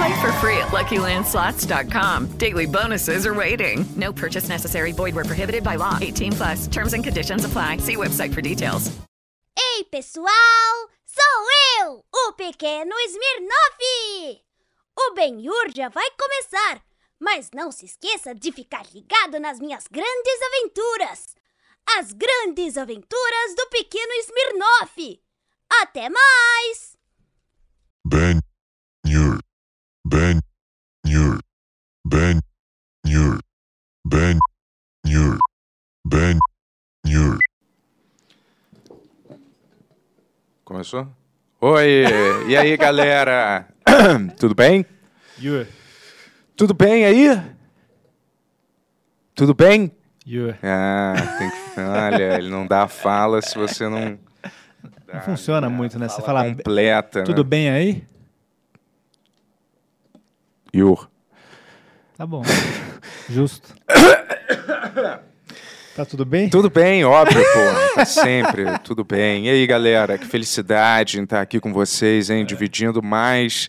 Play for free at LuckyLandSlots.com. Daily bonuses are waiting. No purchase necessary. Void where prohibited by law. 18 plus. Terms and conditions apply. See website for details. Ei, pessoal! Sou eu, o pequeno Smirnoff! O Ben-Hur já vai começar, mas não se esqueça de ficar ligado nas minhas grandes aventuras! As grandes aventuras do pequeno Smirnoff! Até mais! Ben Nur. Ben Nur. Ben Nur. Ben Nur. Ben Nur. Começou? Oi! E aí, galera? Tudo bem? Yur, Tudo bem aí? Tudo bem? Yur. Ah, tem que. Olha, ele não dá fala se você não. Não funciona muito, né? Você fala, completa. tudo né? bem aí? Yur. Tá bom. Justo. Tá tudo bem? Tudo bem, óbvio, pô. Tá sempre, tudo bem. E aí, galera, que felicidade em estar aqui com vocês, hein? Dividindo mais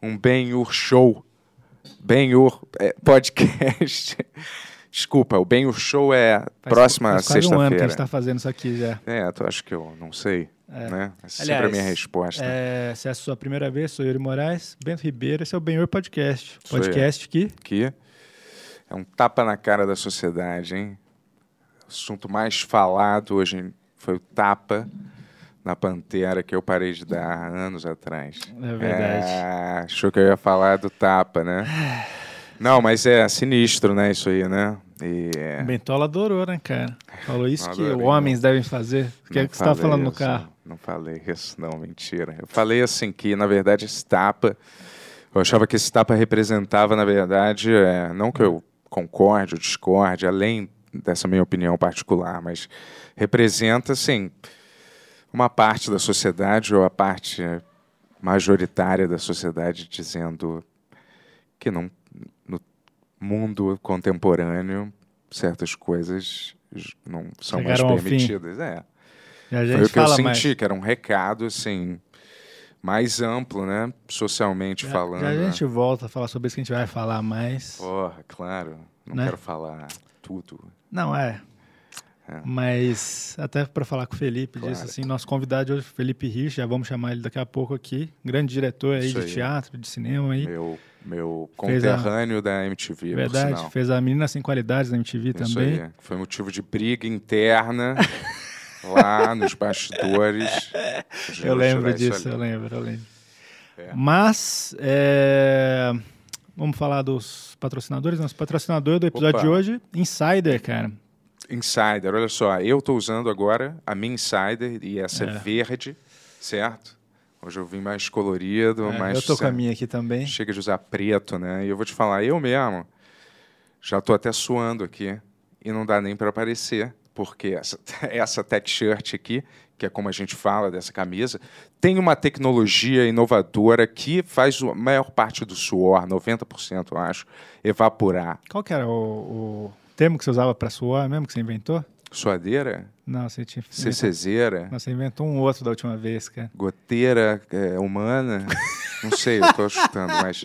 um Ben-Hur Show. Ben-Hur é, Podcast. Desculpa, o Ben-Hur Show é Faz- próxima faz quase um ano que a sexta-feira. gente tá fazendo isso aqui já. É, tu acha que eu não sei, né? É sempre a minha resposta. É, se é a sua primeira vez, sou Yuri Moraes, Bento Ribeiro, esse é o Benhor Podcast. Sou eu. Podcast que Aqui é um tapa na cara da sociedade, hein? O assunto mais falado hoje foi o tapa na Pantera que eu parei de dar anos atrás. É verdade. É, achou que eu ia falar do tapa, né? Não, mas é sinistro, né? Isso aí, né? E, é, o Bentola adorou, né, cara? Falou isso que Adorei, homens devem fazer. O que é que você tava falei falando no isso, carro? Não falei isso, não, mentira. Eu falei assim que, na verdade, esse tapa. Eu achava que esse tapa representava, na verdade, é, não que eu concorde ou discorde, além dessa minha opinião particular, mas representa, assim, uma parte da sociedade ou a parte majoritária da sociedade dizendo que não, no mundo contemporâneo certas coisas não são Chegaram mais permitidas. É. Foi o que eu senti, mais. que era um recado, assim, mais amplo, né? Socialmente Já- falando. Já a né? gente volta a falar sobre isso que a gente vai falar mais. Porra, claro. Não Né? quero falar tudo. Não, é. É. Mas até para falar com o Felipe disso, Claro. assim, nosso convidado hoje, Felipe Rich, já vamos chamar ele daqui a pouco aqui. Grande diretor aí Isso de aí. teatro, de cinema aí. Meu, meu Fez a- conterrâneo da MTV, Verdade, fez a Menina Sem Qualidades na MTV Isso também. aí. Foi motivo de briga interna lá nos bastidores. Eu lembro disso, eu lembro, eu lembro. É. Mas, é, vamos falar dos patrocinadores. Nosso patrocinador do episódio Opa. de hoje, Insider, cara. Insider, olha só, eu estou usando agora a minha Insider e essa é, É. verde, certo? Hoje eu vim mais colorido, É, mais. eu tô com a minha aqui também. Chega de usar preto, né? E eu vou te falar, eu mesmo já tô até suando aqui e não dá nem para aparecer, porque essa, essa tech shirt aqui, que é como a gente fala dessa camisa, tem uma tecnologia inovadora que faz a maior parte do suor, 90% eu acho, evaporar. Qual que era o, o termo que você usava para suar mesmo, que você inventou? Suadeira, Não, você tinha... cecezeira, Não, você inventou um outro da última vez, cara. goteira é, humana, não sei, eu tô chutando, mas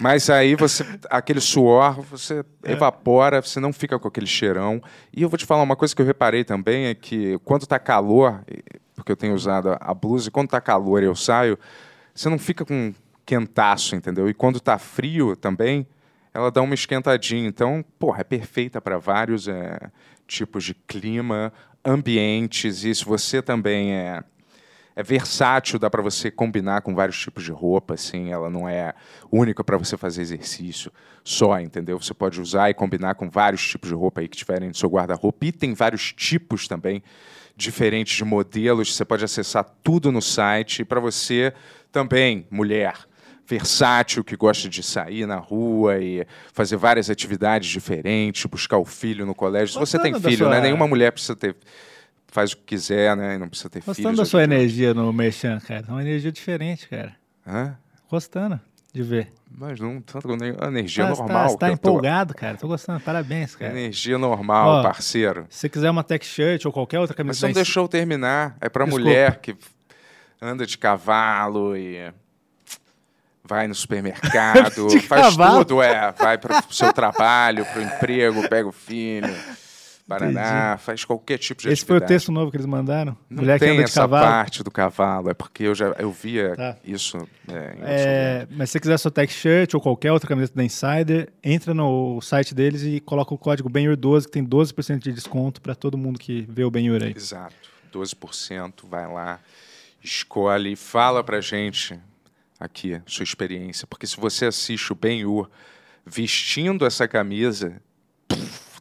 mas aí você aquele suor, você evapora, você não fica com aquele cheirão. E eu vou te falar uma coisa que eu reparei também é que quando tá calor, porque eu tenho usado a blusa, e quando tá calor e eu saio, você não fica com quentaço, entendeu? E quando tá frio também, ela dá uma esquentadinha. Então, porra, é perfeita para vários é, tipos de clima, ambientes. E se você também é, é versátil, dá para você combinar com vários tipos de roupa, assim. Ela não é única para você fazer exercício só, entendeu? Você pode usar e combinar com vários tipos de roupa aí que tiverem no seu guarda-roupa. E tem vários tipos também diferentes de modelos. Você pode acessar tudo no site. E para você também, mulher versátil, que gosta de sair na rua e fazer várias atividades diferentes, buscar o filho no colégio. Se você tem filho, sua- né? Nenhuma mulher precisa ter. Faz o que quiser, né? E não precisa ter Gostando filhos. da hoje sua energia no Merchan, cara. É uma energia diferente, cara. Hã? Gostando de ver. Mas não tanto a energia Tá- normal. Tá, você tá eu tô. empolgado, cara. Tô gostando. Parabéns, cara. Energia normal, Ó, parceiro. Se você quiser uma tech shirt ou qualquer outra Mas camisa você não da deixou eu terminar. É pra Desculpa. mulher que anda de cavalo e vai no supermercado, faz cavalo? tudo, é. Vai para o seu trabalho, para o emprego, pega o filho, Paraná, faz qualquer tipo de Esse foi o atividade. texto novo que eles mandaram? Não Mulher que tem essa cavalo. parte do cavalo, é porque eu já eu via Tá. isso é, É, mas se você quiser sua tech shirt ou qualquer outra camiseta da Insider, entra no site deles e coloca o código BENHUR12 que tem 12% de desconto para todo mundo que vê o BENHUR aí. Exato. 12%, vai lá, escolhe e fala pra gente aqui sua experiência. Porque se você assiste o Ben-Hur vestindo essa camisa,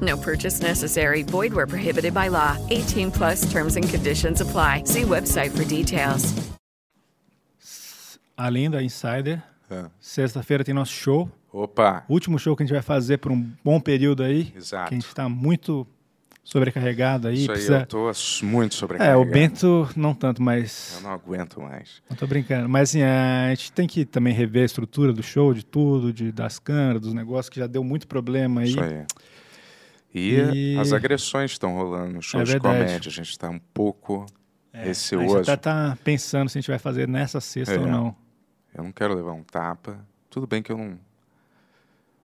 No purchase necessary. Void where prohibited by law. 18 plus terms and conditions apply. See website for details. além da Insider, É. sexta-feira tem nosso show. Opa, Último show que a gente vai fazer por um bom período aí. Exato. Que a gente está muito sobrecarregado aí. isso aí precisa- eu tô muito É, sobrecarregado. o Bento não tanto, mas. Eu não aguento mais. Não tô brincando. Mas assim, a gente tem que também rever a estrutura do show, de tudo, de, das câmeras, dos negócios, que já deu muito problema aí. Isso aí. E, E- as agressões estão rolando nos shows de verdade. comédia. A gente está um pouco A gente receoso. até tá pensando se a gente vai fazer nessa sexta É. ou não. Eu não quero levar um tapa. Tudo bem que eu não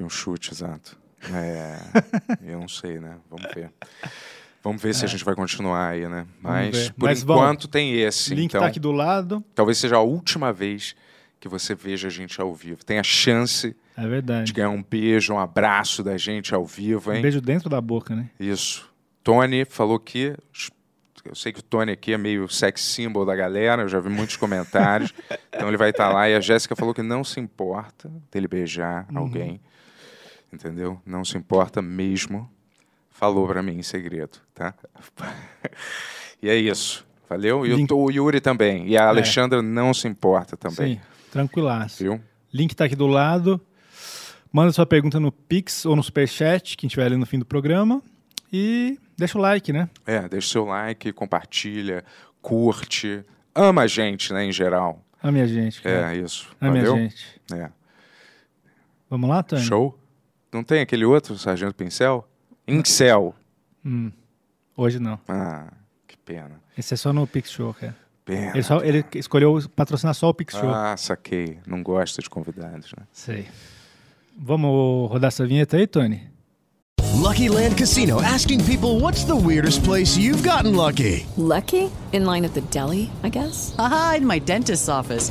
E um chute, exato. É, eu não sei, né? Vamos ver. Vamos ver se a gente vai continuar aí, né? Mas, por Mas, bom, enquanto, tem esse. Link então, tá aqui do lado. talvez seja a última vez que você veja a gente ao vivo. Tem a chance É de ganhar um beijo, um abraço da gente ao vivo, hein? Um beijo dentro da boca, né? Isso. Tony falou que. Eu sei que o Tony aqui é meio sex symbol da galera, eu já vi muitos comentários. então ele vai estar lá. E a Jéssica falou que não se importa dele beijar Uhum. alguém. Entendeu? Não se importa mesmo. Falou pra mim em segredo, tá? e é isso. Valeu? E o, Link- o Yuri também. E a Alexandra não se importa também. Sim, tranquilaço. Viu? Link tá aqui do lado. Manda sua pergunta no Pix ou no Superchat, que a gente vai ler no fim do programa. E deixa o like, né? É, deixa seu like, compartilha, curte. Ama a gente, né, em geral. A minha gente. cara. É, isso. A minha Valeu? gente. É. Vamos lá, Tony? Show? Não tem aquele outro, Sargento Pincel? Incel. Hum, hoje não. Ah, que pena. Esse é só no Pix Show, cara. Pena. Ele, só, ele escolheu patrocinar só o Pix Show. Ah, saquei. Não gosta de convidados, né? Sei. Vamos rodar essa vinheta aí, Tony? Lucky Land Casino asking people what's the weirdest place you've gotten lucky? Lucky? In line at the deli, I guess? Aha, in my dentist's office.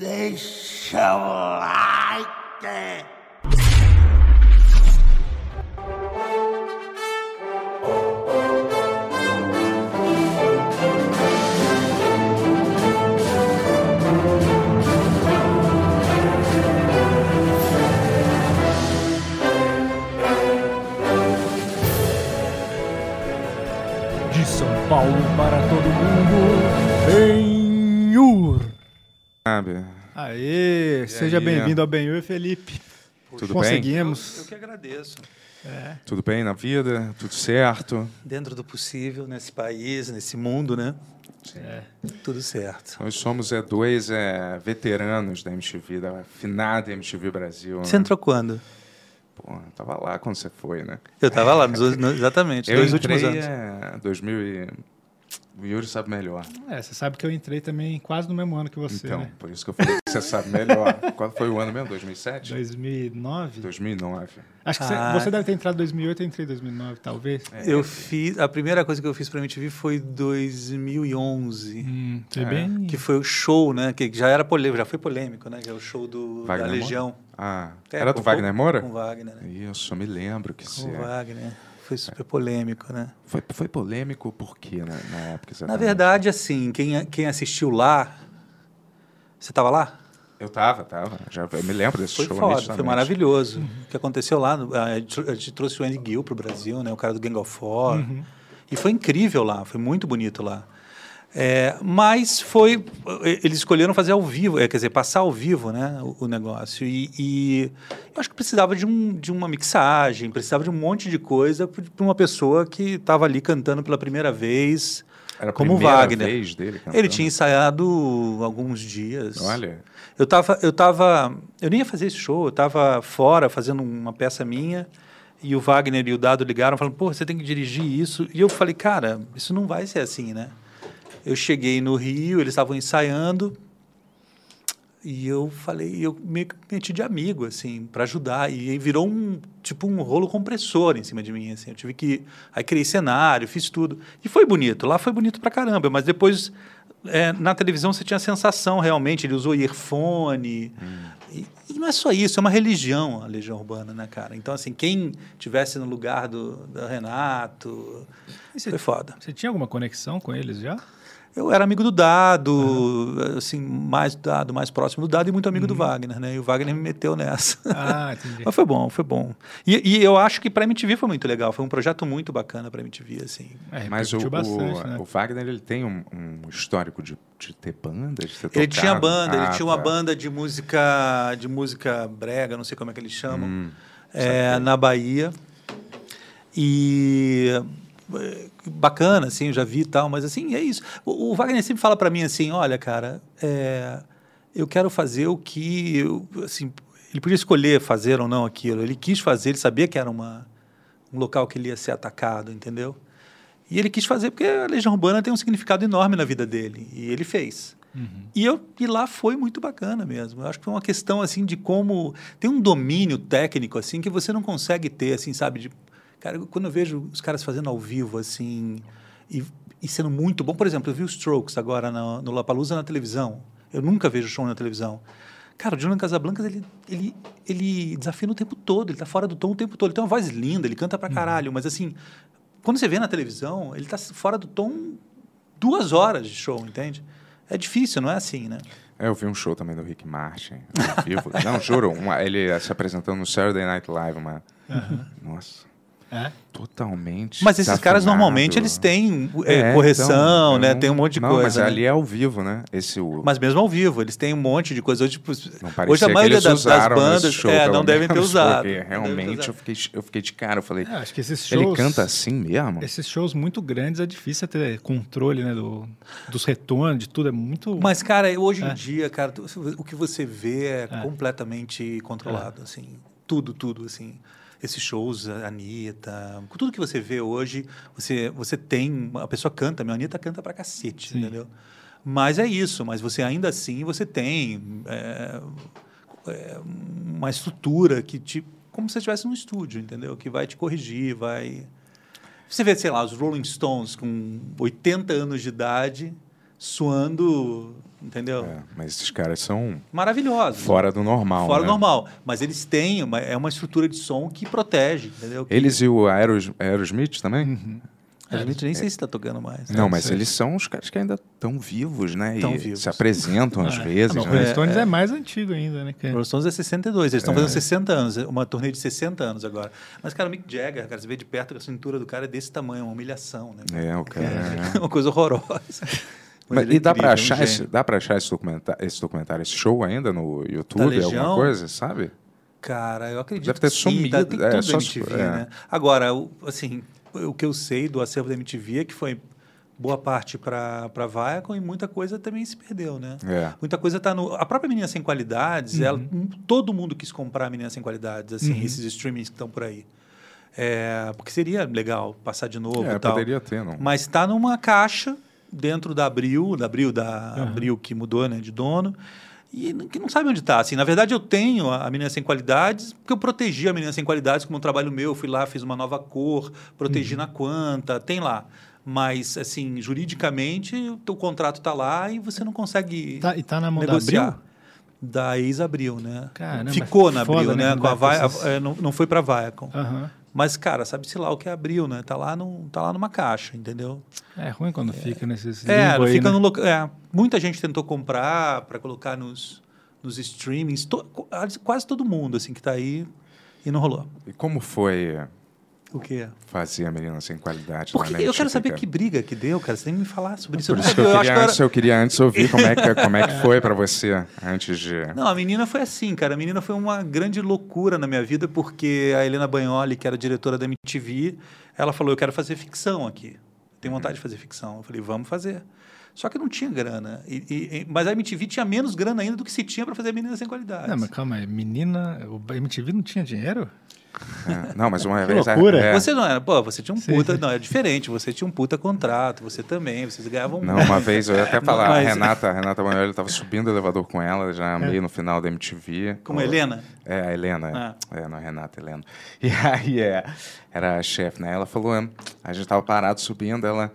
Deixa o like. De São Paulo para todo mundo. Sabe? Aê, seja aí? bem-vindo ao Benhur, Felipe. Tudo bem? Conseguimos. Eu que agradeço. É. Tudo bem na vida? Tudo certo? Dentro do possível, nesse país, nesse mundo, né? É. Tudo certo. Nós somos é, dois é, veteranos da MTV, da finada MTV Brasil. Você né? entrou quando? Pô, eu tava lá quando você foi, né? Eu estava lá, nos, exatamente, Eu dois entrei, últimos anos. É, 2000 e... O Yuri sabe melhor. É, você sabe que eu entrei também quase no mesmo ano que você, então, né? por isso que eu falei que você sabe melhor. Qual foi o ano mesmo? 2007? 2009? 2009. Acho que você- Ah. você, deve ter entrado em 2008, eu entrei em 2009, talvez. Eu fiz a primeira coisa que eu fiz para MTV foi 2011, Hum, foi bem- que foi o show, né? Que já era polêmico, já foi polêmico, né? Que é o show do Wagner da Moura? Legião. Ah, É, era com- do Wagner Moura? Com Wagner, né? Isso, eu me lembro que Com sim. Wagner. Foi super polêmico, né? Foi, foi polêmico por quê né, na época? Na verdade, assim, quem, quem assistiu lá. Você estava lá? Eu tava, tava. Já, eu me lembro desse Foi show. foda, foi maravilhoso. O que aconteceu lá, a gente trouxe o Andy Gill pro Brasil, né? O cara do Gang of Four. Uhum. E foi incrível lá, foi muito bonito lá. É, mas foi. Eles escolheram fazer ao vivo, é, quer dizer, passar ao vivo né, o, o negócio. E, e eu acho que precisava de, um, de uma mixagem, precisava de um monte de coisa para uma pessoa que estava ali cantando pela primeira vez. Era a como primeira Wagner. vez dele cantando? Ele tinha ensaiado alguns dias. Olha. Eu tava, eu tava, eu nem ia fazer esse show, eu tava fora fazendo uma peça minha e o Wagner e o Dado ligaram falando, pô, você tem que dirigir isso. E eu falei, cara, isso não vai ser assim, né? Eu cheguei no Rio, eles estavam ensaiando e eu falei, eu me meti de amigo, assim, para ajudar. E aí virou um, tipo, um rolo compressor em cima de mim, assim. Eu tive que... Aí criei cenário, fiz tudo. E foi bonito, lá foi bonito pra caramba. Mas depois, é, na televisão, você tinha a sensação, realmente, ele usou earphone. E, E não é só isso, é uma religião a Legião Urbana, né, cara? Então, assim, quem tivesse no lugar do, do Renato, isso foi foda. Você tinha alguma conexão com eles já? Eu era amigo do Dado, assim, mais Dado, mais próximo do Dado e muito amigo do Wagner, né? E o Wagner me meteu nessa. Uhum. Ah, entendi. Mas foi bom, foi bom. E, e eu acho que para MTV foi muito legal, foi um projeto muito bacana para MTV, assim. Mas o, repercutiu o, bastante, né? o Wagner ele tem um, um histórico de, de ter banda, de ter Ele tinha tocado. banda, ele Ah, tinha uma tá. banda de música, de música brega, não sei como é que eles chamam, Hum, é, na Bahia. E é, bacana, assim, eu já vi e tal, mas assim, é isso. O, o Wagner sempre fala para mim assim, olha, cara, é, eu quero fazer o que, eu, assim, ele podia escolher fazer ou não aquilo. Ele quis fazer, ele sabia que era uma, um local que ele ia ser atacado, entendeu? E ele quis fazer porque a Legião Urbana tem um significado enorme na vida dele, e ele fez. E, eu, e lá foi muito bacana mesmo. Eu acho que foi uma questão assim de como tem um domínio técnico assim que você não consegue ter assim, sabe? De, cara, quando eu vejo os caras fazendo ao vivo assim e, e sendo muito bom, por exemplo, eu vi os Strokes agora no, no Lollapalooza na televisão. Eu nunca vejo show na televisão. Cara, o Julian Casablancas, ele, ele, ele desafia o tempo todo, ele tá fora do tom o tempo todo. Ele tem uma voz linda, ele canta pra caralho, mas assim, quando você vê na televisão, ele tá fora do tom duas horas de show, entende? É difícil, não é assim, né? É, eu vi um show também do Rick Martin, ao vivo. Não, juro, uma- ele se apresentando no Saturday Night Live, uma... Nossa. É? Totalmente Mas esses caras normalmente eles têm é, correção, então, né? não- Tem um monte de não, coisa. mas né? ali é ao vivo, né? Esse o... Mas mesmo ao vivo, eles têm um monte de coisa. Hoje, tipo, hoje a que maioria eles das, das bandas show, é, não devem ter usado. ter realmente eu fiquei, eu fiquei de cara, eu falei, É, acho que esses shows. ele canta assim mesmo? Esses shows muito grandes é difícil ter controle, né? Do, dos retornos, de tudo. É muito. Mas, cara, hoje É. em dia, cara, o que você vê é, completamente controlado, assim. Tudo, tudo, assim. Esses shows, a Anitta, tudo que você vê hoje, você, você tem... A pessoa canta, minha Anitta canta pra cacete, entendeu? Mas é isso, mas você ainda assim, você tem é, é, uma estrutura que te... Como se você estivesse num estúdio, entendeu? Que vai te corrigir, vai... Você vê, sei lá, os Rolling Stones com 80 anos de idade, suando, entendeu? É, mas esses caras são Maravilhosos. fora do normal, Fora né? do normal. Mas eles têm, uma, é uma estrutura de som que protege, entendeu? Que- Eles e o Aeros, Aerosmith também? Uhum. A gente nem sei se está tocando mais. Não, É, mas sei. eles são os caras que ainda estão vivos, né? Tão e vivos. se apresentam às Ah, vezes. não, o né? Rolling Stones é, mais antigo ainda, né? Que... Rolling Stones é 62, eles estão É. fazendo 60 anos, uma turnê de 60 anos agora. Mas, cara, o Mick Jagger, cara, você vê de perto a cintura do cara é desse tamanho, uma humilhação, né? É, o cara. É uma coisa horrorosa. Mas, é e dá pra, incrível, é um achar esse, dá achar esse documentário, esse documentário, esse show ainda no YouTube, alguma coisa, sabe? Cara, eu acredito Deve ter que sim, tá, sumido, tem é, tudo só MTV, é. né? Agora, o- assim, o que eu sei do acervo da MTV é que foi boa parte para para Viacom e muita coisa também se perdeu, né? É. Muita coisa tá no a própria Menina Sem Qualidades, Uhum. ela, todo mundo quis comprar a Menina Sem Qualidades, assim, Uhum. esses streamings que estão por aí. É, porque seria legal passar de novo É, e tal. poderia ter, não. Mas está numa caixa dentro da Abril, da Abril, da Uhum. Abril que mudou, né, de dono, e que não sabe onde está. Assim, na verdade, eu tenho a a Menina Sem Qualidades, porque eu protegi a Menina Sem Qualidades como um trabalho meu. Eu fui lá, fiz uma nova cor, protegi na Quanta, tem lá. Mas, assim, juridicamente, o teu contrato está lá e você não consegue Tá- e tá na mão da negociar. Abril? Da ex-Abril, né? Caramba, Ficou na foda, Abril, né, né? quando Com a Vai, essas- é, não, não foi para Viacom. Aham. Mas, cara, sabe-se lá o que é Abril, né? Tá lá, num, tá lá numa caixa, entendeu? É ruim quando fica nesses. É, aí, fica né? no local. É, muita gente tentou comprar para colocar nos, nos streamings, to- quase todo mundo assim que está aí e não rolou. E como foi O quê? fazer a menina sem qualidade? Porque eu quero saber que briga que deu, cara. Você tem que me falar sobre isso. Por Eu isso que não eu, sabia. queria, antes, era- eu queria antes ouvir como é que, como é que foi para você antes de. Não, a menina foi assim, cara. A menina foi uma grande loucura na minha vida, porque a Helena Bagnoli, que era diretora da MTV, ela falou: Eu quero fazer ficção aqui. Tenho vontade de fazer ficção. Eu falei: Vamos fazer. Só que não tinha grana. E- e- e- mas a MTV tinha menos grana ainda do que se tinha para fazer Menina Sem Qualidade. Não, mas calma aí. Menina. O MTV não tinha dinheiro? É, Não, mas uma Que vez. loucura. é, Você não era, pô, você tinha um puta, sim. não, é diferente, você tinha um puta contrato, você também, vocês ganhavam Não, muito. uma vez eu ia até falar, Mas- a Renata, a Renata Manoel estava subindo o elevador com ela, já meio no final da MTV. Como a Helena? É, a Helena. Ah. É, não, a Renata, a Helena. E aí, é, era a chefe, né? Ela falou, a gente estava parado subindo, ela...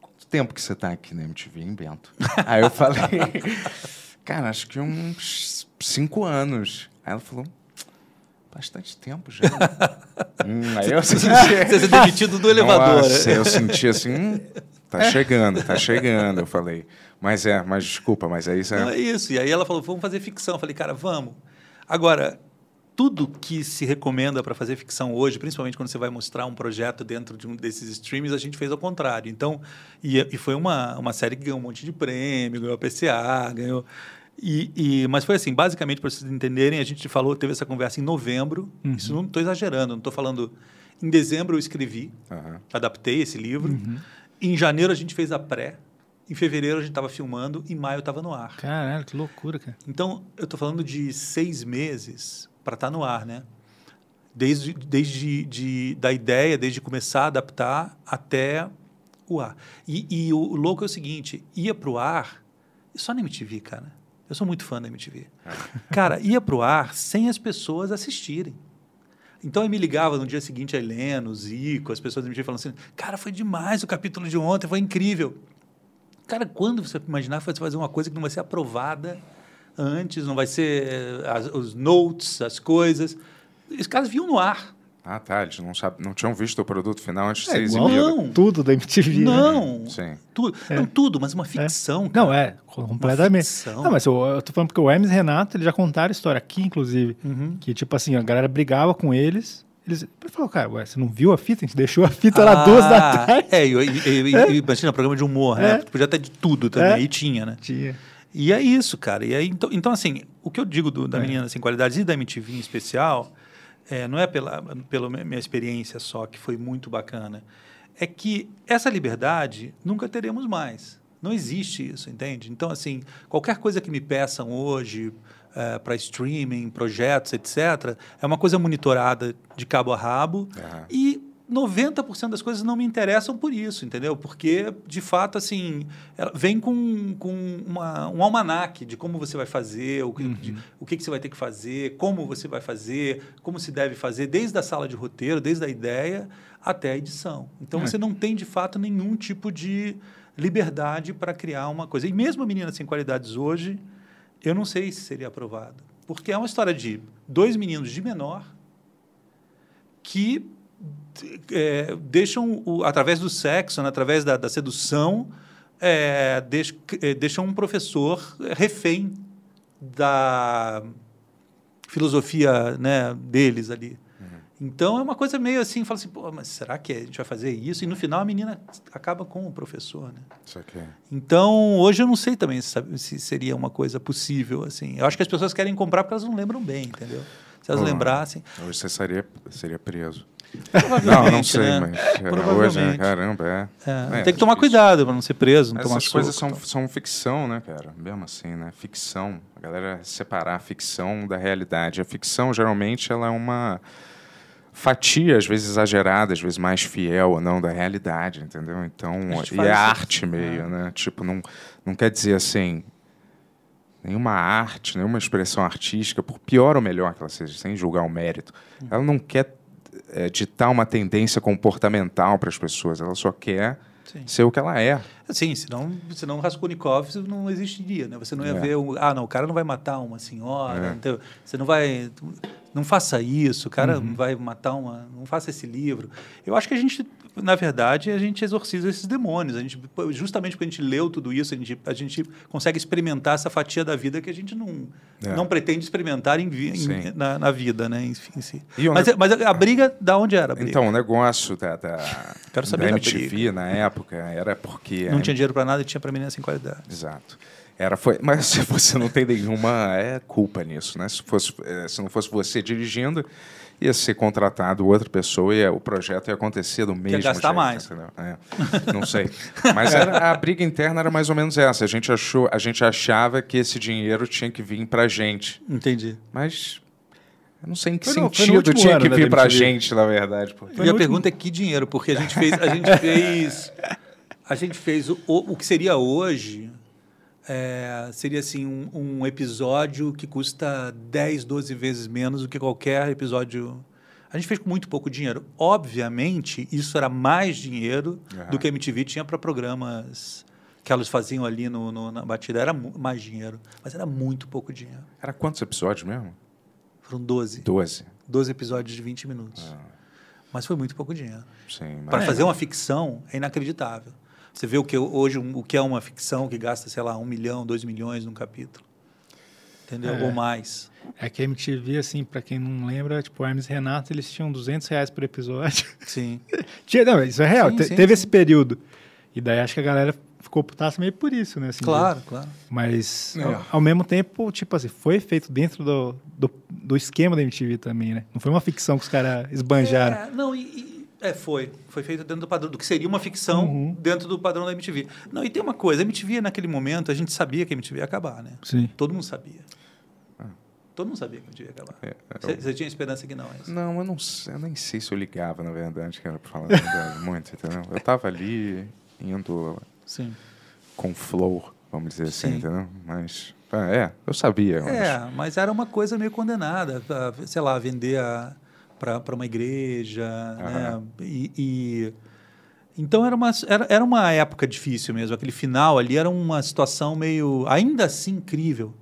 Quanto tempo que você está aqui na MTV, hein, Bento? aí eu falei... Cara, acho que uns cinco anos. Aí ela falou, bastante tempo já. hum, aí eu senti... Você ser demitido do elevador, Nossa, né? eu senti assim, hum, tá chegando, tá chegando. Eu falei, mas é, mas desculpa, mas é isso. Não, É... é isso. E aí ela falou, vamos fazer ficção. Eu falei, cara, vamos. Agora, tudo que se recomenda para fazer ficção hoje, principalmente quando você vai mostrar um projeto dentro de um desses streams, a gente fez ao contrário. Então, e, e foi uma, uma série que ganhou um monte de prêmio, ganhou a PCA, ganhou... E, e- mas foi assim, basicamente, para vocês entenderem, a gente falou, teve essa conversa em novembro. Uhum. Isso não estou exagerando, não estou falando... Em dezembro eu escrevi, Aham. adaptei esse livro. Uhum. Em janeiro a gente fez a pré. Em fevereiro a gente estava filmando. Em maio estava no ar. Caralho, que loucura, cara. Então, eu estou falando de seis meses para estar no ar, né? Desde, desde de, da ideia, desde começar a adaptar até o ar. E, e o, o louco é o seguinte, ia para o ar, só na MTV, cara. Eu sou muito fã da MTV. Cara, ia para o ar sem as pessoas assistirem. Então, eu me ligava no dia seguinte a Helena, o Zico, as pessoas da MTV falando assim, cara, foi demais o capítulo de ontem, foi incrível. Cara, quando você imaginar você fazer uma coisa que não vai ser aprovada antes, não vai ser eh, as- os notes, as coisas. Os caras viam no ar. Ah, tá. Eles não, sabe, não tinham visto o produto final antes de É ser exibido. Não. tudo da MTV. né? Não. Sim. Tudo, É. não tudo, mas uma ficção. Não, é, completamente. ficção. Não, mas eu, eu tô falando porque o Hermes e Renato, eles já contaram a história aqui, inclusive. Uhum. Que, tipo assim, a galera brigava com eles. Eles ele falou, cara, ué, você não viu a fita? A gente deixou a fita lá duas da tarde. É, e, e, e, É. imagina, programa de humor, É. né? Podia ter de tudo também, É. e tinha, né? Tinha. E é isso, cara. E aí, então, então, assim, o que eu digo do- da É. Menina Sem Qualidades e da MTV em especial, é, não é pela, pela minha experiência só, que foi muito bacana, é que essa liberdade nunca teremos mais. Não existe isso, entende? Então, assim, qualquer coisa que me peçam hoje para streaming, projetos, etc., é uma coisa monitorada de cabo a rabo e 90% das coisas não me interessam por isso, entendeu? Porque, de fato, assim, ela vem com, com uma, um almanaque de como você vai fazer, o, que- de- o que, que você vai ter que fazer, como você vai fazer, como se deve fazer, desde a sala de roteiro, desde a ideia até a edição. Então, É. você não tem, de fato, nenhum tipo de liberdade para criar uma coisa. E mesmo a Menina Sem Qualidades hoje, eu não sei se seria aprovado. Porque é uma história de dois meninos de menor que é, deixam, o, através do sexo, né, através da, da sedução, é, deix- é, deixam um professor refém da filosofia né, deles ali. Então é uma coisa meio assim, fala assim, pô, mas será que a gente vai fazer isso? E no final a menina acaba com o professor, né? Isso aqui. Então, hoje eu não sei também se, se seria uma coisa possível, assim. Eu acho que as pessoas querem comprar porque elas não lembram bem, entendeu? Se elas lembrassem... Hoje você seria, seria preso. Não, não sei, né? mas é, hoje, né, caramba, é. É, É, tem que tomar cuidado para não ser preso, não tomar Essas coisas soco, são, são ficção, né, cara? Mesmo assim, né? Ficção. A galera separar a ficção da realidade. A ficção, geralmente, ela é uma fatia, às vezes exagerada, às vezes mais fiel ou não da realidade, entendeu? Então, A e faz é arte meio, né? Tipo, não, não quer dizer assim nenhuma arte, nenhuma expressão artística, por pior ou melhor que ela seja, sem julgar o mérito, Hum. ela não quer eh, ditar uma tendência comportamental para as pessoas, ela só quer Sim. ser o que ela é. Sim, senão, senão Raskolnikov não existiria, né? Você não ia É. ver, o, ah, não, o cara não vai matar uma senhora, É. entendeu? você não vai, não faça isso, o cara Uhum. vai matar uma, não faça esse livro. Eu acho que a gente, na verdade, a gente exorciza esses demônios, a gente, justamente porque a gente leu tudo isso, a gente, a gente consegue experimentar essa fatia da vida que a gente não, É. não pretende experimentar em, em- na, na vida, né, si. E o Mas, ne- mas a, a briga, da onde era? Então, o negócio da, da, Quero saber da da MTV na época era porque... não tinha dinheiro para nada e tinha para menina sem qualidade. Exato. Era, foi, mas se você não tem nenhuma é, culpa nisso, né? Se, fosse, eh, se não fosse você dirigindo, ia ser contratado outra pessoa e eh, o projeto ia acontecer do mesmo gastar jeito, mais. É. Não sei. Mas era- a briga interna era mais ou menos essa. A gente, achou, a gente achava que esse dinheiro tinha que vir pra gente. Entendi. Mas eu não sei em que Foi no- no sentido último tinha ano, que vir pra MTV. gente, na verdade. pô. E a pergunta é que dinheiro, porque a gente fez, a gente fez, a gente fez o, o que seria hoje, é, seria assim um, um episódio que custa 10, 12 vezes menos do que qualquer episódio. A gente fez com muito pouco dinheiro. Obviamente, isso era mais dinheiro Aham. do que a MTV tinha para programas que elas faziam ali no, no- na batida. Era mais dinheiro, mas era muito pouco dinheiro. Era quantos episódios mesmo? Foram 12. 12. 12 episódios de 20 minutos. Mas foi muito pouco dinheiro. Para fazer uma ficção é inacreditável. Você vê o que hoje o que é uma ficção que gasta, sei lá, um milhão, dois milhões num capítulo. Entendeu? É. Ou mais. É que a MTV, assim, pra quem não lembra, tipo, o Hermes e Renato, eles tinham 200 reais por episódio. Sim. Tinha, não, isso é real. Sim, te- sim, teve sim. esse período. E daí acho que a galera ficou putaça meio por isso, né? assim, Claro, de- claro. Mas, É. ao, ao mesmo tempo, tipo assim, foi feito dentro do, do, do esquema da MTV também, né? Não foi uma ficção que os caras esbanjaram. É, não, e, e- é, foi. Foi feito dentro do padrão, do que seria uma ficção Uhum. dentro do padrão da MTV. Não, e tem uma coisa, a MTV naquele momento, a gente sabia que a MTV ia acabar, né? Sim. Todo mundo sabia. Todo mundo sabia que a MTV ia acabar. É, Você eu- você tinha esperança que não, é isso? Não, eu não sei, eu nem sei se eu ligava, na verdade, cara, pra falar a verdade, muito, entendeu? Eu tava ali indo Sim. com flow, vamos dizer assim, Sim. entendeu? Mas, ah, é, eu sabia. eu É, mas era uma coisa meio condenada, a, sei lá, vender para uma igreja, né? E, e- então era uma, era, era uma época difícil mesmo. Aquele final ali era uma situação meio, ainda assim, incrível.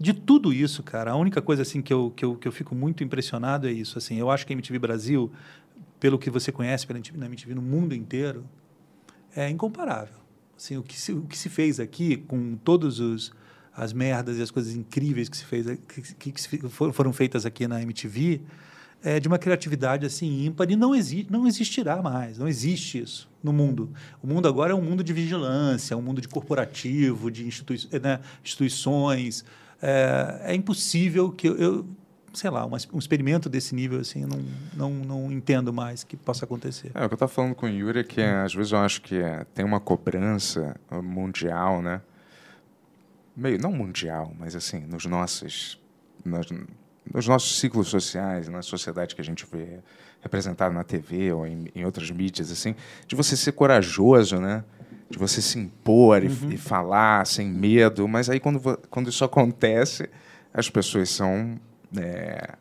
De tudo isso, cara, a única coisa assim que eu, que eu, que eu fico muito impressionado é isso. Assim, eu acho que a MTV Brasil, pelo que você conhece pela MTV, na MTV no mundo inteiro, é incomparável. Assim, o, que se, o que se fez aqui, com todos os as merdas e as coisas incríveis que se fez que, que, que foram feitas aqui na MTV, é de uma criatividade assim ímpar e não, exi não existirá mais, não existe isso no mundo. O mundo agora é um mundo de vigilância, um mundo de corporativo, de institui né, instituições. É, é impossível que eu, eu sei lá, uma- um experimento desse nível assim, não, não, não entendo mais que possa acontecer. É, o que eu estava falando com o Yuri é que é, às vezes eu acho que é, tem uma cobrança uh, mundial, né? Meio, não mundial, mas assim, nos nossos, nas- nos nossos ciclos sociais, na sociedade que a gente vê representada na TV ou em, em outras mídias, assim, de você ser corajoso, né? De você se impor e, Uhum. e falar sem medo, mas aí quando, quando isso acontece, as pessoas são é,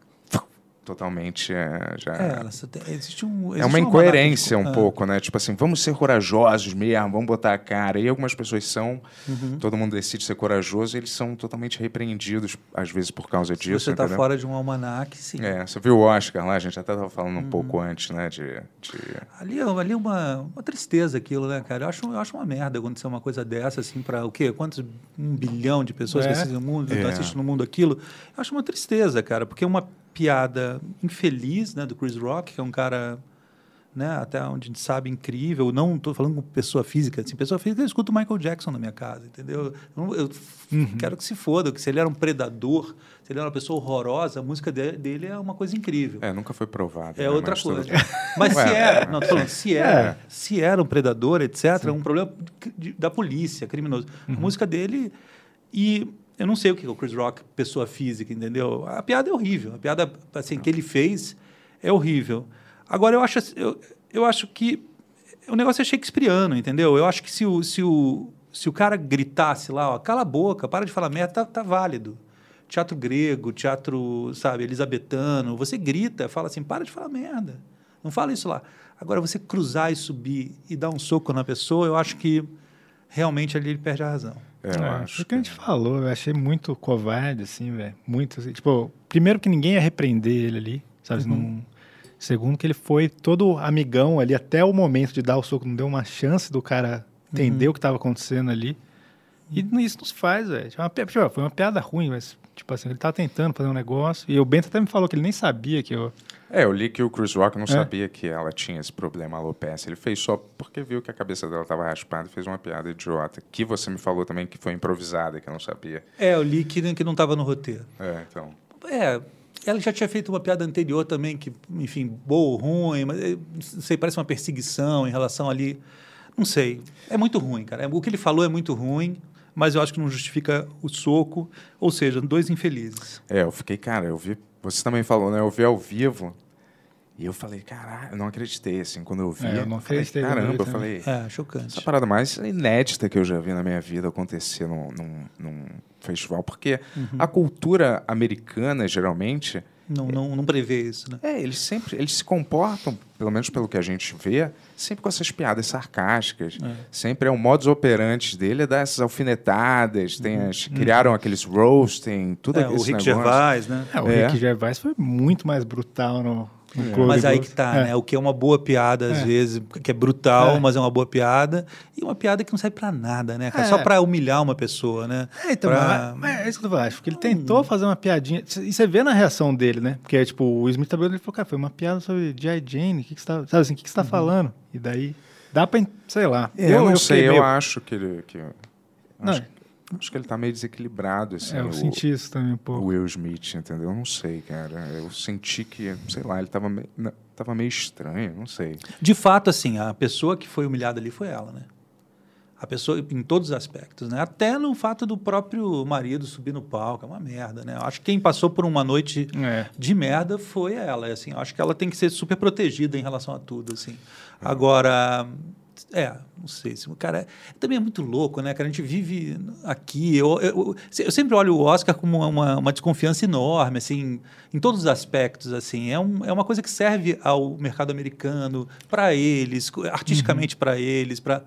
totalmente é, já É, têm- existe um, é existe uma manada incoerência um ah. pouco, né? Tipo assim, vamos ser corajosos mesmo, vamos botar a cara. E algumas pessoas são, Uhum. todo mundo decide ser corajoso, e eles são totalmente repreendidos, às vezes, por causa Se disso. você está fora de um almanaque, sim. É, você viu o Oscar lá, a gente até estava falando um Uhum. pouco antes, né? De, de- Ali, é- ali é uma, uma tristeza aquilo, né, cara? Eu acho, eu acho uma merda acontecer uma coisa dessa, assim, para o quê? Quantos? Um bilhão de pessoas É. que assistem no mundo, É. assistem no mundo aquilo. Eu acho uma tristeza, cara, porque é uma piada infeliz, né, do Chris Rock, que é um cara, né, até onde a gente sabe, incrível. Não estou falando com pessoa física, assim, pessoa física, eu escuto Michael Jackson na minha casa, entendeu? Eu, eu quero que se foda, que se ele era um predador, se ele era uma pessoa horrorosa, a música de- dele é uma coisa incrível. É, nunca foi provado. É né? outra Mas coisa. Mas se era, não, tô falando, sim. se era, É. se era um predador, etc., é um problema de- de- da polícia, criminoso. Uhum. A música dele. E eu não sei o que é o Chris Rock, pessoa física, entendeu? A piada é horrível. A piada assim, que ele fez é horrível. Agora, eu acho, eu, eu acho que o negócio é shakespeariano, entendeu? Eu acho que se o, se o, se o cara gritasse lá, ó, cala a boca, para de falar merda, tá, tá válido. Teatro grego, teatro, sabe, elisabetano, você grita, fala assim, para de falar merda. Não fala isso lá. Agora, você cruzar e subir e dar um soco na pessoa, eu acho que realmente ali ele perde a razão. É, É, foi o que a gente falou, eu achei muito covarde, assim, velho. Muito, assim, tipo, primeiro que ninguém ia repreender ele ali, sabe? Uhum. Não- Segundo que ele foi todo amigão ali até o momento de dar o soco, não deu uma chance do cara entender Uhum. o que estava acontecendo ali. E isso nos faz, velho. Tipo, pi- tipo, Foi uma piada ruim, mas, tipo assim, ele tava tentando fazer um negócio. E o Bento até me falou que ele nem sabia que eu. É, eu li que o Chris Rock não É. sabia que ela tinha esse problema alopecia. Ele fez só porque viu que a cabeça dela estava raspada e fez uma piada idiota. Que você me falou também que foi improvisada, que eu não sabia. É, eu li que, que não estava no roteiro. É, então. É, ela já tinha feito uma piada anterior também, que, enfim, boa ou ruim, mas eh, não sei, parece uma perseguição em relação ali. Não sei. É muito ruim, cara. O que ele falou é muito ruim, mas eu acho que não justifica o soco. Ou seja, dois infelizes. É, eu fiquei, cara, eu vi. Você também falou, né? Eu vi ao vivo. E eu falei, caralho, eu não acreditei, assim, quando eu vi. É, eu não falei, acreditei Caramba, eu falei. É, chocante. Essa parada mais inédita que eu já vi na minha vida acontecer num, num, num festival. Porque Uhum. a cultura americana, geralmente. Não, não, não prevê isso, né? É, eles sempre eles se comportam, pelo menos pelo que a gente vê, sempre com essas piadas sarcásticas. É. Sempre é o modus operandi dele é dar essas alfinetadas. Tem Uhum. as, Criaram aqueles roasting, tudo É, o Rick negócio. Gervais, né? É, o É. Rick Gervais foi muito mais brutal no, Mas aí que tá, É. né? O que é uma boa piada, às É. vezes, que é brutal, É. mas é uma boa piada. E uma piada que não serve pra nada, né? cara? É. Só pra humilhar uma pessoa, né? É, então, Pra- mas, mas é isso que eu acho. Porque ele tentou fazer uma piadinha. E você vê na reação dele, né? Porque, tipo, o Smith tá ele falou, cara, foi uma piada sobre G.I. Jane. O que, que você tá, sabe assim, o que, que você tá falando? E daí, dá pra, sei lá. É, eu, não sei, fiquei eu meio- acho que ele. Que, Não, acho, acho que ele tá meio desequilibrado, assim. É, eu o- senti isso também um pouco. O Will Smith, entendeu? Eu não sei, cara. Eu senti que, sei lá, ele tava meio, não, tava meio estranho, não sei. De fato, assim, a pessoa que foi humilhada ali foi ela, né? A pessoa, em todos os aspectos, né? Até no fato do próprio marido subir no palco, é uma merda, né? Eu acho que quem passou por uma noite É. de merda foi ela, assim. Eu acho que ela tem que ser super protegida em relação a tudo, assim. Agora, é, não sei, se o cara também é muito louco, né? Que a gente vive aqui. Eu, eu, eu sempre olho o Oscar como uma, uma desconfiança enorme, assim, em todos os aspectos, assim. É, um, é uma coisa que serve ao mercado americano, para eles, artisticamente para eles, para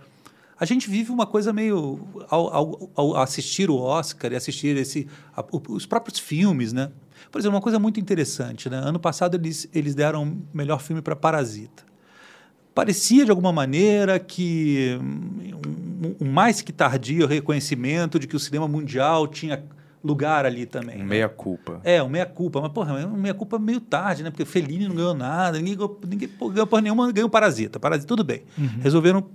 a gente vive uma coisa meio ao, ao- ao assistir o Oscar e assistir esse a- os próprios filmes, né? Por exemplo, uma coisa muito interessante, né? Ano passado eles eles deram o melhor filme para Parasita. Parecia de alguma maneira que um, um mais que tardio reconhecimento de que o cinema mundial tinha lugar ali também. né? Meia culpa. É, um meia-culpa. Mas, porra, um meia-culpa meio tarde, né? Porque Fellini não ganhou nada, ninguém, ganhou- ninguém ganhou porra nenhuma, ganhou Parasita. Parasita, tudo bem. Uhum. Resolveram...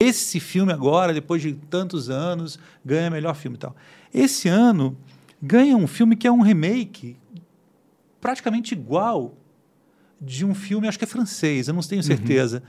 Esse filme agora, depois de tantos anos, ganha melhor filme e tal. Esse ano, ganha um filme que é um remake praticamente igual de um filme, acho que é francês, eu não tenho certeza.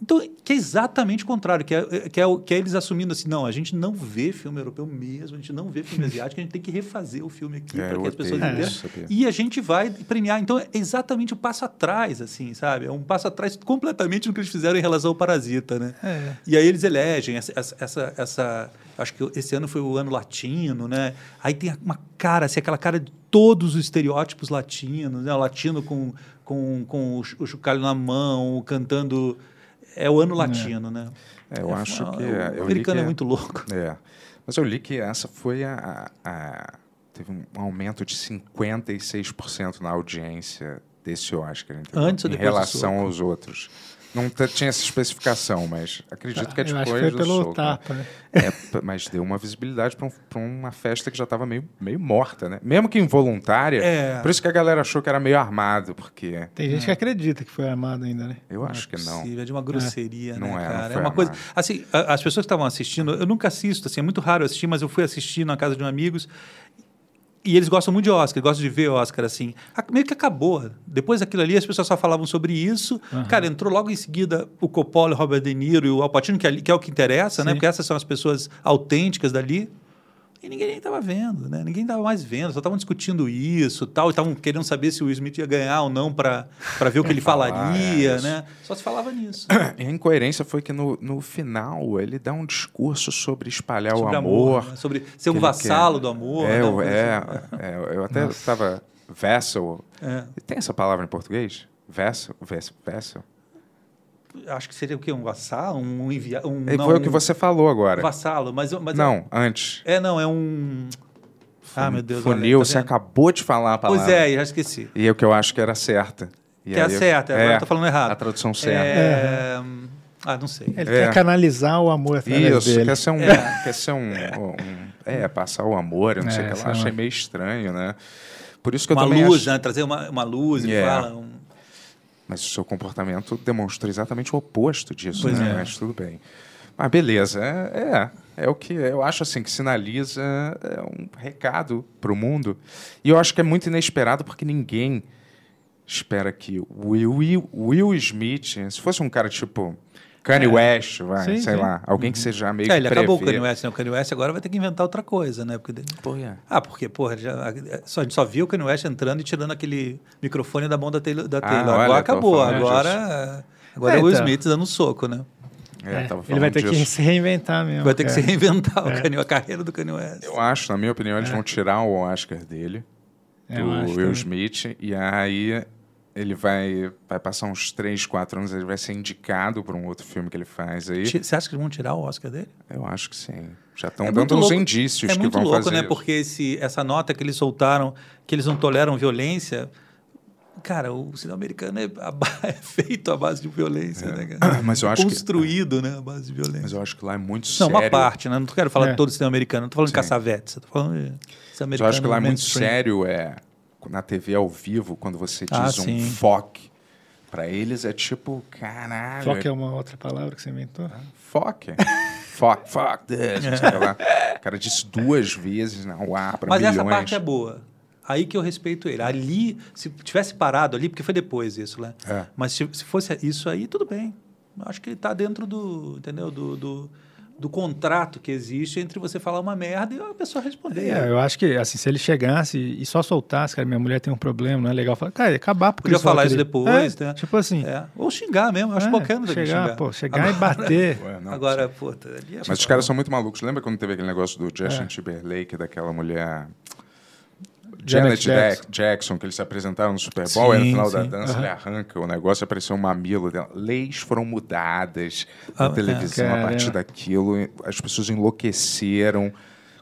Então, que é exatamente o contrário, que é, que, é, que é eles assumindo assim, não, a gente não vê filme europeu mesmo, a gente não vê filme asiático, a gente tem que refazer o filme aqui É, para que as pessoas entendam. E a gente vai premiar. Então, é exatamente o passo atrás, assim, sabe? É um passo atrás completamente no que eles fizeram em relação ao Parasita, né? É. E aí eles elegem essa, essa, essa, essa- Acho que esse ano foi o ano latino, né? Aí tem uma cara, assim, aquela cara de todos os estereótipos latinos, né? O latino com, com, com o o chocalho na mão, cantando. É o ano latino, né? É, eu acho ah, que. O li americano que é muito louco. É. Mas eu li que essa foi a. a- a- teve um aumento de 56% na audiência desse Oscar, entendeu? Antes ou em depois relação aos outros. Não tinha essa especificação, mas acredito que é Eu acho que depois foi do pelo soco. tapa, né? É, mas deu uma visibilidade para uma festa que já estava meio, meio morta, né? Mesmo que involuntária. É. Por isso que a galera achou que era meio armado, porque. Tem gente que acredita que foi armado ainda, né? Eu acho que não. é de uma grosseria, Não né, é, não cara? É foi uma coisa. armado. Assim, a- as pessoas que estavam assistindo, eu nunca assisto, assim, é muito raro assistir, mas eu fui assistir na casa de um amigos. E eles gostam muito de Oscar, gostam de ver Oscar, assim. A- Meio que acabou. Depois daquilo ali, as pessoas só falavam sobre isso. Cara, entrou logo em seguida o Coppola, o Robert De Niro e o Al Pacino, que, é que é o que interessa, né? Sim. Porque essas são as pessoas autênticas dali. E ninguém estava vendo, né? Ninguém estava mais vendo, só estavam discutindo isso tal, e estavam querendo saber se o Will Smith ia ganhar ou não para ver o que ele Falar, falaria, é, né? Só se falava nisso. E a incoerência foi que no, no final ele dá um discurso sobre espalhar Sobre o amor, amor. né? Sobre ser um vassalo quer. do amor, É, né? eu- é, assim. é, eu até estava vessel. É. Tem essa palavra em português? Vessel? Vessel? vessel? Acho que seria o quê? Um vassalo? Um enviado? Um, É, não, foi o que você falou agora. Vassalo, mas... mas Não, antes. É, não, é um... Ah, meu Deus. Funil, olha, tá você acabou de falar a palavra. Pois é, já esqueci. E é o que eu acho que era certa. E Que é eu- certa, agora eu tô falando errado. A tradução certa. É... Ah, não sei. Ele É. quer canalizar o amor através Isso, dele. quer ser um. É. Quer ser um, um- É, passar o amor, eu não sei o É, que sei lá. Achei meio estranho, né? Por isso que eu Uma também luz, acho- né? Trazer uma, uma luz, ele É. fala... Um... Mas o seu comportamento demonstra exatamente o oposto disso, Pois né? é. Mas tudo bem. Mas beleza, é, é, é o que eu acho assim que sinaliza é um recado para o mundo. E eu acho que é muito inesperado porque ninguém espera que Will, Will Smith, se fosse um cara tipo Kanye West, vai, Sim, sei sim. lá. Alguém que seja meio É, que ele acabou o prevê. Kanye West, né? O Kanye West agora vai ter que inventar outra coisa, né? Porque... É. Ah, porque, porra, já, só, a gente só viu o Kanye West entrando e tirando aquele microfone da mão da Taylor. Da Ah, Taylor. olha, agora tô acabou. Agora, agora é, É, o Will então. Smith dando um soco, né? É, tava ele vai ter que disso. se reinventar mesmo. Vai ter que se reinventar o É. Kanye, a carreira do Kanye West. Eu acho, na minha opinião, eles vão tirar o Oscar dele, É, do Will também. Smith, e aí ele vai, vai passar uns 3, 4 anos, ele vai ser indicado para um outro filme que ele faz aí. Você acha que eles vão tirar o Oscar dele? Eu acho que sim. Já estão É dando muito uns louco- indícios é que muito vão louco, fazer. né? isso. Porque esse, essa nota que eles soltaram, que eles não toleram violência. Cara, o cinema americano é, é feito à base de violência, né, cara? Mas eu acho que- Construído, né, à base de violência. Mas eu acho que lá é muito Não, sério. uma parte, né? Não quero falar É. de todo o cinema americano, não tô falando de Sim. Eu tô falando de cinema Mas eu acho que lá é muito sério, é na TV ao vivo, quando você diz Ah, um foque. Pra eles é tipo, caralho. Foca é uma outra palavra que você inventou? Foque. Fuck, fuck this. É. o cara disse duas vezes na ar para Mas milhões. essa parte é boa. Aí que eu respeito ele. Ali, se tivesse parado ali, porque foi depois isso, né? É. Mas se, se fosse isso aí, tudo bem. Eu acho que ele está dentro do, entendeu? Do, do, do contrato que existe entre você falar uma merda e a pessoa responder. É, eu acho que, assim, se ele chegasse e só soltasse, cara, minha mulher tem um problema, não é legal. Falar, cara, ia acabar porque Podia falar isso depois, É, né? Tipo assim. É. Ou xingar mesmo. Eu acho É, bacana também chegar, xingar. pô, chegar e bater. Ué, não, Agora, puta, ali é Mas os caras são muito malucos. Lembra quando teve aquele negócio do Justin É. Timberlake, daquela mulher... Janet Jackson. Jackson. Que eles se apresentaram no Super Bowl, e no Sim, final da sim. dança Aham. ele arranca o negócio e apareceu um mamilo dela. Leis foram mudadas Ah, na televisão é. a partir Caramba. daquilo. As pessoas enlouqueceram.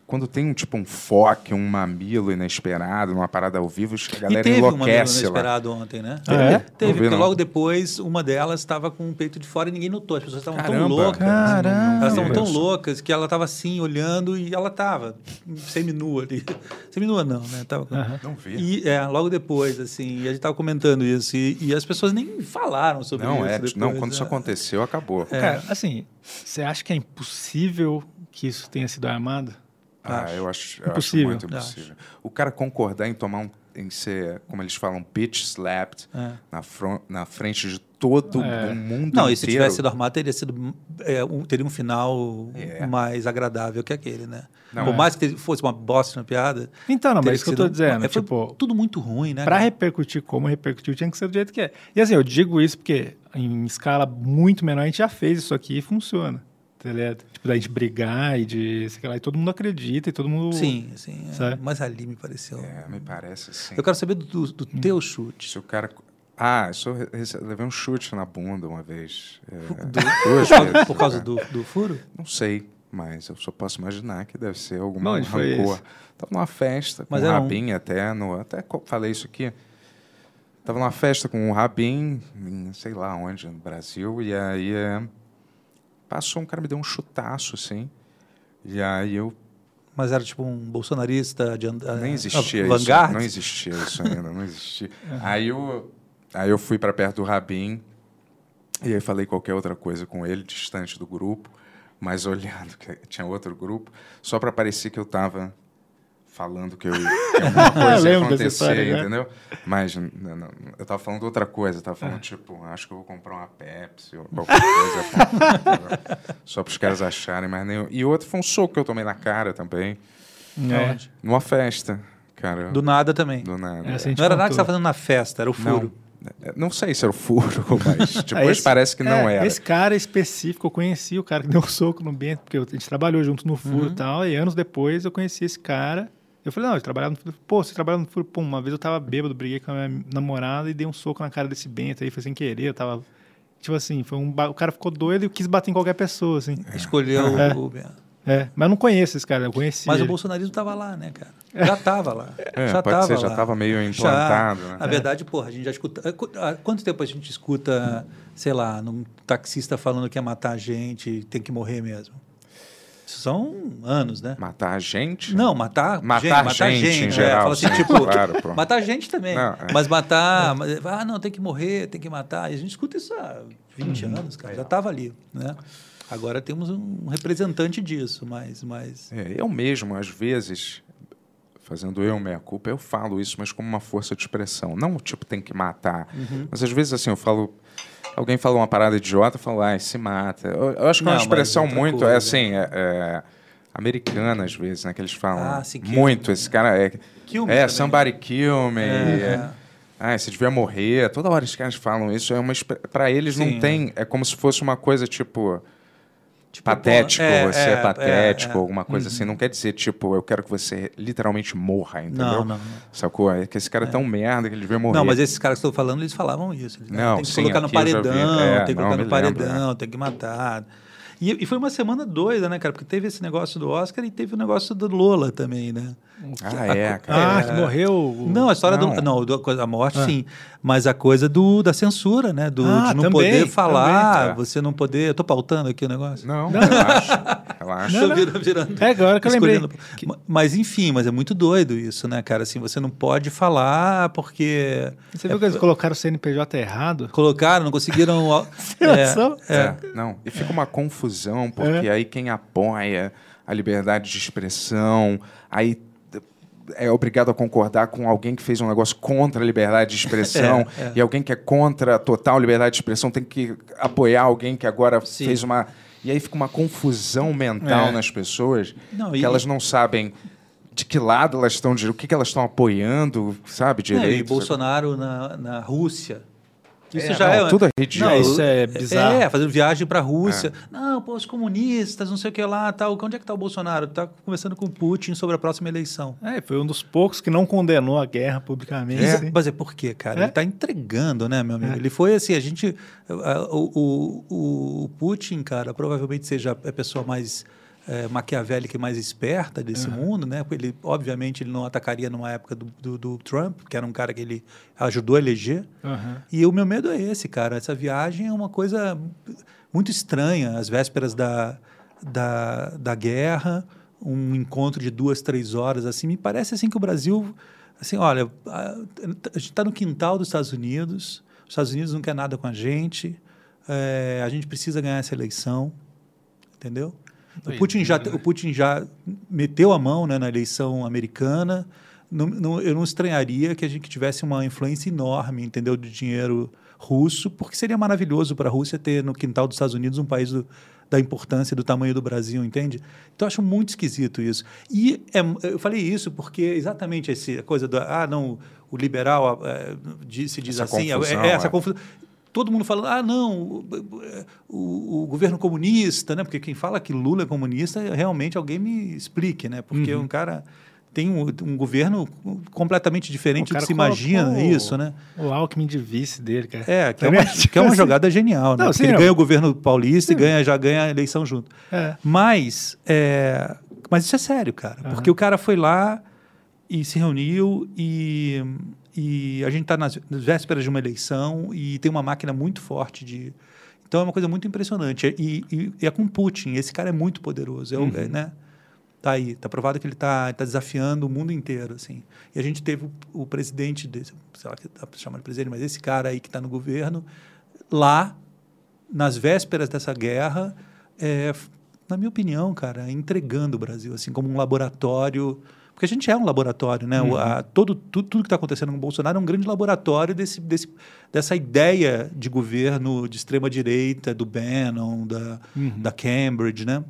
Quando tem um tipo um foque, um mamilo inesperado, numa parada ao vivo, acho que a E galera teve uma enlouquece lá. inesperado ontem, né? Ah, é? Teve, vi, porque não. logo depois uma delas estava com o peito de fora e ninguém notou. As pessoas estavam tão loucas. Caramba. Elas estavam tão loucas que ela estava assim, olhando, e ela estava seminua ali. Seminua não, né? Tava com- Não vi. E é, logo depois, assim, e a gente estava comentando isso, e, e as pessoas nem falaram sobre Não, isso. é, depois, não, quando isso é. aconteceu, acabou. Cara, assim, você acha que é impossível que isso tenha sido armado? Ah, eu acho, eu acho Impossível. muito impossível. O cara concordar em tomar um, em ser, como eles falam, bitch slapped É. na, fron- na frente de todo É. o mundo Não, inteiro. e se tivesse sido armado, teria, sido, é, um, teria um final É. mais agradável que aquele, né? Não, Por é. mais que fosse uma bosta na piada. Então, não, mas isso que eu tô dizendo, é, foi tipo, tudo muito ruim, né? Pra cara? repercutir como repercutiu, tinha que ser do jeito que é. E assim, eu digo isso porque em escala muito menor a gente já fez isso aqui e funciona. Tá ligado? Tipo, da gente brigar e de. Sei lá, e todo mundo acredita e todo mundo. Sim, sim. é. Mas ali me pareceu. É, me parece assim. Eu quero saber do, do, do Hum. teu chute. Se o cara... Ah, eu só levei um chute na bunda uma vez. É, Do- duas por, vezes. por causa é. do, do furo? Não sei, mas eu só posso imaginar que deve ser alguma Onde rancor. esse? Tava numa festa Mas com o era um- até, no, até falei isso aqui. Tava numa festa com o Rabin, em sei lá onde, no Brasil, e aí é, passou um cara, me deu um chutaço, assim, e aí eu Mas era tipo um bolsonarista de and- nem ah, existia isso, não existia isso ainda, não existia. Aí eu, aí eu fui para perto do Rabin e aí falei qualquer outra coisa com ele, distante do grupo, mas olhando que tinha outro grupo, só para parecer que eu estava falando que, eu, que alguma coisa ia acontecer, história, né? entendeu? Mas n- n- eu estava falando outra coisa, estava falando tipo, acho que eu vou comprar uma Pepsi ou qualquer coisa, só para os caras acharem, mas nem e outro foi um soco que eu tomei na cara também. É. Numa festa, cara. Do nada também. Do nada. Gente Não era nada que você estava fazendo na festa, era o furo. Não, não sei se era o furo, mas Ah, depois esse- parece que não é, era. Esse cara específico, eu conheci o cara que deu um soco no Bento, porque a gente trabalhou junto no Furo Uhum. e tal, e anos depois eu conheci esse cara. Eu falei, não, ele trabalhava no Furo. Pô, você trabalha no Furo? Pô, uma vez eu tava bêbado, briguei com a minha namorada e dei um soco na cara desse Bento aí, foi sem querer, eu tava... Tipo assim, foi um ba- o cara ficou doido e quis bater em qualquer pessoa, assim. Escolheu É. o. É, mas eu não conheço esse cara, eu conheci Mas o ele. bolsonarismo estava lá, né, cara? Já estava lá. É, já pode ser, tava já lá. estava meio implantado, Já. né? Na verdade, porra, a gente já escuta. há qu- Há quanto tempo a gente escuta, sei lá, num taxista falando que ia matar a gente, tem que morrer mesmo? Isso são anos, né? Matar a gente? Não, matar, Matar gente, matar gente, gente, em é, geral, fala assim, sim, tipo, claro, matar gente também. Não, é. Mas matar, mas- ah, não, tem que morrer, tem que matar. E a gente escuta isso há 20 Uhum. anos, cara. Já estava ali, né? Agora temos um representante disso, mas, mas É, eu mesmo, às vezes, fazendo eu meia culpa, eu falo isso, mas como uma força de expressão. Não, tipo, tem que matar. Uhum. Mas às vezes, assim, eu falo. Alguém fala uma parada idiota, eu falo, ai, se mata. Eu, eu acho que é uma Não, expressão muito, coisa. é assim, é, é, americana às vezes, né? Que eles falam. Ah, sim, muito. Esse cara é. Kill me é, também, somebody kill me. É, ah, você devia morrer. Toda hora os caras falam isso. É uma para eles Sim, não tem. É como se fosse uma coisa tipo. Tipo, patético, é, você é, é, patético, é, é. alguma coisa assim. Uhum. Não quer dizer, tipo, eu quero que você literalmente morra, entendeu? Não, não, não. Sacou? É que esse cara é tão merda que ele devia morrer. Não, mas esses caras que eu estou falando, eles falavam isso. Eles, Não, tem que sim, colocar no paredão, É, tem que colocar no lembro, paredão, tem que matar. E, e foi uma semana doida, né, cara? Porque teve esse negócio do Oscar e teve o negócio do Lola também, né? Ah, é, A- cara. Ah, que morreu o- Não, a história Não. do. Não, do- a morte, Ah. sim. Mas a coisa do, da censura, né? Do, Ah, de não também, poder falar, também. É. você não poder. Eu tô pautando aqui o negócio. Não, relaxa. relaxa. Tô virando- virando- É agora que eu lembrei. Ma- Mas enfim, mas é muito doido isso, né, cara? Assim, você não pode falar porque. Você viu que eles colocaram o CNPJ errado? Colocaram, não conseguiram. noção? é, É, não. E fica uma confusão, porque É. aí quem apoia a liberdade de expressão, aí é obrigado a concordar com alguém que fez um negócio contra a liberdade de expressão, É, é. e alguém que é contra a total liberdade de expressão tem que apoiar alguém que agora Sim. fez uma. E aí fica uma confusão mental É. nas pessoas, Não, que e- elas não sabem de que lado elas estão, de, o que, que elas estão apoiando, sabe, direito. e Bolsonaro na, na Rússia. Isso É, já não, é. tudo é ridículo. Não, Isso é bizarro. É, fazendo viagem para a Rússia. Não, pô, os comunistas, não sei o que lá, tal. Onde é que está o Bolsonaro? Está conversando com o Putin sobre a próxima eleição. É, foi um dos poucos que não condenou a guerra publicamente. É, mas é por quê, cara? É? Ele está entregando, né, meu amigo? É. Ele foi assim, a gente. a- O, o, o Putin, cara, provavelmente seja a pessoa mais é, maquiavélica e mais esperta desse mundo, né? Ele, obviamente, ele não atacaria numa época do, do, do Trump, que era um cara que ele ajudou a eleger. Aham. E o meu medo é esse, cara. Essa viagem é uma coisa muito estranha. As vésperas da, da, da guerra, um encontro de duas, três horas, assim. Me parece assim que o Brasil, assim, olha, a, a gente está no quintal dos Estados Unidos. Os Estados Unidos não quer nada com a gente. é, a gente precisa ganhar essa eleição, entendeu? O Putin, já, o Putin já meteu a mão né, na eleição americana. Não, não- eu não estranharia que a gente tivesse uma influência enorme, entendeu, do dinheiro russo, porque seria maravilhoso para a Rússia ter no quintal dos Estados Unidos um país do- da importância e do tamanho do Brasil, entende? Então eu acho muito esquisito isso. E é- eu falei isso porque exatamente essa coisa da ah não o liberal é, se diz Essa assim é- confusão, é, essa é. confusão todo mundo falando, ah, não, o, o- governo comunista, né? Porque quem fala que Lula é comunista, realmente alguém me explique, né? Porque Uhum. um cara tem um, um governo completamente diferente do que se imagina colocou isso, né? O Alckmin de vice dele, cara. É, que é uma, que é uma jogada genial, né? Não, Porque sim, ele eu- ganha o governo paulista e ganha, já ganha a eleição junto. É. Mas, é, mas isso é sério, cara. Aham. Porque o cara foi lá e se reuniu e, e a gente está nas, nas vésperas de uma eleição e tem uma máquina muito forte de... Então é uma coisa muito impressionante. E, e- e é com Putin. Esse cara é muito poderoso. É, Uhum. né? Tá aí, tá provado que ele tá, tá desafiando o mundo inteiro, assim. E a gente teve o, o presidente, desse, sei lá, que pra chamar de presidente, mas esse cara aí que está no governo, lá, nas vésperas dessa guerra, é, na minha opinião, cara, entregando o Brasil, assim, como um laboratório. Porque a gente é um laboratório, né? O- Uhum. a- todo, tudo, tudo que está acontecendo com o Bolsonaro é um grande laboratório desse, desse, dessa ideia de governo de extrema-direita, do Bannon, da, Uhum. da Cambridge, né?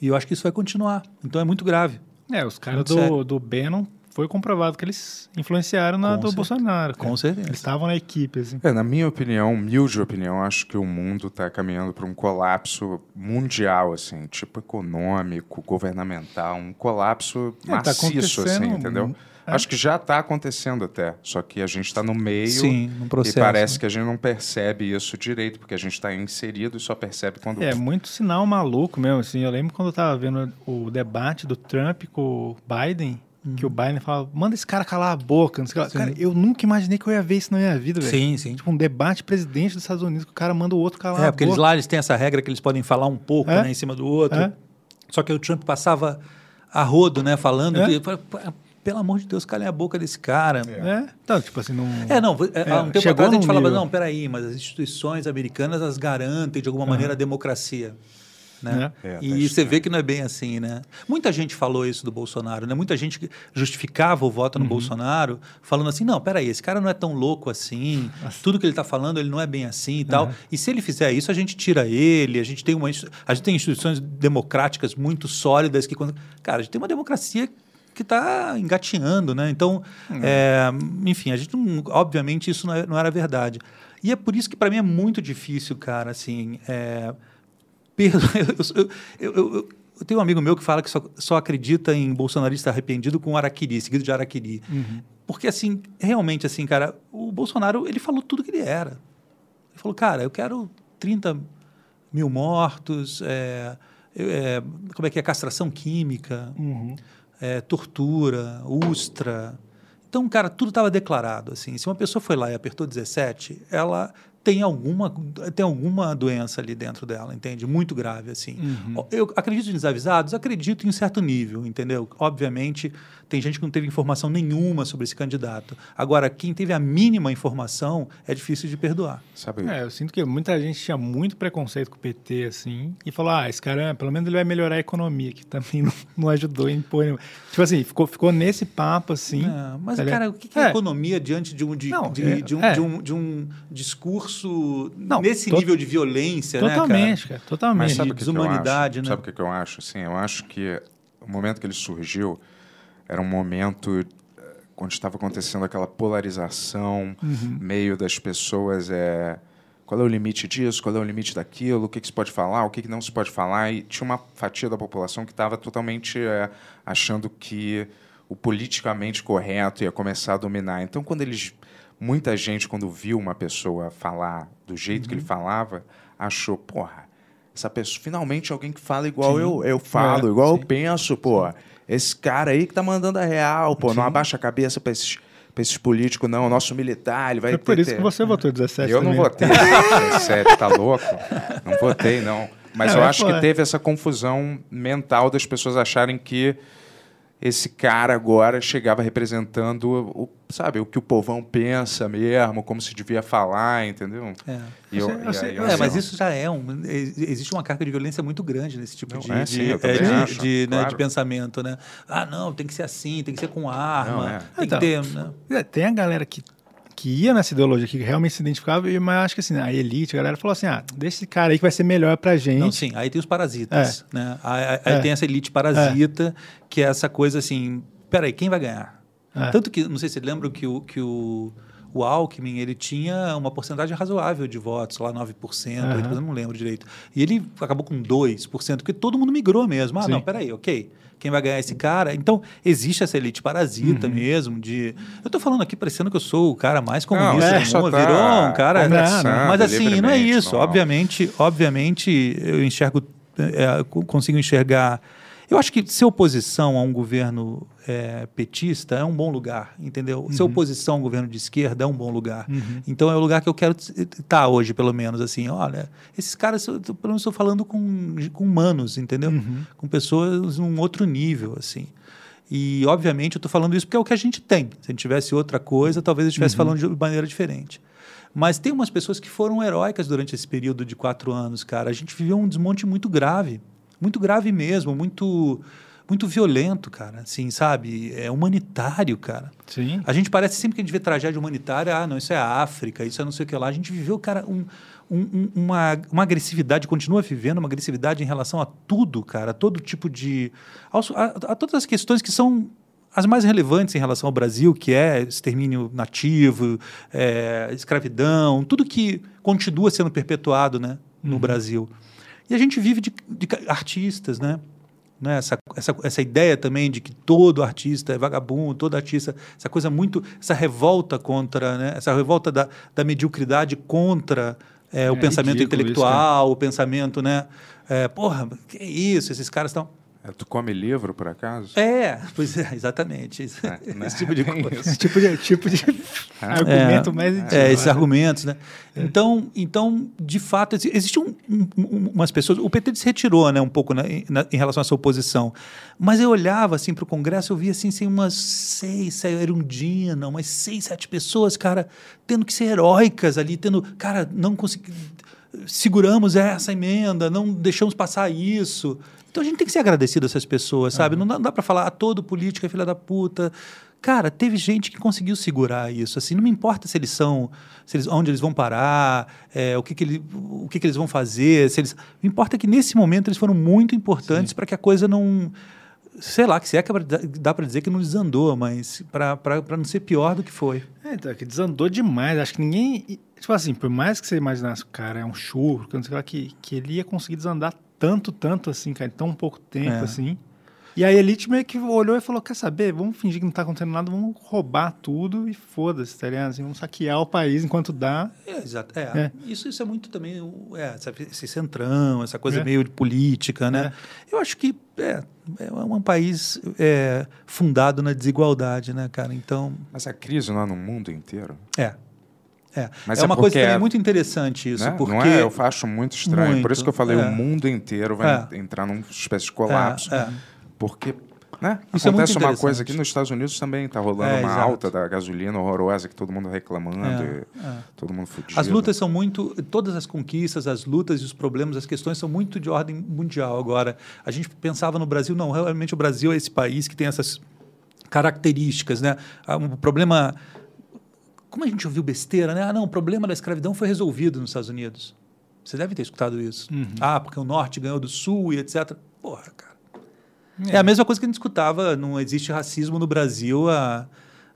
E eu acho que isso vai continuar. Então é muito grave. É, os caras sério. do, do Bannon foi comprovado que eles influenciaram na Com do certeza. Bolsonaro. cara. Com certeza. Eles estavam na equipe, assim. É, na minha opinião, humilde opinião, acho que o mundo está caminhando para um colapso mundial, assim, tipo econômico, governamental, um colapso É, tá maciço, assim, acontecendo, entendeu? é. Acho que já está acontecendo até, só que a gente está no meio Sim, num processo, e parece né? que a gente não percebe isso direito, porque a gente está inserido e só percebe quando... É, muito sinal maluco mesmo, assim. Eu lembro quando eu tava vendo o debate do Trump com o Biden, que o Biden falava, manda esse cara calar a boca. Uhum. Cara, eu nunca imaginei que eu ia ver isso na minha vida, velho. Sim, sim. Tipo, um debate presidente dos Estados Unidos que o cara manda o outro calar É, a porque eles boca. lá eles têm essa regra que eles podem falar um pouco É. né, em cima do outro. É. Só que o Trump passava a rodo, né? Falando. É. que- pá, pelo amor de Deus, calem a boca desse cara. É, então, tipo assim, não... É, não, é, há um tempo chegou atrás a gente num falava, nível. não, peraí, mas as instituições americanas, elas garantem, de alguma Aham. maneira, a democracia. Né? É, tá e você vê que não é bem assim, né? Muita gente falou isso do Bolsonaro, né? Muita gente que justificava o voto no Uhum. Bolsonaro, falando assim, não, peraí, esse cara não é tão louco assim, tudo que ele está falando, ele não é bem assim e tal. Uhum. E se ele fizer isso, a gente tira ele, a gente tem uma a gente tem instituições democráticas muito sólidas que quando, cara, a gente tem uma democracia que está engatinhando, né? Então, é, enfim, a gente não, obviamente isso não, é- não era verdade. E é por isso que para mim é muito difícil, cara, assim, é, perdo- eu, eu- eu- tenho um amigo meu que fala que só, só acredita em bolsonarista arrependido com araquiri, seguido de araquiri. Uhum. Porque, assim, realmente, assim, cara, o Bolsonaro, ele falou tudo que ele era. Ele falou, cara, eu quero 30 mil mortos, é, é, como é que é, castração química, Uhum. é, tortura, ustra. Então, cara, tudo estava declarado. Assim, se uma pessoa foi lá e apertou 17, ela tem alguma, tem alguma doença ali dentro dela, entende? Muito grave, assim. Uhum. Eu acredito em desavisados? Acredito em certo nível, entendeu? Obviamente, tem gente que não teve informação nenhuma sobre esse candidato. Agora, quem teve a mínima informação é difícil de perdoar. Sabe? É, eu sinto que muita gente tinha muito preconceito com o PT, assim, e falou, ah, esse cara, pelo menos ele vai melhorar a economia, que também não, não ajudou em pôr. Tipo assim, ficou, ficou nesse papo, assim. É, mas, tá cara, o que que é, economia diante de um, de, Não, de, é- de um, é. de um, de um discurso Não, nesse nível de violência, Totalmente, né, cara, cara? totalmente. Mas sabe de o que que eu desumanidade, acho? né? Sabe o que que eu acho? Assim, eu acho que o momento que ele surgiu era um momento eh, onde estava acontecendo aquela polarização, Uhum. meio das pessoas é qual é o limite disso, qual é o limite daquilo, o que, que se pode falar, o que, que não se pode falar, e tinha uma fatia da população que estava totalmente eh, achando que o politicamente correto ia começar a dominar. Então, quando eles muita gente quando viu uma pessoa falar do jeito que Uhum. ele falava, achou, porra, essa pessoa, finalmente alguém que fala igual Sim. eu, eu falo, É, igual sim. eu penso, pô. Esse cara aí que tá mandando a real, pô, não Sim. abaixa a cabeça pra esses, pra esses políticos, não. O nosso militar, ele vai Foi por ter- isso que você votou 17 Eu não também. votei 17, tá louco? Não votei, não. Mas Não, eu é acho foda. que teve essa confusão mental das pessoas acharem que esse cara agora chegava representando o, sabe, o que o povão pensa mesmo, como se devia falar, entendeu? É. E eu- Eu sei- eu e É, sei mas isso já é um. ex- Existe uma carga de violência muito grande nesse tipo Não, de, é, de, sim, eu é, de- acho, de, né, claro. de pensamento, né? Ah, não, tem que ser assim, tem que ser com arma, Não, é. tem Então, que ter. né? É, Tem a galera que, que ia nessa ideologia, que realmente se identificava, e- mas acho que assim, a elite, a galera falou assim: ah, deixa esse cara aí que vai ser melhor pra gente. Não, sim, aí tem os parasitas, né? Aí, aí- É. tem essa elite parasita, que é essa coisa assim, peraí, quem vai ganhar? É. Tanto que, não sei se você lembra que o, que o, o Alckmin, ele tinha uma porcentagem razoável de votos, lá 9%, Aham. 8%, eu não lembro direito. E ele acabou com 2%, porque todo mundo migrou mesmo. Ah, Sim. não, peraí, ok. Quem vai ganhar é esse cara? Então, existe essa elite parasita Uhum. mesmo de... Eu tô falando aqui parecendo que eu sou o cara mais comunista Não, do você só mundo, tá virou um cara... Mas assim, não é isso. Obviamente, obviamente, eu enxergo, é, co- consigo enxergar. Eu acho que ser oposição a um governo é, petista é um bom lugar, entendeu? Ser Uhum. oposição a um governo de esquerda é um bom lugar. Uhum. Então é o lugar que eu quero estar hoje, pelo menos. Assim, olha, esses caras, eu pelo menos estou falando com, com humanos, entendeu? Uhum. Com pessoas num outro nível, assim. E, obviamente, eu estou falando isso porque é o que a gente tem. Se a gente tivesse outra coisa, talvez eu estivesse Uhum. falando de maneira diferente. Mas tem umas pessoas que foram heróicas durante esse período de quatro anos, cara. A gente viveu um desmonte muito grave. Muito grave mesmo, muito muito violento, cara. Assim, sabe? É humanitário, cara. Sim. A gente parece sempre que a gente vê tragédia humanitária, ah, não, isso é a África, isso é não sei o que lá. A gente viveu, cara, um, um- um- uma, uma agressividade, continua vivendo uma agressividade em relação a tudo, cara, a todo tipo de. aos- a, a todas as questões que são as mais relevantes em relação ao Brasil, que é extermínio nativo, é, escravidão, tudo que continua sendo perpetuado né, no Brasil. E a gente vive de, de artistas, né? né? Essa, essa, essa ideia também de que todo artista é vagabundo, todo artista, essa coisa muito, essa revolta contra, né? essa revolta da, da mediocridade contra é, o É pensamento ridículo isso, intelectual, o pensamento, né? É, porra, que isso? Esses caras estão. É, Tu come livro, por acaso? É, pois é, exatamente. Isso, É, né? Esse tipo de Tem coisa. tipo de, tipo de argumento é, mais É, idiota. esses argumentos, né? Então, então, de fato, exi- existe um, um- um- umas pessoas. O PT se retirou, né, um pouco né, em, na- em relação à sua oposição. Mas eu olhava assim para o Congresso, eu via assim, assim umas seis, sete, era um dia, não, umas seis, sete pessoas, cara, tendo que ser heróicas ali, tendo, cara, não consegui seguramos essa emenda, não deixamos passar isso. Então a gente tem que ser agradecido a essas pessoas, sabe? Não dá, não dá para falar, ah, todo político é filha da puta. Cara, teve gente que conseguiu segurar isso. Assim, não me importa se eles são, se eles, onde eles vão parar, é, o, que, que, ele, o que, que eles vão fazer. Se eles, o que importa é que nesse momento eles foram muito importantes para que a coisa não, sei lá, que se é que dá para dizer que não desandou, mas para não ser pior do que foi. É, então, que desandou demais. Acho que ninguém. Tipo assim, por mais que você imaginasse, cara, é um churro, que, não sei lá, que, que ele ia conseguir desandar tanto, tanto assim, cara, em tão pouco tempo É. assim. E a Elite meio que olhou e falou: quer saber? Vamos fingir que não tá acontecendo nada, vamos roubar tudo e foda-se, tá ligado? Assim, vamos saquear o país enquanto dá. É, exato. É, É. Isso, isso é muito também é, esse centrão, essa coisa É. meio de política, né? Eu acho que é, é um país é, fundado na desigualdade, né, cara? Então. Mas a crise não é no mundo inteiro? É. É, Mas é é uma coisa também é- muito interessante isso, Né? porque Não é? Eu acho muito estranho. Por Muito, isso que eu falei, é. o mundo inteiro vai É. entrar numa espécie de colapso. É, é. Porque né? Isso é acontece uma interessante. coisa aqui nos Estados Unidos também, está rolando É, uma exato. alta da gasolina horrorosa que todo mundo reclamando, É, e é. todo mundo fudido. As lutas são muito. Todas as conquistas, as lutas e os problemas, as questões são muito de ordem mundial. Agora, a gente pensava no Brasil, não, realmente o Brasil é esse país que tem essas características, né? Ah, Um problema. Como a gente ouviu besteira, né? Ah, não, o problema da escravidão foi resolvido nos Estados Unidos. Você deve ter escutado isso. Uhum. Ah, porque o norte ganhou do sul e etc. Porra, cara. É. a mesma coisa que a gente escutava, não existe racismo no Brasil há,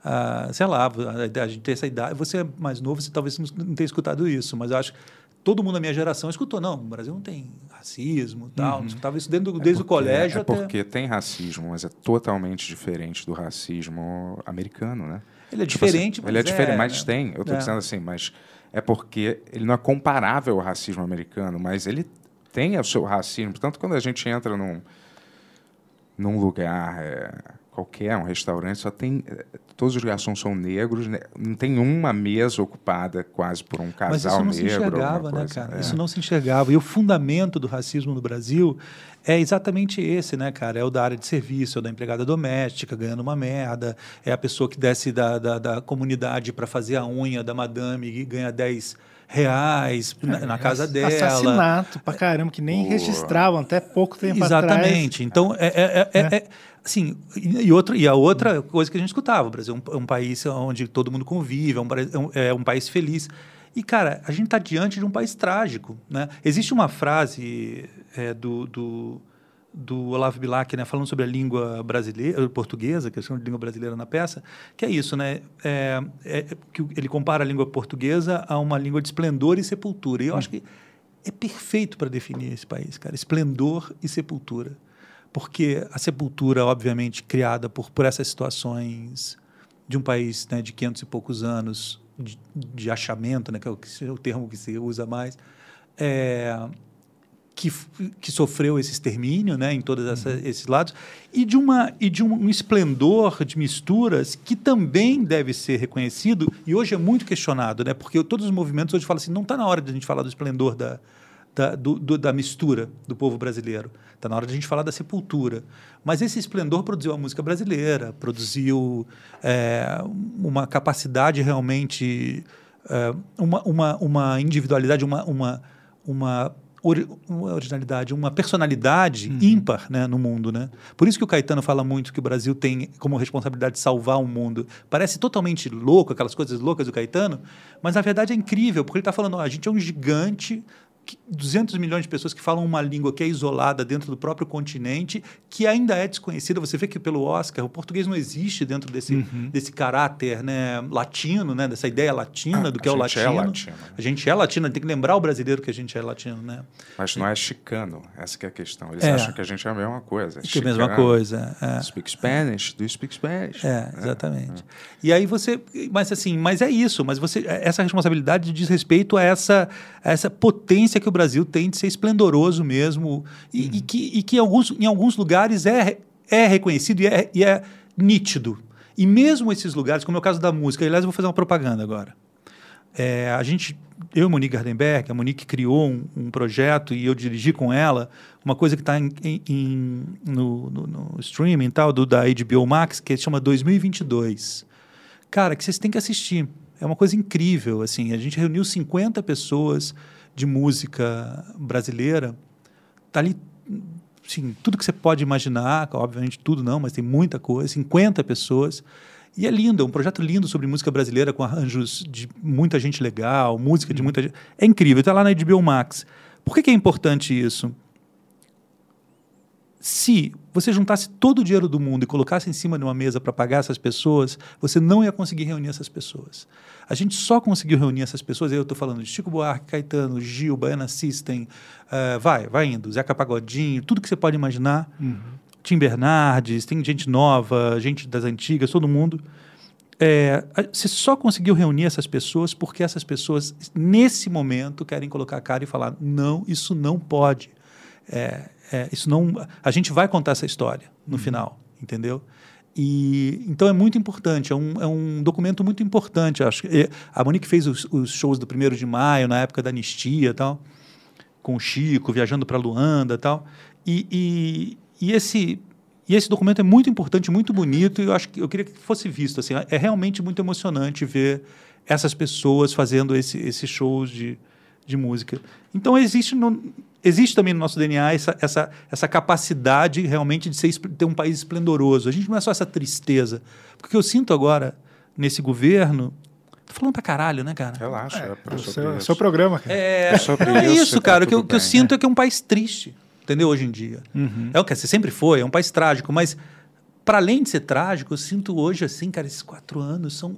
há, sei lá, a, a gente tem essa idade. Você é mais novo, você talvez não tenha escutado isso, mas eu acho que todo mundo da minha geração escutou. Não, o Brasil não tem racismo e tal. Uhum. Não escutava isso desde, É desde o porque- colégio é até. porque tem racismo, mas é totalmente diferente do racismo americano, né? Ele é Tipo assim, diferente, Ele é mas diferente, é, mas né? tem. Eu estou É. dizendo assim, mas é porque ele não é comparável ao racismo americano, mas ele tem o seu racismo. Portanto, quando a gente entra num, num lugar é, qualquer, um restaurante, só tem. é, Todos os garçons são negros, né? não tem uma mesa ocupada quase por um casal Mas isso não se negro. enxergava, alguma né, cara? É. Isso não se enxergava. E o fundamento do racismo no Brasil é exatamente esse, né, cara? É o da área de serviço, é o da empregada doméstica ganhando uma merda, é a pessoa que desce da, da, da comunidade para fazer a unha da madame e ganha 10 reais na, na casa dela. Assassinato pra caramba, que nem registravam até pouco tempo atrás. Exatamente. Então, é, é, é, é- é- assim, e, outra, e a outra coisa que a gente escutava, o Brasil é um, é um país onde todo mundo convive, é um, país- é um- é um país feliz. E, cara, a gente está diante de um país trágico. Né? Existe uma frase é, do, do, do Olavo Bilac, né, falando sobre a língua brasileira, portuguesa, que é de língua brasileira na peça, que é isso, né? É, é- que ele compara a língua portuguesa a uma língua de esplendor e sepultura. E eu acho que é perfeito para definir esse país, cara. Esplendor e sepultura. Porque a sepultura, obviamente, criada por, por essas situações de um país né, de 500 e poucos anos de, de achamento, né, que é o, que o termo que se usa mais, é, que, que sofreu esse extermínio né, em todos essa, esses lados, e de, uma, e de um, um esplendor de misturas que também deve ser reconhecido, e hoje é muito questionado, né, porque todos os movimentos hoje falam assim, não está na hora de a gente falar do esplendor da, da, do- do- da mistura do povo brasileiro. Está na hora de a gente falar da sepultura. Mas esse esplendor produziu a música brasileira, produziu é, uma capacidade realmente, é, uma, uma, uma individualidade, uma, uma, uma, ori- uma originalidade, uma personalidade ímpar né, no mundo. Né? Por isso que o Caetano fala muito que o Brasil tem como responsabilidade salvar o mundo. Parece totalmente louco, aquelas coisas loucas do Caetano, mas na verdade é incrível, porque ele está falando, ó, a gente é um gigante 200 milhões de pessoas que falam uma língua que é isolada dentro do próprio continente, que ainda é desconhecida. Você vê que pelo Oscar o português não existe dentro desse, Uhum. desse caráter né, latino, né, dessa ideia latina Ah, do que é o gente é latino. latino. A gente é latino, tem que lembrar o brasileiro que a gente é latino, né? Mas não é chicano, essa que é a questão. Eles É. acham que a gente é a mesma coisa. Que é a mesma coisa, é. Speak Spanish, do speak Spanish? É, exatamente. E aí você, mas assim, mas é isso, mas você essa responsabilidade diz respeito a essa a essa potência que o Brasil tem de ser esplendoroso mesmo e, e que, e que em, alguns, em alguns lugares é, é reconhecido e é, e é nítido. E mesmo esses lugares, como é o caso da música, aliás, eu vou fazer uma propaganda agora. É, a gente, eu e Monique Gardenberg, a Monique criou um, um projeto e eu dirigi com ela uma coisa que está no, no- no streaming tal, do, da HBO Max, que chama 2022. Cara, que vocês têm que assistir. É uma coisa incrível, assim. A gente reuniu 50 pessoas de música brasileira, tá ali, sim, tudo que você pode imaginar, obviamente tudo não, mas tem muita coisa, 50 pessoas. E é lindo, é um projeto lindo sobre música brasileira, com arranjos de muita gente legal, música de muita gente. É incrível, está lá na HBO Max. Por que, que é importante isso? Se você juntasse todo o dinheiro do mundo e colocasse em cima de uma mesa para pagar essas pessoas, você não ia conseguir reunir essas pessoas. A gente só conseguiu reunir essas pessoas, eu estou falando de Chico Buarque, Caetano, Gil, Baiana System, uh, vai, vai indo, Zeca Pagodinho, tudo que você pode imaginar. Uhum. Tim Bernardes, tem gente nova, gente das antigas, todo mundo. É, você só conseguiu reunir essas pessoas porque essas pessoas, nesse momento, querem colocar a cara e falar: não, isso não pode. É, é, isso não. A gente vai contar essa história no final, entendeu? E então é muito importante, é um, é um documento muito importante. Acho. E A Monique fez os, os shows do primeiro de maio, na época da anistia tal com o Chico, viajando para Luanda tal. E, e, e esse e esse documento é muito importante, muito bonito, e eu acho que eu queria que fosse visto. Assim, é realmente muito emocionante ver essas pessoas fazendo esse, esses shows de, de música. Então existe, no, existe também no nosso DNA essa, essa, essa capacidade realmente de ser, ter um país esplendoroso. A gente não é só essa tristeza. Porque o que eu sinto agora nesse governo. Tô falando pra caralho, né, cara? Relaxa, é, o seu- seu programa, cara. É, É sobre é isso, isso, tá cara. O que, eu- eu sinto é que é um país triste, entendeu? Hoje em dia. Uhum. É o que você sempre foi, é um país trágico, mas para além de ser trágico, eu sinto hoje assim, cara, esses quatro anos são.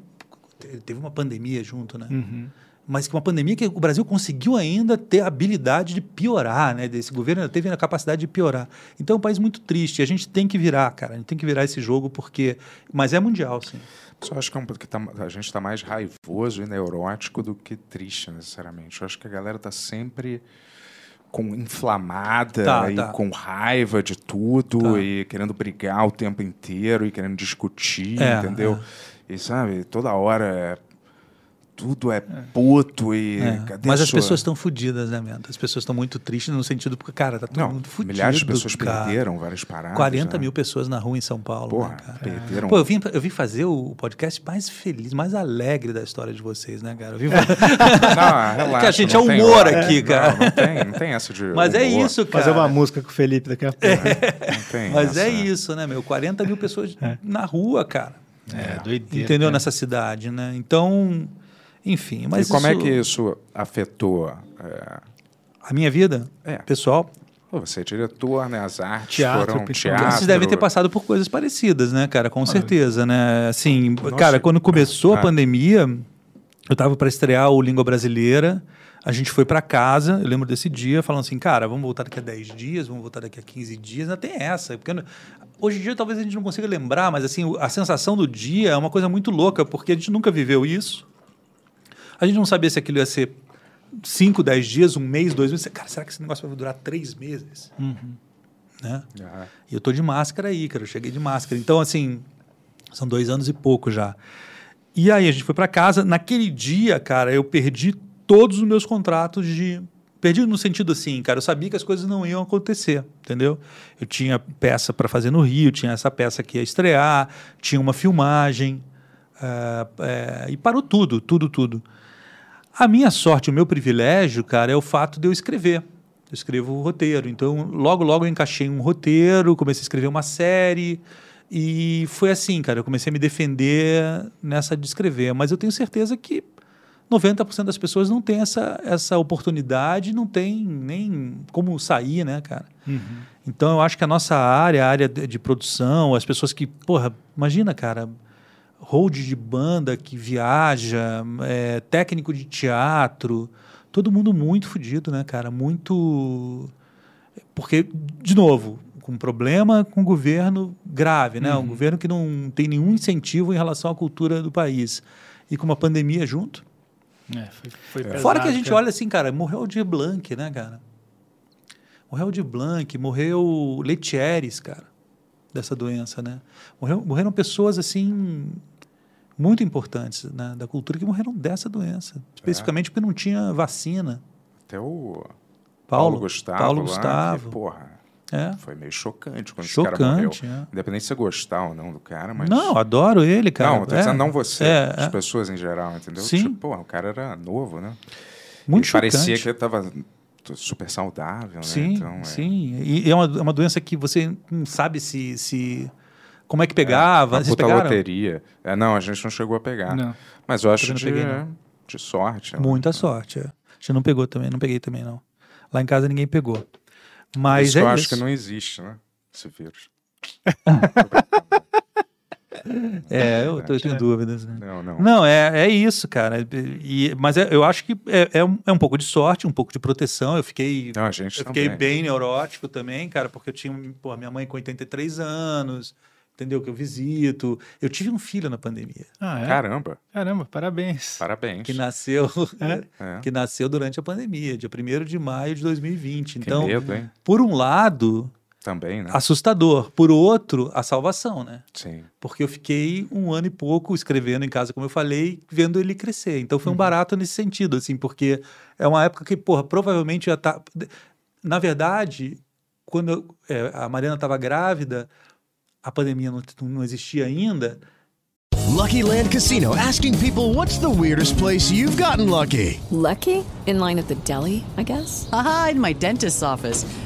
Teve uma pandemia junto, né? Uhum. Mas que uma pandemia que o Brasil conseguiu ainda ter a habilidade de piorar, né? Desse governo ainda teve a capacidade de piorar. Então é um país muito triste. A gente tem que virar, cara. A gente tem que virar esse jogo porque. Mas é mundial, sim. Só acho que, é um, que tá- a gente está mais raivoso e neurótico do que triste, necessariamente. Eu acho que a galera tá sempre com inflamada Tá, e tá. com raiva de tudo Tá. e querendo brigar o tempo inteiro e querendo discutir, É, entendeu? E sabe, toda hora é- tudo é puto e É, cadê Mas a as sua- pessoas estão fodidas, né, Mento? As pessoas estão muito tristes no sentido porque, cara, tá todo Não, mundo fudido. milhares de pessoas cara. perderam várias paradas, 40 né? mil pessoas na rua em São Paulo. Porra, né, cara? perderam. Pô, eu vim, eu vim fazer o podcast mais feliz, mais alegre da história de vocês, né, cara? Eu vim... Não, relaxa, que a gente não é humor hora. aqui, Não, cara. não tem- não tem essa de Mas é humor. isso, cara. Fazer uma música com o Felipe daqui a pouco. Não tem Mas essa. é isso, né, meu? 40 mil pessoas na rua, cara. É, doideira. Entendeu? cara. Nessa cidade, né? Então, enfim. Mas e como é isso- que isso afetou é, A minha vida? É. Pessoal? Pô, você é diretor, né? As artes Teatro, foram teatro. Vocês devem ter passado por coisas parecidas, né, cara? Com certeza, né? Assim, Nossa. cara, quando começou a Ah. pandemia, eu tava para estrear o Língua Brasileira. A gente foi para casa, eu lembro desse dia, falando assim, cara, vamos voltar daqui a 10 dias, vamos voltar daqui a 15 dias. Ainda tem essa. Porque hoje em dia talvez a gente não consiga lembrar, mas assim, a sensação do dia é uma coisa muito louca, porque a gente nunca viveu isso. A gente não sabia se aquilo ia ser 5, 10 dias, um mês, dois meses. Cara, será que esse negócio vai durar três meses? Né? Ah, E eu tô de máscara aí, cara. Eu cheguei de máscara. Então, assim, são dois anos e pouco já. E aí a gente foi para casa. Naquele dia, cara, eu perdi todos os meus contratos de. Perdi no sentido assim, cara, eu sabia que as coisas não iam acontecer, entendeu? Eu tinha peça para fazer no Rio, tinha essa peça que ia estrear, tinha uma filmagem, ah, é, e parou tudo, tudo, tudo. A minha sorte, o meu privilégio, cara, é o fato de eu escrever. Eu escrevo o roteiro. Então, logo, logo eu encaixei um roteiro, comecei a escrever uma série. E foi assim, cara. Eu comecei a me defender nessa de escrever. Mas eu tenho certeza que 90% das pessoas não tem essa, essa oportunidade, não tem nem como sair, né, cara? Então, eu acho que a nossa área, a área de, de produção, as pessoas que, porra, imagina, cara, hold de banda que viaja, é, técnico de teatro, todo mundo muito fodido, né, cara? Muito. Porque, de novo, com um problema com o governo grave, né? Um Uhum. governo que não tem nenhum incentivo em relação à cultura do país. E com uma pandemia junto. É, foi, foi Fora pesado, que a gente cara. olha assim, cara, morreu o de Blanc, né, cara? Morreu o de Blanc, morreu Letieres, cara, dessa doença, né? Morreu, morreram pessoas, assim, muito importantes né, da cultura que morreram dessa doença. Especificamente porque não tinha vacina. Até o Paulo- Paulo Gustavo. Paulo lá, Gustavo. Que, porra, É. foi meio chocante quando esse cara Chocante, morreu. é. Independente de você gostar ou não do cara, mas... Não, adoro ele, cara. Não, tô É, dizendo não você, é, as é. pessoas em geral, entendeu? Sim. Tipo, porra, o cara era novo, né? Muito e parecia chocante. que eu tava super saudável, né? Sim, Então, é. sim. E é uma, é uma doença que você não sabe se. se como é que pegava. Uma Vocês puta loteria. É, não, a gente não chegou a pegar. Não. Mas eu acho Também de, peguei, de sorte. né? Muita sorte. É. A gente não pegou também, não peguei também, não. Lá em casa ninguém pegou. Mas isso é eu acho isso. que não existe, né? Esse vírus. É, eu, tô- eu tenho dúvidas, né? Não, não. Não, é, é isso, cara. E, mas é- eu acho que é, é, um, é um pouco de sorte, um pouco de proteção. Eu fiquei, Não, a gente eu fiquei bem neurótico também, cara, porque eu tinha pô, minha mãe com 83 anos, entendeu? Que eu visito. Eu tive um filho na pandemia. Ah, é? Caramba. Caramba, parabéns. Parabéns. Que nasceu, É. que nasceu durante a pandemia, dia 1 de maio de 2020. Que Então, medo, hein? por um lado, Também, né? assustador. Por outro, a salvação, né? Sim. Porque eu fiquei um ano e pouco escrevendo em casa, como eu falei, vendo ele crescer. Então foi um barato nesse sentido, assim, porque é uma época que, porra, provavelmente já tá. Na verdade, quando eu- é, a Mariana estava grávida, a pandemia não, não existia ainda. Lucky Land Casino asking people what's the weirdest place you've gotten lucky? Lucky? In line at the deli, I guess? Haha, in my dentist's office.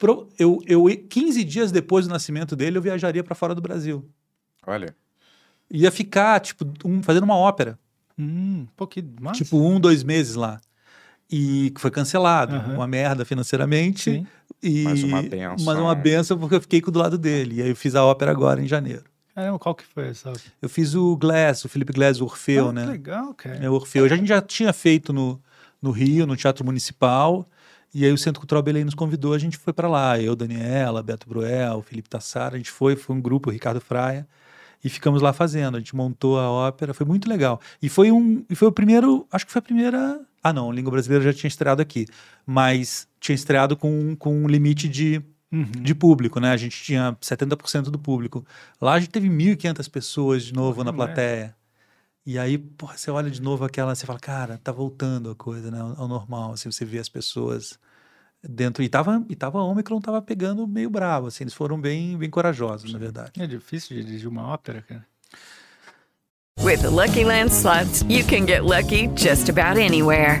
Pro- eu, eu, 15 dias depois do nascimento dele, eu viajaria para fora do Brasil. Olha. Ia ficar, tipo, um- fazendo uma ópera. Hum, pô, que massa. Tipo, um, dois meses lá. E que foi cancelado. Aham. Uma merda financeiramente. Sim. E, Mas uma benção. Mas uma benção porque eu fiquei do lado dele. E aí eu fiz a ópera agora em janeiro. Caramba, qual que foi essa? Eu fiz o Glass, o Felipe Glass, o Orfeu, Ah, né? que legal, cara. É o Orfeu. A gente já tinha feito no, no Rio, no Teatro Municipal. E aí o Centro Cultural Belém nos convidou, a gente foi para lá. Eu, Daniela, Beto Bruel, Felipe Tassara, a gente foi, foi um grupo, o Ricardo Fraia. E ficamos lá fazendo. A gente montou a ópera, foi muito legal. E foi um, e foi o primeiro, acho que foi a primeira. Ah, não, Língua Brasileira já tinha estreado aqui, mas tinha estreado com, com um limite de, de público, né? A gente tinha 70% do público. Lá a gente teve 1.500 pessoas de novo na Como é? E aí, porra, você olha de novo aquela, você fala, cara, tá voltando a coisa, né? Ao normal, assim, você vê as pessoas dentro. E tava, e tava, Omicron tava pegando meio bravo, assim, eles foram bem, bem corajosos, na verdade. É difícil dirigir uma ópera, cara. With the Lucky Land slots, you can get lucky just about anywhere.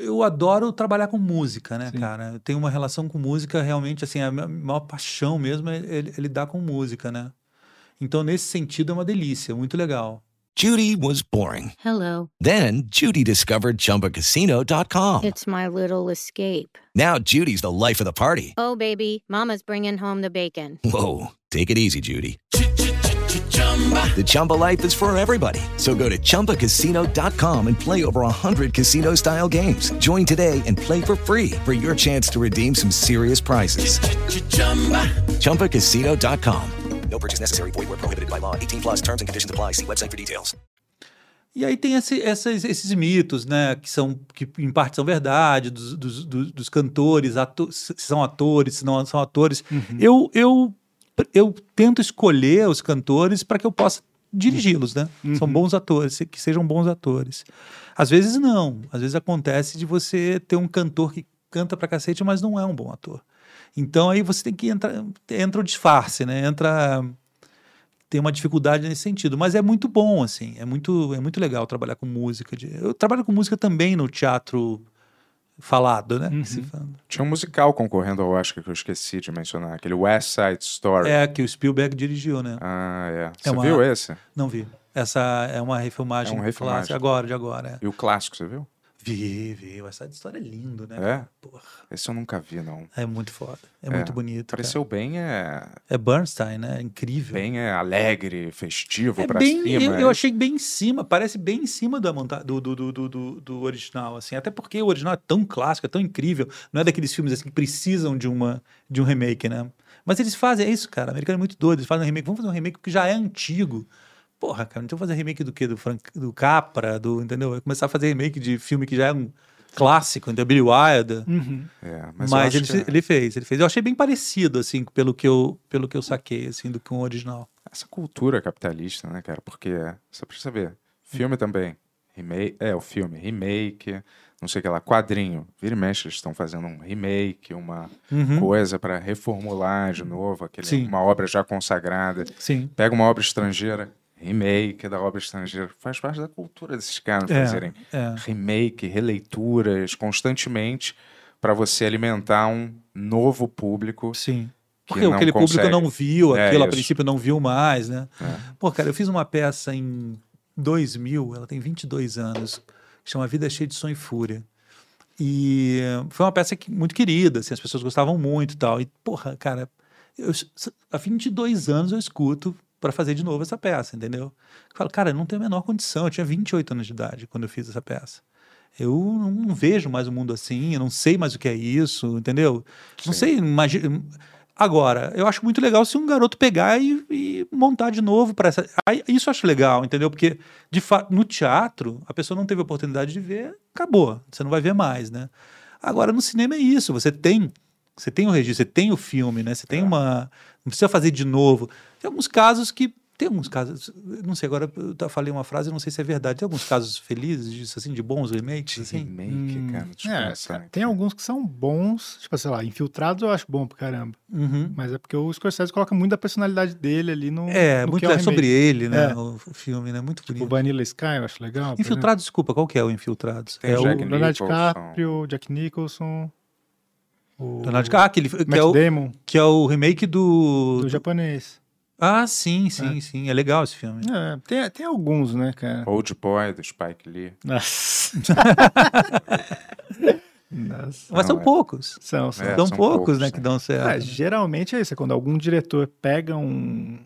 eu adoro trabalhar com música, né, cara? Eu tenho uma relação com música realmente, assim, a minha maior paixão mesmo é, é- é lidar com música, né? Então, nesse sentido, é uma delícia, muito legal. Judy was boring. Hello. Then Judy discovered ChumbaCasino.com. It's my little escape. Now Judy's the life of the party. Oh, baby, Mama's bringing home the bacon. Whoa, take it easy, Judy. The Chumba life is for everybody. So go to ChumbaCasino.com and play over 100 casino-style games. Join today and play for free for your chance to redeem some serious prizes. ChumbaCasino.com. No purchase necessary. Void where prohibited by law. 18 plus terms and conditions apply. See website for details. E aí tem esse- essas- esses mitos, né, que são que em parte são verdade, dos, dos, dos- dos cantores, ato- se são atores, se não são atores. Eu, eu, eu tento escolher os cantores para que eu possa dirigi-los, né? São bons atores, que sejam bons atores. Às vezes não, às vezes acontece de você ter um cantor que canta pra cacete, mas não é um bom ator. Então aí você tem que entrar, entra o disfarce, né? Entra tem uma dificuldade nesse sentido, mas é muito bom assim, é muito é muito legal trabalhar com música. Eu trabalho com música também no teatro falado, né? fala. Tinha um musical concorrendo ao Oscar que eu esqueci de mencionar, aquele West Side Story. É que o Spielberg dirigiu, né? Ah, é. É Você uma- viu esse? Não vi. Essa é uma refilmagem, É uma refilmagem. clássica agora, de agora. É. E o clássico, você viu? Vi, vi. Essa história é lindo, né? É? Esse eu nunca vi, não. É muito foda. É, muito bonito. Pareceu bem, é... É Bernstein, né? Incrível. Bem é, alegre, festivo É pra bem, cima. eu, é. eu achei bem em cima, parece bem em cima da monta do, do, do, do, do- do original, assim. Até porque o original é tão clássico, é tão incrível. Não é daqueles filmes assim que precisam de, uma, de um remake, né? Mas eles fazem, é isso, cara. O americano é muito doido. Eles fazem um remake. Vamos fazer um remake que já é antigo. Porra, cara, então fazer remake do quê? Do, Frank, do Capra, do, entendeu? Vai começar a fazer remake de filme que já é um clássico, entendeu? Billy Wilder. Uhum. É, Mas, mas, ele, que ele fez, ele fez. Eu achei bem parecido, assim, pelo que eu, pelo que eu saquei, assim, do que o original. essa cultura capitalista, né, cara? Porque você precisa ver. Filme também. Remake, é, o filme, remake, não sei o que lá, quadrinho. Vira e mexe, eles estão fazendo um remake, uma Uhum. coisa para reformular de novo, aquele, Sim. uma obra já consagrada. Sim. Pega uma obra estrangeira, remake da obra estrangeira. Faz parte da cultura desses caras É, fazerem é. remake, releituras constantemente para você alimentar um novo público. Sim. que Porque aquele público consegue. não viu É aquilo, a isso. princípio não viu mais, né? É. Pô, cara, eu fiz uma peça em 2000, ela tem 22 anos, que chama Vida Cheia de Sonho e Fúria. E foi uma peça que, muito querida, assim, as pessoas gostavam muito e tal. E, porra, cara, eu, há 22 anos eu escuto para fazer de novo essa peça, entendeu? Eu falo, cara, eu não tenho a menor condição. Eu tinha 28 anos de idade quando eu fiz essa peça. Eu não, vejo mais o mundo assim, eu não sei mais o que é isso, entendeu? Não sei, imagina. Agora, eu acho muito legal se um garoto pegar e, e montar de novo para essa. Aí, isso eu acho legal, entendeu? Porque, de fato, no teatro, a pessoa não teve oportunidade de ver, acabou. Você não vai ver mais, né? Agora, no cinema é isso. Você tem. Você tem o registro, você tem o filme, né? Você tem uma. Não precisa fazer de novo. Tem alguns casos que. Tem alguns casos. Não sei, agora eu falei uma frase, não sei se é verdade. Tem alguns casos felizes disso, assim, de bons remakes, assim? Remake, cara, deixa eu É, cara, tem alguns que são bons, tipo, sei lá, Infiltrados eu acho bom pra caramba. Uhum. Mas é porque o Scorsese coloca muito da personalidade dele ali no. É, no muito que é o é sobre ele, né? É. O o filme, né? Muito Tipo, bonito. Vanilla Sky eu acho legal. por Infiltrados, desculpa, qual que é o Infiltrados? Tem é o o Jack Leonardo. DiCaprio, Jack Nicholson. O Leonardo DiCaprio, ah, aquele, que, é o, Damon, que é o remake do... do japonês. Ah, sim, sim, sim. É legal esse filme. É, tem, tem alguns, né, cara? Old Boy, do Spike Lee. Nossa. Nossa. Mas são Não, é. poucos. São, são. É, são, são poucos, poucos, né, né? que dão certo. Ah, geralmente é isso, é quando algum diretor pega um,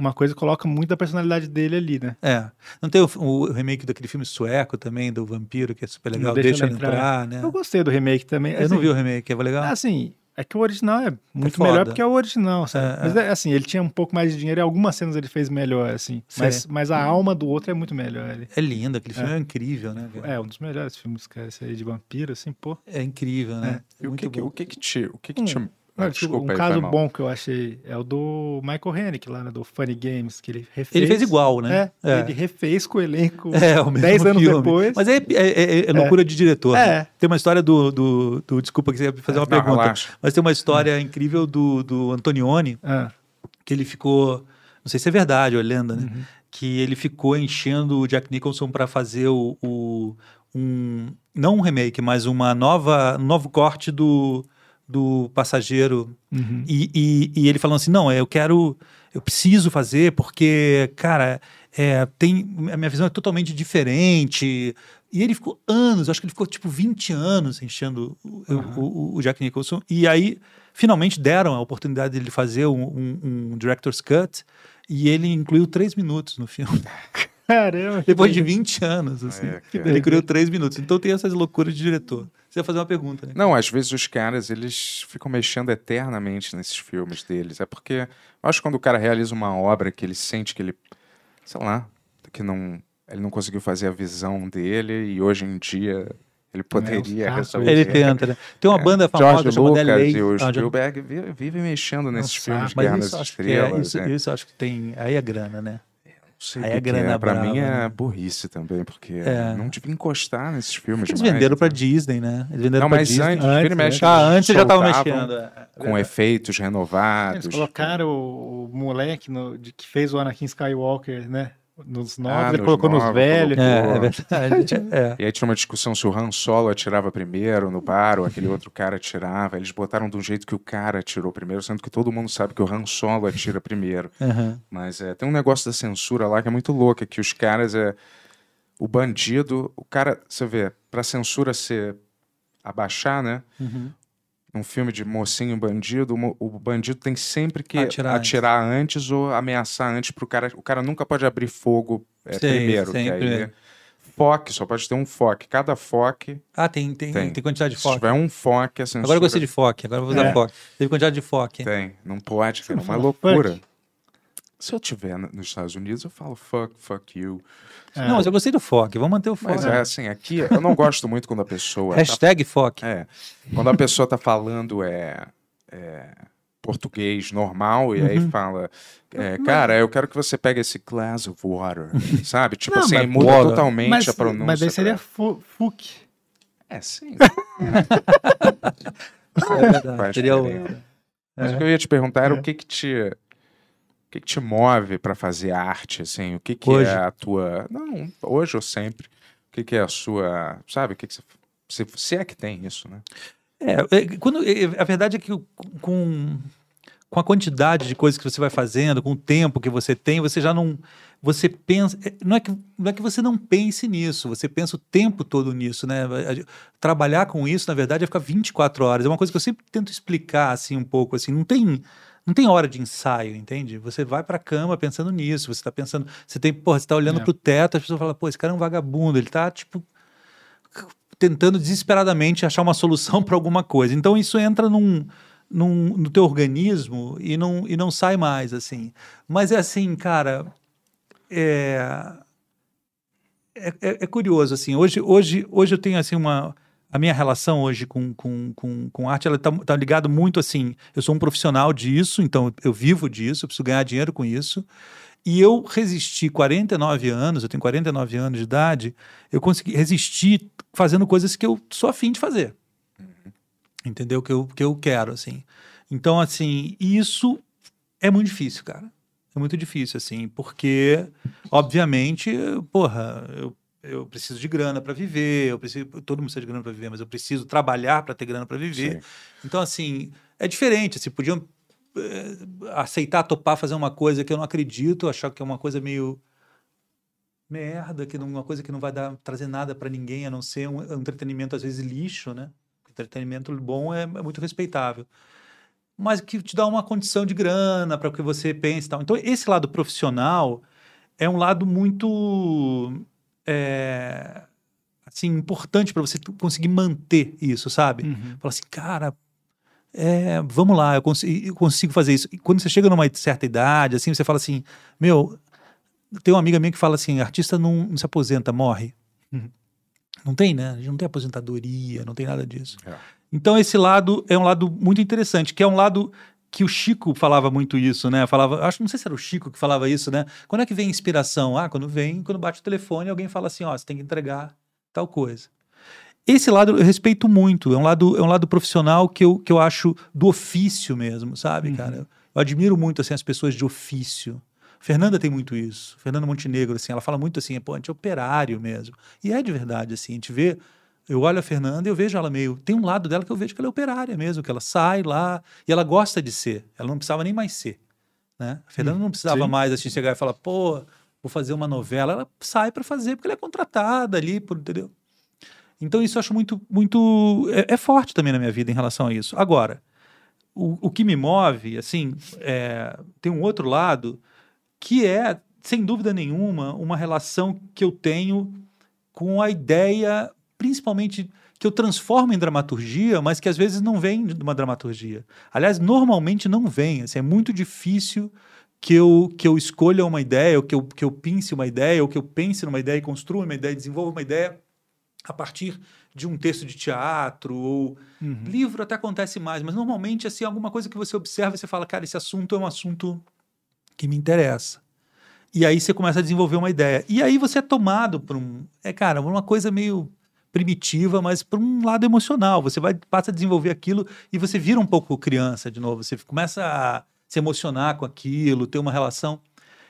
uma coisa coloca muito da personalidade dele ali, né? É. Não tem o, o remake daquele filme sueco também, do vampiro, que é super legal. Não Deixa, Ele ele entrar, né? Eu gostei do remake também. Eu não vi o remake, é legal? Assim, é que o original é muito foda. melhor porque é o original, sabe? É, mas é, assim, ele tinha um pouco mais de dinheiro e algumas cenas ele fez melhor, assim. Mas, mas a alma do outro é muito melhor. ali. É lindo, aquele filme é, incrível, né? cara? É, um dos melhores filmes, cara, esse aí de vampiro, assim, pô. É incrível, né? E o Muito que, que- bom. o que que te... O que que Hum. te... Ah, tipo, desculpa um aí, caso bom que eu achei é o do Michael Haneke, lá, né, do Funny Games, que ele refez. Ele fez igual, né? É, É. ele refez com o elenco É, o mesmo 10 anos filme. depois. Mas é, é- é- é loucura de diretor. né? É. Tem uma história do, do, do- Desculpa que você ia fazer uma Não, pergunta. relaxa. Mas tem uma história incrível do, do Antonioni, que ele ficou. Não sei se é verdade ou é lenda, né? Uhum. Que ele ficou enchendo o Jack Nicholson para fazer o, o- um. Não um remake, mas uma nova, um novo corte do, do passageiro uhum. e, e, e ele falando assim, não, eu quero, eu preciso fazer porque, cara, é, tem, a minha visão é totalmente diferente. E ele ficou anos, acho que ele ficou tipo 20 anos enchendo o, o- o Jack Nicholson. E aí, finalmente deram a oportunidade dele fazer um, um- um director's cut e ele incluiu três minutos no filme. Caramba. Depois de 20 anos, assim. É, ele criou 3 minutos. Então tem essas loucuras de diretor. Você ia fazer uma pergunta, né? Não, às vezes os caras, eles ficam mexendo eternamente nesses filmes deles. É porque eu acho que quando o cara realiza uma obra que ele sente que ele, sei lá, que não, ele não conseguiu fazer a visão dele e hoje em dia ele poderia resolver. Ele tenta, né? Tem uma É, banda famosa George chamada Lucas LA. e o Ah, George- Spielberg vi- vivem mexendo nesses Nossa, filmes mas Guerra isso nas é, Estrelas. isso, né? isso acho que tem. Aí é grana, né? Sei aí o é que que grana é. Pra brava, mim é né? burrice também, porque É. não devia encostar nesses filmes Eles mais, venderam pra né? Disney, né? Eles venderam Não, pra mas Disney. antes, e mexe, ah, eles antes já estavam soltavam mexendo. é. Com efeitos renovados. Eles colocaram o, o moleque no- de, que fez o Anakin Skywalker, né? Nos novos, Ah, ele nos colocou nos novos, velhos. colocou. E aí tinha uma discussão se o Han Solo atirava primeiro no bar ou aquele outro cara atirava. Eles botaram de um jeito que o cara atirou primeiro, sendo que todo mundo sabe que o Han Solo atira primeiro. Uhum. Mas é, tem um negócio da censura lá que é muito louco, é que os caras é o bandido, o cara, você vê, pra censura ser abaixar, né? Uhum. Um filme de mocinho e bandido, o bandido tem sempre que Atirar atirar, antes. antes. ou ameaçar antes pro cara. O cara nunca pode abrir fogo é, Sei, primeiro. Que sempre. aí, foque, só pode ter um foque. Cada foque. Ah, tem, tem, tem. quantidade de Se foque. tiver um foque, a censura. Agora eu gostei de foque, agora eu vou usar É. foque. Teve quantidade de foque. Tem, não pode, cara. É uma loucura. Se eu tiver no- nos Estados Unidos, eu falo fuck, fuck you. Não, mas eu gostei do foque. Vamos manter o foque. Mas é assim, aqui eu não gosto muito quando a pessoa. Hashtag foque. É. Quando a pessoa tá falando é, é, português normal e aí Uhum. fala. é, cara, eu quero que você pegue esse glass of water. Sabe? Tipo Não, assim, mas- muda Water. totalmente mas, a pronúncia. Mas daí seria pra- fu fuck. É, sim. É verdade, seria diferença. outra. Mas É. o que eu ia te perguntar era É. o que que te. O que, que te move para fazer arte, assim? O que, que Hoje? é a tua. Não, hoje ou sempre. O que, que é a sua. Sabe? O que, que você. Se, se é que tem isso, né? É, é, quando, é, a verdade é que com, com a quantidade de coisas que você vai fazendo, com o tempo que você tem, você já não. Você pensa. é, Não é, que, não é que você não pense nisso, você pensa o tempo todo nisso, né? Trabalhar com isso, na verdade, é ficar 24 horas. É uma coisa que eu sempre tento explicar, assim, um pouco. assim, Não tem. Não tem hora de ensaio, entende? Você vai pra cama pensando nisso, você tá pensando. Você tem, porra, você tá olhando É. pro teto, as pessoas falam, pô, esse cara é um vagabundo, ele tá, tipo, tentando desesperadamente achar uma solução para alguma coisa. Então isso entra num, num- no teu organismo e não, e não sai mais, assim. Mas é assim, cara, é, é, é- é curioso, assim, hoje, hoje, hoje eu tenho, assim, uma... A minha relação hoje com, com, com, com arte, ela tá, tá ligado muito, assim, eu sou um profissional disso, então eu vivo disso, eu preciso ganhar dinheiro com isso, e eu resisti 49 anos, eu tenho 49 anos de idade, eu consegui resistir fazendo coisas que eu sou afim de fazer. Entendeu? Que eu, que eu quero, assim. Então, assim, isso é muito difícil, cara. É muito difícil, assim, porque, obviamente, porra, eu, eu preciso de grana para viver, eu preciso, todo mundo precisa de grana para viver, mas eu preciso trabalhar para ter grana para viver. Então, assim, é diferente. Assim, podiam eh, aceitar, topar, fazer uma coisa que eu não acredito, achar que é uma coisa meio merda, que não, uma coisa que não vai dar, trazer nada para ninguém, a não ser um, um entretenimento, às vezes, lixo, né? Entretenimento bom é, é muito respeitável. Mas que te dá uma condição de grana para o que você pensa e tal. Então, esse lado profissional é um lado muito é, assim, importante para você conseguir manter isso, sabe? Fala assim, cara, é, vamos lá, eu consigo, eu consigo fazer isso. E quando você chega numa certa idade, assim, você fala assim, meu, tem uma amiga minha que fala assim, artista não, não se aposenta, morre. Não tem, né? A gente não tem aposentadoria, não tem nada disso. Então esse lado é um lado muito interessante, que é um lado que o Chico falava muito isso, né? Falava, acho, não sei se era o Chico que falava isso, né? Quando é que vem a inspiração? Ah, quando vem, quando bate o telefone, alguém fala assim, ó, você tem que entregar tal coisa. Esse lado eu respeito muito, é um lado, é um lado profissional que eu, que eu acho do ofício mesmo, sabe, cara? Eu, eu admiro muito assim as pessoas de ofício. Fernanda tem muito isso. Fernanda Montenegro, assim, ela fala muito assim, pô, a gente é operário mesmo. E é de verdade, assim, a gente vê. Eu olho a Fernanda e eu vejo ela meio. Tem um lado dela que eu vejo que ela é operária mesmo, que ela sai lá e ela gosta de ser. Ela não precisava nem mais ser. Né? A Fernanda Hum, não precisava sim. mais assim, chegar e falar, pô, vou fazer uma novela. Ela sai para fazer porque ela é contratada ali, por, entendeu? Então isso eu acho muito, muito. É, é forte também na minha vida em relação a isso. Agora, o, o que me move, assim, é, tem um outro lado que é sem dúvida nenhuma, uma relação que eu tenho com a ideia, principalmente que eu transformo em dramaturgia, mas que às vezes não vem de uma dramaturgia. Aliás, normalmente não vem. Assim, é muito difícil que eu, que eu escolha uma ideia, ou que eu, que eu pense uma ideia, ou que eu pense numa ideia e construa uma ideia, desenvolva uma ideia a partir de um texto de teatro ou Uhum. livro até acontece mais, mas normalmente assim alguma coisa que você observa e você fala, cara, esse assunto é um assunto que me interessa. E aí você começa a desenvolver uma ideia. E aí você é tomado por um, é cara, uma coisa meio primitiva, mas por um lado emocional. Você vai passa a desenvolver aquilo e você vira um pouco criança de novo. Você começa a se emocionar com aquilo, ter uma relação.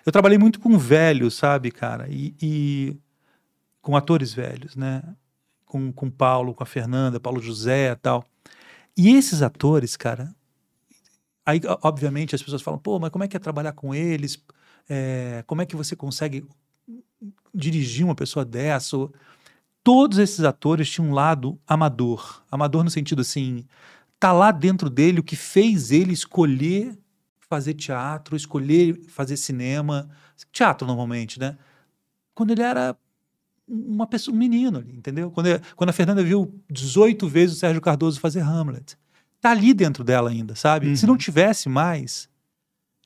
Eu trabalhei muito com velhos, sabe, cara, e, e com atores velhos, né? Com, com Paulo, com a Fernanda, Paulo José e tal. E esses atores, cara, aí, obviamente, as pessoas falam, pô, mas como é que é trabalhar com eles? É, como é que você consegue dirigir uma pessoa dessa? Ou- Todos esses atores tinham um lado amador. Amador no sentido assim, tá lá dentro dele o que fez ele escolher fazer teatro, escolher fazer cinema, teatro normalmente, né? Quando ele era uma pessoa, um menino entendeu? Quando, ele- quando a Fernanda viu 18 vezes o Sérgio Cardoso fazer Hamlet. Tá ali dentro dela ainda, sabe? Se não tivesse mais,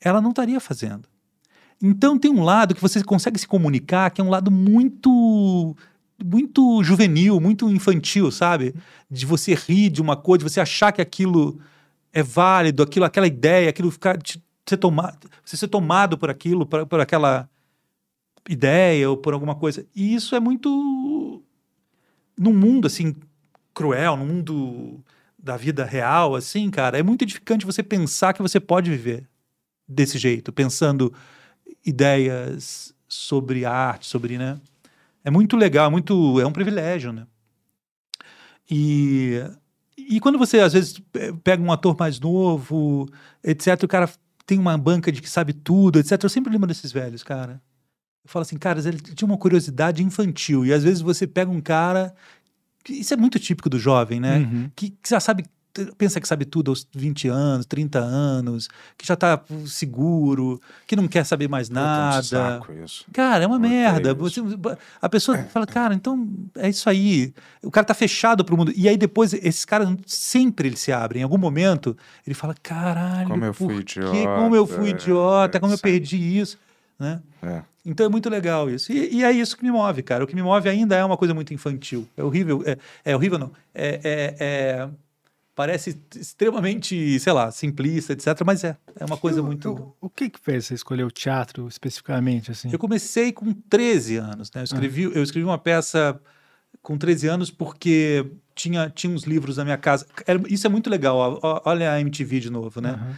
ela não estaria fazendo. Então tem um lado que você consegue se comunicar, que é um lado muito muito juvenil, muito infantil, sabe? De você rir de uma coisa, de você achar que aquilo é válido, aquilo, aquela ideia, aquilo ficar te- ser tomado, você ser tomado por aquilo, por, por aquela ideia ou por alguma coisa. E isso é muito num mundo assim cruel, num mundo da vida real, assim, cara, é muito edificante você pensar que você pode viver desse jeito, pensando ideias sobre arte, sobre, né? É muito legal, muito, é um privilégio, né? E, e quando você, às vezes, pe- pega um ator mais novo, etc., o cara tem uma banca de que sabe tudo, etc., eu sempre lembro desses velhos, cara. Eu falo assim, cara, ele tinha uma curiosidade infantil, e às vezes você pega um cara, isso é muito típico do jovem, né? Uhum. Que, que já sabe, pensa que sabe tudo aos 20 anos, 30 anos, que já tá seguro, que não quer saber mais nada. saco isso. Cara, é uma Odeio merda. A pessoa fala, cara, então é isso aí. O cara tá fechado pro mundo. E aí depois, esses caras sempre eles se abrem. Em algum momento, ele fala, caralho, Como eu fui quê? idiota, Como eu fui é, idiota, como eu perdi isso, né? É. Então é muito legal isso. E, e é isso que me move, cara. O que me move ainda é uma coisa muito infantil. É horrível. É, é horrível, não. É, é- é- parece extremamente, sei lá, simplista, etc. Mas é. É uma coisa muito. O que que fez você escolher o teatro especificamente, assim? Eu comecei com 13 anos, né? Eu escrevi, eu escrevi uma peça com 13 anos porque tinha, tinha uns livros na minha casa. Era- isso é muito legal. ó, Olha a MTV de novo, né?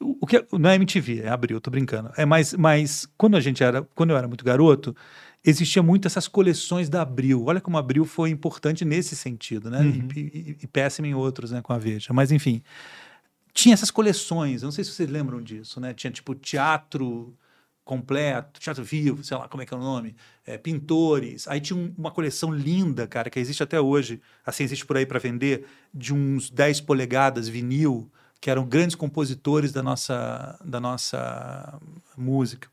O, o que é- não é MTV, é Abril, tô brincando. É mais, mas quando a gente era, quando eu era muito garoto, existia muito essas coleções da Abril. Olha como a Abril foi importante nesse sentido, né? Uhum. E, e, e péssima em outros, né? Com a Veja. Mas enfim, tinha essas coleções. Eu não sei se vocês lembram disso, né? Tinha tipo teatro completo, teatro vivo, sei lá como é que é o nome, é, pintores. Aí tinha um- uma coleção linda, cara, que existe até hoje, assim, existe por aí para vender, de uns 10 polegadas vinil, que eram grandes compositores da nossa, da nossa música.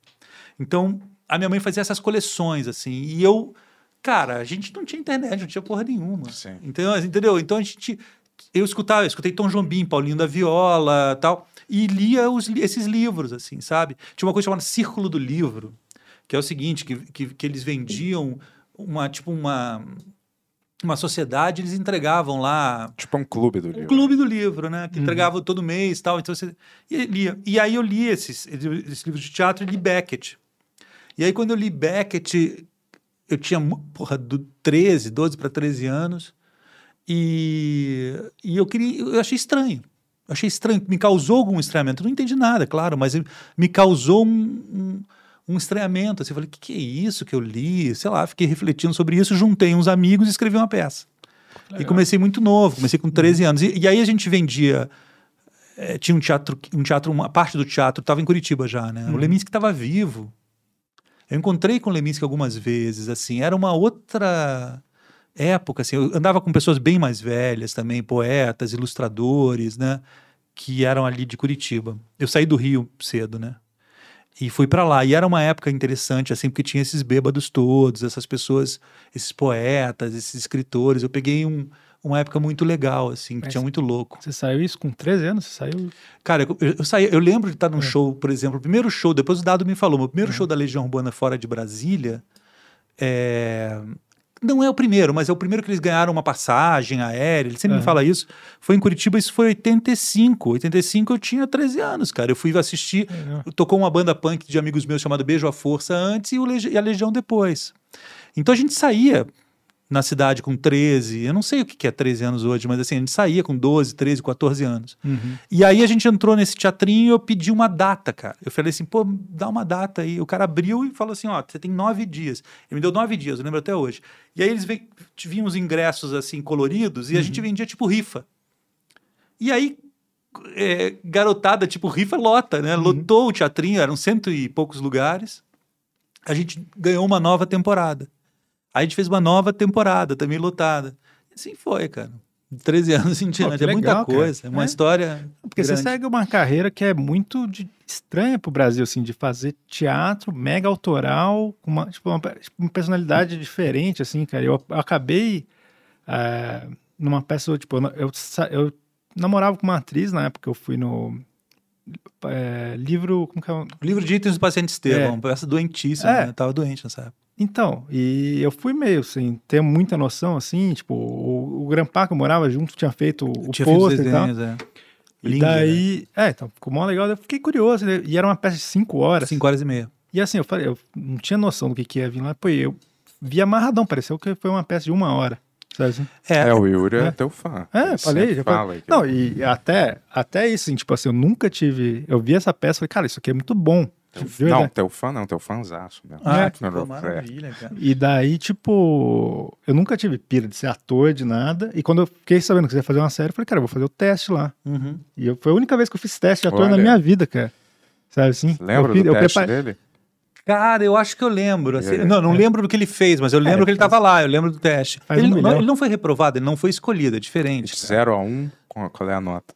Então, a minha mãe fazia essas coleções, assim, e eu, cara, a gente não tinha internet, não tinha porra nenhuma. Então, entendeu? Então a gente. Eu escutava, eu escutei Tom Jobim, Paulinho da Viola tal, e lia os esses livros, assim, sabe? Tinha uma coisa chamada Círculo do Livro, que é o seguinte, que, que, que eles vendiam uma, tipo, uma, uma sociedade, eles entregavam lá... Tipo um clube do livro. Um clube do livro, né? Que entregava todo mês tal, então você e lia. E aí eu li esses, esses livros de teatro e li Beckett. E aí quando eu li Beckett, eu tinha, porra, do 13, 12 para 13 anos, e, e eu queria, eu achei estranho. Eu achei estranho, me causou algum estranhamento. Eu não entendi nada, claro, mas me causou um, um, um estranhamento. Assim, eu falei, o que, que é isso que eu li? Sei lá, fiquei refletindo sobre isso, juntei uns amigos e escrevi uma peça. E comecei muito novo, comecei com 13 anos. E, e aí a gente vendia. eh, tinha um teatro, um teatro, uma parte do teatro estava em Curitiba já, né? O Uhum. Leminski estava vivo. Eu encontrei com Leminski algumas vezes, assim, era uma outra época, assim, eu andava com pessoas bem mais velhas também, poetas, ilustradores, né, que eram ali de Curitiba. Eu saí do Rio cedo, né? E fui pra lá. E era uma época interessante, assim, porque tinha esses bêbados todos, essas pessoas, esses poetas, esses escritores. Eu peguei um, uma época muito legal, assim, que Mas tinha muito louco. Você saiu isso com 13 anos? Você saiu. Cara, eu, eu, saí, eu lembro de estar É. num show, por exemplo, o primeiro show, depois o Dado me falou, meu Uhum. primeiro show da Legião Urbana fora de Brasília, é, não é o primeiro, mas é o primeiro que eles ganharam uma passagem aérea, ele sempre me Aham. fala isso, foi em Curitiba, isso foi 85, 85 eu tinha 13 anos, cara, eu fui assistir, tocou uma banda punk de amigos meus chamada Beijo à Força antes e, Legi- e a Legião depois. Então a gente saía na cidade com 13, eu não sei o que é 13 anos hoje, mas assim, a gente saía com 12, 13, 14 anos. Uhum. E aí a gente entrou nesse teatrinho e eu pedi uma data, cara. Eu falei assim, pô, dá uma data aí. O cara abriu e falou assim, ó, você tem nove dias. Ele me deu nove dias, eu lembro até hoje. E aí eles vinham os ingressos assim, coloridos, e a gente vendia tipo rifa. E aí, é, garotada, tipo, rifa lota, né? Lotou o teatrinho, eram cento e poucos lugares. A gente ganhou uma nova temporada. Aí a gente fez uma nova temporada, também lotada. E assim foi, cara. De 13 anos em diante. que é muita legal, cara. coisa. É uma É. história. Porque grande. você segue uma carreira que é muito de- estranha pro Brasil, assim, de fazer teatro mega autoral, com uma, tipo, uma, uma personalidade diferente, assim, cara. Eu, eu acabei é, numa peça, tipo, eu, eu, namorava com uma atriz na época que eu fui no é, livro. Como que é? Livro de itens do paciente Estevão, É. uma peça doentíssima, É. né? Eu tava doente nessa época. Então, e eu fui meio assim, ter muita noção, assim, tipo, o, o Grampar que eu morava junto tinha feito o Tinha feito os pôster e tal. desenhos, é. E Lindo, daí, é, então, ficou mó legal, eu fiquei curioso, né? e era uma peça de cinco horas. Cinco horas e meia. E assim, eu falei, eu não tinha noção do que, que ia vir lá, pô, eu vi amarradão, pareceu que foi uma peça de uma hora, sabe assim? É, o Yuri é, É. teu fã. É, Ele falei, já fala falei. que- Não, e até, até isso, assim, tipo assim, eu nunca tive, eu vi essa peça, falei, cara, isso aqui é muito bom. De Não, teu fã não, teu fãzaço mesmo. Ah, que pô, maravilha, cara. E daí, tipo, eu nunca tive pira de ser ator, de nada. E quando eu fiquei sabendo que você ia fazer uma série, eu falei, cara, eu vou fazer o teste lá. Uhum. E eu- foi a única vez que eu fiz teste de ator na Olha. minha vida, cara. Sabe assim? Lembra eu fiz- do eu teste dele? Cara, eu acho que eu lembro. assim, É. não, não lembro do que ele fez, mas eu lembro É, que ele estava lá, eu lembro do teste. Ele, um não, ele não foi reprovado, ele não foi escolhido, é diferente. De 0 a 1, um, qual é a nota?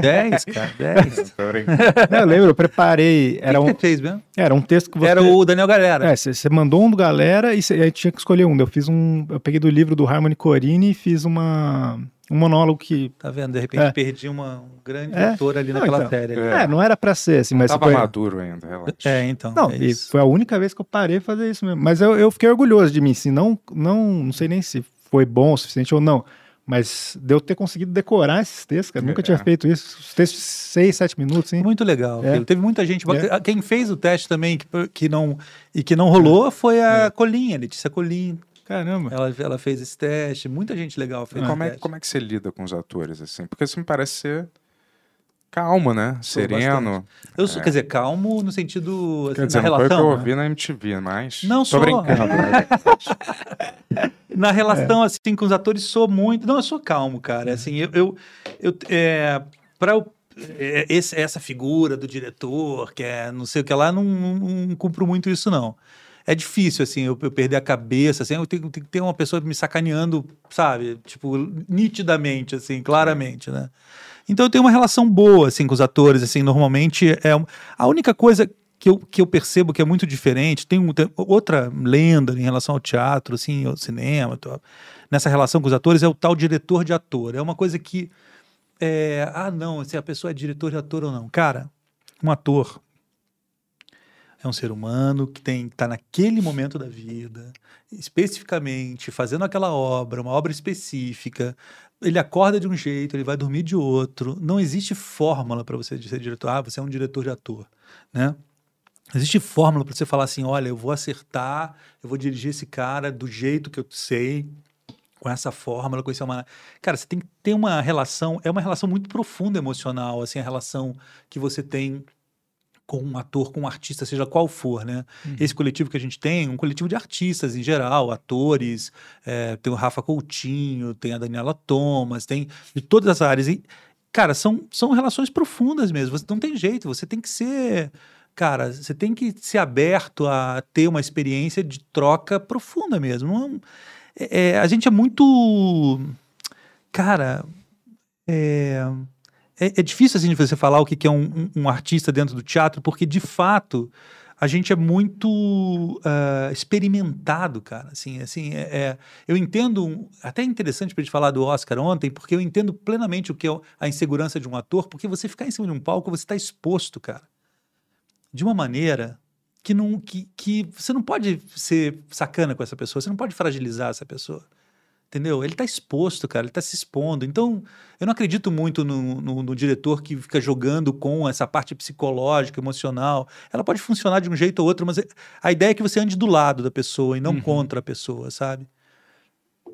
10, cara, 10. Tô brincando. Não, eu lembro, eu preparei. Era um, que você fez mesmo? era um texto que você. Era o Daniel Galera. É, você mandou um do galera e você, aí tinha que escolher um. Eu fiz um. Eu peguei do livro do Harmony Corini e fiz uma, um monólogo que. Tá vendo? De repente É. perdi uma, um grande É. ator ali Não, naquela então, série. ali. É, não era pra ser assim, mas Tava foi, maduro ainda, relaxa. É, então. Não, é e isso. foi a única vez que eu parei de fazer isso mesmo. Mas eu, eu fiquei orgulhoso de mim, assim, não, não, não sei nem se foi bom o suficiente ou não. Mas de eu ter conseguido decorar esses textos, cara. Nunca É. tinha feito isso. Os textos de seis, sete minutos, hein? Muito legal. É. Teve muita gente. É. a- Quem fez o teste também que, que não, e que não rolou foi a Colinha, Letícia Colinha. Caramba. Ela, ela fez esse teste. Muita gente legal fez E como, é, teste. como é que você lida com os atores, assim? Porque isso me parece ser calmo, né? Sereno. Eu sou, É. quer dizer, calmo no sentido assim, Quer dizer, da não foi o que eu relação. né? ouvi na MTV, mas... Não Tô sou. brincando. né? Na É. relação, assim, com os atores, sou muito. Não, eu sou calmo, cara. Assim, eu. eu, eu é, pra eu- é, esse- essa figura do diretor, que é não sei o que lá, não, não, não cumpro muito isso, não. É difícil, assim, eu, eu perder a cabeça, assim, eu tenho, tenho que ter uma pessoa me sacaneando, sabe? Tipo, nitidamente, assim, claramente, né? Então eu tenho uma relação boa, assim, com os atores, assim, normalmente é... A única coisa que eu, que eu percebo que é muito diferente, tem, um- tem outra lenda em relação ao teatro, assim, ao cinema, tal, nessa relação com os atores, é o tal diretor de ator. É uma coisa que... é, ah, não, se a pessoa é diretor de ator ou não. Cara, um ator é um ser humano que tem está naquele momento da vida, especificamente fazendo aquela obra, uma obra específica. Ele acorda de um jeito, ele vai dormir de outro. Não existe fórmula para você ser diretor. Ah, você é um diretor de ator, né? Existe fórmula para você falar assim, olha, eu vou acertar, eu vou dirigir esse cara do jeito que eu sei, com essa fórmula, com esse uma... Cara, você tem que ter uma relação, é uma relação muito profunda emocional, assim, a relação que você tem com um ator, com um artista, seja qual for, né? Uhum. Esse coletivo que a gente tem, um coletivo de artistas em geral, atores, é, tem o Rafa Coutinho, tem a Daniela Thomas, tem de todas as áreas. E, cara, são, são relações profundas mesmo. Você não tem jeito, você tem que ser. Cara, você tem que ser aberto a ter uma experiência de troca profunda mesmo. Não, é- é, a gente é muito. Cara, é, é, é difícil assim de você falar o que que é um, um- um artista dentro do teatro, porque de fato a gente é muito ah, experimentado, cara. Assim, assim, é, é- eu entendo, até é interessante para gente falar do Oscar ontem, porque eu entendo plenamente o que é a insegurança de um ator, porque você ficar em cima de um palco, você está exposto, cara, de uma maneira que não, que, que você não pode ser sacana com essa pessoa, você não pode fragilizar essa pessoa. Entendeu? Ele está exposto, cara, ele está se expondo. Então, eu não acredito muito no, no- no diretor que fica jogando com essa parte psicológica, emocional. Ela pode funcionar de um jeito ou outro, mas a ideia é que você ande do lado da pessoa e não Uhum. contra a pessoa, sabe?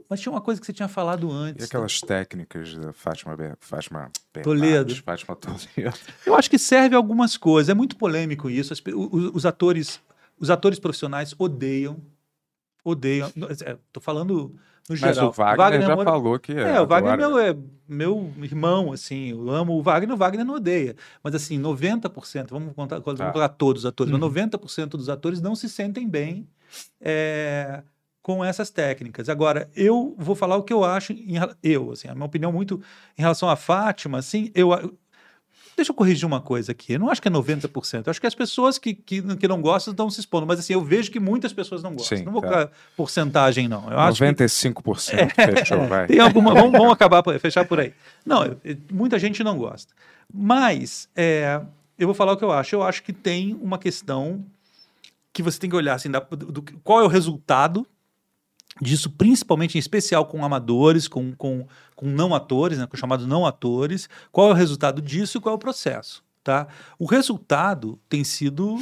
Mas tinha uma coisa que você tinha falado E antes. aquelas técnicas da Fátima, Be- Fátima Toledo. Fátima Toledo. Eu acho que serve algumas coisas. É muito polêmico isso. As pe- o- o- os atores, os atores profissionais odeiam, odeiam. É, tô falando no Mas geral. o Wagner já é falou que é. o Wagner é meu, é meu irmão, assim. Eu amo o Wagner. O Wagner não odeia. Mas assim, 90%, vamos contar, vamos Tá. colocar todos os atores, Uhum. mas 90% dos atores não se sentem bem. é, com essas técnicas. Agora, eu vou falar o que eu acho, em eu, assim, a minha opinião muito em relação à Fátima, assim, eu, Deixa eu corrigir uma coisa aqui. Eu não acho que é 90%. Eu acho que as pessoas que, que, que não gostam estão se expondo. Mas assim, eu vejo que muitas pessoas não gostam. Sim, não vou tá. colocar porcentagem, não. Eu acho que- 95% fechou, vai. tem alguma. Vamos, vamos acabar, por- fechar por aí. Não, eu- muita gente não gosta. Mas é, eu vou falar o que eu acho. Eu acho que tem uma questão que você tem que olhar assim, da- do- qual é o resultado disso, principalmente em especial com amadores, com, com, com não atores, né, com chamados não atores. Qual é o resultado disso e qual é o processo? Tá? O resultado tem sido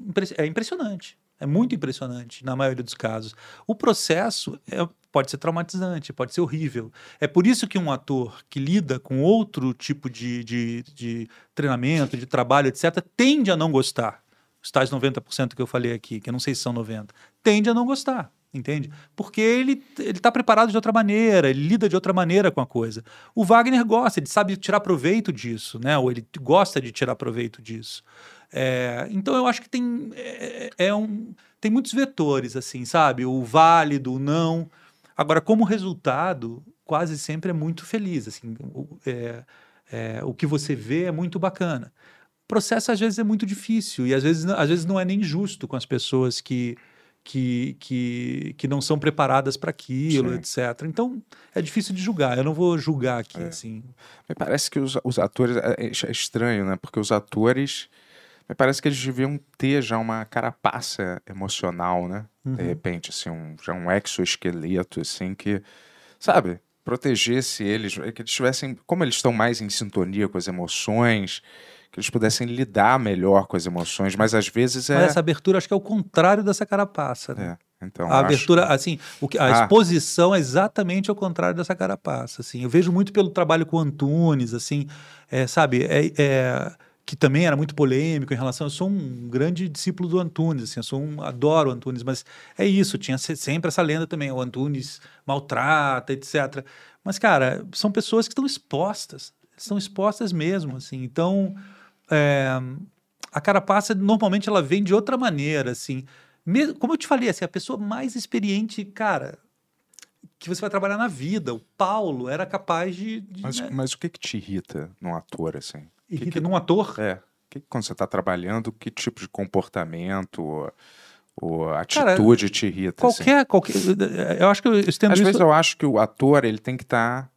impre- é impressionante. É muito impressionante na maioria dos casos. O processo é- pode ser traumatizante, pode ser horrível. É por isso que um ator que lida com outro tipo de, de, de treinamento, de trabalho, etc., tende a não gostar. Os tais 90% que eu falei aqui, que eu não sei se são 90%, tende a não gostar, entende? Porque ele está preparado de outra maneira, ele lida de outra maneira com a coisa. O Wagner gosta, ele sabe tirar proveito disso, né? ou ele gosta de tirar proveito disso. É, então eu acho que tem, é, é um, tem muitos vetores, assim, sabe? O válido, o não. Agora, como resultado, quase sempre é muito feliz. Assim, o, é, é, o que você vê é muito bacana. O processo, às vezes, é muito difícil e, às vezes, às vezes não é nem justo com as pessoas que, que, que, que não são preparadas para aquilo, Sim. etc. Então, é difícil de julgar. Eu não vou julgar aqui, É. assim. Me parece que os, os atores. É, é estranho, né? Porque os atores. Me parece que eles deviam ter já uma carapaça emocional, né? Uhum. De repente, assim, um, já um exoesqueleto, assim, que. Sabe? Protegesse eles, que eles tivessem. Como eles estão mais em sintonia com as emoções, que eles pudessem lidar melhor com as emoções, mas às vezes é. Mas essa abertura acho que é o contrário dessa carapaça. Né? Então, a acho- abertura, assim, o que, a Ah. exposição é exatamente ao contrário dessa carapaça. Assim, eu vejo muito pelo trabalho com o Antunes, assim, é, sabe, é, é, que também era muito polêmico em relação. Eu sou um grande discípulo do Antunes, assim, eu sou um, adoro o Antunes, mas é isso. Tinha se- sempre essa lenda também, o Antunes maltrata, etc. Mas cara, são pessoas que estão expostas, estão expostas mesmo, assim. Então, é, a carapaça normalmente ela vem de outra maneira, assim. Mesmo, como eu te falei, assim, a pessoa mais experiente, cara, que você vai trabalhar na vida. O Paulo era capaz de. de, Mas, né? mas o que que te irrita num ator, assim? Que Irrita que- num ator? É. Que, que quando você está trabalhando, que tipo de comportamento ou, ou Cara, atitude te irrita? assim? Qualquer, qualquer. Eu acho que eu estendo Às isso. vezes eu acho que o ator ele tem que estar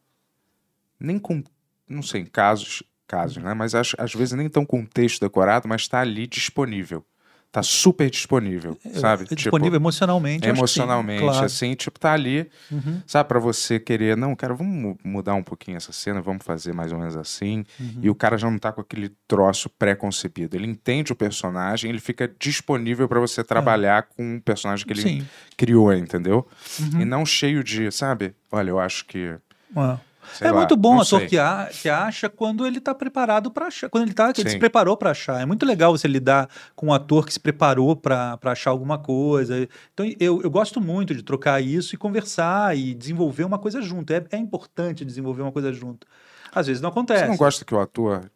nem com, não sei, em casos, casos, né? Mas acho, às vezes nem tão com texto decorado, mas está ali disponível. Tá super disponível, sabe? é disponível emocionalmente, eu acho que sim, Emocionalmente, claro. assim, tipo, tá ali, Uhum. sabe, para você querer, não, cara, vamos mu- mudar um pouquinho essa cena, vamos fazer mais ou menos assim. Uhum. E o cara já não tá com aquele troço pré-concebido. Ele entende o personagem, ele fica disponível para você trabalhar com o personagem que ele É. Sim. criou, entendeu? Uhum. E não cheio de, sabe? Olha, eu acho que. É. sei É lá, muito bom o ator que, a- que acha quando ele está preparado para achar. Quando ele, tá, que ele se preparou para achar. É muito legal você lidar com um ator que se preparou para achar alguma coisa. Então eu, eu gosto muito de trocar isso e conversar e desenvolver uma coisa junto. É, é importante desenvolver uma coisa junto. Às vezes não acontece. Você não gosta que o ator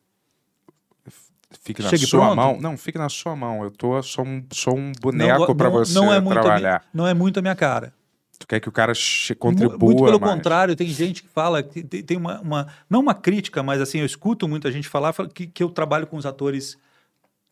fique na Chegue sua pronto? mão? Não, fique na sua mão. Eu tô só um, só um boneco para você não é muito a minha- trabalhar. não é muito a minha cara. Tu quer que o cara contribua Muito pelo mais. contrário, tem gente que fala, que tem, uma, uma- Não uma crítica, mas assim, eu escuto muita gente falar fala que, que eu trabalho com os atores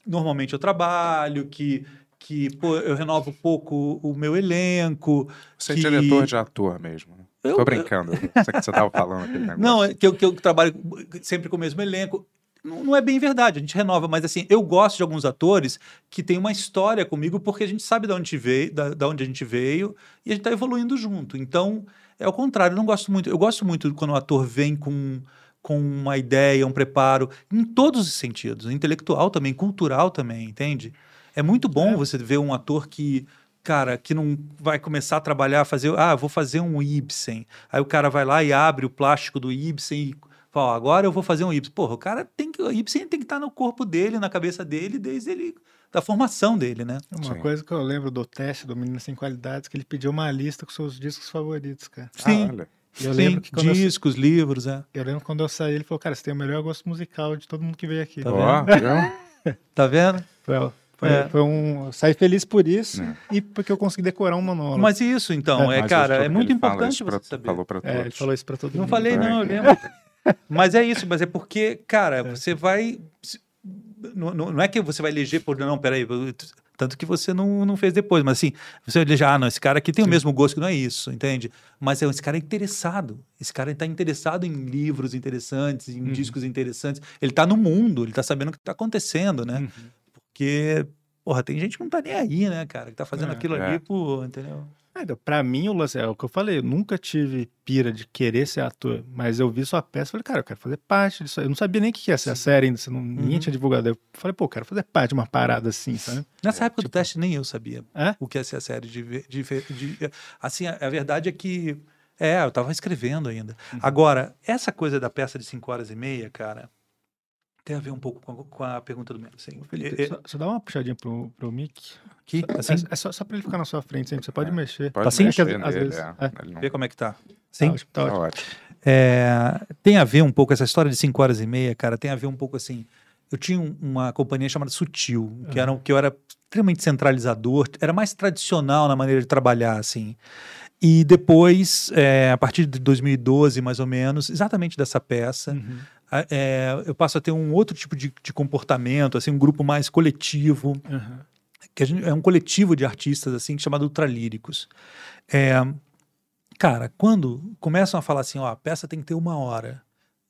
normalmente eu trabalho, que, que pô, eu renovo pouco o meu elenco. Você que... é diretor de ator mesmo. né? Eu- Tô brincando. Isso que você tava falando. Não, é que eu, que eu trabalho sempre com o mesmo elenco. Não, não é bem verdade, a gente renova, mas assim, eu gosto de alguns atores que têm uma história comigo porque a gente sabe de onde veio, da, da onde a gente veio e a gente está evoluindo junto. Então, é o contrário, eu não gosto muito. Eu gosto muito quando o ator vem com, com uma ideia, um preparo, em todos os sentidos, intelectual também, cultural também, entende? É muito bom você ver um ator que cara, que não vai começar a trabalhar, fazer, ah, vou fazer um Ibsen. Aí o cara vai lá e abre o plástico do Ibsen e fala, agora eu vou fazer um Ibsen. Porra, o cara tem que, o Ibsen tem que estar no corpo dele, na cabeça dele, desde ele, da formação dele, né? Uma coisa que eu lembro do teste do Menino Sem Qualidades, que ele pediu uma lista com seus discos favoritos, cara. Sim. E eu Sim, lembro que quando eu- discos, livros, é. Eu lembro quando eu saí, ele falou, cara, você tem o melhor gosto musical de todo mundo que veio aqui. Tá Ó, viu? Tá vendo? Foi, foi, É. foi um... Eu saí feliz por isso e porque eu consegui decorar um monólogo. Mas isso, então, é, Mas cara, é muito importante você pra- saber. falou pra É, ele falou isso pra todo Não mundo. falei, não, eu lembro. mas é isso, mas é porque, cara, você vai. Não, não é que você vai eleger por. Não, peraí. Tanto que você não, não fez depois, mas assim, você vai eleger, ah, não, esse cara aqui tem o mesmo gosto, que não é isso, entende? Mas é, esse cara é interessado. Esse cara está interessado em livros interessantes, em discos interessantes. Ele está no mundo, ele está sabendo o que está acontecendo, né? Porque, porra, tem gente que não tá nem aí, né, cara? Que tá fazendo É. aquilo É. ali, pô, entendeu? É, então, pra mim, o lance é o que eu falei, eu nunca tive pira de querer ser ator, mas eu vi sua peça e falei, cara, eu quero fazer parte disso. Eu não sabia nem o que ia ser a série ainda, você não, ninguém Uhum. tinha divulgado. Eu falei, pô, eu quero fazer parte de uma parada assim, sabe? Nessa época do teste, nem eu sabia É? o que ia ser a série. De, ver- de, de- assim, a, a verdade é que. É, eu tava escrevendo ainda. Agora, essa coisa da peça de 5 horas e meia, cara, tem a ver um pouco com a, com a pergunta do mesmo. Assim, Felipe, É- é- só, só dá uma puxadinha pro, pro mic. Aqui? Só- Assim? É, é só, só pra ele ficar na sua frente sempre, você pode mexer. Tá assim? É Mexer às vezes- é. é. Não- Vê como é que tá. Tá Sim? ótimo, tá ótimo. É, tem a ver um pouco, essa história de 5 horas e meia, cara, tem a ver um pouco assim. Eu tinha um- uma companhia chamada Sutil, que, era, que eu era extremamente centralizador, era mais tradicional na maneira de trabalhar, assim. E depois, é, a partir de 2012, mais ou menos, exatamente dessa peça, a- é, eu passo a ter um outro tipo de, de comportamento, assim, um grupo mais coletivo, Uhum. que gente- é um coletivo de artistas assim chamado Ultralíricos. É, cara, quando começam a falar assim, ó, a peça tem que ter uma hora,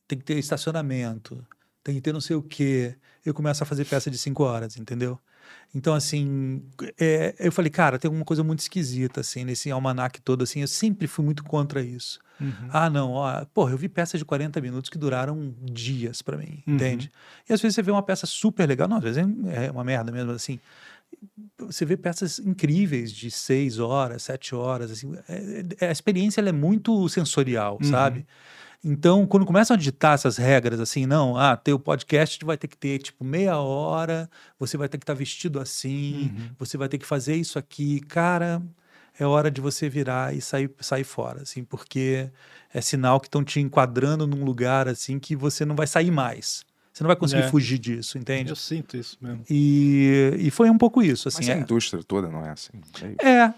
tem que ter estacionamento, tem que ter não sei o quê, eu começo a fazer peça de cinco horas, entendeu? Então, assim, é, eu falei, cara, tem alguma coisa muito esquisita, assim, nesse almanac todo, assim, eu sempre fui muito contra isso. Uhum. Ah, não, ó, porra, eu vi peças de 40 minutos que duraram dias pra mim, Uhum. entende? E às vezes você vê uma peça super legal, não, às vezes é uma merda mesmo, assim. Você vê peças incríveis de seis horas, sete horas, assim. é- é- a experiência é muito sensorial, Uhum. sabe? Então, quando começam a ditar essas regras, assim, não, ah, teu podcast vai ter que ter, tipo, meia hora, você vai ter que estar vestido assim, Uhum. você vai ter que fazer isso aqui, cara, é hora de você virar e sair, sair fora, assim, porque é sinal que estão te enquadrando num lugar, assim, que você não vai sair mais. Você não vai conseguir É. fugir disso, entende? Eu sinto isso mesmo. E, e foi um pouco isso, assim. Mas é- a indústria toda não é assim. É é,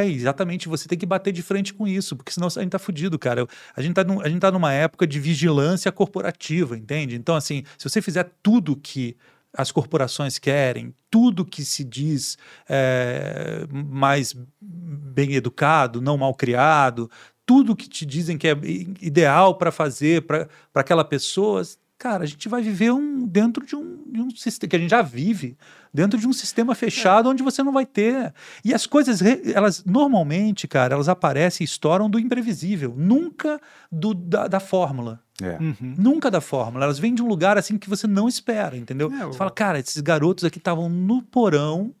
é, exatamente. Você tem que bater de frente com isso, porque senão a gente tá fudido, cara. A gente tá, num- a gente tá numa época de vigilância corporativa, entende? Então, assim, se você fizer tudo que as corporações querem, tudo que se diz é, mais bem educado, não mal criado, tudo que te dizem que é ideal para fazer para aquela pessoa, cara, a gente vai viver um, dentro de um, de um sistema que a gente já vive, dentro de um sistema fechado onde você não vai ter. E as coisas, elas normalmente, cara, elas aparecem e estouram do imprevisível, nunca do, da, da fórmula. É. Uhum. Nunca da fórmula. Elas vêm de um lugar assim que você não espera, entendeu? É, Você fala, cara, esses garotos aqui estavam no porão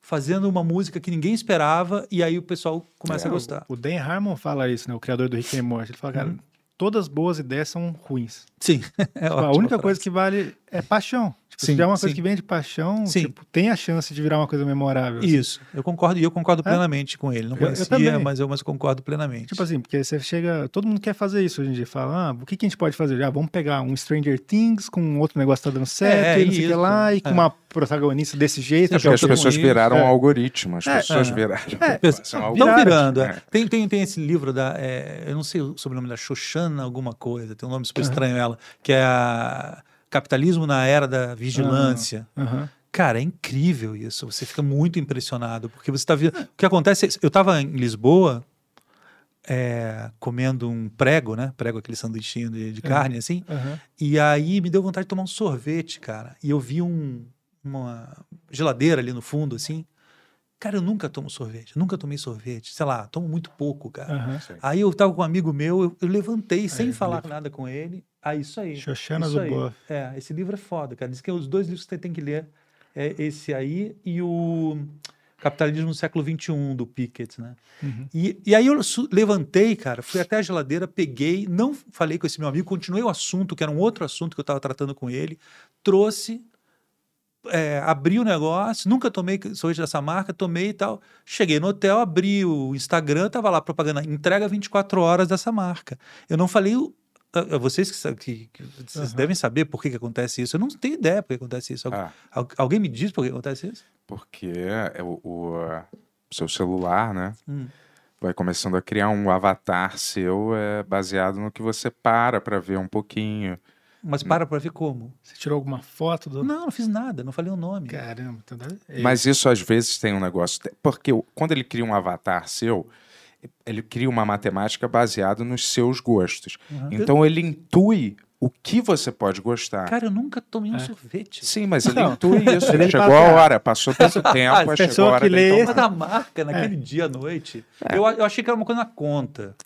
fazendo uma música que ninguém esperava e aí o pessoal começa a gostar. O Dan Harmon fala isso, né? O criador do Rick and Morty. Ele fala, cara, Uhum. Todas as boas ideias são ruins. Sim. É Tipo, a única coisa que vale é paixão. Tipo, Sim, se tiver uma coisa sim. que vem de paixão, Sim. tipo, tem a chance de virar uma coisa memorável. assim. Isso, eu concordo, e eu concordo É? plenamente com ele. Não Eu- eu conhecia, também. mas eu mas concordo plenamente. Tipo assim, porque você chega. Todo mundo quer fazer isso hoje em dia. Fala, ah, o que, que a gente pode fazer? Ah, vamos pegar um Stranger Things com outro negócio que tá dando certo, É, e não sei o que lá, e com é. uma protagonista desse jeito. Porque as pessoas viraram É. um algoritmo, as É, pessoas é. viraram. É, Estão virando. é. É. Tem, tem, tem esse livro da. é, eu não sei o sobrenome da Xoxana, alguma coisa, tem um nome super estranho ela, que é a Capitalismo na Era da Vigilância. Aham. Cara, é incrível isso. Você fica muito impressionado, porque você está vendo. O que acontece? é- Eu estava em Lisboa é, comendo um prego, né? Prego, aquele sanduichinho de, de Uhum. carne, assim. Aham. E aí me deu vontade de tomar um sorvete, cara. E eu vi um- uma geladeira ali no fundo, assim. Cara, eu nunca tomo sorvete, nunca tomei sorvete. Sei lá, tomo muito pouco, cara. Aham. Aí eu tava com um amigo meu, eu, eu levantei sem Aí, falar livro. nada com ele. Ah, isso aí. Isso aí. Zuboff. É, esse livro é foda, cara. Diz que os dois livros que você tem que ler é esse aí e o Capitalismo no Século XXI, do Pickett, né? Uhum. E, e aí eu levantei, cara, fui até a geladeira, peguei, não falei com esse meu amigo, continuei o assunto, que era um outro assunto que eu estava tratando com ele, trouxe, é, abri o negócio, nunca tomei sorvete dessa marca, tomei e tal. Cheguei no hotel, abri o Instagram, tava lá propaganda, entrega 24 horas dessa marca. Eu não falei. o- a- a Vocês que, que- vocês Aham. devem saber por que, que acontece isso. Eu não tenho ideia por que acontece isso. Al- Ah. al- alguém me diz por que acontece isso? Porque é o, o, ah, seu celular, né? Hum. Vai começando a criar um avatar seu é, baseado no que você para para ver um pouquinho. Mas para pra ver como. Você tirou alguma foto do. Não, não fiz nada, não falei o nome. Caramba, deve... é Mas isso às vezes tem um negócio. Porque quando ele cria um avatar seu, ele cria uma matemática baseada nos seus gostos. Uhum. Então ele intui o que você pode gostar. Cara, eu nunca tomei um É. sorvete. Sim, mas ele Não. intui isso. Ele chegou a hora, passou tanto tempo, a chegou a hora que lê tomar. Mas da marca, naquele dia à noite, eu, eu achei que era uma coisa na conta.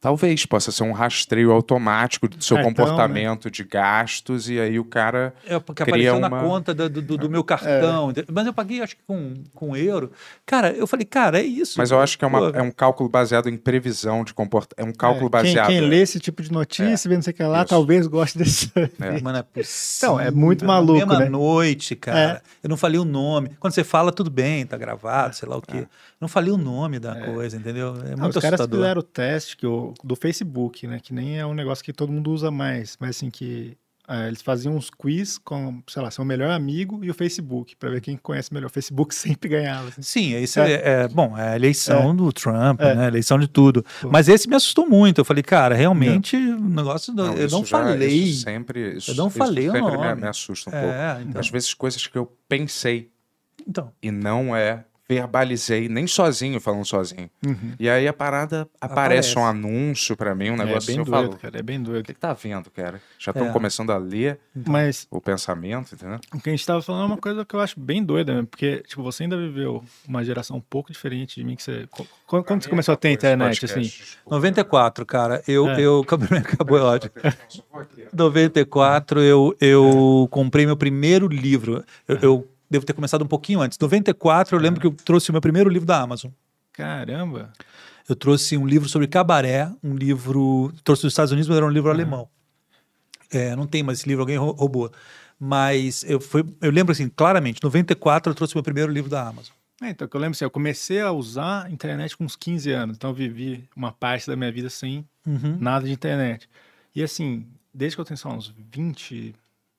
Talvez possa ser um rastreio automático do seu Cartão, comportamento de gastos e aí o cara É, porque cria apareceu uma... na conta do, do- do É. meu cartão. Mas eu paguei, acho que com, com euro. Cara, eu falei, cara, é isso. Mas eu acho que é, uma- é um cálculo baseado em previsão de comportamento. É um cálculo É, quem, baseado. quem lê esse tipo de notícia, vê não sei o que lá, Isso. talvez goste desse. É. Mano, é possível. Então, é muito Na maluco, mesma né? noite, cara. É. Eu não falei o nome. Quando você fala, tudo bem, tá gravado, sei lá o quê. Não falei o nome da coisa, entendeu? É Ah, muito os caras assustador. fizeram o teste que o, do Facebook, né? Que nem é um negócio que todo mundo usa mais, mas assim que ah, eles faziam uns quiz com, sei lá, seu melhor amigo e o Facebook, pra ver quem conhece melhor. O Facebook sempre ganhava. assim. Sim, isso É. é, é- bom, é a eleição É. do Trump, É. né? A eleição de tudo. Mas esse me assustou muito. Eu falei, cara, realmente o negócio. do- eu isso não já- falei. Isso sempre, isso, eu não isso falei o sempre me, nome. me assusta um É, pouco. então. Às vezes coisas que eu pensei Então. e não é, verbalizei, nem sozinho falando sozinho. Uhum. E aí a parada aparece, Aparece. um anúncio pra mim, um negócio é assim, bem eu doido, falo, cara, é bem o doido. que, que tá vendo, cara? Já estão É. começando a ler Mas o pensamento, entendeu? o que a gente tava falando é uma coisa que eu acho bem doida, né? Porque, tipo, você ainda viveu uma geração um pouco diferente de mim, que você... qu- Quando, quando você começou a ter internet, assim... 94, cara. Eu, É. eu acabou, é ótimo. 94, eu, eu comprei meu primeiro livro. Eu, eu devo ter começado um pouquinho antes. 94, eu lembro que eu trouxe o meu primeiro livro da Amazon. Caramba! Eu trouxe um livro sobre cabaré, um livro. Trouxe dos Estados Unidos, mas era um livro alemão. É, não tem mais esse livro, alguém rou- roubou. Mas eu, foi, eu lembro assim, claramente, 94 eu trouxe meu primeiro livro da Amazon. É, então, que eu lembro assim, eu comecei a usar a internet com uns 15 anos, então eu vivi uma parte da minha vida sem Uhum. nada de internet. E assim, desde que eu tenho só uns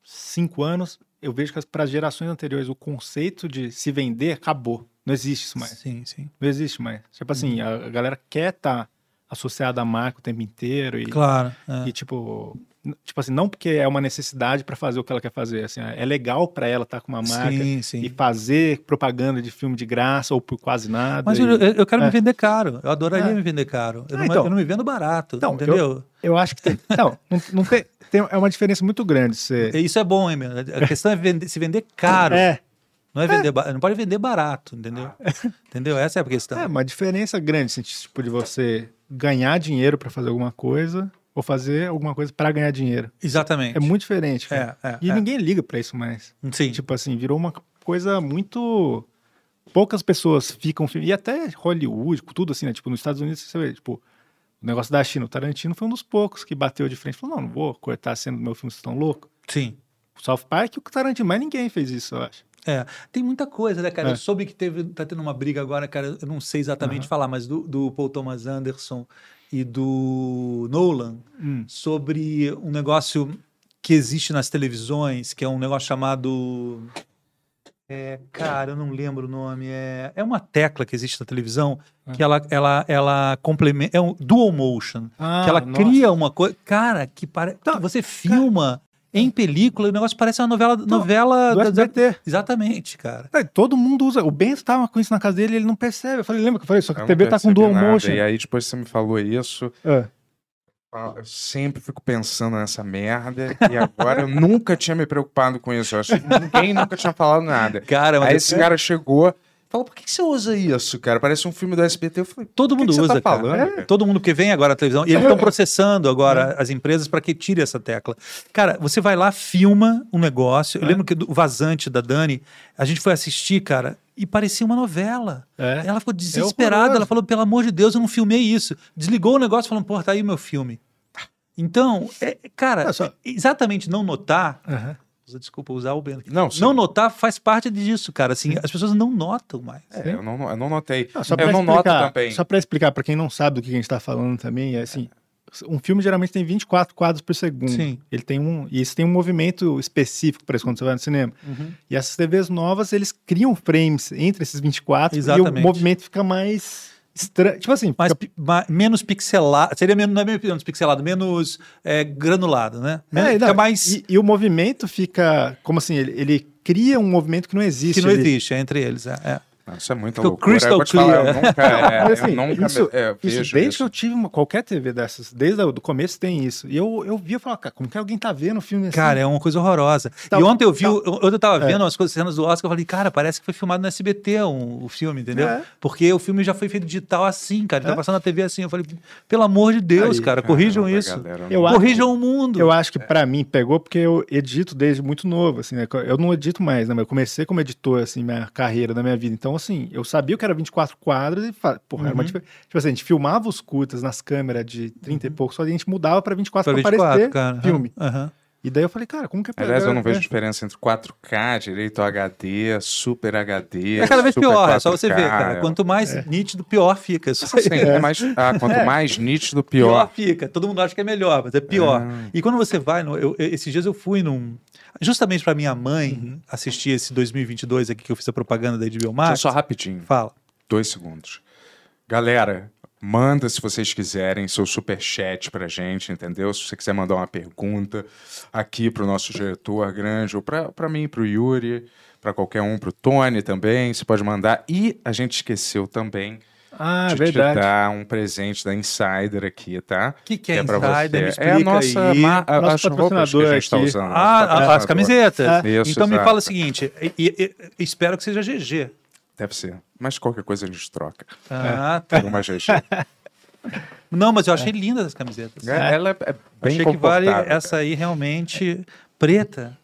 25 anos, eu vejo que para as gerações anteriores o conceito de se vender acabou. Não existe isso mais. Sim, sim. Não existe mais. Tipo assim, a, a galera quer estar associada à marca o tempo inteiro e, Claro. é. e tipo, tipo assim, não porque é uma necessidade para fazer o que ela quer fazer, assim, é legal para ela estar com uma marca Sim, sim. e fazer propaganda de filme de graça ou por quase nada. Mas e- eu, eu- eu quero É. me vender caro. Eu adoraria É. me vender caro. Eu, Ah, não, então. eu não me vendo barato. Então, entendeu? Eu, eu acho que tem. Não, não, não tem, tem- É uma diferença muito grande. Você, Isso é bom, hein, meu? A questão é vender- se vender caro. É. Não é vender ba- Não pode vender barato, entendeu? entendeu? Essa é a questão. É, uma diferença grande, assim, tipo, de você ganhar dinheiro para fazer alguma coisa ou fazer alguma coisa para ganhar dinheiro. Exatamente. É muito diferente. É, é, e é. ninguém liga para isso mais. Sim. Tipo assim, virou uma coisa muito. Poucas pessoas ficam. E até Hollywood, tudo assim, né? Tipo, nos Estados Unidos, você vê, tipo, o negócio da China. O Tarantino foi um dos poucos que bateu de frente. Falou, não, não vou cortar a cena do meu filme, vocês estão loucos. Sim. O South Park e o Tarantino, mas ninguém fez isso, eu acho. É, tem muita coisa, né, cara? É. Eu soube que teve, tá tendo uma briga agora, cara, eu não sei exatamente Aham. falar, mas do, do Paul Thomas Anderson e do Nolan Hum. sobre um negócio que existe nas televisões, que é um negócio chamado. É, cara, eu não lembro o nome. É, é uma tecla que existe na televisão que ela, ela, ela complementa. É um dual motion. Ah, que ela nossa. cria uma coisa. Cara, que parece. Você filma em película, o negócio parece uma novela. novela do da- da- SBT. Exatamente, cara. É, Todo mundo usa. O Bento tava com isso na casa dele e ele não percebe. Eu falei, lembra que eu falei? Só que Eu a não TV tá com dual nada, motion. E aí depois você me falou isso. É. Eu sempre fico pensando nessa merda e agora eu nunca tinha me preocupado com isso. Eu acho que ninguém nunca tinha falado nada. Cara, Aí esse cara chegou falou: por que que você usa isso, cara? Parece um filme do SBT. Eu falei: Todo "Por que mundo que você usa, tá cara. falando, É, cara?" Todo mundo que vem agora à televisão. E eles estão processando agora as empresas para que tire essa tecla. Cara, você vai lá, filma um negócio. Eu lembro que do vazante da Dani, a gente foi assistir, cara, e parecia uma novela. É. Ela ficou desesperada. ela falou: pelo amor de Deus, eu não filmei isso. Desligou o negócio falando: pô, tá aí o meu filme. Então, é, cara, exatamente não notar. Aham. Desculpa usar o Bento. Não, sim. não notar faz parte disso, cara. Assim, as pessoas não notam mais. É, eu, não, eu não notei. Não, só eu pra não noto explicar, também. Só pra explicar, pra quem não sabe do que a gente tá falando também, é assim. Um filme geralmente tem 24 quadros por segundo. Sim. Ele tem um. E isso tem um movimento específico para isso quando você vai no cinema. Uhum. E essas TVs novas, eles criam frames entre esses 24 e Exatamente. o movimento fica mais estranho. Tipo assim, mais, fica- menos pixelado. Seria menos, não é menos pixelado, menos é, granulado, né? É, fica não, mais. e, e o movimento fica. Como assim? Ele, ele cria um movimento que não existe. que não ele- existe, é entre eles. É, é. Isso é muita Fica loucura. crystal eu te falar, eu clear. nunca, é, Mas, assim, eu nunca isso, me- é, isso vejo desde isso. que eu tive uma, qualquer TV dessas, desde o começo tem isso. E eu, eu via e falava, cara, como que alguém tá vendo o filme assim? Cara, é uma coisa horrorosa. Tá- e ontem eu vi, tá- ontem eu tava É. vendo umas coisas cenas do Oscar, eu falei, cara, parece que foi filmado no SBT um- o filme, entendeu? É. Porque o filme já foi feito digital assim, cara. Ele tá passando na TV assim. Eu falei, pelo amor de Deus, Aí, cara, corrijam caramba, isso. galera, Eu acho- corrijam o mundo. Eu acho que pra mim pegou porque eu edito desde muito novo, assim, né? Eu não edito mais, né? Mas eu comecei como editor, assim, minha carreira, da minha vida. Então, assim, eu sabia que era 24 quadros e, porra, era uma Uhum. difer- tipo assim, a gente filmava os curtas nas câmeras de 30 e pouco, só que a gente mudava pra 24 Pra pra, 24, aparecer cara. filme. Aham. E daí eu falei, cara, como que é Aliás, eu não é, vejo é. diferença entre 4K, direito HD, Super HD. É cada vez pior, é só você 4K, ver, cara. é. Quanto mais nítido, pior fica. Isso aí. Sim, é mais, ah, quanto mais nítido, pior. Pior fica. Todo mundo acha que é melhor, mas é pior. E quando você vai, no, eu- esses dias eu fui num. Justamente para minha mãe Uhum. assistir esse 2022 aqui que eu fiz a propaganda da HBO Max. Deixa só rapidinho. Fala. Dois segundos. Galera, manda se vocês quiserem seu superchat pra gente, entendeu? Se você quiser mandar uma pergunta aqui pro nosso diretor grande, ou pra, pra mim, pro Yuri, pra qualquer um, pro Tony também, você pode mandar. E a gente esqueceu também Ah, de verdade. te dar um presente da Insider aqui, tá? O que, que é pra Insider? Me você. É a nossa, ma- a- Nosso as roupas que a gente tá aqui. usando. Ah, as camisetas. Isso, então me exato. fala o seguinte: e- e- e- espero que seja GG. Deve ser. Mas qualquer coisa a gente troca. Ah, tá. Alguma GG. Não, mas eu achei lindas as camisetas. É, ela é, é bem achei que vale essa aí realmente preta.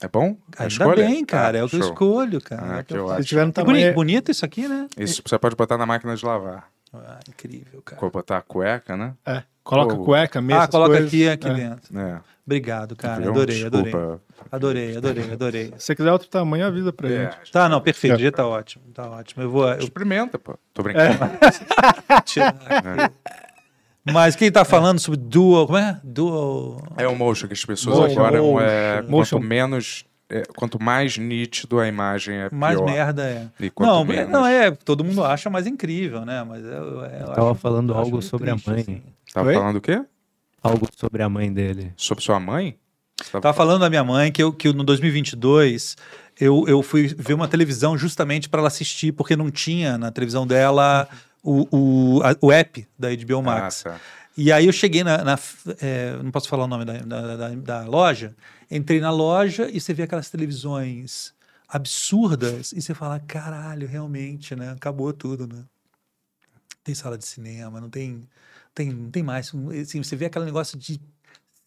É bom? A Ainda escolha? bem, cara. Ah, é o que eu show. escolho, cara. Ah, que É ótimo. Se tiver no E tamanho... bonito, bonito isso aqui, né? Isso você pode botar na máquina de lavar. Ah, incrível, cara. Vou botar a cueca, né? É, coloca Pô. cueca, mesa, Ah, coloca coisas. aqui, aqui É. dentro. É. Obrigado, cara. Viu? Adorei, adorei. Desculpa. Adorei, adorei, adorei. Se você quiser outro tamanho, avisa pra É, gente. Tá, não, perfeito. É. O dia tá ótimo. Tá ótimo. Eu vou. Eu Experimenta, pô. Tô brincando. tirar aqui. Mas quem tá falando sobre dual. Como é? Dual. É o motion que as pessoas Motion, agora motion. é, Motion. quanto menos é, quanto mais nítido a imagem é Mais pior. merda é. E quanto Não, menos- não é. Todo mundo acha mais incrível, né? Mas eu, eu, eu Tava acho- falando eu algo sobre a triste, mãe. assim. Tava Oi? falando o quê? Algo sobre a mãe dele. Sobre sua mãe? Você tava Tava falando da minha mãe que, eu, que no 2022 eu, eu fui ver uma televisão justamente para ela assistir, porque não tinha na televisão dela o, o, a- o app da HBO Max. Ah, tá. E aí eu cheguei na. na- é, não posso falar o nome da, da, da- da loja. Entrei na loja e você vê aquelas televisões absurdas e você fala: caralho, realmente, né? Acabou tudo, né? Tem sala de cinema, não tem. Tem, não tem mais. Assim, você vê aquele negócio de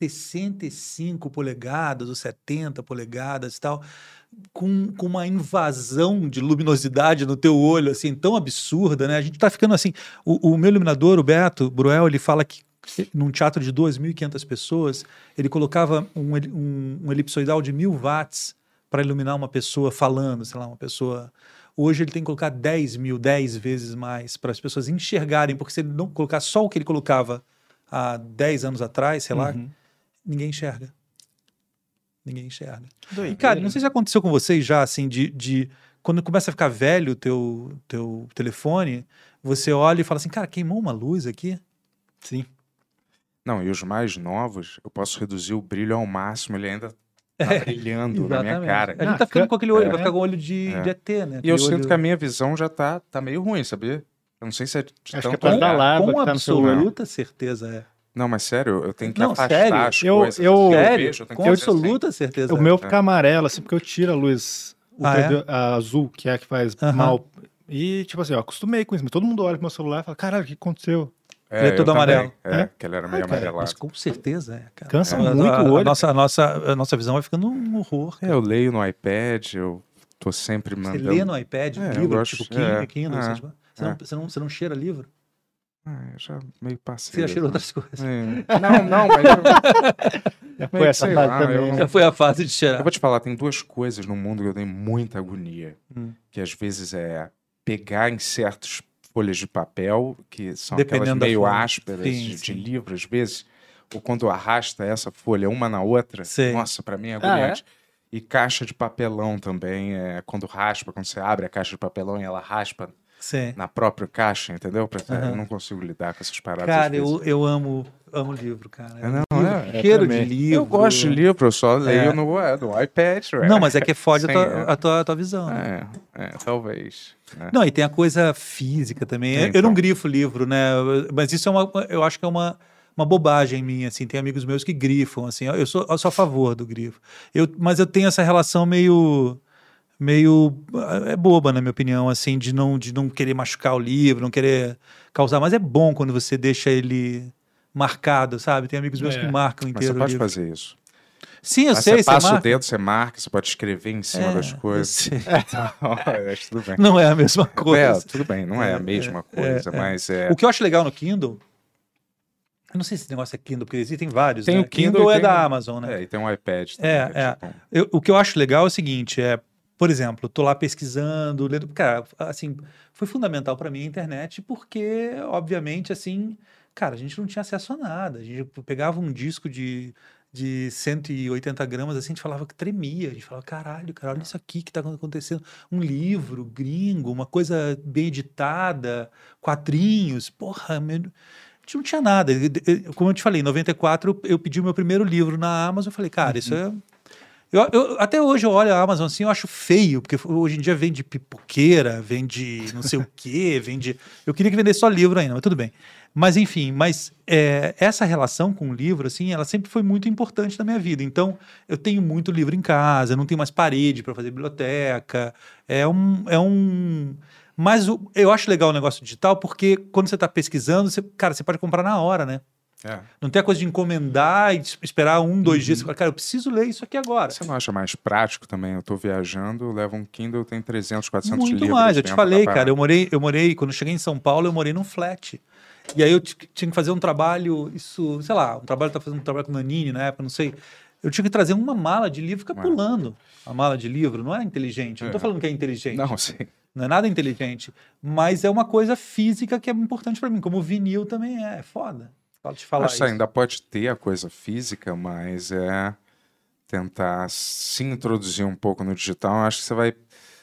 65 polegadas ou 70 polegadas e tal, com, com uma invasão de luminosidade no teu olho, assim, tão absurda, né? A gente tá ficando assim. O, o meu iluminador, o Beto Bruel, ele fala que num teatro de 2.500 pessoas, ele colocava um, um, um elipsoidal de mil watts para iluminar uma pessoa falando, sei lá, uma pessoa. Hoje ele tem que colocar 10 mil, 10 vezes mais, para as pessoas enxergarem, porque se ele não colocar só o que ele colocava há 10 anos atrás, sei lá, Uhum. Ninguém enxerga. Ninguém enxerga. E, cara, não sei se aconteceu com vocês já, assim, de, de quando começa a ficar velho o teu, teu telefone, você olha e fala assim, cara, queimou uma luz aqui? Sim. Não, e os mais novos, eu posso reduzir o brilho ao máximo, ele ainda tá brilhando na minha cara. A gente tá ficando com aquele olho, É. vai ficar com o olho de, É. de ET, né? E eu Aquele sinto olho- que a minha visão já tá, tá meio ruim, sabia? Eu não sei se é de que é tanto da olhar. lava Com que tá absoluta certeza é. Não, mas sério, eu tenho que Não, afastar sério? as Eu- coisas. eu- assim, Sério? vejo, eu tenho Com assim. absoluta certeza. O meu é. fica amarelo, assim, porque eu tiro a luz Ah, ultravio- a azul, que é a que faz mal. E, tipo assim, eu acostumei com isso, mas todo mundo olha pro meu celular e fala, caralho, o que aconteceu? É, Ele é todo também. amarelo. É, É? que ele era meio Ah, cara, amarelado. Mas com certeza é, cara. Cansa A- muito a, o olho. A nossa, a, nossa, a nossa visão vai ficando um horror. É, eu leio no iPad, eu tô sempre Você mandando... lê no iPad, É, eu livro, gosto- tipo Kindle, é, Kindle é, você, você, não, é. você, não, você não cheira livro? Ah, eu já meio passei. Você já cheirou dessa- outras coisas? É. Não, não, mas... Eu... Já foi essa sei fase lá, também, eu né? Já foi a fase de cheirar. Eu vou te falar, tem duas coisas no mundo que eu tenho muita agonia. Hum. Que às vezes é pegar em certas folhas de papel, que são Dependendo aquelas meio ásperas Sim, de, de sim. livro, às vezes, ou quando arrasta essa folha uma na outra, Sim. nossa, pra mim é Ah, agoniante. E caixa de papelão também, é, quando raspa, quando você abre a caixa de papelão e ela raspa Sim. na própria caixa, entendeu? Pra- Aham. Eu não consigo lidar com essas paradas. Cara, eu, eu amo, amo livro, cara. É, não, Livro, é, cheiro eu de livro. Eu gosto de livro, eu só leio É. no, é, no iPad. ué. Não, mas é que fode a Sim, tua, é. a tua, a tua visão. né? É, é, talvez. né? Não, e tem a coisa física também. Eu, eu não grifo livro, né? Eu- Mas isso é uma. Eu acho que é uma, uma bobagem minha, assim. Tem amigos meus que grifam, assim. Eu sou, eu sou a favor do grifo. Eu, mas eu tenho essa relação meio. Meio. é boba, na minha opinião, assim, de não, de não querer machucar o livro, não querer causar. Mas é bom quando você deixa ele marcado, sabe? Tem amigos meus É. que marcam Mas inteiro você o pode livro. fazer isso. Sim, eu Aí sei, você você passa o marca. dedo, você marca, você pode escrever em cima É, das eu coisas. sei. Então, mas tudo bem. Não é a mesma coisa. É, tudo bem, não é, É, a mesma é, coisa, é, é. mas é. O que eu acho legal no Kindle. Eu não sei se esse negócio é Kindle, porque existem vários. Tem né? o Kindle, e é tem da o- Amazon, né? É, e tem um iPad também. É, é. tipo- Eu- o que eu acho legal é o seguinte, é, por exemplo, tô lá pesquisando, lendo, cara, assim, foi fundamental para mim a internet porque, obviamente, assim, cara, a gente não tinha acesso a nada. A gente pegava um disco de de 180 gramas, assim, a gente falava que tremia. A gente falava, caralho, cara, olha isso aqui que tá acontecendo. Um livro gringo, uma coisa bem editada, quadrinhos, porra, meu... a gente não tinha nada. Como eu te falei, em 94 eu pedi o meu primeiro livro na Amazon, eu falei, cara, isso é... Eu, eu- até hoje eu olho a Amazon assim, eu acho feio, porque hoje em dia vende pipoqueira, vende não sei o quê, vende. Eu queria que vendesse só livro ainda, mas tudo bem. Mas enfim, mas é, essa relação com o livro, assim, ela sempre foi muito importante na minha vida. Então, eu tenho muito livro em casa, não tenho mais parede para fazer biblioteca. É um. É um mas o- eu acho legal o negócio digital porque quando você está pesquisando, você, cara, você pode comprar na hora, né? É. Não tem a coisa de encomendar e es- esperar um, dois dias. Você fala, cara, eu preciso ler isso aqui agora. Você não acha mais prático também? Eu tô viajando, eu levo um Kindle, tem 300, 400 Muito livros. mais, eu te falei, cara. Eu morei, eu morei, quando eu cheguei em São Paulo, eu morei num flat. E aí eu tinha que fazer um trabalho, isso, sei lá, um trabalho, tava fazendo um trabalho com o Nanini na época, não sei. Eu tinha que trazer uma mala de livro e ficar pulando a mala de livro. Não é inteligente. Eu Não tô É. falando que é inteligente. Não, sim. Não é nada inteligente. Mas é uma coisa física que é importante pra mim, como o vinil também é. É foda. Fala te falar Acho isso. ainda pode ter a coisa física, mas é tentar se introduzir um pouco no digital. Eu acho que você vai.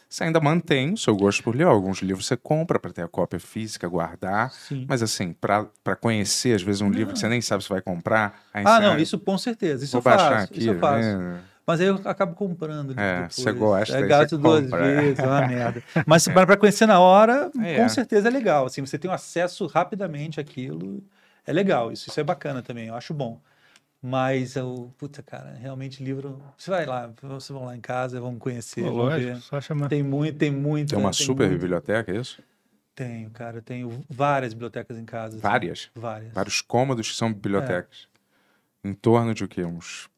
Você ainda mantém o seu gosto por ler. Alguns livros você compra para ter a cópia física, guardar. Sim. Mas assim, para conhecer, às vezes, um livro que você nem sabe se vai comprar. Ah, não, isso com certeza. Isso vou eu faço. baixar aqui, isso eu faço. né? Mas aí eu acabo comprando. É, depois. você gosta, É você duas compra, é. vezes, é uma merda. Mas para conhecer na hora, É. com certeza é legal. Assim, você tem um acesso rapidamente àquilo. É legal, isso, isso é bacana também, eu acho bom. Mas eu, puta, cara, realmente livro. Você vai lá, vocês vão lá em casa, vão conhecer. Pô, vão lógico, ver. só chamar. Tem muito, tem muito. Tem uma super muito. biblioteca, é isso? Tenho, cara, eu tenho várias bibliotecas em casa. assim. Várias? Várias. Vários cômodos que são bibliotecas. Em torno de o quê? Uns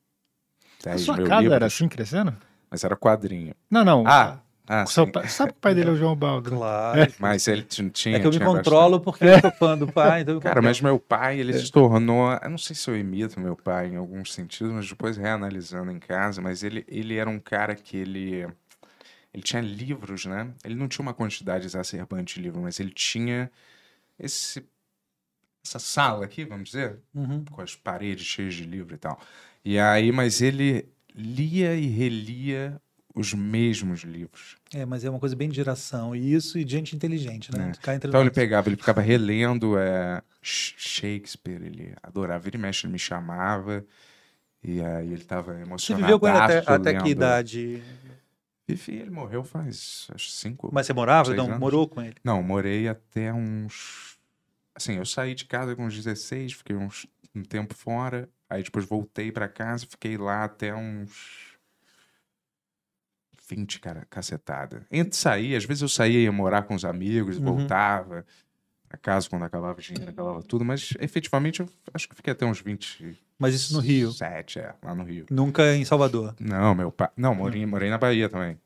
A 10 sua mil casa livros? era assim crescendo? Mas era quadrinho. Não, não. Ah, ah sim. pai- sabe que o pai dele é o João Baldo? Claro. É. Mas ele tinha. É que eu me controlo bastante. porque eu sou fã do pai, então Cara, mas meu pai, ele É. se tornou. Eu não sei se eu imito meu pai em alguns sentidos, mas depois reanalisando em casa, mas ele, ele era um cara que ele. Ele tinha livros, né? Ele não tinha uma quantidade exacerbante de livros, mas ele tinha esse. Essa sala aqui, vamos dizer, Uhum. com as paredes cheias de livro e tal. E aí, mas ele lia e relia os mesmos livros. É, mas é uma coisa bem de geração. E isso e de gente inteligente, né? entre Então ele nós. pegava, ele ficava relendo é, Sh- Shakespeare, ele adorava. Vira e mexe, ele me chamava. E aí ele estava Você emocionado. viveu com ele até, até que idade? Vivi, ele morreu faz acho, cinco. Mas você morava? Não, anos. morou com ele? Não, morei até uns. Assim, eu saí de casa com uns 16, fiquei uns, um tempo fora. Aí depois voltei pra casa, fiquei lá até uns. 20, cara, cacetada. Entre sair, às vezes eu saía e ia morar com os amigos, Uhum. voltava pra casa quando acabava o dinheiro, acabava tudo, mas efetivamente eu acho que fiquei até uns 20. Mas isso no Rio? Sete, é, lá no Rio. Nunca em Salvador? Não, meu pai. Não, morei, morei na Bahia também.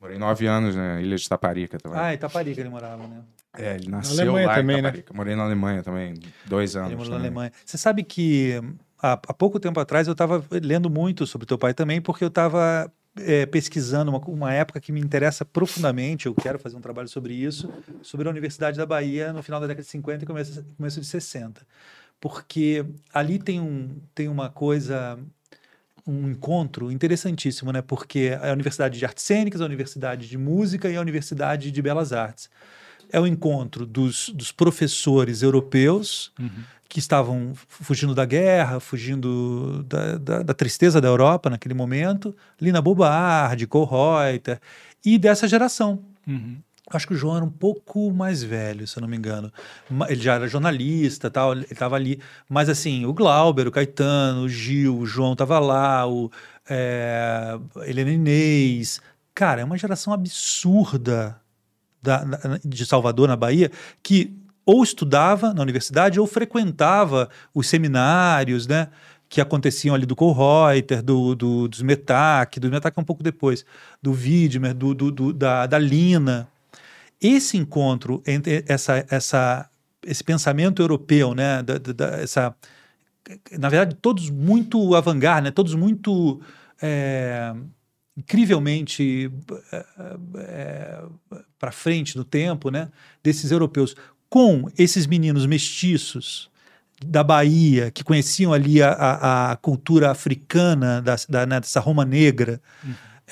Morei nove anos na Ilha de Taparica também. Ah, em Itaparica ele morava, né? É, ele nasceu Alemanha lá também, em né? Itaparica. Morei na Alemanha também, dois anos. Ele morou na também. Alemanha. Você sabe que há, há pouco tempo atrás eu estava lendo muito sobre teu pai também, porque eu estava pesquisando uma, uma época que me interessa profundamente. Eu quero fazer um trabalho sobre isso, sobre a Universidade da Bahia no final da década de 50 e começo, começo de 60. Porque ali tem, um, tem uma coisa um encontro interessantíssimo, né? Porque é a Universidade de Artes Cênicas, a Universidade de Música e a Universidade de Belas Artes. É o encontro dos, dos professores europeus que estavam fugindo da guerra, fugindo da, da, da tristeza da Europa naquele momento, Lina Bobardi, Kohlreuter, e dessa geração. Acho que o João era um pouco mais velho, se eu não me engano. Ele já era jornalista, tal, ele estava ali. Mas assim, o Glauber, o Caetano, o Gil, o João estava lá, o é, Helena Inês. Cara, é uma geração absurda da- de Salvador, na Bahia, que ou estudava na universidade ou frequentava os seminários, né? Que aconteciam ali do Kohlreuter, do, do, dos Metac, do Metac é um pouco depois, do Widmer, do, do, do- da, da Lina. Esse encontro entre essa, essa, esse pensamento europeu, né? Da, da- essa, na verdade, todos muito avant-garde, né? todos muito é, incrivelmente para frente no tempo, né? desses europeus, com esses meninos mestiços da Bahia, que conheciam ali a, a, a cultura africana da, da, né, dessa Roma Negra.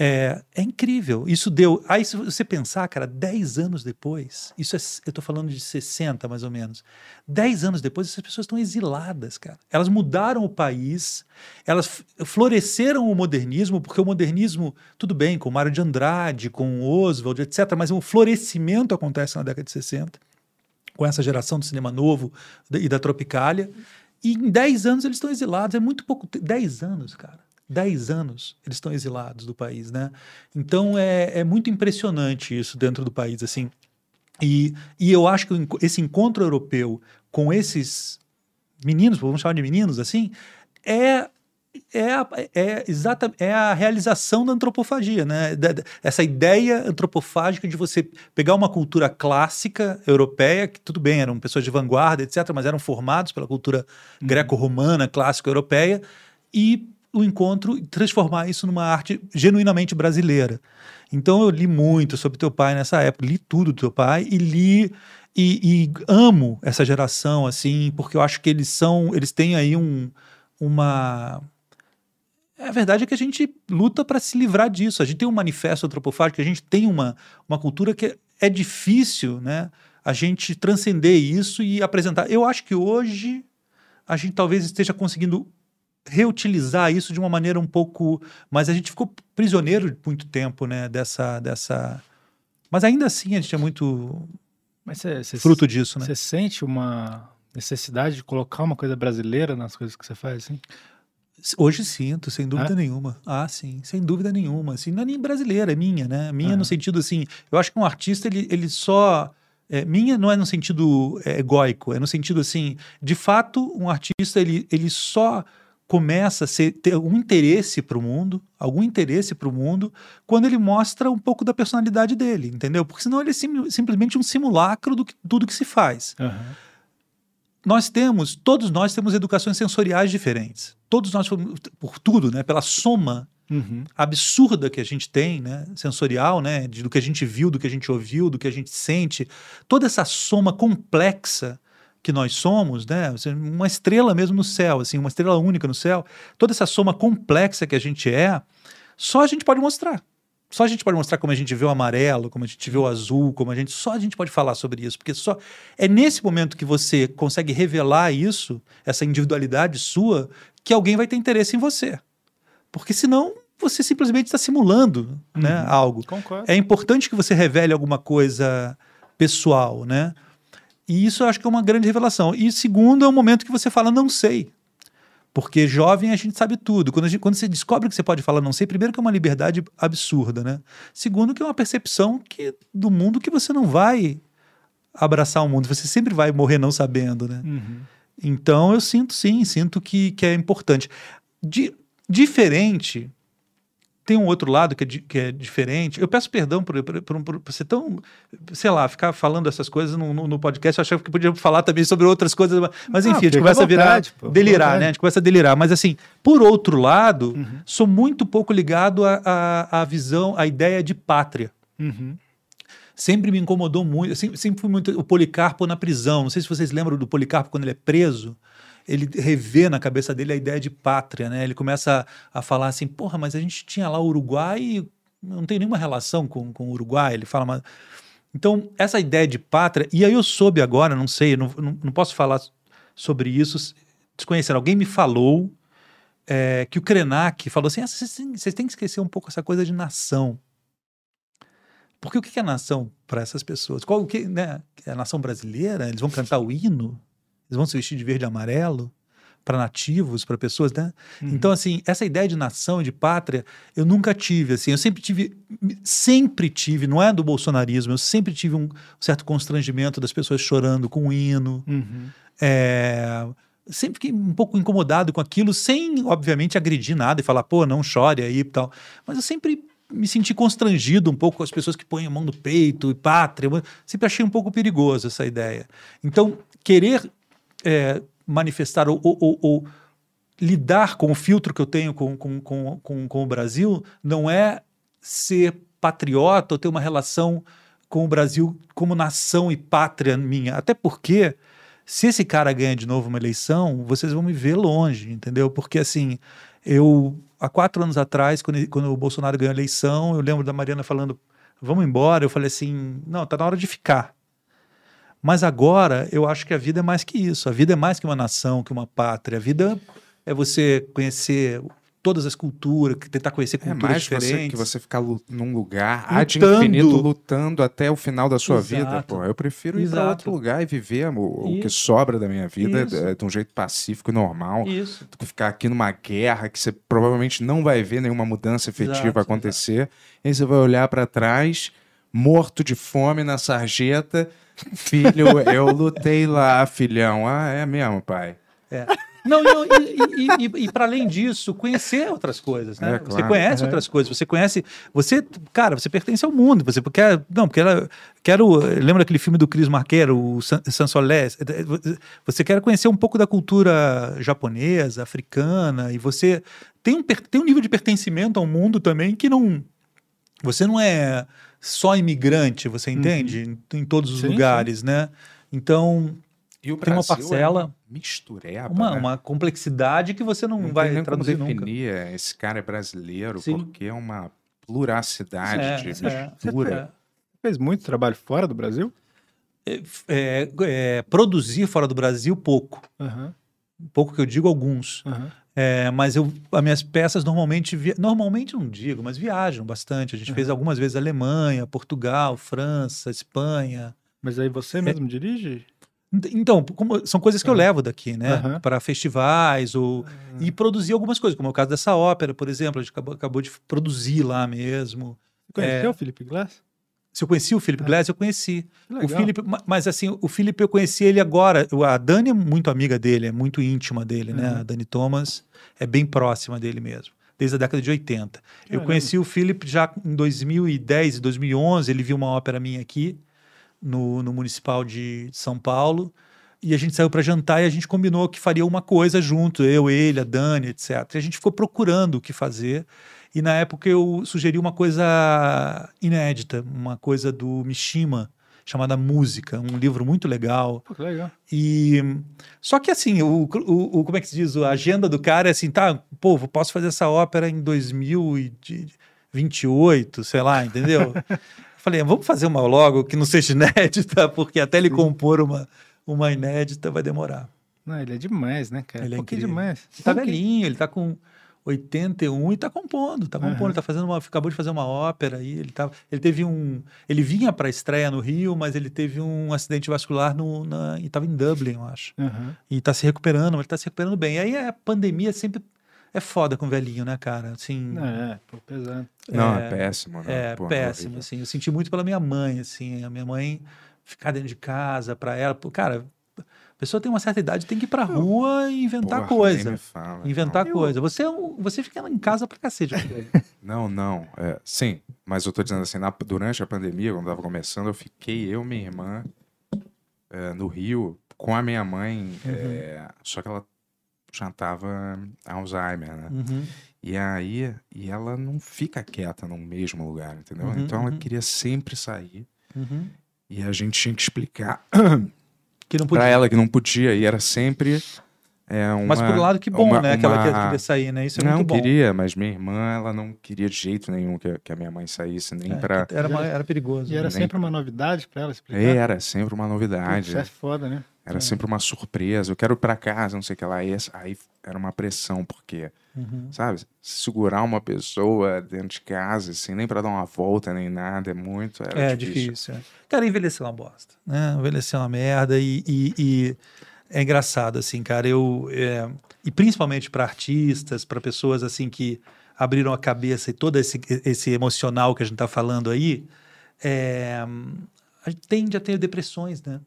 É, é incrível. Isso deu. Aí, se você pensar, cara, 10 anos depois, isso é, eu tô falando de 60 mais ou menos. 10 anos depois, essas pessoas estão exiladas, cara. Elas mudaram o país, elas floresceram o modernismo, porque o modernismo, tudo bem, com Mário de Andrade, com Oswald, etc., mas o florescimento acontece na década de 60, com essa geração do cinema novo e da Tropicália. E em 10 anos eles estão exilados. É muito pouco. te- 10 anos, cara. 10 anos eles estão exilados do país, né? Então é, é muito impressionante isso dentro do país, assim. E, e eu acho que esse encontro europeu com esses meninos, vamos chamar de meninos assim, é é, a- é, exata, é a realização da antropofagia, né? Da- da- essa ideia antropofágica de você pegar uma cultura clássica europeia, que tudo bem, eram pessoas de vanguarda, etc., mas eram formados pela cultura greco-romana, clássica europeia, e o encontro e transformar isso numa arte genuinamente brasileira. Então eu li muito sobre teu pai nessa época, li tudo do teu pai e li e, e amo essa geração assim, porque eu acho que eles são, eles têm aí um, uma a verdade é que a gente luta para se livrar disso. A gente tem um manifesto antropofágico, a gente tem uma, uma cultura que é difícil, né? A gente transcender isso e apresentar. Eu acho que hoje a gente talvez esteja conseguindo reutilizar isso de uma maneira um pouco, mas a gente ficou prisioneiro de muito tempo, né? Dessa, dessa. Mas ainda assim a gente é muito Mas você, você- fruto disso, né? Você sente uma necessidade de colocar uma coisa brasileira nas coisas que você faz, assim? Hoje sinto, sem dúvida É? nenhuma. Ah, sim, sem dúvida nenhuma. Assim, não é nem brasileira, é minha, né? Minha no sentido assim, eu acho que um artista, ele, ele só... é, minha não é no sentido é, egóico, é no sentido assim, de fato, um artista, ele, ele só começa a ser, ter algum interesse para o mundo, algum interesse para o mundo, quando ele mostra um pouco da personalidade dele, entendeu? Porque senão ele é sim- simplesmente um simulacro do que, tudo que se faz nós temos, todos nós temos educações sensoriais diferentes. Todos nós, por tudo, né? Pela soma Uhum. absurda que a gente tem, né? Sensorial, né? Do que a gente viu, do que a gente ouviu, do que a gente sente. Toda essa soma complexa que nós somos, né? Seja, Uma estrela mesmo no céu, assim, uma estrela única no céu. Toda essa soma complexa que a gente é, só a gente pode mostrar. só a gente pode mostrar como a gente vê o amarelo, como a gente vê o azul, como a gente só a gente pode falar sobre isso, porque só é nesse momento que você consegue revelar isso, essa individualidade sua, que alguém vai ter interesse em você. Porque senão você simplesmente está simulando, né, algo. Concordo. É importante que você revele alguma coisa pessoal, né? E isso eu acho que é uma grande revelação. E segundo, é um momento que você fala não sei. Porque jovem a gente sabe tudo. Quando, gente- quando você descobre que você pode falar não sei, primeiro que é uma liberdade absurda, né? Segundo que é uma percepção que, do mundo que você não vai abraçar o mundo. Você sempre vai morrer não sabendo, né? Uhum. Então eu sinto sim, sinto que, que é importante. Di- diferente, tem um outro lado que é, di- que é diferente. Eu peço perdão por, por, por, por- ser tão, sei lá, ficar falando essas coisas no, no, no podcast. Eu achava que podia falar também sobre outras coisas, mas- enfim, a gente começa a virar, pô, delirar, né? A gente começa a delirar. Mas assim, por outro lado, Uhum. sou muito pouco ligado à visão, à ideia de pátria Uhum. sempre me incomodou muito. Sempre, sempre fui muito. O Policarpo na prisão. Não sei se vocês lembram do Policarpo quando ele é preso. Ele revê na cabeça dele a ideia de pátria, né? Ele começa a, a falar assim: porra, mas a gente tinha lá o Uruguai e não tem nenhuma relação com, com o Uruguai. Ele fala, mas. Então, essa ideia de pátria. E aí eu soube agora, não sei, não, não, não posso falar sobre isso desconhecendo. Alguém me falou é, que o Krenak falou assim: ah, vocês, têm, que esquecer um pouco essa coisa de nação. Porque o que é nação para essas pessoas? Qual o que, né? É a nação brasileira? Eles vão cantar o hino? Eles vão se vestir de verde e amarelo? Para nativos, para pessoas, né? Então, assim, essa ideia de nação, de pátria, eu nunca tive, assim, eu sempre tive, sempre tive, não é do bolsonarismo, eu sempre tive um certo constrangimento das pessoas chorando com o hino, Uhum. é, sempre fiquei um pouco incomodado com aquilo, sem, obviamente, agredir nada e falar, pô, não chore aí e tal. Mas eu sempre me senti constrangido um pouco com as pessoas que põem a mão no peito e pátria. Sempre achei um pouco perigoso essa ideia. Então, querer é, manifestar ou, ou- ou- lidar com o filtro que eu tenho com, com, com, com, com o Brasil não é ser patriota ou ter uma relação com o Brasil como nação e pátria minha. Até porque, se esse cara ganha de novo uma eleição, vocês vão me ver longe, entendeu? Porque, assim, eu, há quatro anos atrás, quando, quando o Bolsonaro ganhou a eleição, eu lembro da Mariana falando, vamos embora. Eu falei assim, não, tá na hora de ficar. Mas agora eu acho que a vida é mais que isso. A vida é mais que uma nação, que uma pátria. A vida é você conhecer todas as culturas, que tentar conhecer É culturas mais você, diferentes. que você ficar num lugar ad Lutando. infinito lutando até o final da sua Exato. vida. Pô, eu prefiro ir para outro lugar e viver o, o que sobra da minha vida Isso. é, de um jeito pacífico e normal. Isso. Do que ficar aqui numa guerra que você provavelmente não vai ver nenhuma mudança efetiva Exato, acontecer. E aí você vai olhar para trás, morto de fome na sarjeta. Filho, eu lutei lá, filhão. Ah, é mesmo, pai. É. Não, e, e, e, e para além disso, conhecer outras coisas, né? É, Você claro. conhece É. outras coisas, você conhece, você, cara, você pertence ao mundo, você quer, não, porque ela, quero, lembra aquele filme do Chris Marquero, o San- Sansolés? Você quer conhecer um pouco da cultura japonesa, africana, e você tem um, tem um nível de pertencimento ao mundo também que não, você não é só imigrante, você entende? Em, em todos os Sim, lugares, né? Então, E o tem uma Brasil é parcela uma mistureba, uma, né? uma complexidade que você não, Não vai tem nem como traduzir nunca. definir é, esse cara é brasileiro, Sim. porque é uma pluracidade É, de é. mistura. Fez muito trabalho fora do Brasil? É, é, produzir fora do Brasil, pouco. Aham. Pouco que eu digo, alguns. Aham. É, mas eu, as minhas peças normalmente, via- normalmente não digo, mas viajam bastante. A gente fez algumas vezes Alemanha, Portugal, França, Espanha. Mas aí você mesmo dirige? Ent- Então, como- são coisas que eu levo daqui, né? Aham. Para festivais ou e produzir algumas coisas, como é o caso dessa ópera, por exemplo, a gente acabou, acabou de produzir lá mesmo. Conheceu É, o Felipe Glass? Se eu conheci o Philip Glass, eu conheci. O ma- mas assim, o Philip eu conheci ele agora. A Dani é muito amiga dele, é muito íntima dele, né? Uhum. A Dani Thomas é bem próxima dele mesmo, desde a década de 80. Eu conheci o Philip já em 2010 e 2011, ele viu uma ópera minha aqui no, no Municipal de São Paulo. E a gente saiu para jantar e a gente combinou que faria uma coisa junto, eu, ele, a Dani, etc. E a gente ficou procurando o que fazer. E na época eu sugeri uma coisa inédita, uma coisa do Mishima, chamada Música, um livro muito legal. Pô, que legal. E só que assim, o, o, o- como é que se diz? A agenda do cara é assim, tá, pô, posso fazer essa ópera em 28, sei lá, entendeu? Eu falei, vamos fazer uma logo que não seja inédita, porque até ele compor uma, uma inédita vai demorar. Não, ele é demais, né, cara? Ele é demais. Ele tá velhinho, ele tá com 81 e tá compondo, tá compondo, ele tá fazendo uma, acabou de fazer uma ópera aí, ele tá, ele teve um, ele vinha para estreia no Rio, mas ele teve um acidente vascular no, na, e tava em Dublin, eu acho. Aham. E tá se recuperando, mas ele tá se recuperando bem. E aí a pandemia sempre é foda com o velhinho, né, cara? Assim, É, pô, pesado. Não, é péssimo, né? É, Pô, péssimo, horrível. assim. Eu senti muito pela minha mãe, assim. A minha mãe ficar dentro de casa para ela. pô, Cara, a pessoa tem uma certa idade, tem que ir pra rua e inventar Porra, coisa. fala, inventar não. coisa. Você, é você fica em casa pra cacete. Não, não. é, sim, mas eu tô dizendo assim, na- durante a pandemia, quando tava começando, eu fiquei, eu e minha irmã, é, no Rio, com a minha mãe, é, só que ela já tava Alzheimer, né? Uhum. E aí, e ela não fica quieta no mesmo lugar, entendeu? Uhum, então ela uhum. queria sempre sair. Uhum. E a gente tinha que explicar Que não pra podia. ela que não podia. E era sempre é, uma, Mas por um lado, que bom, uma- né? Que ela uma- queria- sair, né? Isso é não muito bom. queria, mas minha irmã, ela não queria de jeito nenhum que, a- que a minha mãe saísse, nem É, pra... era, uma- era perigoso. E era Nem- sempre uma novidade pra ela explicar. Era sempre uma novidade. Isso é foda, né? Era É. sempre uma surpresa. Eu quero ir pra casa, não sei o que lá. E aí era uma pressão, porque, Uhum. sabe, segurar uma pessoa dentro de casa, assim, nem pra dar uma volta, nem nada, é muito. Era É difícil. é. Cara, envelhecer é uma bosta. Né? Envelhecer é uma merda e, e- e é engraçado, assim, cara. Eu, é, e principalmente para artistas, para pessoas assim que abriram a cabeça e todo esse, esse emocional que a gente tá falando aí, é, a gente tende a ter depressões, né?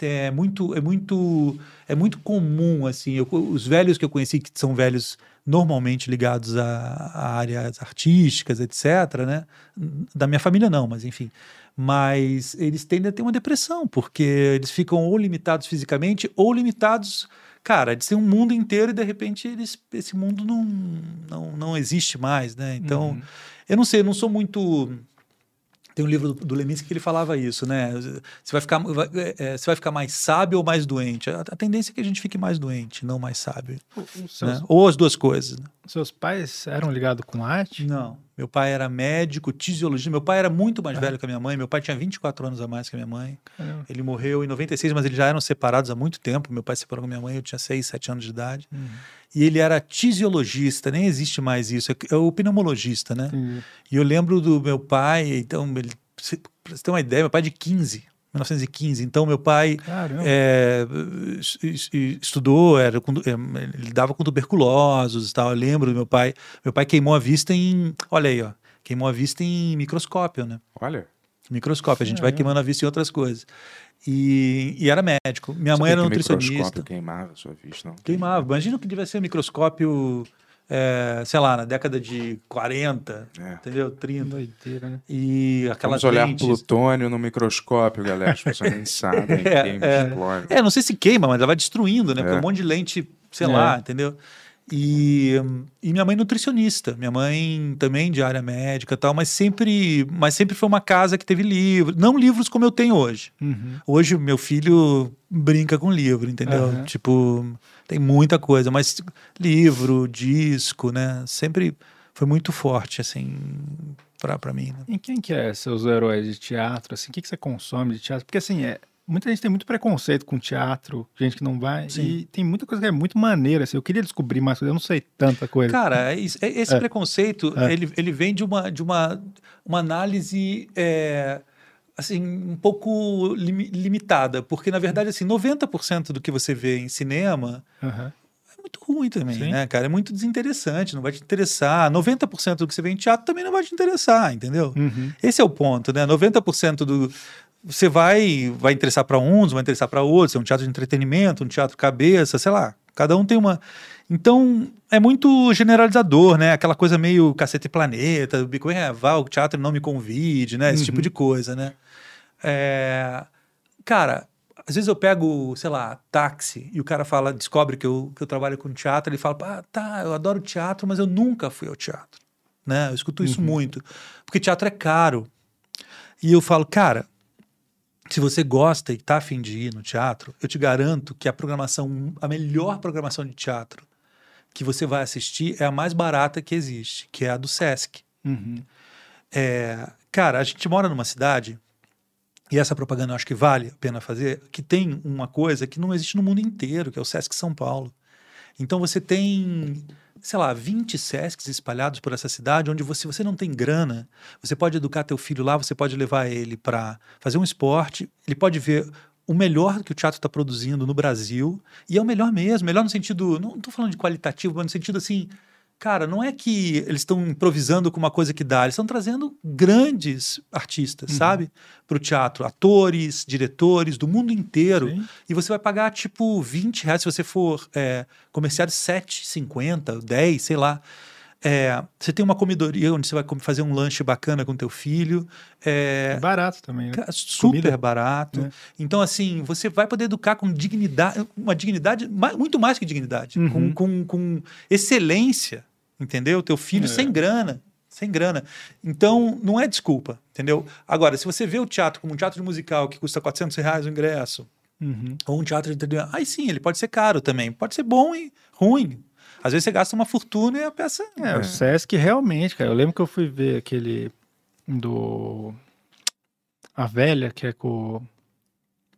É muito, é muito, é muito comum assim. eu- os velhos que eu conheci que são velhos normalmente ligados a, a áreas artísticas, etc. Né? Da minha família não, mas enfim. Mas eles tendem a ter uma depressão porque eles ficam ou limitados fisicamente ou limitados, cara, de ser um mundo inteiro e de repente eles, esse mundo não, não, não existe mais, né? Então, Uhum. eu não sei, eu não sou muito tem um livro do, do Leminski que ele falava isso, né? Você vai ficar, vai- é, é, você vai ficar mais sábio ou mais doente? A, a tendência é que a gente fique mais doente, não mais sábio. Né? Ou as duas coisas. né? Seus pais eram ligados com arte? Não. Meu pai era médico, tisiologista. Meu pai era muito mais velho que a minha mãe. Meu pai tinha 24 anos a mais que a minha mãe. Caramba. Ele morreu em 96, mas eles já eram separados há muito tempo. Meu pai se separou com minha mãe, eu tinha 6, 7 anos de idade. Uhum. E ele era tisiologista, nem existe mais isso. É, é o pneumologista, né? Entendi. E eu lembro do meu pai, então, ele, pra você ter uma ideia, meu pai é de 15, 1915. Então, meu pai é, es- es- estudou, era, é, ele lidava com tuberculosos e tal. Eu lembro do meu pai. Meu pai queimou a vista em. Olha aí, ó. Queimou a vista em microscópio, né? Olha. Microscópio. A gente vai queimando a vista em outras coisas. E, e era médico. Minha mãe Sabia era nutricionista. microscópio queimava a sua vista, não? Queimava. Imagina o que devia ser um microscópio, é, sei lá, na década de 40, entendeu? 30. Doideira, né? E aquelas Vamos olhar lentes... plutônio no microscópio, galera. As pessoas nem sabem. É, queima, é. explode. É, não sei se queima, mas ela vai destruindo, né? Porque É. um monte de lente, sei É. lá, entendeu? E, e minha mãe nutricionista, minha mãe também de área médica e tal, mas sempre, mas sempre foi uma casa que teve livros, não livros como eu tenho hoje. Uhum. Hoje meu filho brinca com livro, entendeu? Aham. Tipo, tem muita coisa, mas livro, disco, né? Sempre foi muito forte, assim, pra, pra mim. Né? E quem que é seus heróis de teatro? Assim, o que, que você consome de teatro? Porque assim, é, muita gente tem muito preconceito com teatro, gente que não vai. Sim. E tem muita coisa que é muito maneira. Assim, eu queria descobrir mais coisa, eu não sei tanta coisa. Cara, é é- esse É. preconceito, É. ele, ele vem de uma, de uma, uma análise é, assim, um pouco limi- limitada, porque, na verdade, assim, 90% do que você vê em cinema é muito ruim também, Sim. né, cara? É muito desinteressante, não vai te interessar. 90% do que você vê em teatro também não vai te interessar, entendeu? Uhum. Esse é o ponto, né? 90% do. Você vai, vai interessar para uns, vai interessar para outros. É um teatro de entretenimento, um teatro cabeça, sei lá. Cada um tem uma. Então, é muito generalizador, né? Aquela coisa meio cacete e planeta, o bico, é, vá, o teatro não me convide, né? Esse tipo Uhum. de coisa, né? É, Cara, às vezes eu pego, sei lá, táxi e o cara fala, descobre que eu, que eu trabalho com teatro, ele fala, ah, tá, eu adoro teatro, mas eu nunca fui ao teatro. Né? Eu escuto isso Uhum. muito. Porque teatro é caro. E eu falo, cara, se você gosta e tá afim de ir no teatro, eu te garanto que a programação, a melhor programação de teatro que você vai assistir é a mais barata que existe, que é a do Sesc. Uhum. É, cara, a gente mora numa cidade, e essa propaganda eu acho que vale a pena fazer, que tem uma coisa que não existe no mundo inteiro, que é o Sesc São Paulo. Então você tem, sei lá, 20 Sescs espalhados por essa cidade, onde você, você não tem grana, você pode educar teu filho lá, você pode levar ele para fazer um esporte, ele pode ver o melhor que o teatro está produzindo no Brasil, e é o melhor mesmo, melhor no sentido, não estou falando de qualitativo, mas no sentido assim, cara, não é que eles estão improvisando com uma coisa que dá, eles estão trazendo grandes artistas, Uhum. sabe? Para o teatro, atores, diretores do mundo inteiro. Sim. E você vai pagar tipo 20 reais se você for é, comerciado 7,50, 10, sei lá. É, você tem uma comidoria onde você vai com- fazer um lanche bacana com teu filho. É, É barato também, né? Super Comida. barato. É. Então, assim, você vai poder educar com dignidade, uma dignidade, muito mais que dignidade, com, Uhum. com, com excelência, entendeu? Teu filho É. sem grana, sem grana. Então, não é desculpa, entendeu? Agora, se você vê o teatro como um teatro musical que custa 400 reais o ingresso, Uhum. ou um teatro de entretenimento, aí sim, ele pode ser caro também, pode ser bom e ruim. Às vezes você gasta uma fortuna e a peça... É, o Sesc realmente, cara. Eu lembro que eu fui ver aquele do. A Velha, que é com o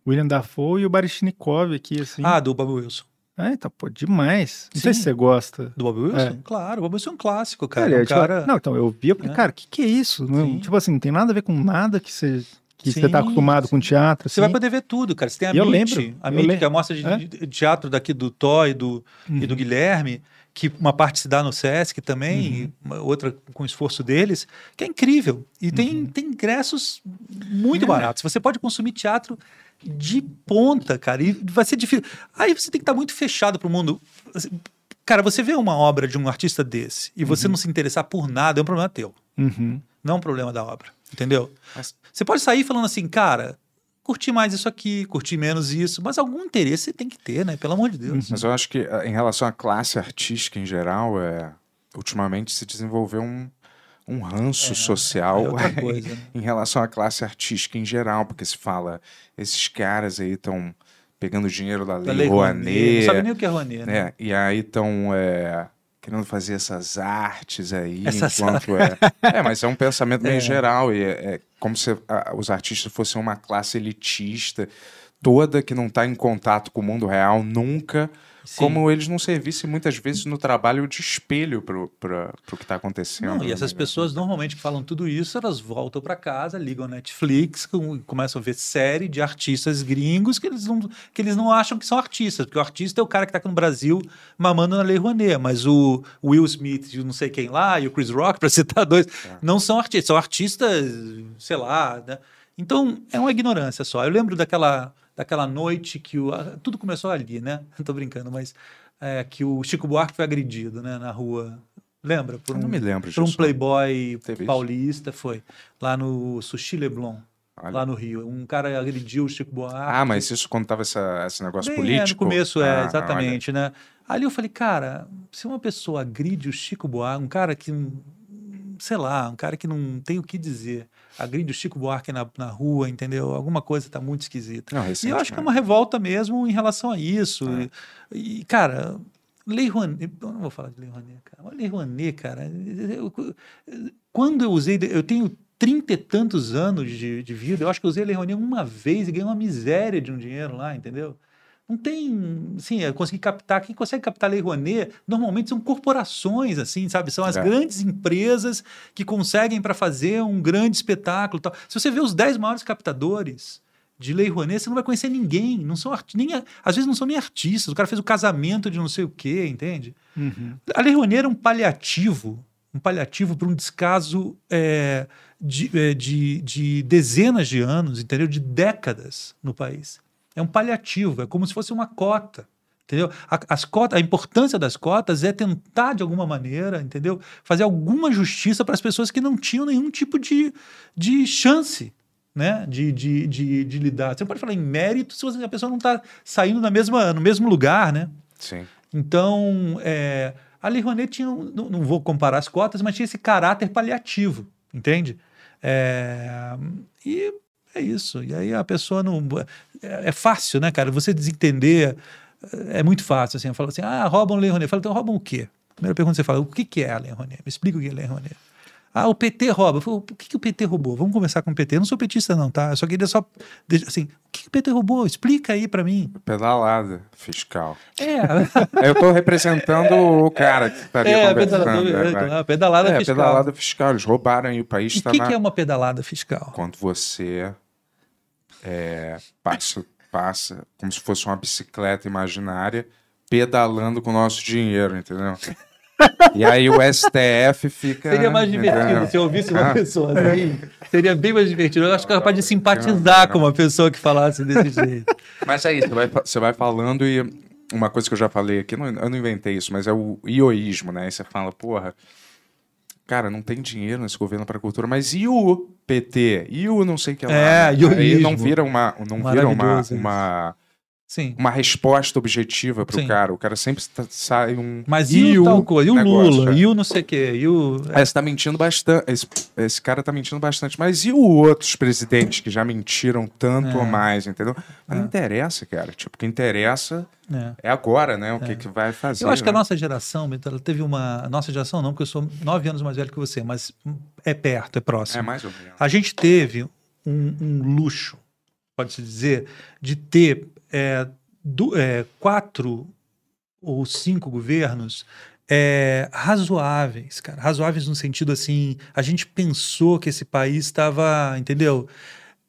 William Dafoe e o Baryshnikov aqui, assim. Ah, do Bob Wilson. É, então, pô, demais. Não sei Sim. se você gosta. Do Bob Wilson? É. Claro, o Bob Wilson é um clássico, cara. Cara, um é, tipo, cara... Não, então, eu vi, eu falei, né? cara, o que, que é isso? Não, tipo assim, não tem nada a ver com nada que você, que você Sim, tá acostumado com teatro. Você vai assim. poder ver tudo, cara. Você tem a eu MIT, lembro, a MIT, que é a mostra de, É? teatro daqui do Tó e do, e do Uhum. Guilherme, que uma parte se dá no Sesc também, Uhum. outra com o esforço deles, que é incrível. E tem, tem ingressos muito Uhum. É. baratos. Você pode consumir teatro de ponta, cara, e vai ser difícil. Aí você tem que estar muito fechado para o mundo. Cara, você vê uma obra de um artista desse e você não se interessar por nada, é um problema teu. Uhum. Não é um problema da obra, entendeu? Você pode sair falando assim, cara, curti mais isso aqui, curti menos isso, mas algum interesse você tem que ter, né? Pelo amor de Deus. Mas eu acho que ah, em relação à classe artística em geral, é, ultimamente se desenvolveu um, um ranço social é outra coisa, né? em relação à classe artística em geral, porque se fala, esses caras aí estão pegando dinheiro da Lei, Lei Rouanet, Rouanet. não sabe nem o que é Rouanet, né? É, e aí estão querendo fazer essas artes aí, Essas enquanto é... É, mas é um pensamento meio É. geral, e é, é como se ah, os artistas fossem uma classe elitista, toda que não está em contato com o mundo real nunca, Sim. como eles não servissem muitas vezes no trabalho de espelho para o que está acontecendo. Não, e essas pessoas normalmente que falam tudo isso, elas voltam para casa, ligam a Netflix, com- começam a ver série de artistas gringos que eles, não, que eles não acham que são artistas, porque o artista é o cara que está aqui no Brasil mamando na Lei Rouanet, mas o Will Smith e o não sei quem lá, e o Chris Rock, para citar dois, não são artistas, são artistas, sei lá, né? Então, é uma ignorância só. Eu lembro daquela, daquela noite que o, tudo começou ali, né? Tô brincando, mas é, que o Chico Buarque foi agredido, né, na rua. Lembra? Por Eu não me lembro Por um playboy Teve isso? paulista, foi. Lá no Sushi Leblon, Olha. lá no Rio. Um cara agrediu o Chico Buarque. Ah, mas isso quando tava essa, esse negócio Bem, político? É, no começo, é, Ah, exatamente, né? Ali eu falei, cara, se uma pessoa agride o Chico Buarque, um cara que, sei lá, um cara que não tem o que dizer, agride o Chico Buarque na, na rua, entendeu? Alguma coisa tá muito esquisita. Não, e eu acho que é uma revolta mesmo em relação a isso. É. E, e, cara, Lei Rouanet, eu não vou falar de Lei Rouanet, cara. Mas Lei Rouanet, cara, eu- quando eu usei, eu tenho trinta e tantos anos de, de vida, eu acho que eu usei a Lei Rouanet uma vez e ganhei uma miséria de um dinheiro lá, entendeu? Não tem, assim, eu consegui captar, quem consegue captar a Lei Rouanet, normalmente são corporações, assim, sabe? São as É. grandes empresas que conseguem para fazer um grande espetáculo tal. Se você vê os 10 maiores captadores de Lei Rouanet, você não vai conhecer ninguém, não são nem, às vezes não são nem artistas, o cara fez o casamento de não sei o quê, entende? Uhum. A Lei Rouanet era um paliativo, um paliativo para um descaso é, de, é, de, de dezenas de anos, entendeu? De décadas no país. É um paliativo, é como se fosse uma cota. Entendeu? A, as cotas, a importância das cotas é tentar, de alguma maneira, entendeu? Fazer alguma justiça para as pessoas que não tinham nenhum tipo de, de chance né? de, de, de, de lidar. Você não pode falar em mérito se você- a pessoa não está saindo na mesma, no mesmo lugar, né? Sim. Então, é, a Lei Rouanet tinha, não, não vou comparar as cotas, mas tinha esse caráter paliativo, entende? É, e é isso. E aí a pessoa não. É, é fácil, né, cara? Você desentender é muito fácil. Assim, fala assim: ah, roubam Lei Rouanet. Fala, então roubam o quê? Primeira pergunta você fala: o que que é a Lei Rouanet? Me explica o que é a Lei Rouanet. Ah, o PT rouba. Eu falei, o que, que o PT roubou? Vamos conversar com o PT. Eu não sou petista, não, tá? Eu só queria só. Assim, o que, que o PT roubou? Explica aí pra mim. Pedalada fiscal. É. Eu tô representando o cara que estaria É, conversando. pedalada- né, é, pedalada é, fiscal. pedalada fiscal. Eles roubaram e o país E o está que, na... que é uma pedalada fiscal? Quando você é, passa, passa como se fosse uma bicicleta imaginária pedalando com o nosso dinheiro, entendeu? E aí o STF fica... Seria mais divertido entendeu? se eu ouvisse uma Ah. pessoa assim. Seria bem mais divertido. Eu acho que é capaz de simpatizar com uma pessoa que falasse desse jeito. Mas é isso, você vai, você vai falando e uma coisa que eu já falei aqui, não- eu não inventei isso, mas é o ioísmo, né? Aí você fala, porra, cara, não tem dinheiro nesse governo para cultura, mas e o PT? E o não sei o que lá? É, Aí ioísmo. não vira uma, não vira uma, uma, Sim. uma resposta objetiva pro Sim. cara. O cara sempre tá- sai um... Mas e, o tal coisa? E o negócio, Lula? é. E o não sei o quê? E o... É, você tá mentindo bastante. Esse, esse cara tá mentindo bastante. Mas e os outros presidentes que já mentiram tanto É. ou mais, entendeu? Mas não interessa, cara. Tipo, o que interessa É. é, agora, né? O que, que vai fazer. Eu acho que a né? nossa geração, ela teve uma. a Nossa geração não, porque eu sou nove anos mais velho que você, mas é perto, é próximo. É mais ou menos. A gente teve um, um luxo, pode-se dizer, de ter é, du- é, quatro ou cinco governos é, razoáveis, cara. Razoáveis no sentido assim, a gente pensou que esse país estava, entendeu?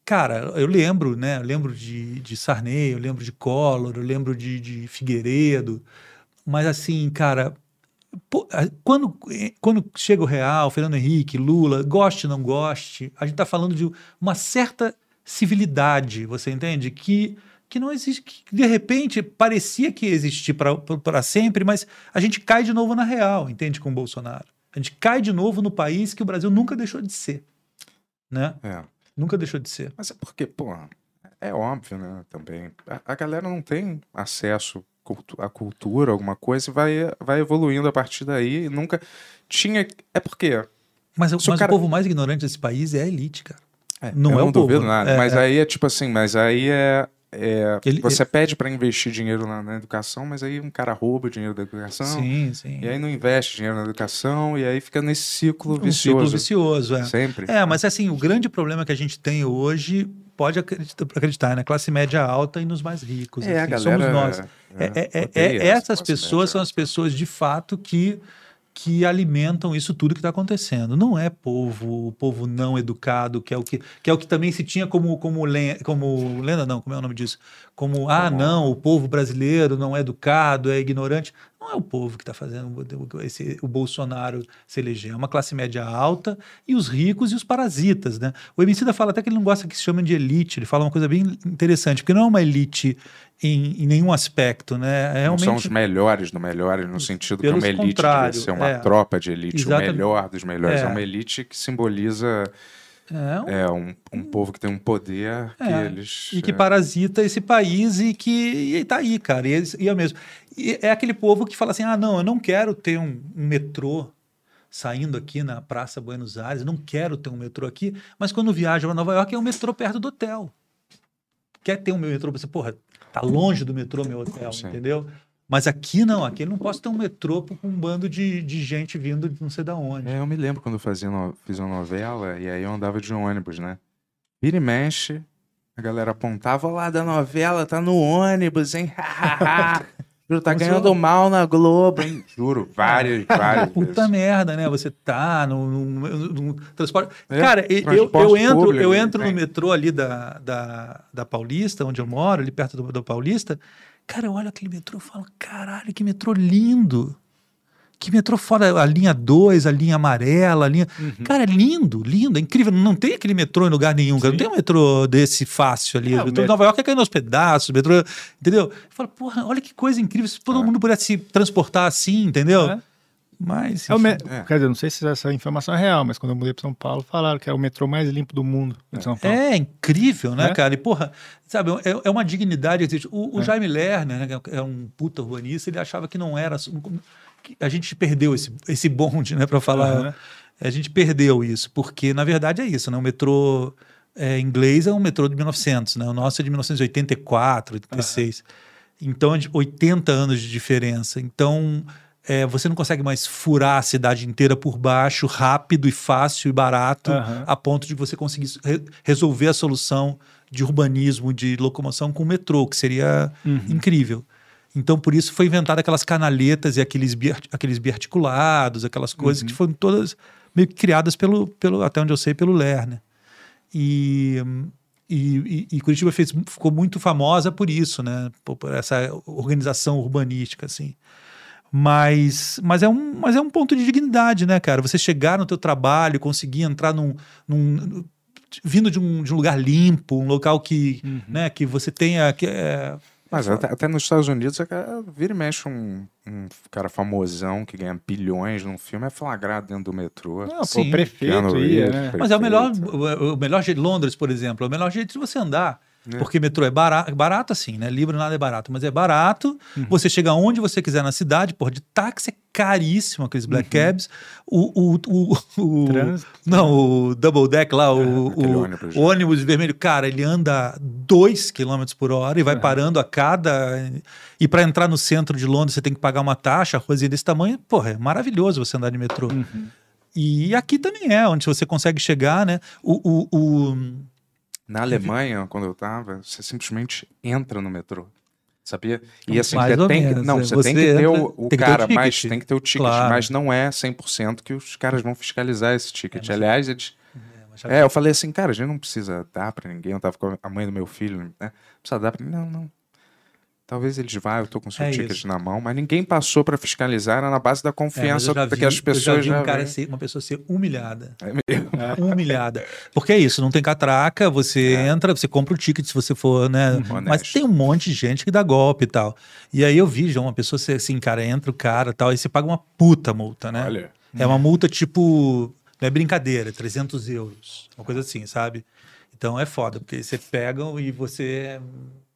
Cara, eu lembro, né? Eu lembro de, de Sarney, eu lembro de Collor, eu lembro de, de Figueiredo, mas assim, cara, quando, eh, quando chega o Real, Fernando Henrique, Lula, goste ou não goste, a gente está falando de uma certa civilidade, você entende? Que, que não existe, que de repente parecia que ia existir para sempre, mas a gente cai de novo na real, entende? Com o Bolsonaro. A gente cai de novo no país que o Brasil nunca deixou de ser. Né? É. Nunca deixou de ser. Mas é porque, pô, é óbvio, né? Também. A, a galera não tem acesso cultu- à cultura, alguma coisa, e vai, vai evoluindo a partir daí. E nunca tinha. É porque. Mas, mas cara- o povo mais ignorante desse país é a elite, cara. É, não é não o povo. duvido nada. É, mas é. aí é tipo assim, mas aí é. É, Ele- você pede para investir dinheiro na, na educação, mas aí um cara rouba o dinheiro da educação. Sim, sim. E aí não investe dinheiro na educação, e aí fica nesse ciclo Um vicioso. ciclo vicioso, é. Sempre. É, mas assim, o grande problema que a gente tem hoje, pode acreditar, acreditar, né? Classe média alta e nos mais ricos. É, a assim, galera, somos nós. é, É, é- é- é- essas pessoas são as pessoas, de fato, que, que alimentam isso tudo que está acontecendo. Não é povo, o povo não educado, que é o que, que é o que também se tinha como como len- como lenda não, como é o nome disso? Como ah, não, o povo brasileiro não é educado, é ignorante. Não é o povo que está fazendo o- esse, o Bolsonaro se eleger, é uma classe média alta e os ricos e os parasitas, né? O Emicida fala até que ele não gosta que se chamem de elite, ele fala uma coisa bem interessante, porque não é uma elite em, em nenhum aspecto, né? É Não são os melhores do melhores, no sentido que é Pelos uma elite contrário, de ser uma é. tropa de elite, Exatamente. o melhor dos melhores. É. É. uma elite que simboliza É, um- é, um, um povo que tem um poder que É, eles. e que é, parasita esse país e que e tá aí, cara. E, eles- e é mesmo. E é aquele povo que fala assim: ah, não, eu não quero ter um, um metrô saindo aqui na Praça Buenos Aires, não quero ter um metrô aqui, mas quando viaja para Nova York é um metrô perto do hotel. Quer ter um meu metrô? Você, porra, tá longe do metrô meu hotel, entendeu? Mas aqui não, aqui não posso ter um metrô com um bando de, de gente vindo de não sei da onde. É, eu me lembro quando eu fazia no- fiz uma novela e aí eu andava de ônibus, né? Vira e mexe, a galera apontava "Ó lá da novela, tá no ônibus, hein? Juro, tá ganhando mal na Globo, hein? Juro, várias, várias. Puta merda, né? Você tá no, no- no- transporte. É, Cara, e- eu, transporte eu entro, público, eu entro né? no metrô ali da, da, da Paulista, onde eu moro, ali perto do, do Paulista. Cara, eu olho aquele metrô e falo, caralho, que metrô lindo. Que metrô fora a linha 2, a linha amarela, a linha. Uhum. Cara, é lindo, lindo, é incrível. Não tem aquele metrô em lugar nenhum, cara. Não tem um metrô desse fácil ali. É, o metrô de Nova York é caindo aos pedaços, metrô. Entendeu? Eu falo, porra, olha que coisa incrível. Se todo mundo pudesse se transportar assim, entendeu? Mas. É o me- enfim. Quer dizer, não sei se essa informação é real, mas quando eu mudei para São Paulo, falaram que é o metrô mais limpo do mundo de São Paulo. É incrível, né, É? cara? E, porra, sabe, é, é uma dignidade. O, o É. Jaime Lerner, né, que é um puta urbanista, ele achava que não era. A gente perdeu esse, esse bonde, né, para falar. Aham. A gente perdeu isso, porque na verdade é isso, né? O metrô é, inglês é um metrô de 1900, né? O nosso é de 1984, 86. Então, é de 80 anos de diferença. Então, é, você não consegue mais furar a cidade inteira por baixo, rápido e fácil e barato, Aham. a ponto de você conseguir re- resolver a solução de urbanismo, de locomoção com o metrô, que seria Uhum. incrível. Então, por isso foi inventado aquelas canaletas e aqueles, bi- aqueles biarticulados, aquelas coisas Uhum. que foram todas meio que criadas pelo, pelo até onde eu sei, pelo Lerner. E, e, e- e Curitiba fez, ficou muito famosa por isso, né? Por, por essa organização urbanística, assim. Mas, mas, é um, mas é um ponto de dignidade, né, cara? Você chegar no teu trabalho, conseguir entrar num... num- vindo de um, de um lugar limpo, um local que, né, que você tenha... Que, é, Mas até, até nos Estados Unidos, é é, vira e mexe um, um cara famosão que ganha bilhões num filme é flagrado dentro do metrô. Não, pô, Sim. prefeito Keanu ia, né? Mas é o melhor, prefeito. o, o melhor jeito, Londres, por exemplo, é o melhor jeito de você andar. É. Porque metrô é barato, barato assim, né? Libra nada é barato, mas é barato. Uhum. Você chega onde você quiser na cidade, porra, de táxi é caríssimo, aqueles black Uhum. cabs. O, o, o, o- Trânsito. não, o double deck lá, o, o- ônibus. o ônibus vermelho, cara, ele anda 2 km por hora e vai parando a cada. E para entrar no centro de Londres você tem que pagar uma taxa, a ruazinha desse tamanho, porra, é maravilhoso você andar de metrô. Uhum. E aqui também é, onde você consegue chegar, né? O, o, o- Na Alemanha, quando eu tava, você simplesmente entra no metrô. Sabia? E assim, Mais você tem que, menos, não, né? você, Você tem que ter entra- o, o que ter o cara, mas tem que ter o ticket, Claro. mas não é 100% que os caras vão fiscalizar esse ticket. mas- Aliás, eles já- É, eu falei assim, cara, a gente não precisa dar pra ninguém. Eu tava com a mãe do meu filho, né? Não precisa dar pra Não, não. Talvez eles vá, eu tô com o seu É ticket isso. na mão, mas ninguém passou pra fiscalizar, era na base da É, mas confiança já que as eu já pessoas vi um cara ser, uma pessoa ser humilhada. É mesmo. humilhada. Porque é isso, não tem catraca, você entra, você compra o ticket se você for, né? Mas Honesto. tem um monte de gente que dá golpe e tal. E aí eu vi já uma pessoa ser assim, cara, entra o cara e tal, aí você paga uma puta multa, né? Olha. É uma multa tipo, não é brincadeira, 300 euros, uma coisa assim, sabe? Então é foda, porque você pega e você...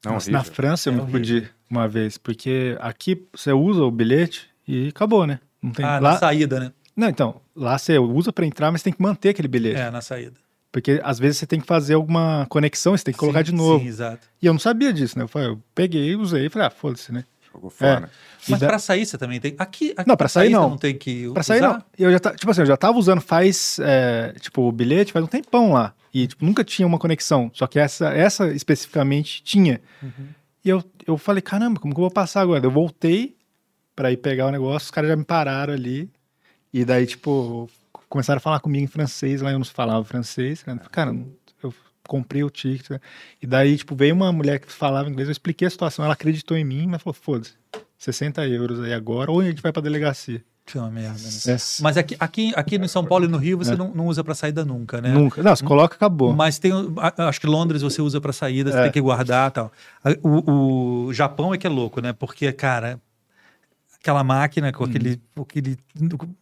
Não, Nossa, na. França eu É me fudi uma vez, porque aqui você usa o bilhete e acabou, né? Não tem Ah, lá... na saída, né? Não, então, lá você usa pra entrar, mas tem que manter aquele bilhete. É, na saída. Porque às vezes você tem que fazer alguma conexão, você tem que colocar Sim, de novo. Sim, exato. E eu não sabia disso, né? Eu, falei, eu peguei, usei e falei, ah, foda-se, né? Jogou É. fora. E Mas da- pra sair você também tem... Aqui, aqui Não, pra sair não. não tem que Pra sair não. Eu já tá, tipo assim, eu já tava usando faz, é, tipo, o bilhete faz um tempão lá. E, tipo, nunca tinha uma conexão. Só que essa, essa especificamente tinha. E eu, eu falei, caramba, como que eu vou passar agora? Eu voltei pra ir pegar o negócio, os caras já me pararam ali. E daí, tipo, começaram a falar comigo em francês, lá eu não falava francês. Né? Cara, eu comprei o ticket. né? E daí, tipo, veio uma mulher que falava inglês, eu expliquei a situação, ela acreditou em mim, mas falou, foda-se, 60 euros aí agora, ou a gente vai pra delegacia. Uma merda, né? É. Mas aqui, aqui, aqui no São Paulo e no Rio você É. não, não usa pra saída nunca, né? Nunca. Não, você coloca, acabou. Mas tem, acho que Londres você usa pra saída, você É. tem que guardar e tal. O, o Japão é que é louco, né? Porque, cara, aquela máquina com aquele, com aquele.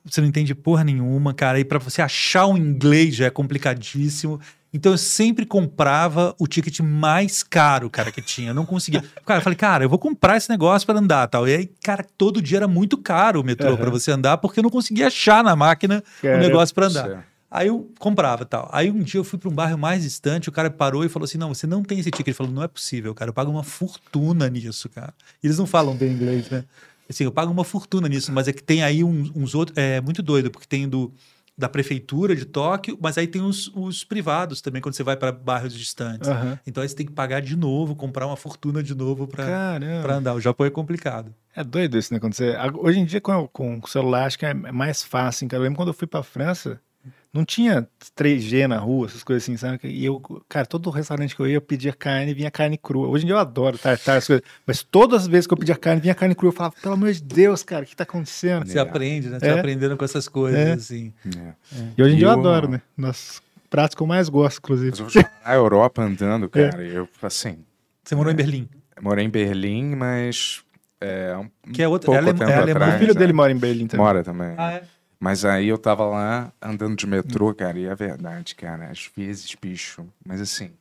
Você não entende porra nenhuma, cara. E pra você achar um inglês já é complicadíssimo. Então eu sempre comprava o ticket mais caro, cara, que tinha. Eu não conseguia. Cara, eu falei, cara, eu vou comprar esse negócio pra andar tal. E aí, cara, todo dia era muito caro o metrô Aham. pra você andar, porque eu não conseguia achar na máquina o Caramba. negócio pra andar. Aí eu comprava tal. Aí um dia eu fui para um bairro mais distante, o cara parou e falou assim: não, você não tem esse ticket. Ele falou: não é possível, cara, eu pago uma fortuna nisso, cara. E eles não falam bem inglês, né? Assim, eu pago uma fortuna nisso, mas é que tem aí uns, uns outros. É muito doido, porque tem do da prefeitura de Tóquio, mas aí tem os, os privados também, quando você vai para bairros distantes. Aham. Então aí você tem que pagar de novo, comprar uma fortuna de novo para andar. O Japão é complicado. É doido isso, né? Quando você... Hoje em dia, com, com o celular, acho que é mais fácil. Cara. Eu lembro quando eu fui pra França, não tinha 3G na rua, essas coisas assim, sabe? E eu, cara, todo restaurante que eu ia, eu pedia carne, vinha carne crua. Hoje em dia eu adoro tartar, essas coisas. Mas todas as vezes que eu pedia carne, vinha carne crua. Eu falava, pelo amor de Deus, cara, o que tá acontecendo? Você aprende, né? Você É. aprendendo com essas coisas, É. assim. É. E hoje em dia eu E o- adoro, né? Nos pratos que eu mais gosto, inclusive. Mas eu vou a Europa andando, cara, eu, assim... Você morou em Berlim. eu morei em Berlim, mas... É, um, Que é outra- pouco é alem- tempo é alemão. atrás, O filho né? dele mora em Berlim também. Mora também. Ah, é? Mas aí eu tava lá andando de metrô, cara, e é verdade, cara. Às vezes, bicho, mas assim,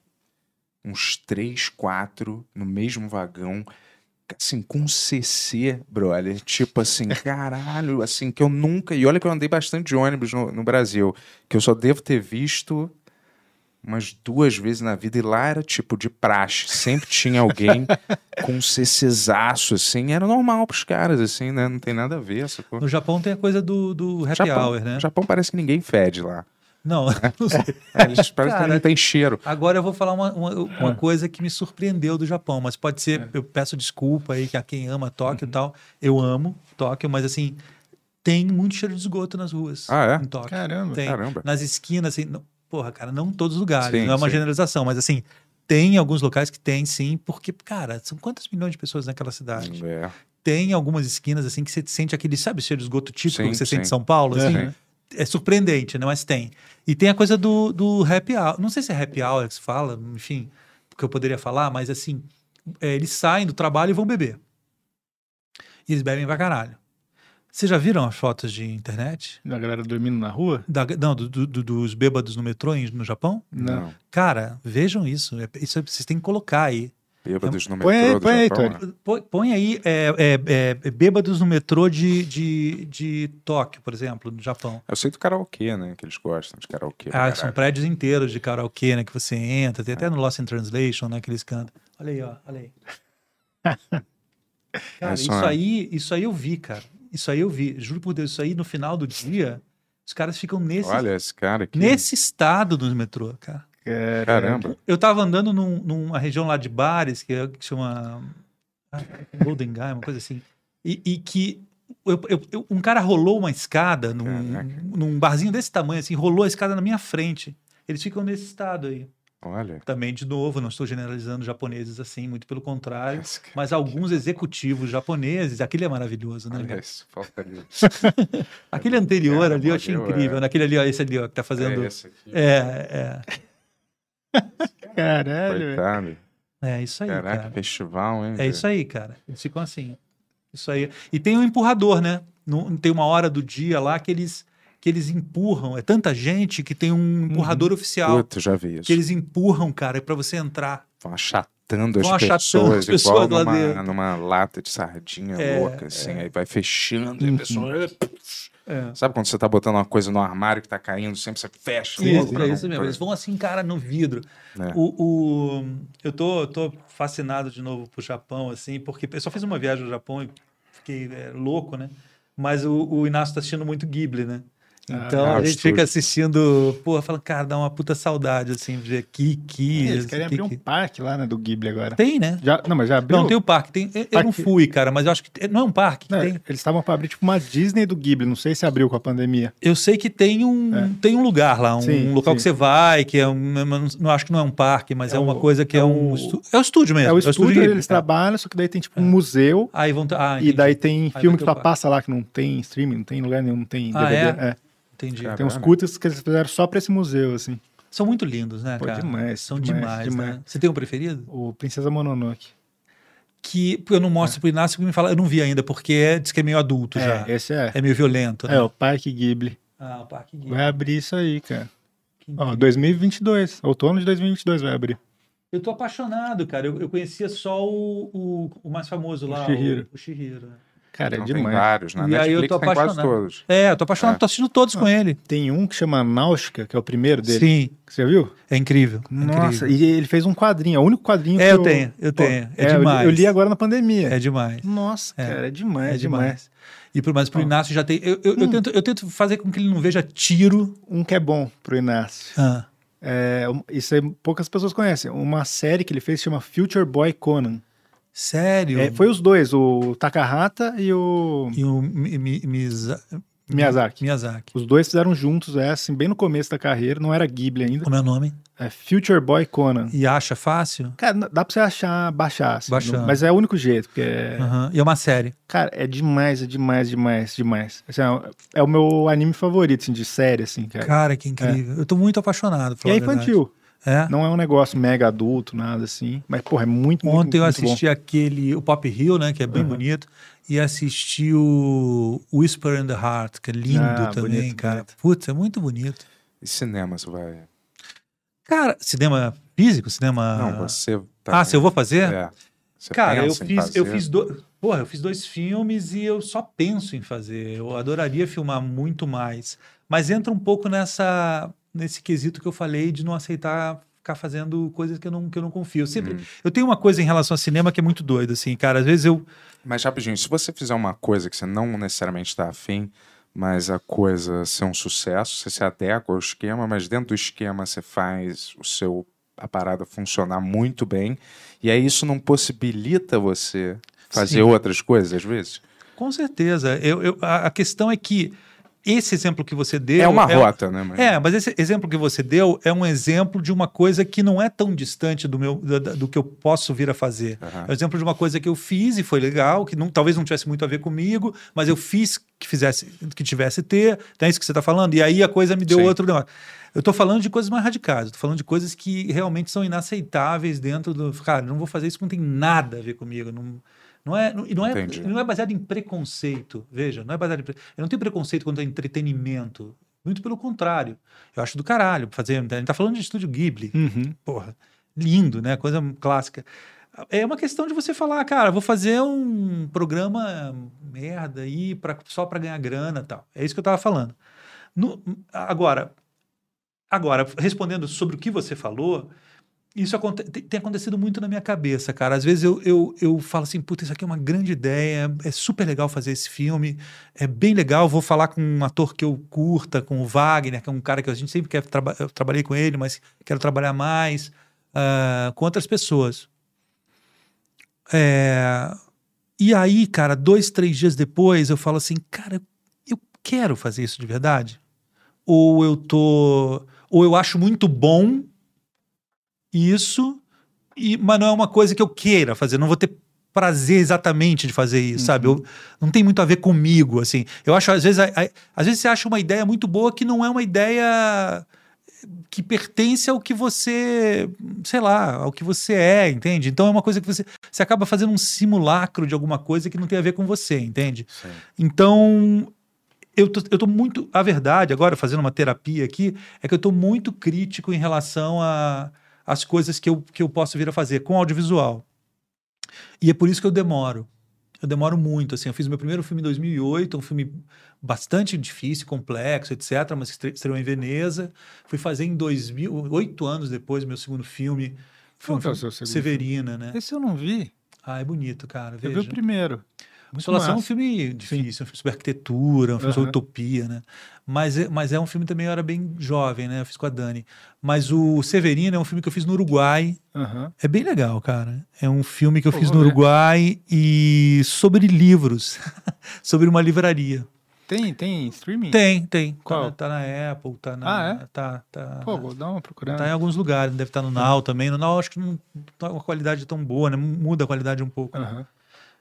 uns três, quatro no mesmo vagão, assim, com CC, brother. Tipo assim, caralho, assim, que eu nunca. E olha que eu andei bastante de ônibus no, no Brasil, que eu só devo ter visto umas duas vezes na vida e lá era tipo de praxe. Sempre tinha alguém com um CCzaço, assim. Era normal pros caras, assim, né? Não tem nada a ver. Sacou? No Japão tem a coisa do, do happy Japão, hour, né? Japão parece que ninguém fede lá. Não, não sei. É, eles parecem que Cara, não tem cheiro. Agora eu vou falar uma, uma, uma Ah. coisa que me surpreendeu do Japão, mas pode ser, eu peço desculpa aí que a quem ama Tóquio e tal. Eu amo Tóquio, mas assim, tem muito cheiro de esgoto nas ruas. Ah, é? Em Tóquio. Caramba. Tem. Caramba. Nas esquinas, assim, não- porra, cara, não em todos os lugares, Sim, não é uma sim. generalização, mas assim, tem alguns locais que tem sim, porque, cara, são quantas milhões de pessoas naquela cidade? É. Tem algumas esquinas assim que você sente aquele, sabe, cheiro de esgoto típico Sim, que você sente em. São Paulo? Assim? Uhum. É surpreendente, né? Mas tem. E tem a coisa do, do happy hour. Não sei se é happy hour que se fala, enfim, porque eu poderia falar, mas assim, é, eles saem do trabalho e vão beber. E eles bebem pra caralho. Vocês já viram as fotos de internet? Da galera dormindo na rua? Da- não, do- do- do- dos bêbados no metrô no Japão? Não. Cara, vejam isso. É- Isso é- vocês têm que colocar aí. Bêbados no Põe aí, metrô do põe aí, Japão, Tony. né? Põe, põe aí é, é, é, bêbados no metrô de, de, de Tóquio, por exemplo, no Japão. Eu sei do karaokê, né? Que eles gostam de karaokê. Ah, são prédios inteiros de karaokê, né? Que você entra, tem até no Lost in Translation, né? Que eles cantam. Olha aí, ó, olha aí. Cara, Isso isso é- aí, isso aí eu vi, cara. Isso aí eu vi. Juro por Deus, isso aí no final do dia, os caras ficam nesse, Olha esse cara aqui. nesse estado do metrô, cara. Caramba. Eu tava andando num- numa região lá de bares, que, é- que chama ah, Golden Guy, uma coisa assim. E, e que eu- eu- eu- um cara rolou uma escada num, num barzinho desse tamanho, assim, rolou a escada na minha frente. Eles ficam nesse estado aí. Olha. Também, de novo, não estou generalizando japoneses assim, muito pelo contrário. Mas alguns executivos japoneses, aquele é maravilhoso, né? Olha isso, falta ali. Aquele anterior Cara, ali eu achei incrível. é. Naquele ali, ó, esse ali, ó, que tá fazendo. É esse aqui. É, Caralho, velho. Coitado. é. É isso aí, Caraca, cara. festival, hein? É isso aí, cara. Eles ficam assim. Isso aí. E tem um empurrador, né? Não- tem uma hora do dia lá que eles, que eles empurram. É tanta gente que tem um empurrador oficial. Puta, já vi isso. Que eles empurram, cara, para você entrar. Vão achatando Vão as achatando pessoas, as pessoas igual lá numa, dentro. numa lata de sardinha É, louca, assim. Aí vai fechando e Uhum. a pessoa... É. Sabe quando você tá botando uma coisa no armário que tá caindo, sempre você fecha. Isso, é não- isso mesmo. Eles vão assim, cara, no vidro. É. O, o- eu tô, tô fascinado de novo pro Japão, assim, porque eu só fiz uma viagem ao Japão e fiquei é, louco, né? Mas o, o Inácio tá assistindo muito Ghibli, né? Então Ah, a gente estúdio. fica assistindo, porra, falando, cara, dá uma puta saudade, assim, de ver Kiki. Eles querem abrir um parque lá, né, do Ghibli agora. Tem, né? Já, não, mas já abriu? Não, tem o parque. Tem, eu- eu não Parque- fui, cara, mas eu acho que. Não é um parque que Não, tem. Eles estavam pra abrir tipo uma Disney do Ghibli, não sei se abriu com a pandemia. Eu sei que tem um, tem um lugar lá, um É. Sim, local sim. que você vai, que é um. eu Não, não acho que não é um parque, mas é, É uma o- coisa que é, é um. o- estu- É o estúdio mesmo. É o estúdio, Ghibli, eles tá. trabalham, só que daí tem tipo um museu. Aí vão. Ah, e daí tem Aí filme que só parque. passa lá, que não tem streaming, não tem em lugar nenhum, não tem Ah, DVD. é? Entendi. Tem uns curtas que eles fizeram só pra esse museu, assim. São muito lindos, né, Pô, cara? demais. São demais, né? Você tem um preferido? O Princesa Mononoke. Que eu não mostro pro Inácio porque me fala, eu não vi ainda, porque é, diz que é meio adulto É, já. esse é. É meio violento, né? É, o Parque Ghibli. Ah, o Parque Ghibli. Vai abrir isso aí, cara. Ó, 2022. Outono de 2022 vai abrir. Eu tô apaixonado, cara. Eu, eu conhecia só o, o, o mais famoso lá, Chihiro. o, o Chihiro. Né? Cara, é Então tem demais. vários, na E aí eu Netflix tô tem quase apaixonado. todos. É, eu tô apaixonado, É. tô assistindo todos com ele. Tem um que chama Náutica, que é o primeiro dele. Sim. Você viu? É incrível. é Nossa, incrível. e ele fez um quadrinho, é o único quadrinho É, que eu tenho, eu tenho. É eu li- demais. Eu li agora na pandemia. É demais. Nossa, É. cara, é demais, É demais. demais. E pro, mas pro Inácio já tem. Eu, eu, eu tento, eu tento fazer com que ele não veja tiro. Um que é bom pro Inácio. Ah. É, isso aí poucas pessoas conhecem. Uma série que ele fez chama Future Boy Conan. Sério? É, foi os dois, o Takahata e o E o Mi- Mi- Miza- Miyazaki. Miyazaki. Os dois fizeram juntos, é assim, bem no começo da carreira, não era Ghibli ainda. Como é o nome? É Future Boy Conan. E acha fácil? Cara, dá pra você achar, baixar, assim, Baixando. não- mas é o único jeito, porque é... Aham. E é uma série. Cara, é demais, é demais, demais, demais. Assim, é, é o meu anime favorito, assim, de série, assim, cara. Cara, que incrível. Eu tô muito apaixonado. E é infantil. É? Não é um negócio mega adulto, nada assim. Mas, porra, é muito, muito, Ontem eu muito bom. assisti aquele, o Pop Hill, né, que é bem Aham. bonito, e assisti o Whisper in the Heart, que é lindo Ah, também, bonito, cara. bonito. Putz, é muito bonito. E cinema, você vai... Cara, cinema físico, cinema... Não, você... tá- Ah, se eu vou fazer? É. Você Cara, eu fiz, eu fazer? fiz dois. Porra, eu fiz dois filmes e eu só penso em fazer. Eu adoraria filmar muito mais. Mas entra um pouco nessa. Nesse quesito que eu falei de não aceitar ficar fazendo coisas que eu não, que eu não confio. Eu sempre. Eu tenho uma coisa em relação ao cinema que é muito doida, assim, cara. Às vezes eu. Mas rapidinho, se você fizer uma coisa que você não necessariamente está afim, mas a coisa ser um sucesso, você se adequa ao esquema, mas dentro do esquema você faz o seu a parada funcionar muito bem, e aí isso não possibilita você fazer Sim. outras coisas às vezes? Com certeza. Eu, eu- a, a questão é que esse exemplo que você deu. É uma rota, né, mas- É, mas esse exemplo que você deu é um exemplo de uma coisa que não é tão distante do, meu, da- do que eu posso vir a fazer. É um exemplo de uma coisa que eu fiz e foi legal, que não, talvez não tivesse muito a ver comigo, mas eu fiz que fizesse, que tivesse ter. É isso que você está falando. E aí a coisa me deu Sim. outro negócio. Eu estou falando de coisas mais radicais, tô falando de coisas que realmente são inaceitáveis dentro do. Cara, não vou fazer isso, não tem nada a ver comigo. Não, não é, não, e não, é, Entendi. não é baseado em preconceito. Veja, não é baseado em. pre- Eu não tenho preconceito quanto a entretenimento. Muito pelo contrário. Eu acho do caralho fazer. A gente tá falando de estúdio Ghibli. Uhum. Porra, lindo, né? Coisa clássica. É uma questão de você falar, cara, vou fazer um programa merda aí pra, só para ganhar grana e tal. É isso que eu tava falando. No- agora, agora, respondendo sobre o que você falou, isso aconte- tem, acontecido muito na minha cabeça, cara. Às vezes eu, eu, eu falo assim, puta, isso aqui é uma grande ideia, é super legal fazer esse filme, é bem legal, vou falar com um ator que eu curta, com o Wagner, que é um cara que a gente sempre quer trabalhar, eu trabalhei com ele, mas quero trabalhar mais, ah, com outras pessoas. É, e aí, cara, dois, três dias depois, eu falo assim, cara, eu quero fazer isso de verdade? Ou eu tô. Ou eu acho muito bom isso, e, mas não é uma coisa que eu queira fazer, não vou ter prazer exatamente de fazer isso, sabe? Eu, não tem muito a ver comigo, assim. Eu acho, às vezes, a- a- às vezes você acha uma ideia muito boa que não é uma ideia que pertence ao que você, sei lá, ao que você é, entende? Então é uma coisa que você, você acaba fazendo um simulacro de alguma coisa que não tem a ver com você, entende? Então, eu tô, eu tô muito. A verdade, agora fazendo uma terapia aqui, é que eu tô muito crítico em relação a as coisas que eu, que eu posso vir a fazer com audiovisual. E é por isso que eu demoro. Eu demoro muito, assim. Eu fiz meu primeiro filme em 2008, um filme bastante difícil, complexo, etc., mas estre- estreou em Veneza. Fui fazer em 2000, oito anos depois, meu segundo filme. Foi um é o filme- Severina, né? Esse eu não vi. Ah, é bonito, cara. Eu vi veja. o primeiro. Muito Consolação é um filme difícil, um filme sobre arquitetura, um filme sobre Aham. utopia, né? Mas é, mas é um filme também, eu era bem jovem, né? Eu fiz com a Dani. Mas o Severino é um filme que eu fiz no Uruguai. Aham. É bem legal, cara. É um filme que eu Pô, fiz no. Uruguai e sobre livros, sobre uma livraria. Tem, tem streaming? Tem, tem. Qual? Tá, na, tá na Apple, tá na. Ah, é? Tá, tá. Pô, vou dar uma procurada. Tá em alguns lugares, deve estar no Now também. No Now acho que não tá uma qualidade tão boa, né? Muda a qualidade um pouco. Aham.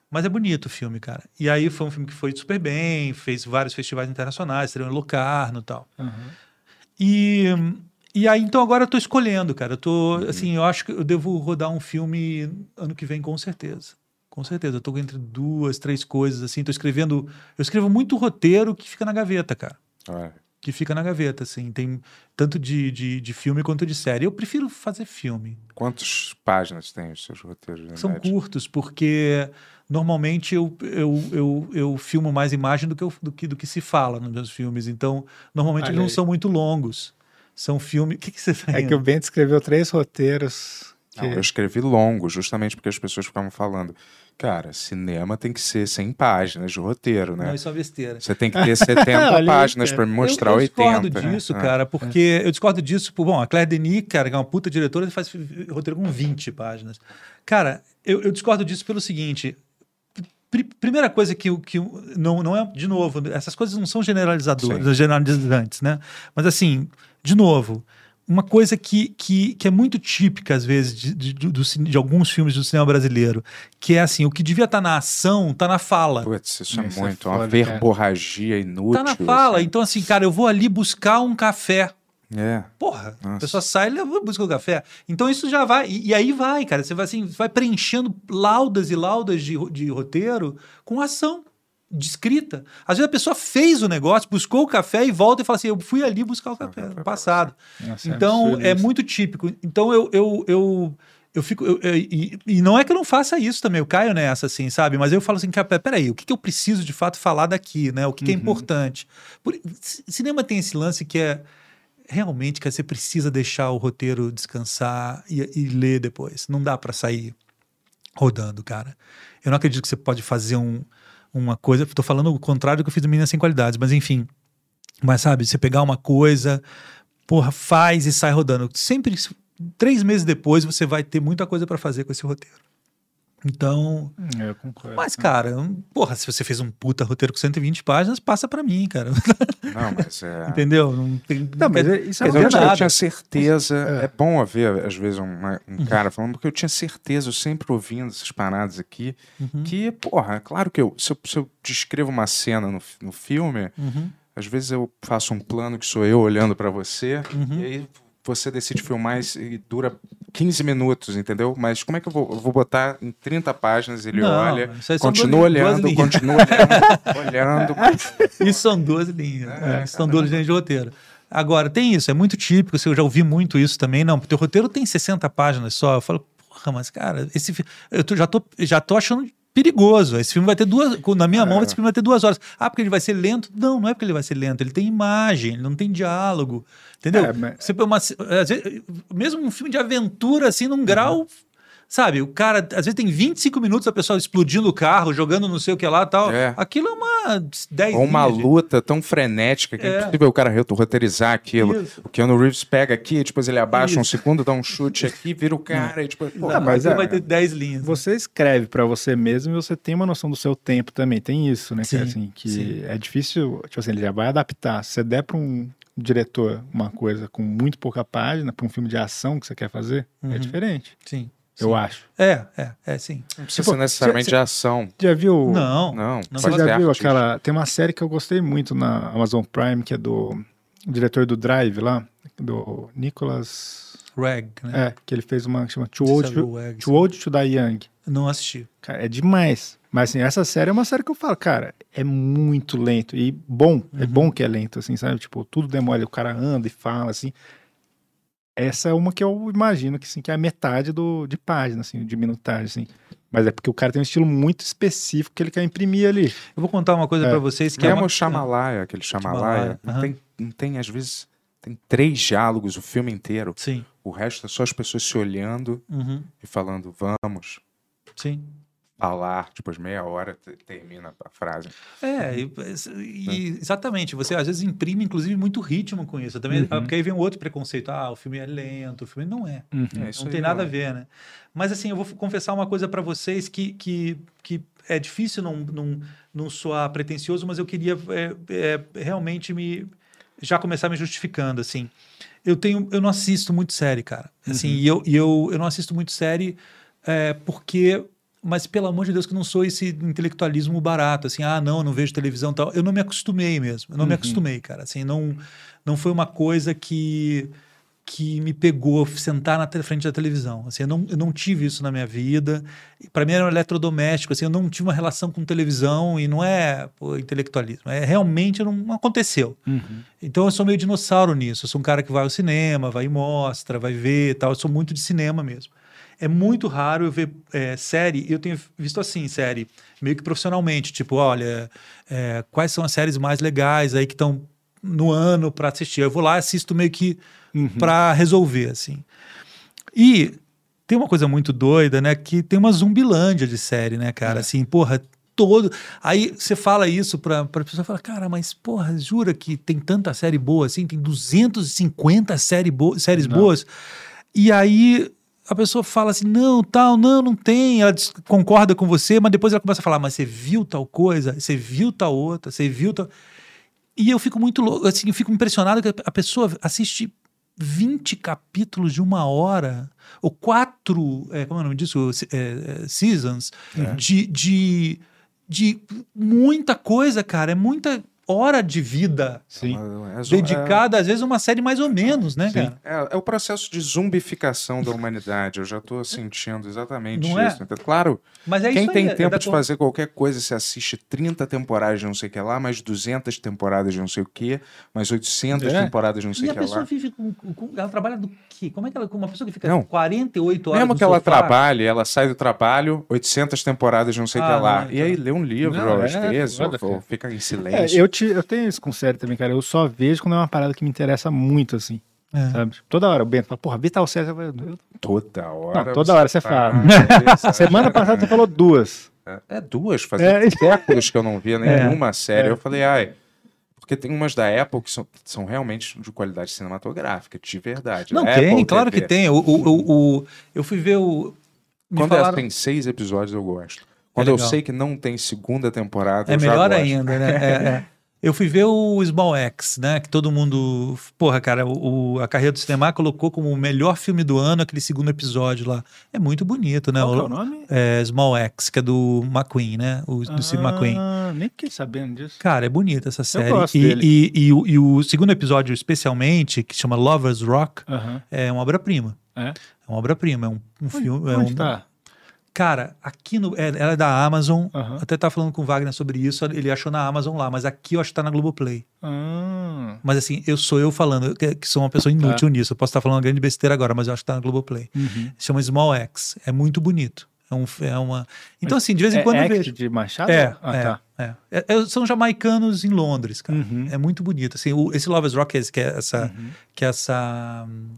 Mas é bonito o filme, cara. E aí foi um filme que foi super bem, fez vários festivais internacionais, estreou em Locarno e tal. Aham. E, e aí, então, agora eu tô escolhendo, cara. Eu tô, assim, eu acho que eu devo rodar um filme ano que vem, com certeza. Com certeza. Eu tô entre duas, três coisas, assim. Tô escrevendo... Eu escrevo muito roteiro que fica na gaveta, cara. Olha. Que fica na gaveta, assim. Tem tanto de, de, de filme quanto de série. Eu prefiro fazer filme. Quantas páginas tem os seus roteiros? São média? curtos, porque normalmente eu, eu, eu, eu filmo mais imagem do que, eu- do, que, do que se fala nos meus filmes. Então, normalmente Olha eles não aí. são muito longos. São filmes. O que, que você tá É que o? Bento escreveu três roteiros. Que... Não, eu escrevi longo, justamente porque as pessoas ficavam falando. Cara, cinema tem que ser 100 páginas de roteiro, né? Não, isso é uma besteira. Você tem que ter 70 Olha páginas para me mostrar eu, eu 80. discordo né? disso, Ah. cara, porque eu discordo disso. por- Bom, a Claire Denis, cara, que é uma puta diretora, faz roteiro com 20 páginas. Cara, eu, eu discordo disso pelo seguinte. Pri- primeira coisa que, eu- que não, não é, de novo, essas coisas não são generalizadoras, generalizantes, né? Mas assim, de novo, uma coisa que, que, que é muito típica, às vezes, de, de, do cine- de alguns filmes do cinema brasileiro, que é assim, o que devia estar na ação, tá na fala. Putz, isso é Isso é muito, uma foda, cara. verborragia inútil. Tá na fala. assim. Então, assim, cara, eu vou ali buscar um café. É. Porra, a Nossa. pessoa sai e leva- busca o café. Então isso já vai. E, e aí vai, cara. Você vai assim, vai preenchendo laudas e laudas de, de roteiro com ação. De escrita. Às vezes a pessoa fez o negócio, buscou o café e volta e fala assim: Eu fui ali buscar o café no passado. Nossa, é então é isso. muito típico. Então eu, eu, eu, eu fico. eu- eu- e, e não é que eu não faça isso também, eu caio nessa, assim, sabe? Mas eu falo assim: cara, peraí, o que, que eu preciso de fato falar daqui, né? O que, que é Uhum. importante? Por- cinema tem esse lance que é realmente, cara, você precisa deixar o roteiro descansar e, e ler depois. Não dá pra sair rodando, cara. Eu não acredito que você pode fazer um, uma coisa. Tô falando o contrário do que eu fiz no Minas Sem Qualidades, mas enfim. Mas sabe, você pegar uma coisa, porra, faz e sai rodando. Sempre, três meses depois, você vai ter muita coisa pra fazer com esse roteiro. Então. É, Eu concordo. Mas, cara, um- porra, se você fez um puta roteiro com 120 páginas, passa pra mim, cara. Não, mas é. Entendeu? Não, tem, Não, mas é- isso é eu, tinha- eu tinha certeza. É. bom haver, às vezes, uma- um cara falando, porque eu tinha certeza, eu sempre ouvindo essas paradas aqui, Uhum. que, porra, é claro que eu, se, eu, se eu descrevo uma cena no, no filme, Uhum. às vezes eu faço um plano que sou eu olhando pra você, Uhum. e aí você decide filmar e, dura 15 minutos, entendeu? Mas como é que eu vou, eu vou botar em 30 páginas, ele Não, olha, continua olhando, linhas. continua olhando, olhando. Isso são duas linhas. é, isso são duas linhas de roteiro. Agora, tem isso, é muito típico, assim, eu já ouvi muito isso também. Não, porque o roteiro tem 60 páginas só. Eu falo, porra, mas, cara, esse eu tô- já, tô, já tô achando perigoso. Esse filme vai ter duas. Na minha mão, esse filme vai ter duas horas. Ah, porque ele vai ser lento? Não, não é porque ele vai ser lento. Ele tem imagem, ele não tem diálogo. Entendeu? É, mas- Você uma, vezes, mesmo um filme de aventura, assim, num grau. Sabe, o cara, às vezes tem 25 minutos a pessoa explodindo o carro, jogando não sei o que lá e tal. É. Aquilo é uma 10 Ou uma de- luta tão frenética que é É. impossível o cara roteirizar aquilo. Isso. O Keanu Reeves pega aqui, depois ele abaixa um Isso. segundo, dá um chute aqui, vira o cara e tipo, pô, Não, mas é- vai ter 10 linhas. Você escreve pra você mesmo e você tem uma noção do seu tempo também. Tem isso, né? que é Sim, assim, que sim. é difícil, tipo assim, ele já vai adaptar. Se você der pra um diretor uma coisa com muito pouca página, pra um filme de ação que você quer fazer, é Uhum. diferente. Sim. Eu acho. É, é, é sim. não precisa Tipo, ser necessariamente cê- de ação. Já viu? Não. Não, Não Você já viu aquela. Tem uma série que eu gostei muito na Amazon Prime, que é do diretor do Drive lá, do Nicholas. Rag, né? É, que ele fez uma que chama Too Old, to, Rag, Too Old to Die Young. Não assisti. Cara, é demais. Mas assim, essa série é uma série que eu falo, cara, é muito lento e bom. É Uhum. bom que é lento, assim, sabe? Tipo, tudo demora, o cara anda e fala, assim. Essa é uma que eu imagino que, assim, que é a metade do, de página, assim, de minutagem, assim. Mas é porque o cara tem um estilo muito específico que ele quer imprimir ali. Eu vou contar uma coisa É. pra vocês que é Mesmo uma... o Chamalaya, aquele Chamalaya, Chamalaya, não, tem, não tem, às vezes, tem três diálogos o filme inteiro. Sim. O resto é só as pessoas se olhando Uhum. e falando, vamos Sim. Falar. Depois meia hora te- termina a frase. É, e, e- exatamente. Você às vezes imprime, inclusive, muito ritmo com isso. Também, Uhum. Porque aí vem um outro preconceito. Ah, o filme é lento, o filme não é. É, isso não tem nada a não- ver, né? Mas assim, eu vou confessar uma coisa pra vocês que, que, que é difícil não, não, não soar pretencioso, mas eu queria é, é, realmente me já começar me justificando, assim. Eu tenho, eu não assisto muito série, cara. Assim, e eu, e eu, eu não assisto muito série é, porque mas pelo amor de Deus que não sou esse intelectualismo barato, assim, ah, não, não vejo televisão tal. Eu não me acostumei mesmo. Eu não me Uhum. acostumei, cara. Assim, não não foi uma coisa que que me pegou sentar na te- frente da televisão. Assim, eu não, eu não tive isso na minha vida. Para mim era um eletrodoméstico. Assim, eu não tive uma relação com televisão e não é pô, intelectualismo. É realmente não, não aconteceu. Então eu sou meio dinossauro nisso. Eu sou um cara que vai ao cinema, vai e mostra, vai ver e tal. Eu sou muito de cinema mesmo. É muito raro eu ver é, série, eu tenho visto assim, série, meio que profissionalmente, tipo, olha, é, quais são as séries mais legais aí que estão no ano para assistir. Eu vou lá e assisto meio que para resolver, assim. E tem uma coisa muito doida, né? Que tem uma zumbilândia de série, né, cara? Assim, porra, todo. Aí você fala isso pra, pra pessoa fala, cara, mas porra, jura que tem tanta série boa assim? Tem 250 série bo séries Não. boas. E aí a pessoa fala assim, não, tal, não, não tem. Ela concorda com você, mas depois ela começa a falar, mas você viu tal coisa? Você viu tal outra? Você viu tal. E eu fico muito louco, assim, eu fico impressionado que a pessoa assiste 20 capítulos de uma hora, ou quatro, é, como é o nome disso? É, é, seasons, É. de, de, de muita coisa, cara. É muita hora de vida Sim. É zo- dedicada, às vezes, a uma série mais ou menos, né, Sim. cara? É, é o processo de zumbificação da humanidade. Eu já estou sentindo exatamente Não é? isso. Então, claro, Mas é quem isso tem aí, é tempo da de co- fazer qualquer coisa, se assiste 30 temporadas de não sei o que lá, mais 200 temporadas de não sei o que, mais 800 É. temporadas de não sei E o a que pessoa lá. vive com, com- Ela trabalha do quê? Como é que ela. Com uma pessoa que fica Não. 48 horas Mesmo que ela sofá? trabalhe, ela sai do trabalho, 800 temporadas de não sei o Ah, que lá. não, e aí lê um livro Não, às é vezes, ou, ou cara. fica em É, silêncio. eu te- eu tenho isso com série também, cara. Eu só vejo quando é uma parada que me interessa muito, assim. É. Sabe? Toda hora o Bento fala, porra, vê tal série. Eu falo, eu- Toda hora. Não, toda hora você fala. Semana passada você falou duas. É, é duas, fazia É. séculos que eu não via É. nenhuma série. É. Eu falei, ai. Porque tem umas da Apple que são, são realmente de qualidade cinematográfica, de verdade. Não, tem, Apple claro TV. que tem. O, o, o- o- eu fui ver o. me Quando falaram- tem seis episódios, eu gosto. Quando É eu sei que não tem segunda temporada, É eu já melhor ainda, né? É, é. Eu fui ver o Small X, né? Que todo mundo. Porra, cara, o, o- a carreira do cinema colocou como o melhor filme do ano aquele segundo episódio lá. É muito bonito, né? Qual que é o nome? É Small X, que é do McQueen, né? O, do Steve McQueen. Ah, nem fiquei sabendo disso. Cara, é bonita essa série. gosto e, dele. E, e o, e o segundo episódio, especialmente, que chama Lovers Rock, Aham. é uma obra-prima. É? É uma obra-prima, é um, um filme. é um, tá? Cara, aqui no. é- Ela é da Amazon. Até tava falando com o Wagner sobre isso. Ele achou na Amazon lá, mas aqui eu acho que tá na Globoplay. Ah. Mas assim, eu sou eu falando, que, que sou uma pessoa inútil Tá. nisso. Eu posso estar falando uma grande besteira agora, mas eu acho que tá na Globoplay. Uhum. Chama Small X. É muito bonito. É, um, é uma. Então, assim, de vez em é quando Act vejo. de Machado? É, Ah, é, tá. é. É, é, São jamaicanos em Londres, cara. Uhum. É muito bonito. Assim, o- esse Lovers Rock, que é essa, que é essa, hum,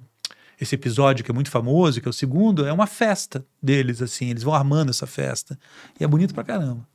esse episódio que é muito famoso, que é o segundo, é uma festa deles, assim. Eles vão armando essa festa. E é bonito pra caramba.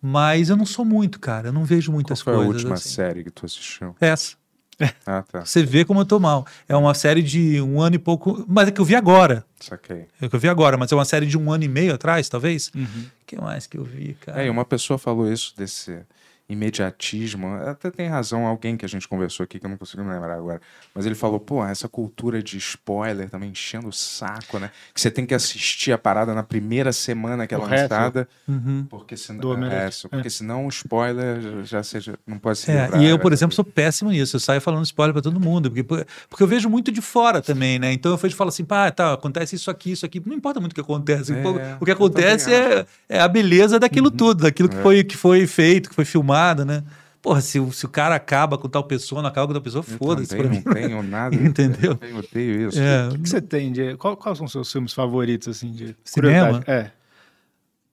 Mas eu não sou muito, cara. Eu não vejo muitas Qual foi a coisas. última assim. série que tu assistiu? Essa. Ah, tá. Você vê como eu tô mal. É uma série de um ano e pouco. Mas é que eu vi agora. Saquei. É que eu vi agora, mas é uma série de um ano e meio atrás, talvez. O Uhum. que mais que eu vi, cara? É, e uma pessoa falou isso desse imediatismo. Até tem razão alguém que a gente conversou aqui, que eu não consigo me lembrar agora. Mas ele falou, pô, essa cultura de spoiler também enchendo o saco, né? Que você tem que assistir a parada na primeira semana que é lançada. Uhum. Porque, Omelete. é, porque senão o spoiler já seja, não pode se É, e eu, por exemplo, sou péssimo nisso. Eu saio falando spoiler pra todo mundo, porque, porque eu vejo muito de fora também, né? Então eu vejo falo assim, pá, tá, acontece isso aqui, isso aqui. Não importa muito o que acontece. É, o que eu acontece é, é a beleza daquilo tudo, daquilo que, É. foi, que foi feito, que foi filmado, né? Porra, se, o- se o cara acaba com tal pessoa, não acaba com tal pessoa, foda-se. pra não mim. tenho nada. Entendeu? Eu odeio isso. É, O que, você tem de. Qual, quais são os seus filmes favoritos, assim, de Cinema? É.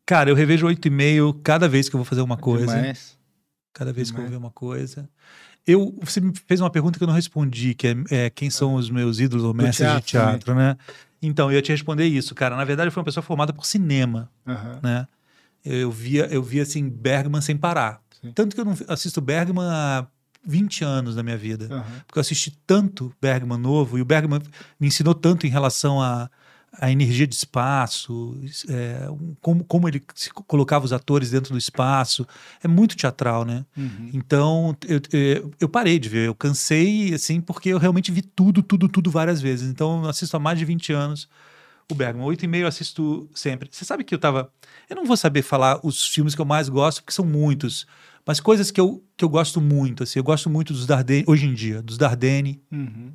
Cara, eu revejo oito e meio cada vez que eu vou fazer uma coisa. Demais. Cada vez que eu Demais. vou ver uma coisa. Eu, você me fez uma pergunta que eu não respondi, que é, é, quem são os meus ídolos ou Do mestres de teatro teatro, né? Então, eu ia te responder isso, cara. Na verdade, eu fui uma pessoa formada por cinema, Aham. né? Eu via, eu via assim, Bergman sem parar. Tanto que eu não assisto Bergman há 20 anos da minha vida. Aham. Porque eu assisti tanto Bergman novo, e o Bergman me ensinou tanto em relação a, a energia de espaço, é, como, como ele colocava os atores dentro do espaço. É muito teatral, né? Uhum. Então, eu, eu, eu parei de ver. Eu cansei, assim, porque eu realmente vi tudo, tudo, tudo várias vezes. Então, eu assisto há mais de 20 anos o Bergman. Oito e meio eu assisto sempre. Você sabe que eu tava... Eu não vou saber falar os filmes que eu mais gosto, porque são muitos. Mas coisas que eu, que eu gosto muito, assim. Eu gosto muito dos Dardenne, hoje em dia, dos Dardenne. Uhum.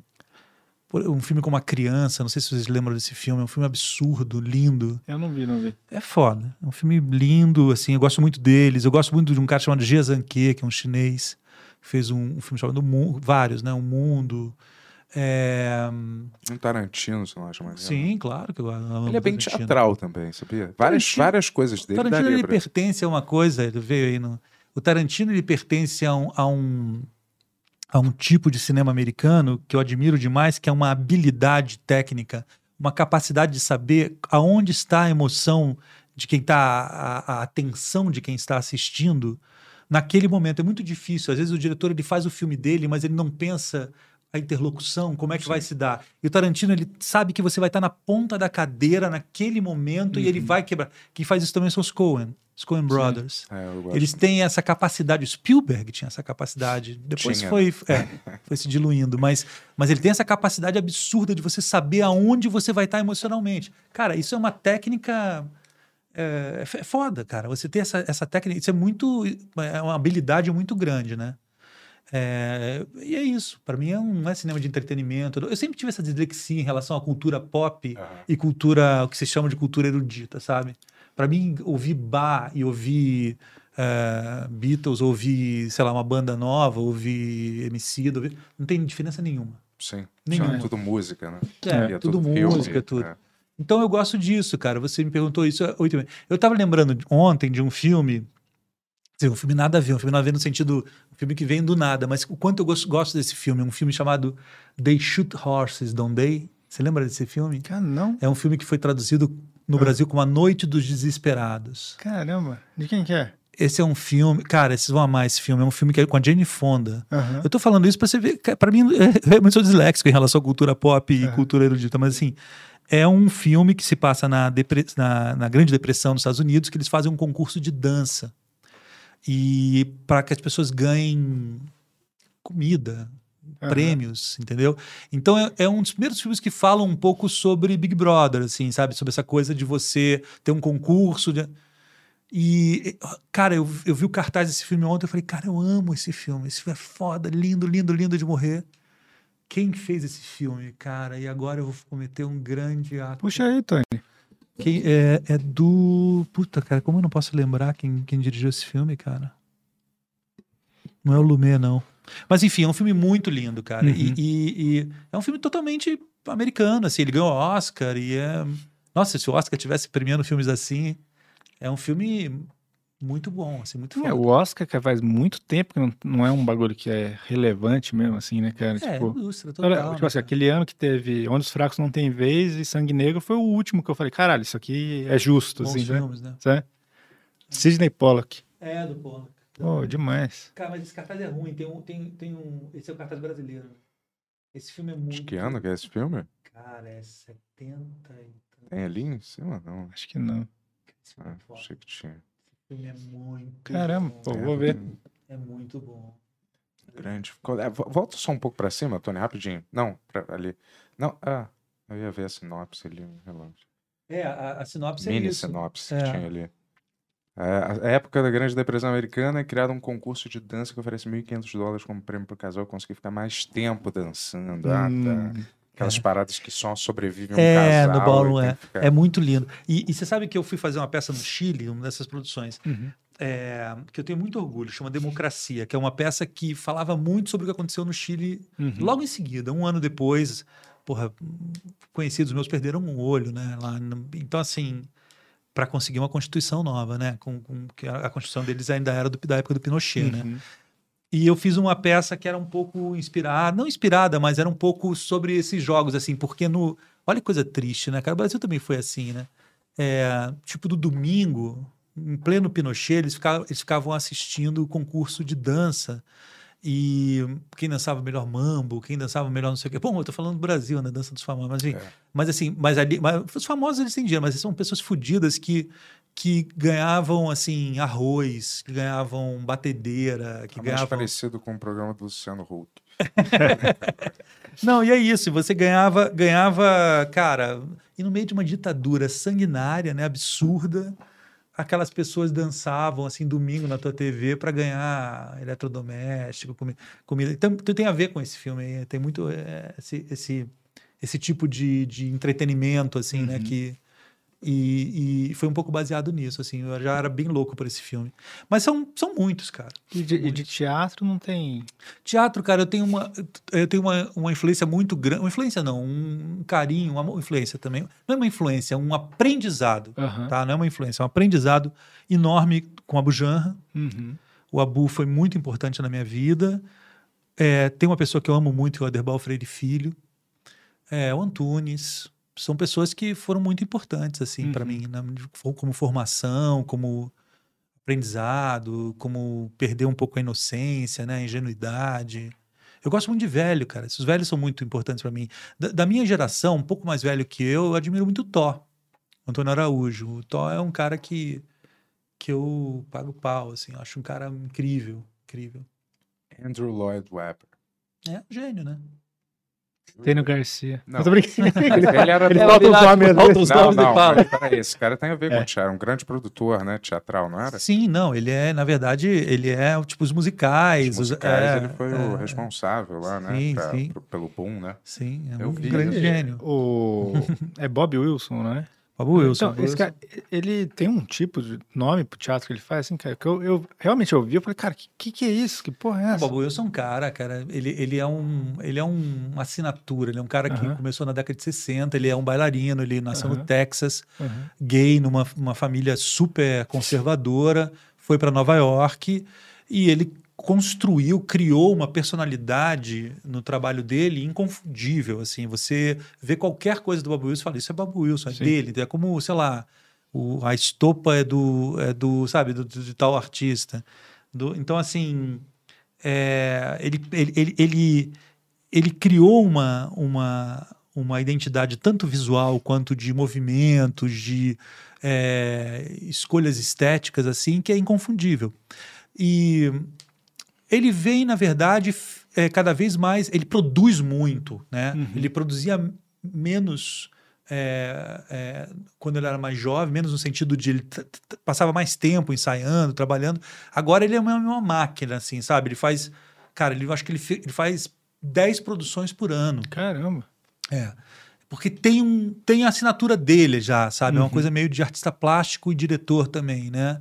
Um filme como A Criança, não sei se vocês lembram desse filme. É um filme absurdo, lindo. Eu não vi, não vi. É foda. É um filme lindo, assim. Eu gosto muito deles. Eu gosto muito de um cara chamado Jia Zanke, que é um chinês. que Fez um, um filme chamado Mu- Vários, né? Um Mundo. É... Um Tarantino, você não acha mais Sim, claro que eu amo Ele é bem Tarantino. teatral também, sabia? Várias, Tarantino- várias coisas dele Tarantino daria ele pertence a uma coisa, ele veio aí no. O Tarantino ele pertence a um, a um a um tipo de cinema americano que eu admiro demais, que é uma habilidade técnica, uma capacidade de saber aonde está a emoção de quem está, a, a atenção de quem está assistindo naquele momento. É muito difícil. Às vezes o diretor ele faz o filme dele, mas ele não pensa a interlocução, como é que vai se dar. E o Tarantino ele sabe que você vai estar na ponta da cadeira naquele momento e ele vai quebrar. Quem faz isso também são os Coen, os Coen Brothers. É. Eles têm essa capacidade. O Spielberg tinha essa capacidade. Depois Tinha, foi, né? é, foi se diluindo. Mas, mas ele tem essa capacidade absurda de você saber aonde você vai estar emocionalmente. Cara, isso é uma técnica. É, é é foda, cara. Você ter essa, essa técnica. Isso é muito. É uma habilidade muito grande, né? É, e é isso. Para mim é um, não é cinema de entretenimento. Eu sempre tive essa dislexia em relação à cultura pop e cultura, o que se chama de cultura erudita, sabe? Para mim, ouvir Bach e ouvir eh, Beatles, ouvir, sei lá, uma banda nova, ouvir MC, ouvir, não tem diferença nenhuma. Sim. Nenhuma. São tudo música, né? É, é tudo filme, música, tudo. é. Então eu gosto disso, cara. Você me perguntou isso há oito. Eu tava lembrando ontem de um filme um filme nada a ver, um filme nada a ver no sentido, um filme que vem do nada. Mas o quanto eu gosto, gosto desse filme, um filme chamado They Shoot Horses, Don't They? Você lembra desse filme? Cara, não. É um filme que foi traduzido no Brasil como A Noite dos Desesperados. Caramba, de quem que é? Esse é um filme, cara, vocês vão amar esse filme. É um filme que é com a Jane Fonda. Aham. Eu tô falando isso pra você ver. Pra mim, eu realmente sou disléxico em relação à cultura pop e cultura erudita, mas assim, é um filme que se passa na, na, na Grande Depressão nos Estados Unidos, que eles fazem um concurso de dança. E para que as pessoas ganhem comida, Aham. prêmios, entendeu? Então é, é um dos primeiros filmes que falam um pouco sobre Big Brother, assim, sabe? Sobre essa coisa de você ter um concurso. de- E, cara, eu, eu vi o cartaz desse filme ontem, eu falei, cara, eu amo esse filme. Esse filme é foda, lindo, lindo, lindo de morrer. Quem fez esse filme, cara? E agora eu vou cometer um grande ato. Puxa aí, Tony. Quem é, é do. Puta, cara, como eu não posso lembrar quem, quem dirigiu esse filme, cara? Não é o Lumet, não. Mas enfim, é um filme muito lindo, cara. E, Uhum. e- e é um filme totalmente americano, assim. Ele ganhou Oscar e é. Nossa, se o Oscar tivesse premiando filmes assim, é um filme muito bom, assim, muito É, foda. o Oscar, cara, faz muito tempo que não, não é um bagulho que é relevante mesmo, assim, né, cara? É, tipo, olha, total, tipo né, assim, aquele ano que teve Onde os Fracos Não Tem Vez e Sangue Negro foi o último que eu falei, caralho, isso aqui é justo, Bons assim, filmes, né? Sabe? Sidney Pollack. É, do Pollock. Pô, demais. Cara, mas esse cartaz é ruim. Tem um, tem, tem um. Esse é o cartaz brasileiro. Esse filme é muito. De que ano que é esse filme? Cara, é 70 e Tem ali em cima? Não. Acho que não. Ah, achei que tinha. Esse filme é muito. Caramba, bom. pô, vou ver. É muito bom. Grande. É? Vo- Volta só um pouco pra cima, Tony, rapidinho. Não, pra, ali. Não, ah, eu ia ver a sinopse ali, um relógio. É, a, a sinopse é Mini isso. sinopse É. que tinha ali. É, a época da Grande Depressão Americana é criado um concurso de dança que oferece 1.500 dólares como prêmio para o casal conseguir ficar mais tempo dançando. Ah, Hum, tá. Aquelas paradas que só sobrevivem um É, casal. no ballroom é. ficar- É muito lindo. E, e você sabe que eu fui fazer uma peça no Chile, uma dessas produções, Uhum. é, que eu tenho muito orgulho, chama Democracia, que é uma peça que falava muito sobre o que aconteceu no Chile Uhum. logo em seguida, um ano depois. Porra, conhecidos meus perderam um olho, né? Lá então, assim, para conseguir uma constituição nova, né? Com, com- que a, constituição deles ainda era do, da época do Pinochet, né? Uhum. E eu fiz uma peça que era um pouco inspirada, não inspirada, mas era um pouco sobre esses jogos, assim, porque no. Olha que coisa triste, né, cara? O Brasil também foi assim, né? É, tipo, do domingo, em pleno Pinochet, eles ficavam, eles ficavam assistindo o concurso de dança. E quem dançava melhor mambo, quem dançava melhor não sei o quê. Bom, eu tô falando do Brasil, né? Dança dos famosos. Mas, enfim, mas assim, mas ali. Mas os famosos eles têm dinheiro, mas são pessoas fodidas que, que ganhavam, assim, arroz, que ganhavam batedeira, que É mais ganhavam. parecido com o programa do Luciano Huck. Não, e é isso. Você ganhava, ganhava, cara, e no meio de uma ditadura sanguinária, né, absurda, aquelas pessoas dançavam assim domingo na tua TV para ganhar eletrodoméstico, comi- comida. Então, tem a ver com esse filme. aí, Tem muito é, esse, esse esse tipo de, de entretenimento assim, né, que e, e foi um pouco baseado nisso, assim. Eu já era bem louco por esse filme. Mas são, são muitos, cara. E de, e de teatro não tem. Teatro, cara, eu tenho uma, eu tenho uma, uma influência muito grande. Uma influência não, um carinho, uma influência também. Não é uma influência, é um aprendizado. Aham. Tá? Não é uma influência, é um aprendizado enorme com a Bujanra. Uhum. O Abu foi muito importante na minha vida. É, tem uma pessoa que eu amo muito, que é o Aderbal Freire Filho. É, o Antunes. São pessoas que foram muito importantes, assim, para mim, na- como formação, como aprendizado, como perder um pouco a inocência, né, a ingenuidade. Eu gosto muito de velho, cara. Esses velhos são muito importantes para mim. Da, da minha geração, um pouco mais velho que eu, eu admiro muito o Thó, Antônio Araújo. O Thó é um cara que, que eu pago pau, assim. Eu acho um cara incrível, incrível. Andrew Lloyd Webber. É um gênio, né? Tênio Garcia. Não. Eu tô brincando. Ele, ele era Ele do- falta os nomes, Não, não, fala. peraí, esse cara tem a ver com É. teatro. Um grande produtor, né? Teatral, não era? Sim, não, ele é, na verdade, ele é tipo os musicais. Os os- musicais, é, ele foi o é. responsável lá, né? Sim, pra- sim. pro- pelo boom, né? Sim, é Eu um vi grande isso. gênio. O... É Bob Wilson, não é? Bob Wilson. Então, esse cara, ele tem um tipo de nome pro teatro que ele faz, assim, cara, que eu, eu realmente ouvi, eu falei, cara, que, que que é isso? Que porra é O essa? Bob Wilson é um cara, cara, ele, ele é um ele é um, uma assinatura, ele é um cara que Aham. começou na década de 60, ele é um bailarino, ele nasceu no Aham. Texas, Aham. gay, numa uma família super conservadora, foi para Nova York e ele construiu, criou uma personalidade no trabalho dele inconfundível, assim, você vê qualquer coisa do Bob Wilson e fala, isso é Bob Wilson, é Sim. dele, é como, sei lá, o- a estopa é do, é do sabe, do, do- de tal artista. Do- então, assim, é, ele, ele, ele, ele, ele criou uma, uma, uma identidade tanto visual quanto de movimentos, de é, escolhas estéticas, assim, que é inconfundível. E ele vem, na verdade, é, cada vez mais. Ele produz muito, né? Ele produzia menos. é, é, quando ele era mais jovem, menos no sentido de ele passava mais tempo ensaiando, trabalhando. Agora ele é uma, uma máquina, assim, sabe? Ele faz. Cara, ele, eu acho que ele, ele faz 10 produções por ano. Caramba. É. Porque tem, um, tem a assinatura dele já, sabe? É uma Uhum. coisa meio de artista plástico e diretor também, né?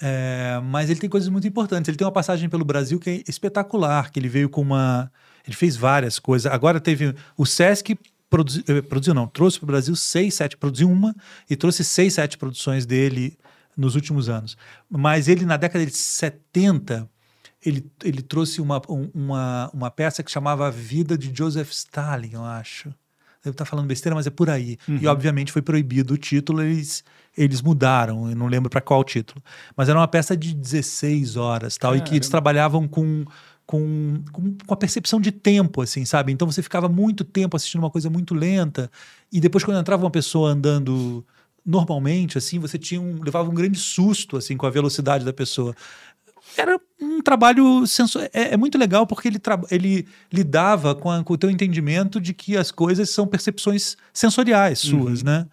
É, mas ele tem coisas muito importantes. Ele tem uma passagem pelo Brasil que é espetacular, que ele veio com uma... Ele fez várias coisas. Agora teve... O Sesc produzi, eh, produziu, não, trouxe para o Brasil seis, sete, produziu uma e trouxe seis, sete produções dele nos últimos anos. Mas ele, na década de 70, ele, ele trouxe uma, um- uma, uma peça que chamava A Vida de Joseph Stalin, eu acho. Devo estar falando besteira, mas é por aí. E, Uhum. obviamente, foi proibido o título, eles, eles mudaram, eu não lembro para qual título. Mas era uma peça de 16 horas tal, e que eles trabalhavam com, com, com, a percepção de tempo, assim, sabe? Então você ficava muito tempo assistindo uma coisa muito lenta, e depois, quando entrava uma pessoa andando normalmente, assim, você tinha um, levava um grande susto, assim, com a velocidade da pessoa era um trabalho senso... é, é muito legal porque ele, tra... ele lidava com, a- com o teu entendimento de que as coisas são percepções sensoriais suas, Uhum. né?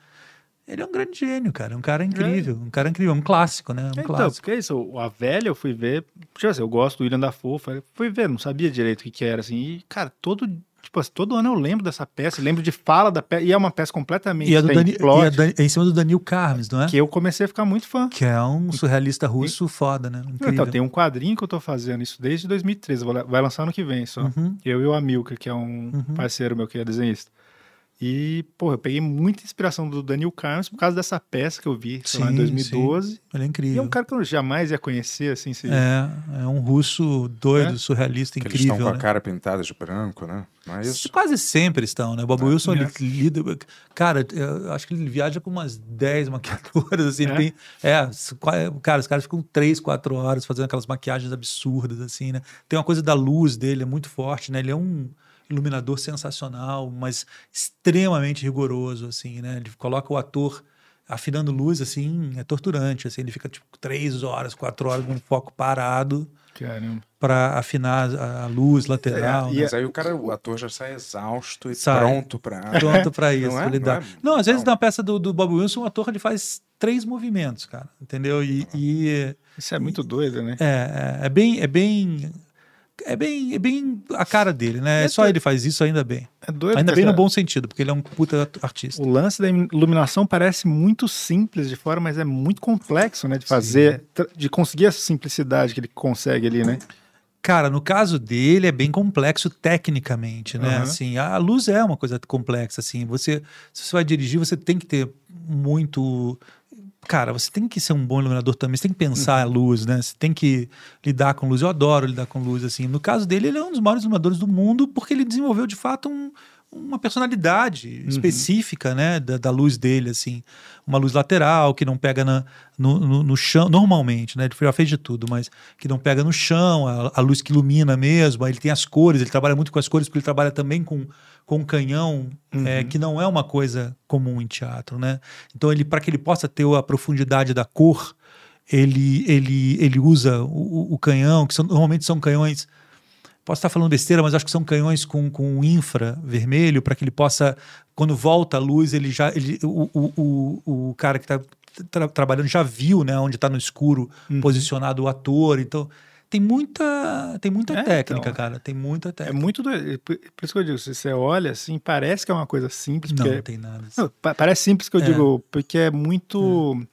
Ele é um grande gênio, cara. Um cara incrível. Um cara incrível. Um clássico, né? Um então, clássico. porque é isso, a velha eu fui ver, tipo assim, eu gosto do William Dafoe, falei, fui ver, não sabia direito o que que era, assim, e, cara, todo, tipo assim, todo ano eu lembro dessa peça, lembro de fala da peça, e é uma peça completamente E é, do Dani... e é da- é em cima do Daniel Carmes, não é? que eu comecei a ficar muito fã. Que é um surrealista russo foda, né? Incrível. Então, tem um quadrinho que eu tô fazendo isso desde 2013, vou la- vai lançar ano que vem só. Uhum. Eu e o Amilcar, que é um parceiro meu que é desenhista. E, pô, eu peguei muita inspiração do Daniel Carnes por causa dessa peça que eu vi sei lá, em Sim, 2012. sim. Ele é E é incrível. um cara que eu jamais ia conhecer, assim, se... É, é um russo doido, É? surrealista, Que eles estão incrível. com a né? cara pintada de branco, né? Mas Quase sempre estão, né? O Bob Wilson, É. ele lida. Cara, eu acho que ele viaja com umas 10 maquiadoras, assim. É? tem- é, cara, os caras ficam 3, 4 horas fazendo aquelas maquiagens absurdas, assim, né? Tem uma coisa da luz dele, é muito forte, né? Ele é um iluminador sensacional, mas extremamente rigoroso, assim, né? Ele coloca o ator afinando luz, assim, é torturante, assim. Ele fica, tipo, 3 horas, 4 horas com um foco parado Caramba. para afinar a, a luz lateral, né? Mas aí o cara, o ator já sai exausto e Sai. pronto pra. Pronto pra isso. Não é? pra lidar. Não é? Não, às vezes na peça do, do Bob Wilson, o ator ele faz três movimentos, cara. Entendeu? E. e- Isso é muito doido, né? é, é, é bem. É bem. É bem, é bem a cara dele, né? É Só ele faz isso ainda bem. É doido. Ainda porque bem no bom sentido, porque ele é um puta art- artista. O lance da iluminação parece muito simples de fora, mas é muito complexo, né? De fazer, tra- de conseguir essa simplicidade que ele consegue ali, né? Cara, no caso dele é bem complexo tecnicamente, né? Aham. Assim, a luz é uma coisa complexa, assim. Você, se você vai dirigir, você tem que ter muito. Cara, você tem que ser um bom iluminador também. Você tem que pensar a luz, né? Você tem que lidar com luz. Eu adoro lidar com luz, assim. No caso dele, ele é um dos maiores iluminadores do mundo porque ele desenvolveu de fato um- uma personalidade específica, né, da, da luz dele, assim, uma luz lateral que não pega na- no, no- no chão, normalmente, né, ele já fez de tudo, mas que não pega no chão, a, a luz que ilumina mesmo, aí ele tem as cores, ele trabalha muito com as cores porque ele trabalha também com, com canhão, é, que não é uma coisa comum em teatro, né, então ele, para que ele possa ter a profundidade da cor, ele, ele, ele usa o, o canhão, que são, normalmente são canhões Posso estar falando besteira, mas acho que são canhões com, com infra vermelho para que ele possa, quando volta a luz, ele já. Ele, o, o, o, o cara que está trabalhando já viu né, onde está no escuro posicionado o ator. Então, tem muita, tem muita É, técnica, então. cara. Tem muita É técnica. muito doido. Por isso que eu digo, se você olha assim, parece que é uma coisa simples. Não, porque- não tem nada. Não, pa- parece simples que eu É. digo, porque é muito.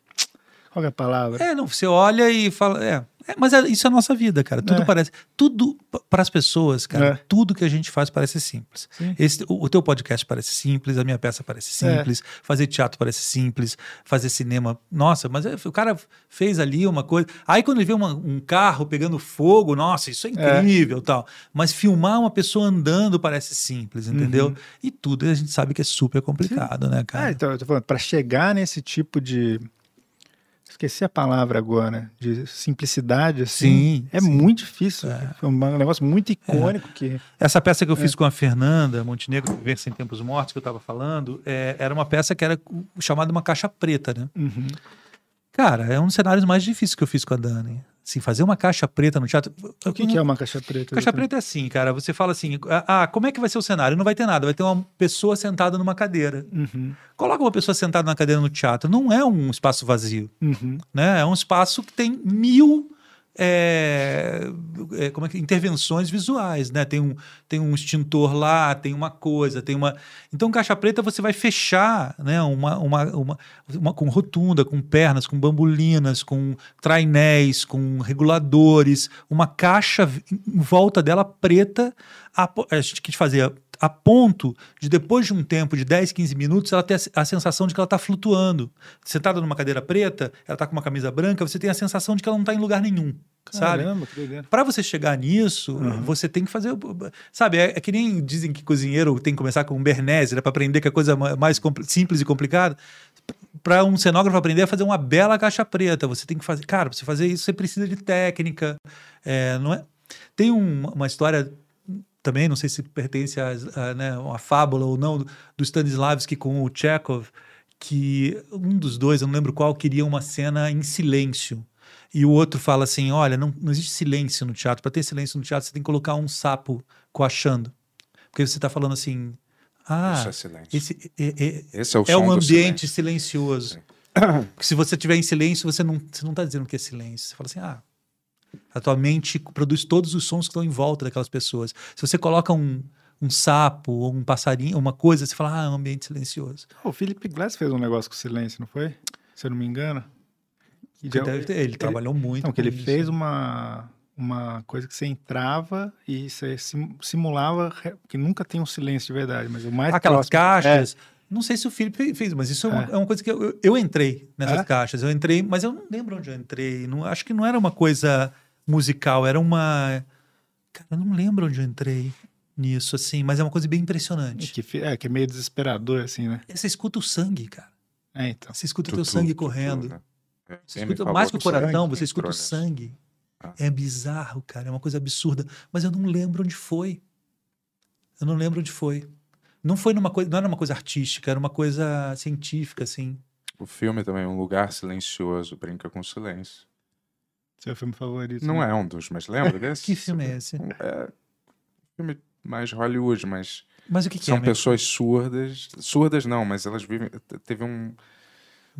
Qual que é a palavra? É, não, você olha e fala. É, É, mas é- isso é a nossa vida, cara. Tudo É. parece. Tudo para as pessoas, cara. É. Tudo que a gente faz parece simples. Sim. Esse, o, o teu podcast parece simples, a minha peça parece É. simples, fazer teatro parece simples, fazer cinema. Nossa, mas é- o cara fez ali uma coisa. Aí quando ele vê uma- um carro pegando fogo, nossa, isso é incrível tal. Mas filmar uma pessoa andando parece simples, entendeu? Uhum. E tudo a gente sabe que é super complicado, né, cara? Então, eu tô falando, para chegar nesse tipo de. Esqueci a palavra agora, de simplicidade, assim. Sim, É muito difícil. Foi um negócio muito icônico que. Essa peça que eu fiz É. com a Fernanda Montenegro, Viver Sem Tempos Mortos, que eu estava falando, é, era uma peça que era chamada uma caixa preta, né? Uhum. Cara, é um dos cenários mais difíceis que eu fiz com a Dani. Assim, fazer uma caixa preta no teatro. O que, que é uma caixa preta? Caixa preta é assim, cara. Você fala assim: ah, como é que vai ser o cenário? Não vai ter nada, vai ter uma pessoa sentada numa cadeira. Uhum. Coloca uma pessoa sentada na cadeira no teatro. Não é um espaço vazio. Uhum. Né? É um espaço que tem mil é, é, como é que, intervenções visuais, né? Tem um, tem um extintor lá, tem uma coisa, tem uma. Então, caixa preta você vai fechar, né? Uma, uma, uma, uma- com rotunda, com pernas, com bambulinas, com trainéis, com reguladores, uma caixa em volta dela preta. A, a gente quis fazer a ponto de depois de um tempo de 10, 15 minutos, ela ter a, sensação de que ela está flutuando. Sentada numa cadeira preta, ela está com uma camisa branca, você tem a sensação de que ela não está em lugar nenhum, sabe? Para você chegar nisso, Uhum. você tem que fazer. Sabe, é, é que nem dizem que cozinheiro tem que começar com um bernese, né, para aprender que a coisa mais simples e complicada. Para um cenógrafo aprender a fazer uma bela caixa preta, você tem que fazer. Cara, para você fazer isso, você precisa de técnica. é, não é? Tem um- uma história também, não sei se pertence a, a, né, uma fábula ou não, do Stanislavski com o Chekhov, que um dos dois, eu não lembro qual, queria uma cena em silêncio. E o outro fala assim: olha, não, não existe silêncio no teatro. Para ter silêncio no teatro, você tem que colocar um sapo coachando. Porque você está falando assim. Ah, Isso é silêncio. esse é, é- Esse é o é um ambiente silencioso. Porque se você tiver em silêncio, você não você não está dizendo que é silêncio. Você fala assim, ah, a tua mente produz todos os sons que estão em volta daquelas pessoas. Se você coloca um, um sapo ou um passarinho, uma coisa, você fala, ah, é um ambiente silencioso. O Philip Glass fez um negócio com silêncio, não foi? Se eu não me engano. Ele ele trabalhou muito Não, que ele isso. fez uma, uma coisa que você entrava e você sim- simulava, que nunca tem um silêncio de verdade, mas o mais Aquelas próximo- caixas. Não sei se o Felipe fe- fez, mas isso é uma, É. é uma coisa que eu, eu- eu entrei nessas É? caixas. Eu entrei, mas eu não lembro onde eu entrei. Não, acho que não era uma coisa musical, era uma. Cara, eu não lembro onde eu entrei nisso, assim, mas é uma coisa bem impressionante. Que, fi- é, que é meio desesperador, assim, né? Você escuta o sangue, cara. É, então. Você escuta o teu sangue tu- correndo. tu, né? É, Você escuta mais que o coração, que você escuta o sangue. Ah. É bizarro, cara. É uma coisa absurda. Mas eu não lembro onde foi. Eu não lembro onde foi. Não foi numa coisa, não era uma coisa artística, era uma coisa científica, assim. O filme também, Um Lugar Silencioso, brinca com silêncio. Seu filme favorito. Não né? é um dos, mas lembra desse? Que filme é esse? É filme mais Hollywood, mas. Mas o que que São é, meu? pessoas surdas. Surdas não, mas elas vivem. Teve um,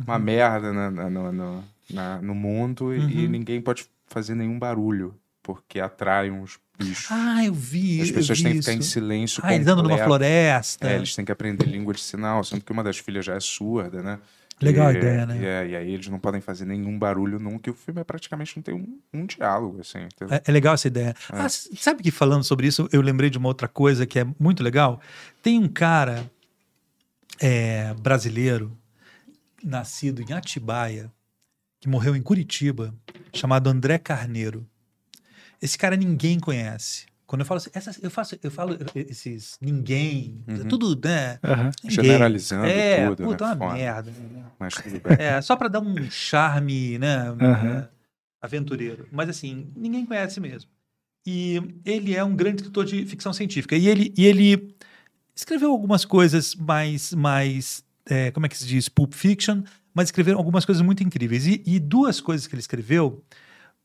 uma merda na, na- no- na- no mundo e- e Uhum. ninguém pode fazer nenhum barulho, porque atrai uns bichos. Ah, eu vi. As pessoas vi têm que ficar em isso. silêncio. Ah, eles andam numa floresta. É, eles têm que aprender língua de sinal, sendo que uma das filhas já é surda, né? Legal a E- ideia, né? E, é, e aí eles não podem fazer nenhum barulho nunca, e o filme é praticamente não tem um, um diálogo, assim. É, é legal essa ideia. É. Ah, sabe que falando sobre isso, eu lembrei de uma outra coisa que é muito legal. Tem um cara é, brasileiro, nascido em Atibaia, que morreu em Curitiba, chamado André Carneiro. Esse cara ninguém conhece. Quando eu falo assim, essas- eu, faço, eu falo esses ninguém, Uhum. tudo, né? Aham. Ninguém. Generalizando é, tudo, puta, né? uma Foda. merda. né? Mas tudo bem. É, só para dar um charme, né? É, aventureiro. Mas assim, ninguém conhece mesmo. E ele é um grande escritor de ficção científica. E ele, e ele escreveu algumas coisas mais, mais é, como é que se diz? Pulp fiction, mas escreveu algumas coisas muito incríveis. E, e duas coisas que ele escreveu.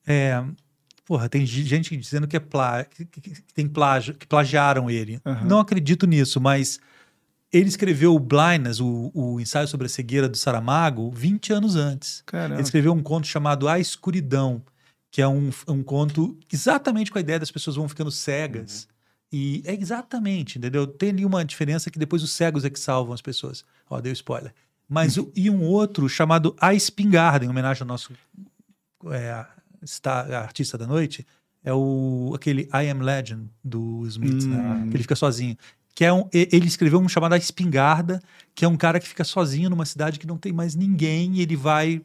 É, porra, tem gente dizendo que é plá, que, que- tem plágio, que plagiaram ele. Aham. Não acredito nisso, mas ele escreveu o Blindness, o, o ensaio sobre a cegueira do Saramago, 20 anos antes. Caramba. Ele escreveu um conto chamado A Escuridão, que é um, um conto exatamente com a ideia das pessoas vão ficando cegas. E é exatamente, entendeu? Tem ali uma diferença que depois os cegos é que salvam as pessoas. Ó, deu spoiler. Mas o- e um outro chamado A Espingarda, em homenagem ao nosso é, star, artista da noite, é o aquele I Am Legend do Smith, né? Hum. Que ele fica sozinho. Que é um, ele escreveu um chamado A Espingarda, que é um cara que fica sozinho numa cidade que não tem mais ninguém e ele vai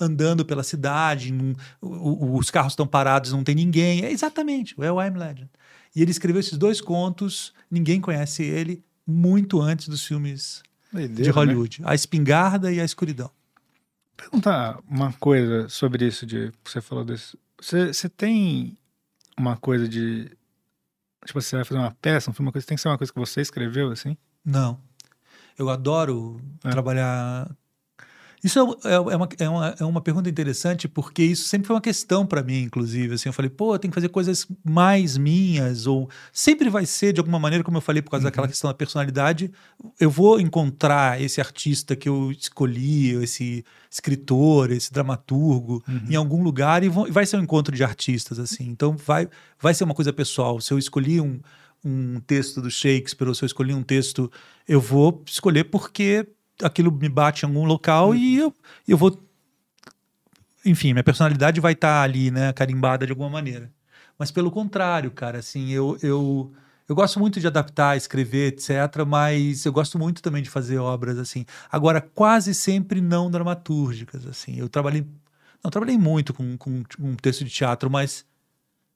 andando pela cidade, num- o- os carros estão parados, não tem ninguém. É exatamente, é o I Am Legend. E ele escreveu esses dois contos, ninguém conhece ele, muito antes dos filmes de né? Hollywood. A Espingarda e a Escuridão. Perguntar uma coisa sobre isso de você falou desse. Você, você tem uma coisa de tipo você vai fazer uma peça, um filme, uma coisa tem que ser uma coisa que você escreveu assim? Não. Eu adoro É. trabalhar. Isso é, é- é uma, é, uma, é uma pergunta interessante, porque isso sempre foi uma questão para mim, inclusive. Assim, eu falei, pô, eu tenho que fazer coisas mais minhas, ou sempre vai ser, de alguma maneira, como eu falei, por causa daquela questão da personalidade, eu vou encontrar esse artista que eu escolhi, esse escritor, esse dramaturgo, em algum lugar, e vão- e vai ser um encontro de artistas, assim. Então, vai, vai ser uma coisa pessoal. Se eu escolhi um, um texto do Shakespeare, ou se eu escolhi um texto, eu vou escolher porque aquilo me bate em algum local e eu, eu vou. Enfim, minha personalidade vai estar ali, né, carimbada de alguma maneira. Mas pelo contrário, cara, assim, eu, eu, eu gosto muito de adaptar, escrever, etc., mas eu gosto muito também de fazer obras, assim. Agora, quase sempre não dramatúrgicas, assim. Eu trabalhei. Não, trabalhei muito com, com um texto de teatro, mas.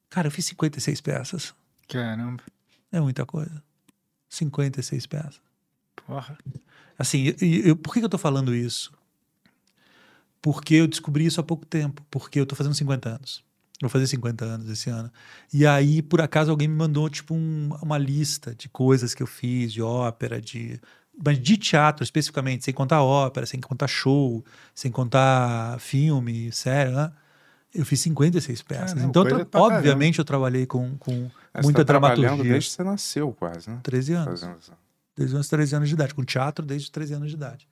Cara, eu fiz 56 peças. Caramba. É muita coisa. 56 peças. Porra. Assim, e- e eu- por que eu tô falando isso? Porque eu descobri isso há pouco tempo. Porque eu tô fazendo 50 anos. Eu vou fazer 50 anos esse ano. E aí, por acaso, alguém me mandou, tipo, um- uma lista de coisas que eu fiz, de ópera, de. Mas de teatro especificamente, sem contar ópera, sem contar show, sem contar filme, sério, né? Eu fiz 56 peças. Caramba, então, coisa tra- caramba. obviamente, eu trabalhei com, com muita tá trabalhando dramaturgia. desde que você nasceu, quase, né? 13 anos. Fazendo. Desde os 13 anos de idade, com teatro desde os 13 anos de idade.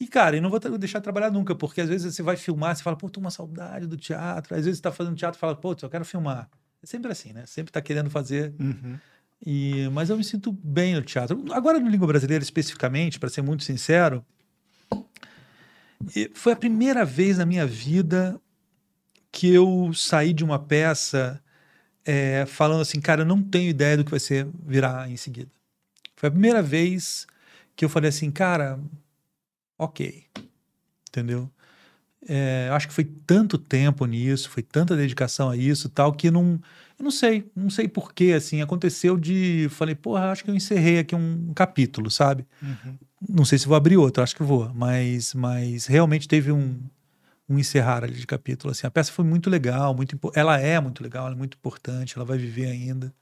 E, cara, e não vou deixar de trabalhar nunca, porque às vezes você vai filmar, você fala, pô, tô uma saudade do teatro. Às vezes você tá fazendo teatro e fala, pô, eu quero filmar. É sempre assim, né? Sempre tá querendo fazer. E, mas eu me sinto bem no teatro. Agora, no língua brasileira, especificamente, para ser muito sincero, foi a primeira vez na minha vida que eu saí de uma peça é, falando assim, cara, eu não tenho ideia do que vai ser virar em seguida. Foi a primeira vez que eu falei assim, cara, ok. Entendeu? É, acho que foi tanto tempo nisso, foi tanta dedicação a isso tal, que não. Eu não sei, não sei porquê, assim, aconteceu de. Falei, porra, acho que eu encerrei aqui um capítulo, sabe? Não sei se vou abrir outro, acho que vou, mas, mas realmente teve um, um encerrar ali de capítulo. Assim, a peça foi muito legal, muito, ela é muito legal, ela é muito importante, ela vai viver ainda.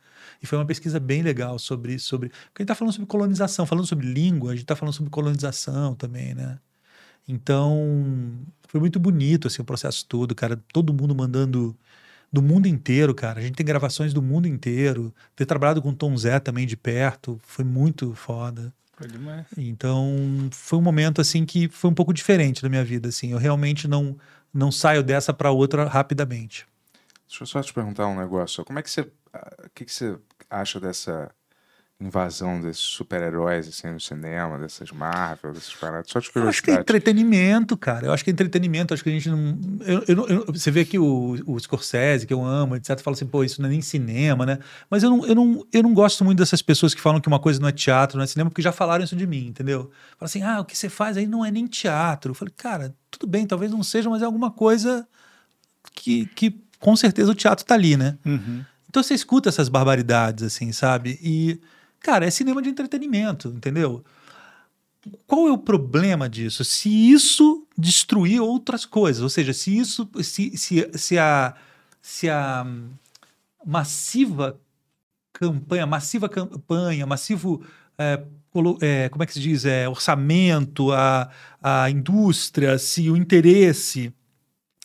E foi uma pesquisa bem legal sobre sobre, porque a gente está falando sobre colonização, falando sobre língua, a gente está falando sobre colonização também, né? Então, foi muito bonito assim o processo todo, cara, todo mundo mandando do mundo inteiro, cara. A gente tem gravações do mundo inteiro. Ter trabalhado com o Tom Zé também de perto foi muito foda. Foi demais. Então, foi um momento assim que foi um pouco diferente da minha vida, assim. Eu realmente não não saio dessa para outra rapidamente. Deixa eu só te perguntar um negócio. Como é que você. Ah, O que, que você acha dessa invasão desses super-heróis assim, no cinema, dessas Marvel, dessas paradas? Só de Eu acho que é curiosidade. entretenimento, cara. Eu acho que é entretenimento. Acho que a gente não. Eu, eu eu- você vê que o, o Scorsese, que eu amo, etc., fala assim, pô, isso não é nem cinema, né? Mas eu não, eu, não, eu não gosto muito dessas pessoas que falam que uma coisa não é teatro, não é cinema, porque já falaram isso de mim, entendeu? Fala assim, ah, o que você faz aí não é nem teatro. Eu falei, cara, tudo bem, talvez não seja, mas é alguma coisa que, que com certeza o teatro tá ali, né? Então você escuta essas barbaridades, assim, sabe? E, cara, é cinema de entretenimento, entendeu? Qual é o problema disso? Se isso destruir outras coisas, ou seja, se isso, se, se, se a, se a hum, massiva campanha, massiva campanha, massivo, é, é, como é que se diz, é, orçamento, a, a indústria, se o interesse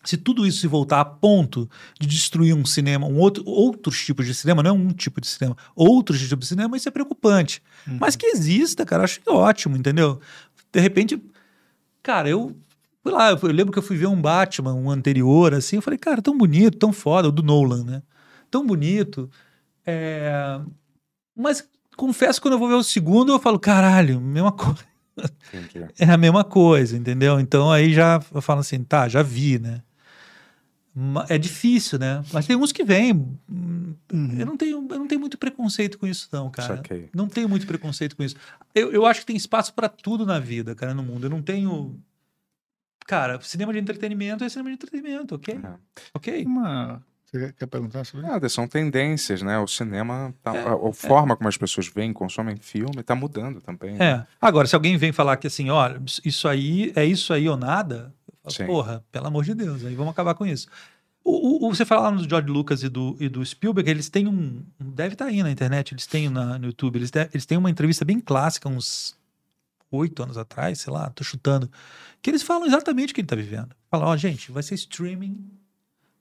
se tudo isso se voltar a ponto de destruir um cinema, um outro, outros tipos de cinema, não é um tipo de cinema, outros tipos de cinema, isso é preocupante. Mas que exista, cara, eu acho que é ótimo, entendeu? De repente, cara, eu fui lá, eu lembro que eu fui ver um Batman, um anterior, assim, eu falei, cara, tão bonito, tão foda, o do Nolan, né? Tão bonito. É... Mas confesso que quando eu vou ver o segundo, eu falo, caralho, mesma coisa. É a mesma coisa, entendeu? Então aí já eu falo assim, tá, já vi, né? É difícil, né? Mas tem uns que vêm. Hum, Uhum. Eu, não tenho, eu não tenho muito preconceito com isso, não, cara. Saquei. Não tenho muito preconceito com isso. Eu, eu acho que tem espaço pra tudo na vida, cara, no mundo. Eu não tenho. Cara, cinema de entretenimento é cinema de entretenimento, ok? Ok. Uma... Você quer- perguntar sobre isso? Nada, são tendências, né? O cinema, tá- a, a forma como as pessoas veem, consomem filme, está mudando também. né? É. Agora, se alguém vem falar que assim, olha, isso aí é isso aí ou nada, Sim. porra, pelo amor de Deus, aí vamos acabar com isso. O, o- você fala lá no George Lucas e do, e do Spielberg, eles têm um. Deve estar aí na internet, eles têm na, no YouTube, eles, eles têm uma entrevista bem clássica, uns oito anos atrás, sei lá, tô chutando, que eles falam exatamente o que ele tá vivendo. Falam, ó, gente, vai ser streaming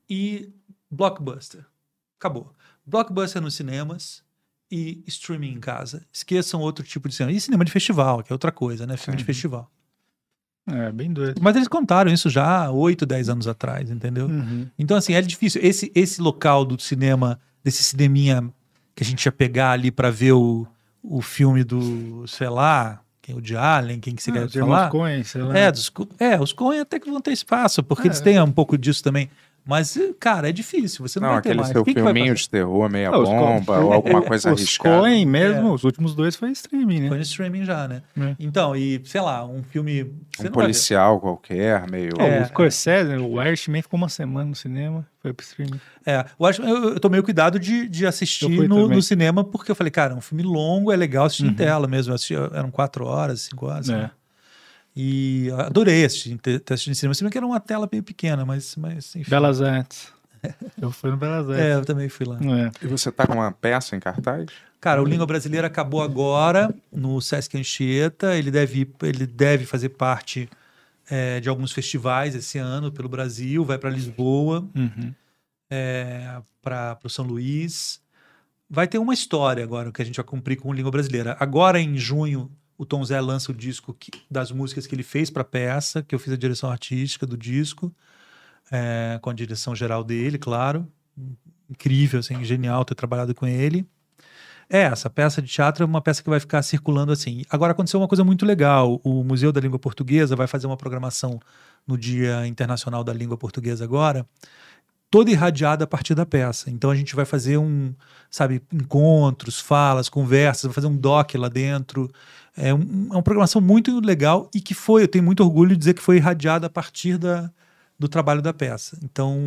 e blockbuster. Acabou. Blockbuster nos cinemas e streaming em casa. Esqueçam outro tipo de cinema. E cinema de festival, que é outra coisa, né? Filme de festival. É, bem doido. Mas eles contaram isso já há 8, 10 anos atrás, entendeu? Uhum. Então, assim, é difícil. Esse, esse local do cinema, desse cineminha que a gente ia pegar ali pra ver o, o filme do, sei lá, quem, o de Allen, quem que você Ah, quer os falar? Coen, sei lá. É, dos, é, os Coen até que vão ter espaço, porque É. eles têm um pouco disso também. Mas, cara, é difícil, você não, Não, vai ter aquele mais. seu Quem que vai filminho de terror, meia Ah, os bomba, ou alguma coisa os arriscada. Coen mesmo, É. os últimos dois foi streaming, né? Foi no streaming já, né? É. Então, e sei lá, um filme. você Um não policial qualquer, meio. Ó, o Scorsese, o Irishman ficou uma semana no cinema, foi pro streaming. É, eu acho eu, eu tomei o cuidado de, de assistir no, no cinema, porque eu falei, cara, é um filme longo, é legal assistir em Uhum. tela mesmo. Eu assisti, eram quatro horas, cinco horas. É. né? E adorei assistir, ter assistido em cinema. Se bem que era uma tela meio pequena, mas, mas enfim. Belas Artes. Eu fui no Belas Artes. É, eu também fui lá. É. E você tá com uma peça em cartaz? Cara, o Língua Brasileira acabou agora no Sesc Anchieta. Ele deve, ele deve fazer parte é, de alguns festivais esse ano pelo Brasil. Vai para Lisboa, Uhum. para o São Luís. Vai ter uma história agora que a gente vai cumprir com o Língua Brasileira. Agora, em junho, o Tom Zé lança o disco que- das músicas que ele fez para a peça, que eu fiz a direção artística do disco, é, com a direção geral dele, claro. Incrível, assim, genial ter trabalhado com ele. É, essa peça de teatro é uma peça que vai ficar circulando assim. Agora aconteceu uma coisa muito legal. O Museu da Língua Portuguesa vai fazer uma programação no Dia Internacional da Língua Portuguesa agora, toda irradiada a partir da peça. Então a gente vai fazer um, sabe, encontros, falas, conversas, vai fazer um doc lá dentro. É, um- é uma programação muito legal e que foi, eu tenho muito orgulho de dizer que foi irradiada a partir da, do trabalho da peça. Então,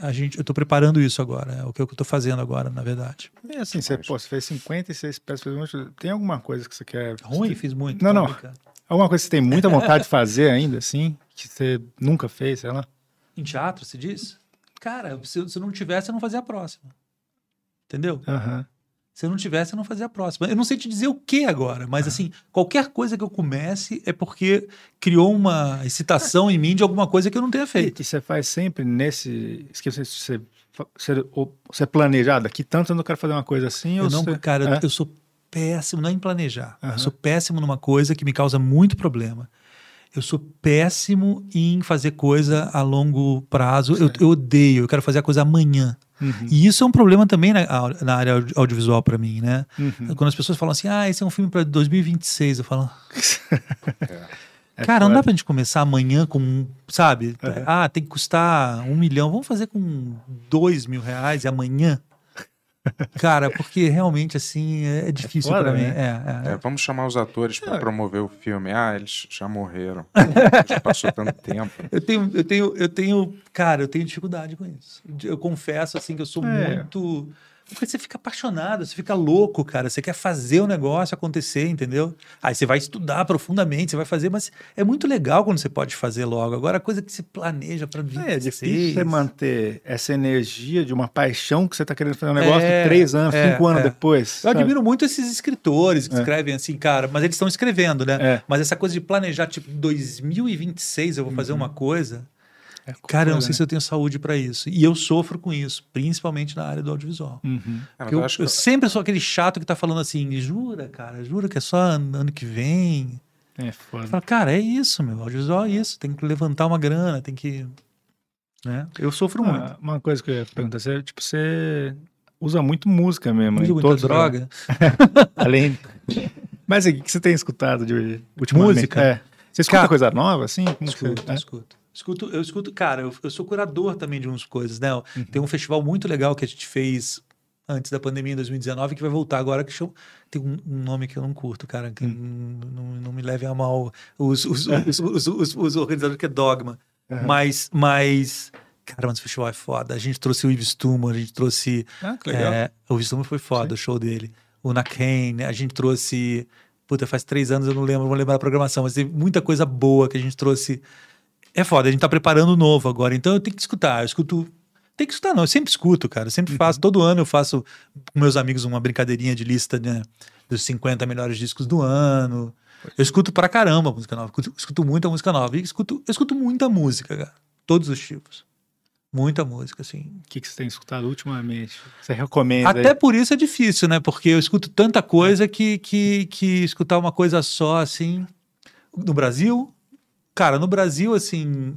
a gente, eu estou preparando isso agora, é o que eu estou fazendo agora, na verdade. E assim, você, pô, você fez 56 peças, fez um monte- tem alguma coisa que você quer... Ruim, fiz muito. Não, tô não. brincando. Alguma coisa que você tem muita vontade de fazer ainda, assim, que você nunca fez, sei lá? Em teatro, se diz? Cara, se, se eu não tivesse, eu não fazia a próxima. Entendeu? Aham. Se eu não tivesse, eu não fazia a próxima. Eu não sei te dizer o que agora, mas assim, qualquer coisa que eu comece é porque criou uma excitação em mim de alguma coisa que eu não tenha feito. E, e você faz sempre nesse... Esqueci, você, você, você planeja, ah, daqui tanto eu não quero fazer uma coisa assim, Eu ou não, você- cara, é? eu sou péssimo, não é em planejar. Aham. Eu sou péssimo numa coisa que me causa muito problema. Eu sou péssimo em fazer coisa a longo prazo. Eu, eu odeio, eu quero fazer a coisa amanhã. Uhum. E isso é um problema também na, na área audi- audiovisual para mim, né? Uhum. Quando as pessoas falam assim, ah, esse é um filme para 2026, eu falo, É cara, não dá pra gente começar amanhã com, sabe? Uhum. Ah, tem que custar um milhão, vamos fazer com dois mil reais e amanhã? Cara, porque realmente assim é difícil foda, pra mim. né? É, é. É, vamos chamar os atores É. para promover o filme. Ah, eles já morreram. já passou tanto tempo. Eu tenho, eu tenho, eu tenho, cara, eu tenho dificuldade com isso. Eu confesso assim que eu sou É. muito porque você fica apaixonado, você fica louco, cara. Você quer fazer o negócio acontecer, entendeu? Aí você vai estudar profundamente, você vai fazer, mas é muito legal quando você pode fazer logo. Agora, a coisa que se planeja para vir. É, é difícil você manter essa energia de uma paixão que você está querendo fazer um negócio É, três anos, é, cinco anos é. depois. Eu sabe? admiro muito esses escritores que É. escrevem assim, cara, mas eles estão escrevendo, né? É. Mas essa coisa de planejar, tipo, 2026 eu vou fazer uma coisa. É Cara, eu não sei né? se eu tenho saúde para isso. E eu sofro com isso, principalmente na área do audiovisual. Uhum. É, mas Porque eu, eu acho que- eu sempre sou aquele chato que tá falando assim, jura, cara, jura que é só ano que vem. É foda. falo, cara, é isso, meu. Audiovisual é isso. Tem que levantar uma grana, tem que. Né? Eu sofro muito. Ah, uma coisa que eu ia perguntar, você, tipo, você usa muito música mesmo. Uso em muita droga. Além. Mas o que você tem escutado de ultimamente? Música? É. Você escuta Cara, coisa nova, assim? Como Escuto, você... é? escuto. Escuto, eu escuto, cara, eu, eu sou curador também de umas coisas, né? Uhum. Tem um festival muito legal que a gente fez antes da pandemia, em 2019, que vai voltar agora, que chama, tem um, nome que eu não curto, cara, que Hum. não, não, me leve a mal os, os, os, os, os- organizadores, que é Dogma. Aham. Mas, mas, cara, mas o festival é foda. A gente trouxe o Yves Tumor, a gente trouxe... Ah, que legal. é, o Yves Tumor foi foda, o show dele. O Nakane, a gente trouxe... Puta, faz três anos eu não lembro, vou lembrar a programação, mas teve muita coisa boa que a gente trouxe. É foda, a gente tá preparando novo agora, então eu tenho que escutar. Eu escuto. Tem que escutar, não. Eu sempre escuto, cara. Eu sempre faço. Todo ano eu faço com meus amigos uma brincadeirinha de lista né, dos 50 melhores discos do ano. Eu escuto pra caramba música nova. Escuto, escuto muita música nova. E escuto, eu escuto muita música, cara. Todos os tipos. Muita música, assim. O que, que você tem escutado ultimamente? Você recomenda? Até aí? por isso é difícil, né? Porque eu escuto tanta coisa que, que, que escutar uma coisa só, assim. No Brasil, cara, no Brasil, assim.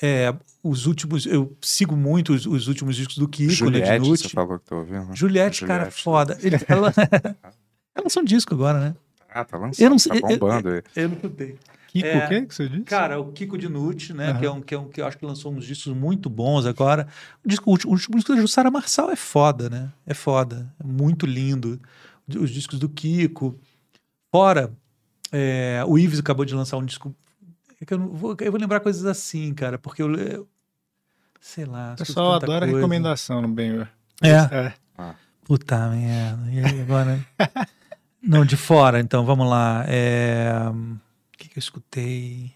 é, os últimos. Eu sigo muito os, os últimos discos do Kiko, né? Juliette, De você Nucci. falou que tô ouvindo? Juliette, cara, Juliette. foda. Ele, ela, ela lançou um disco agora, né? Ah, tá lançando, Eu não sei. tá bombando aí. Eu, eu, não escutei. Kiko, É, o quê que você disse? Cara, o Kiko de Nucci, né? Aham. Que, é um, que, é um, que eu acho que lançou uns discos muito bons agora. O, disco, o último- o último disco da Jussara Marçal é foda, né? É foda. É muito lindo. Os discos do Kiko. Fora, é, o Ives acabou de lançar um disco. É que eu, não vou, eu vou lembrar coisas assim, cara, porque eu. eu sei lá. O pessoal adora coisa. recomendação no Benhur. É. é. Puta merda. E aí agora? Não, de fora, então, vamos lá. É, O que, que eu escutei?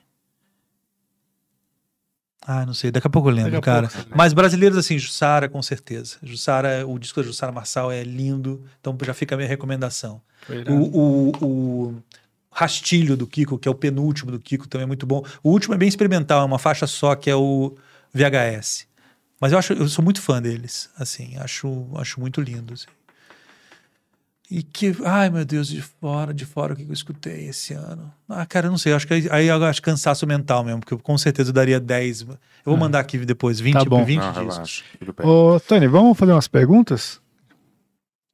Ah, não sei, daqui a pouco eu lembro, cara. pouco lembra. Mas brasileiros, assim, Jussara, com certeza. Jussara, o disco da Jussara Marçal é lindo, então já fica a minha recomendação. Irado. O, o, o Rastilho do Kiko, que é o penúltimo do Kiko, também é muito bom. O último é bem experimental, é uma faixa só, que é o VHS. Mas eu acho, eu sou muito fã deles, assim, acho, acho muito lindo. assim. E que, ai meu Deus, de fora, de fora, o que eu escutei esse ano? Ah, cara, eu não sei, eu acho que aí, eu acho cansaço mental mesmo, porque eu com certeza eu daria 10. Eu vou mandar aqui depois, 20, Tá bom. 20 Não, discos. relaxa, tudo bem. Ô, Tony, vamos fazer umas perguntas?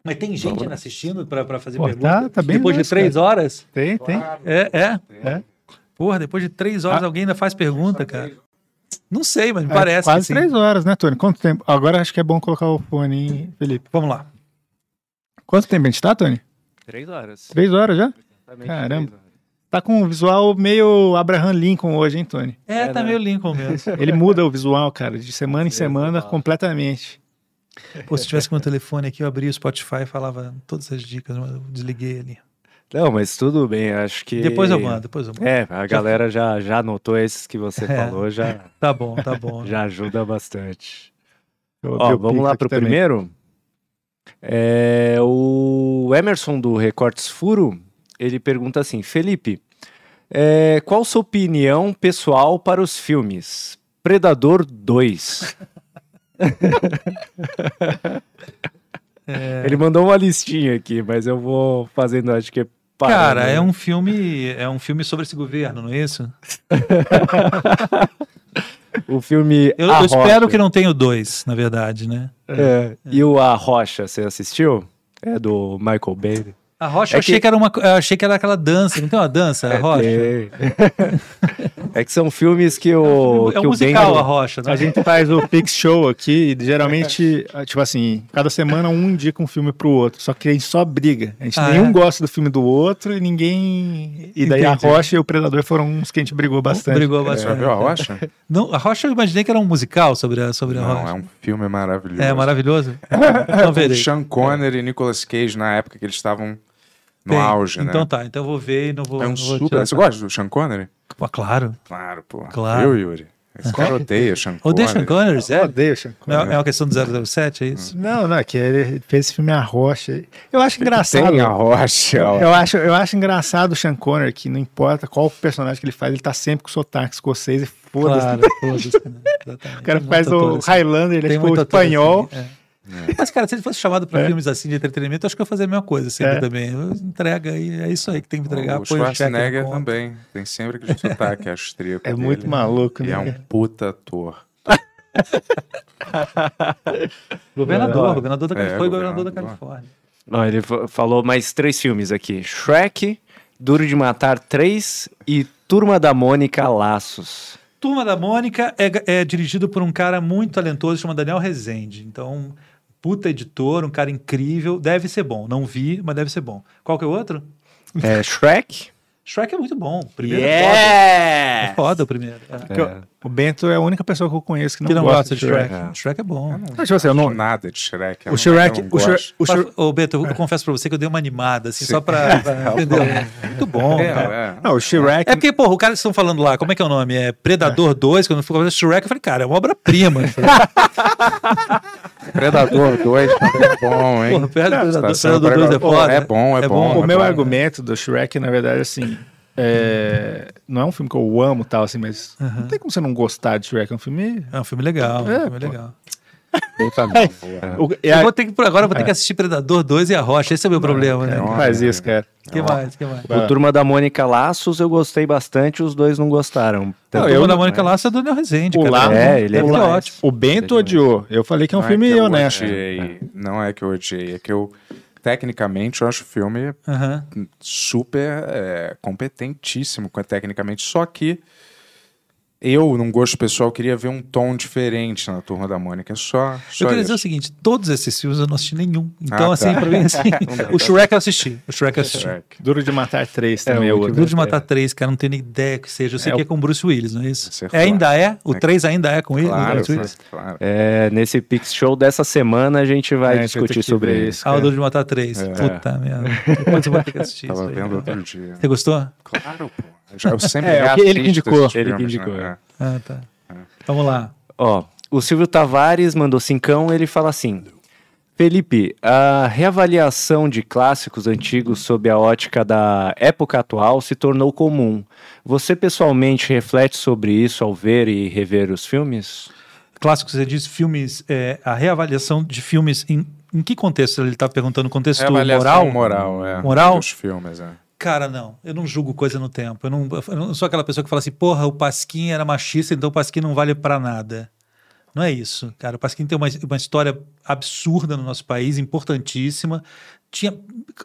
Mas tem gente ainda assistindo pra, pra fazer Pô, pergunta? tá- tá bem Depois de nice, três cara. horas? Tem, tem. É, é. É. Porra, depois de três horas Ah. alguém ainda faz pergunta, cara. Não sei, mas me É, parece. quase três horas, né, Tony? Quanto tempo? Agora acho que é bom colocar o fone, hein, Felipe? Vamos lá. Quanto tempo a gente tá, Tony? Três horas. Três horas já? Exatamente Caramba. horas. Tá com um visual meio Abraham Lincoln hoje, hein, Tony? É, tá meio Lincoln mesmo. Ele muda o visual, cara, de semana em semana completamente. Pô, se tivesse com meu telefone aqui, eu abria o Spotify e falava todas as dicas, mas eu desliguei ali. Não, mas tudo bem, acho que. Depois eu mando, depois eu mando. É, a galera já, já anotou esses que você É. falou, já, Tá bom, tá bom. já ajuda bastante. Eu Ó, o vamos lá pro também. primeiro. É, o Emerson do Recortes Furo, ele pergunta assim, Felipe, é, qual sua opinião pessoal para os filmes Predador 2? Ele mandou uma listinha aqui, mas eu vou fazendo, acho que é parando, Cara, né? é um filme, é um filme sobre esse governo, não é isso? O filme Eu, eu espero que não tenha o dois, na verdade, né? É, E o A Rocha, você assistiu? É do Michael Bay. A rocha, É eu achei que- que... era uma, eu achei que era aquela dança, não tem uma dança, a É, rocha? tem. É que são filmes que o. É um que o musical, Bender- a rocha, né? A gente faz o Pix Show aqui e geralmente, tipo assim, cada semana um indica um filme pro outro. Só que a gente só briga. A gente Ah, nenhum é? gosta do filme do outro e ninguém. E daí Entendi. a Rocha e o Predador foram uns que a gente brigou bastante. Brigou Já bastante. viu a Rocha? Não, a Rocha eu imaginei que era um musical sobre a, sobre a Não, Rocha. é um filme maravilhoso. É maravilhoso? É, Então verei. Sean Connery e Nicolas Cage na época que eles estavam no Tem. auge, né? Então tá, então eu vou ver e não vou. É um super. tirar Você gosta do Sean Connery? Pô, claro. Claro, pô. Claro. Eu, Yuri. Esse cara odeia Sean Connery. Odeia Sean Connery, sério? odeio o Sean Não, é uma questão do 007, é isso? Não, não, é que ele fez esse filme A Rocha. Eu acho engraçado. Tem a Rocha. ó. Eu acho, eu acho engraçado o Sean Connery, que não importa qual personagem que ele faz, ele tá sempre com sotaque escocês e foda-se. Claro, foda-se. né? O cara faz o. Highlander, ele é tipo o espanhol. assim, é. Mas, cara, se ele fosse chamado pra É. filmes assim de entretenimento, eu acho que eu ia fazer a mesma coisa sempre É. também. Eu entrega aí, é isso aí que tem que entregar. O Schwarzenegger também. Tem sempre aquele sotaque austríaco É dele. muito maluco, E né, é um cara? puta ator. Governador, governador da É, Califórnia. Foi governador da. Califórnia. Ó, ele fa- falou mais três filmes aqui: Shrek, Duro de Matar 3 e Turma da Mônica Laços. Turma da Mônica é, é dirigido por um cara muito talentoso chamado Daniel Rezende. Então, puta editor, um cara incrível. Deve ser bom. Não vi, mas deve ser bom. Qual que é o outro? É, Shrek? Shrek é muito bom. O primeiro Yes! é foda. É foda o primeiro. É. Porque o- O Bento é a única pessoa que eu conheço que não, Que não gosta, gosta de Shrek. Shrek é bom. Mas, tipo assim, eu não... Nada de Shrek. eu O não- Shrek, eu não o Shrek, o Shrek, Ô, Beto, eu, eu confesso pra você que eu dei uma animada, assim, Sim. só pra. pra entendeu? Muito bom. É, cara. é. Não, o Shrek... É porque, porra, o cara que estão falando lá, como é que é o nome? É Predador 2, quando eu fui fazer Shrek, eu falei, cara, é uma obra-prima. Predador 2 também é bom, hein? Porra, Predador- Tá Predador sendo 2 é Predador- foda. É bom, é, É bom. bom. o é meu bom. argumento do Shrek, na verdade, assim, é... não é um filme que eu amo tal, assim, mas não tem como você não gostar de Shrek, é um filme... É um filme legal, é, É, um filme legal. Bem família. O- e Eu vou ter que, agora eu vou ter É. que assistir Predador 2 e a Rocha, esse é o meu problema, né? Não faz isso, cara. que mais? que mais? O Turma da Mônica Laços eu gostei bastante, os dois não gostaram. Não, Tanto- eu da Mônica Laça é do Daniel Rezende, O cara. Laço- É, ele é ótimo. O Bento odiou. Eu falei que é um Não filme honesto. Não é que eu odiei, é que eu, tecnicamente, eu acho o filme Aham. super é, competentíssimo co- tecnicamente, só que eu, num gosto pessoal, queria ver um tom diferente na Turma da Mônica, é só, só Eu queria isso. dizer o seguinte, todos esses filmes eu não assisti nenhum. Então, Ah, tá. assim, pra mim, assim, o Shrek eu assisti. O Shrek eu assisti. Shrek. Duro de Matar 3 também é, o outro. Duro de Matar 3, cara, não tenho nem ideia que seja. Eu sei É que é com Bruce Willis, não é isso? Acertou. É, ainda é? O É. 3 ainda é com ele? Claro, Bruce Willis? claro. É, nesse Pix Show dessa semana a gente vai É, discutir sobre ver isso. isso. Ah, o Duro de Matar 3. É. Puta merda. Depois eu vou ter que assistir Tava vendo cara. outro dia. Você gostou? Claro, pô. Eu, sempre É, o que ele que reassisto indicou. Ele que filmes, indicou, né? Ah, tá. Vamos lá. Ó, o Silvio Tavares mandou cincão, ele fala assim: Felipe, a reavaliação de clássicos antigos sob a ótica da época atual se tornou comum. Você pessoalmente reflete sobre isso ao ver e rever os filmes? Clássico, você diz filmes, é, a reavaliação de filmes em, em que contexto? Ele está perguntando contexto É moral? moral, é. Moral? Dos filmes, é. Cara, não. Eu não julgo coisa no tempo. Eu não, eu não sou aquela pessoa que fala assim, porra, o Pasquim era machista, então o Pasquim não vale pra nada. Não é isso, cara. O Pasquim tem uma, uma história absurda no nosso país, importantíssima. Tinha,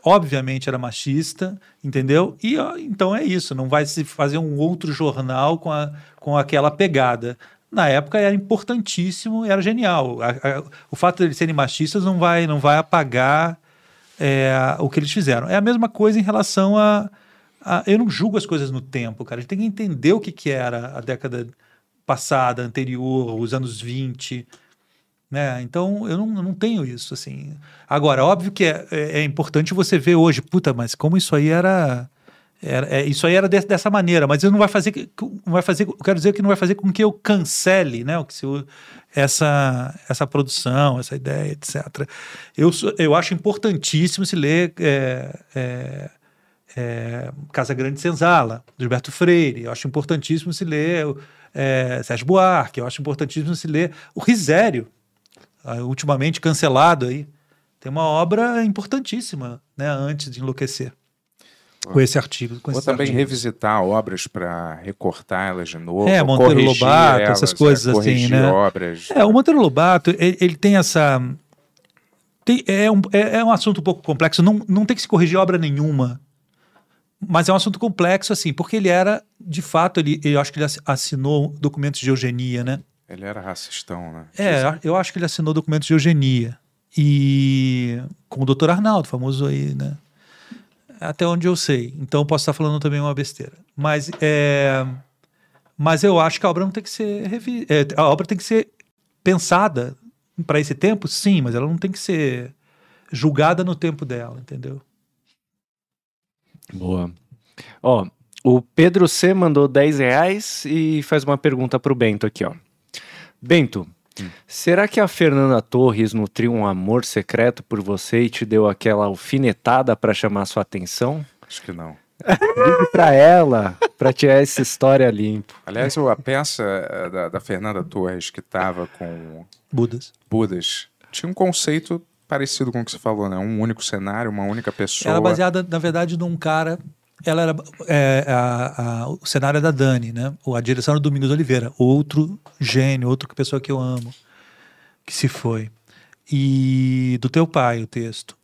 obviamente, era machista, entendeu? E ó, então é isso. Não vai se fazer um outro jornal com, a, com aquela pegada. Na época era importantíssimo, era genial. A- a- o fato de eles serem machistas não vai, não vai apagar é, o que eles fizeram. É a mesma coisa em relação a, a- Eu não julgo as coisas no tempo, cara. A gente tem que entender o que, que era a década passada, anterior, os anos 20. Né? Então, eu não, não tenho isso, assim. Agora, óbvio que é, é, é importante você ver hoje, puta, mas como isso aí era... era é, isso aí era de- dessa maneira, mas isso não vai fazer... Não vai fazer eu quero dizer que não vai fazer com que eu cancele né, o que se, essa, essa produção, essa ideia, etc. Eu, eu acho importantíssimo se ler é, é, é, Casa Grande Senzala, do Gilberto Freire. Eu acho importantíssimo se ler é, Sérgio Buarque. Eu acho importantíssimo se ler o Risério, ultimamente cancelado aí. Tem uma obra importantíssima, né, antes de enlouquecer. Com esse artigo. Com Ou também artigos. revisitar obras para recortar elas de novo. É, Monteiro Lobato, elas, essas é, coisas assim, corrigir né? obras. É, o Monteiro Lobato, ele, ele tem essa. tem- é, um, é, é um assunto um pouco complexo, não, não tem que se corrigir obra nenhuma. Mas é um assunto complexo, assim, porque ele era, de fato, ele, eu acho que ele assi- assinou documentos de eugenia, né? Ele era racistão, né? É, eu acho que ele assinou documentos de eugenia. E com o doutor Arnaldo, famoso aí, né? Até onde eu sei. Então posso estar falando também uma besteira. Mas, é, mas eu acho que a obra não tem que ser revi... é, a obra tem que ser pensada para esse tempo, sim, mas ela não tem que ser julgada no tempo dela, entendeu? Boa. Ó, o Pedro C mandou 10 reais e faz uma pergunta pro Bento aqui, ó. Bento, será que a Fernanda Torres nutriu um amor secreto por você e te deu aquela alfinetada pra chamar sua atenção? Acho que não. Ligue pra ela, pra tirar essa história limpo. Aliás, a peça eh, da, da Fernanda Torres, que estava com Budas. Budas, tinha um conceito parecido com o que você falou, né? Um único cenário, uma única pessoa. Ela é baseada, na verdade, num cara. Ela era. é, a- a- o cenário é da Dani, né? A direção do Domingos Oliveira. Outro gênio, outra pessoa que eu amo, que se foi. E do teu pai, o texto.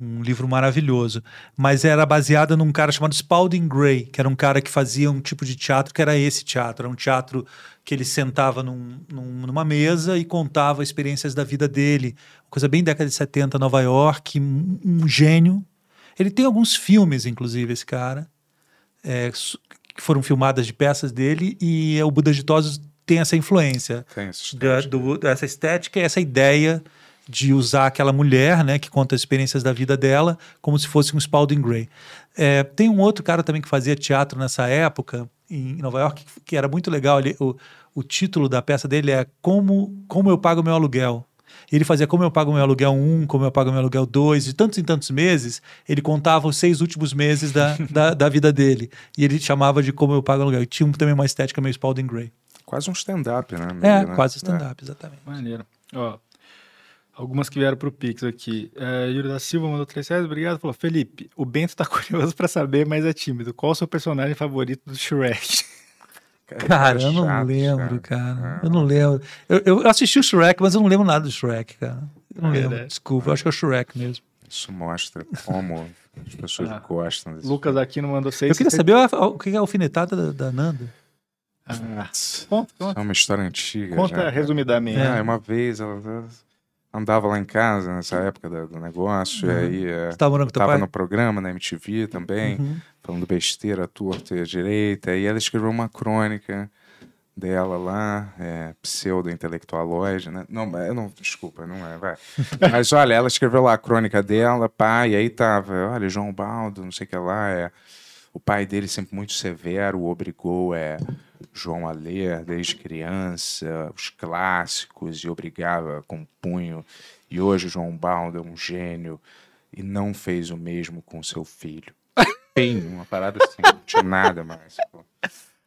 um livro maravilhoso. Mas era baseada num cara chamado Spalding Gray, que era um cara que fazia um tipo de teatro que era esse teatro. Era um teatro que ele sentava num- num- numa mesa e contava experiências da vida dele. Coisa bem década de 70, Nova York, um, um gênio. Ele tem alguns filmes, inclusive, esse cara, é, que foram filmadas de peças dele, e o Buda de Tosos tem essa influência Tem essa da, do, dessa estética e essa ideia de usar aquela mulher, né, que conta as experiências da vida dela, como se fosse um Spalding Gray. É, tem um outro cara também que fazia teatro nessa época, em Nova York, que- que era muito legal. Ele, o, o título da peça dele é Como, Como Eu Pago Meu Aluguel. Ele fazia Como Eu Pago Meu Aluguel 1, Como Eu Pago Meu Aluguel 2, de tantos em tantos meses, ele contava os seis últimos meses da, da, da vida dele. E ele chamava de Como Eu Pago Aluguel. E tinha um- também uma estética meio Spalding Gray. Quase um stand-up, né? É, meio, né? quase stand-up, exatamente. Maneiro. Ó, algumas que vieram pro Pix aqui. É, Yuri da Silva mandou 3 reais, obrigado. Falou, Felipe, o Bento tá curioso pra saber, mas é tímido. Qual o seu personagem favorito do Shrek? Cara, eu não chato, lembro, cara. Eu não lembro. Eu, eu assisti o Shrek, mas eu não lembro nada do Shrek, cara. Eu não É, lembro. né? Desculpa, eu acho que é o Shrek mesmo. Isso mostra como as pessoas Ah. gostam desse Lucas Aquino mandou 6 Eu queria saber a- a- o que é a alfinetada da, da Nanda. Ah, conta, conta. é uma história antiga. Conta já. resumidamente. É, uma vez ela andava lá em casa nessa época do, negócio, Uhum. e aí é, Você tava morando com teu tava pai? no programa na MTV também, Uhum. Falando besteira, torta e à direita, e ela escreveu uma crônica dela lá, é, pseudo-intelectualoide, né? Não, não, desculpa, não é, vai. Mas olha, ela escreveu lá a crônica dela, pá, e aí tava, olha, João Baldo, não sei o que lá, é, o pai dele sempre muito severo, o obrigou é, João a ler desde criança, os clássicos, e obrigava com punho. E hoje João Baldo é um gênio e não fez o mesmo com seu filho. Tem uma parada assim, não tinha nada mais. pô.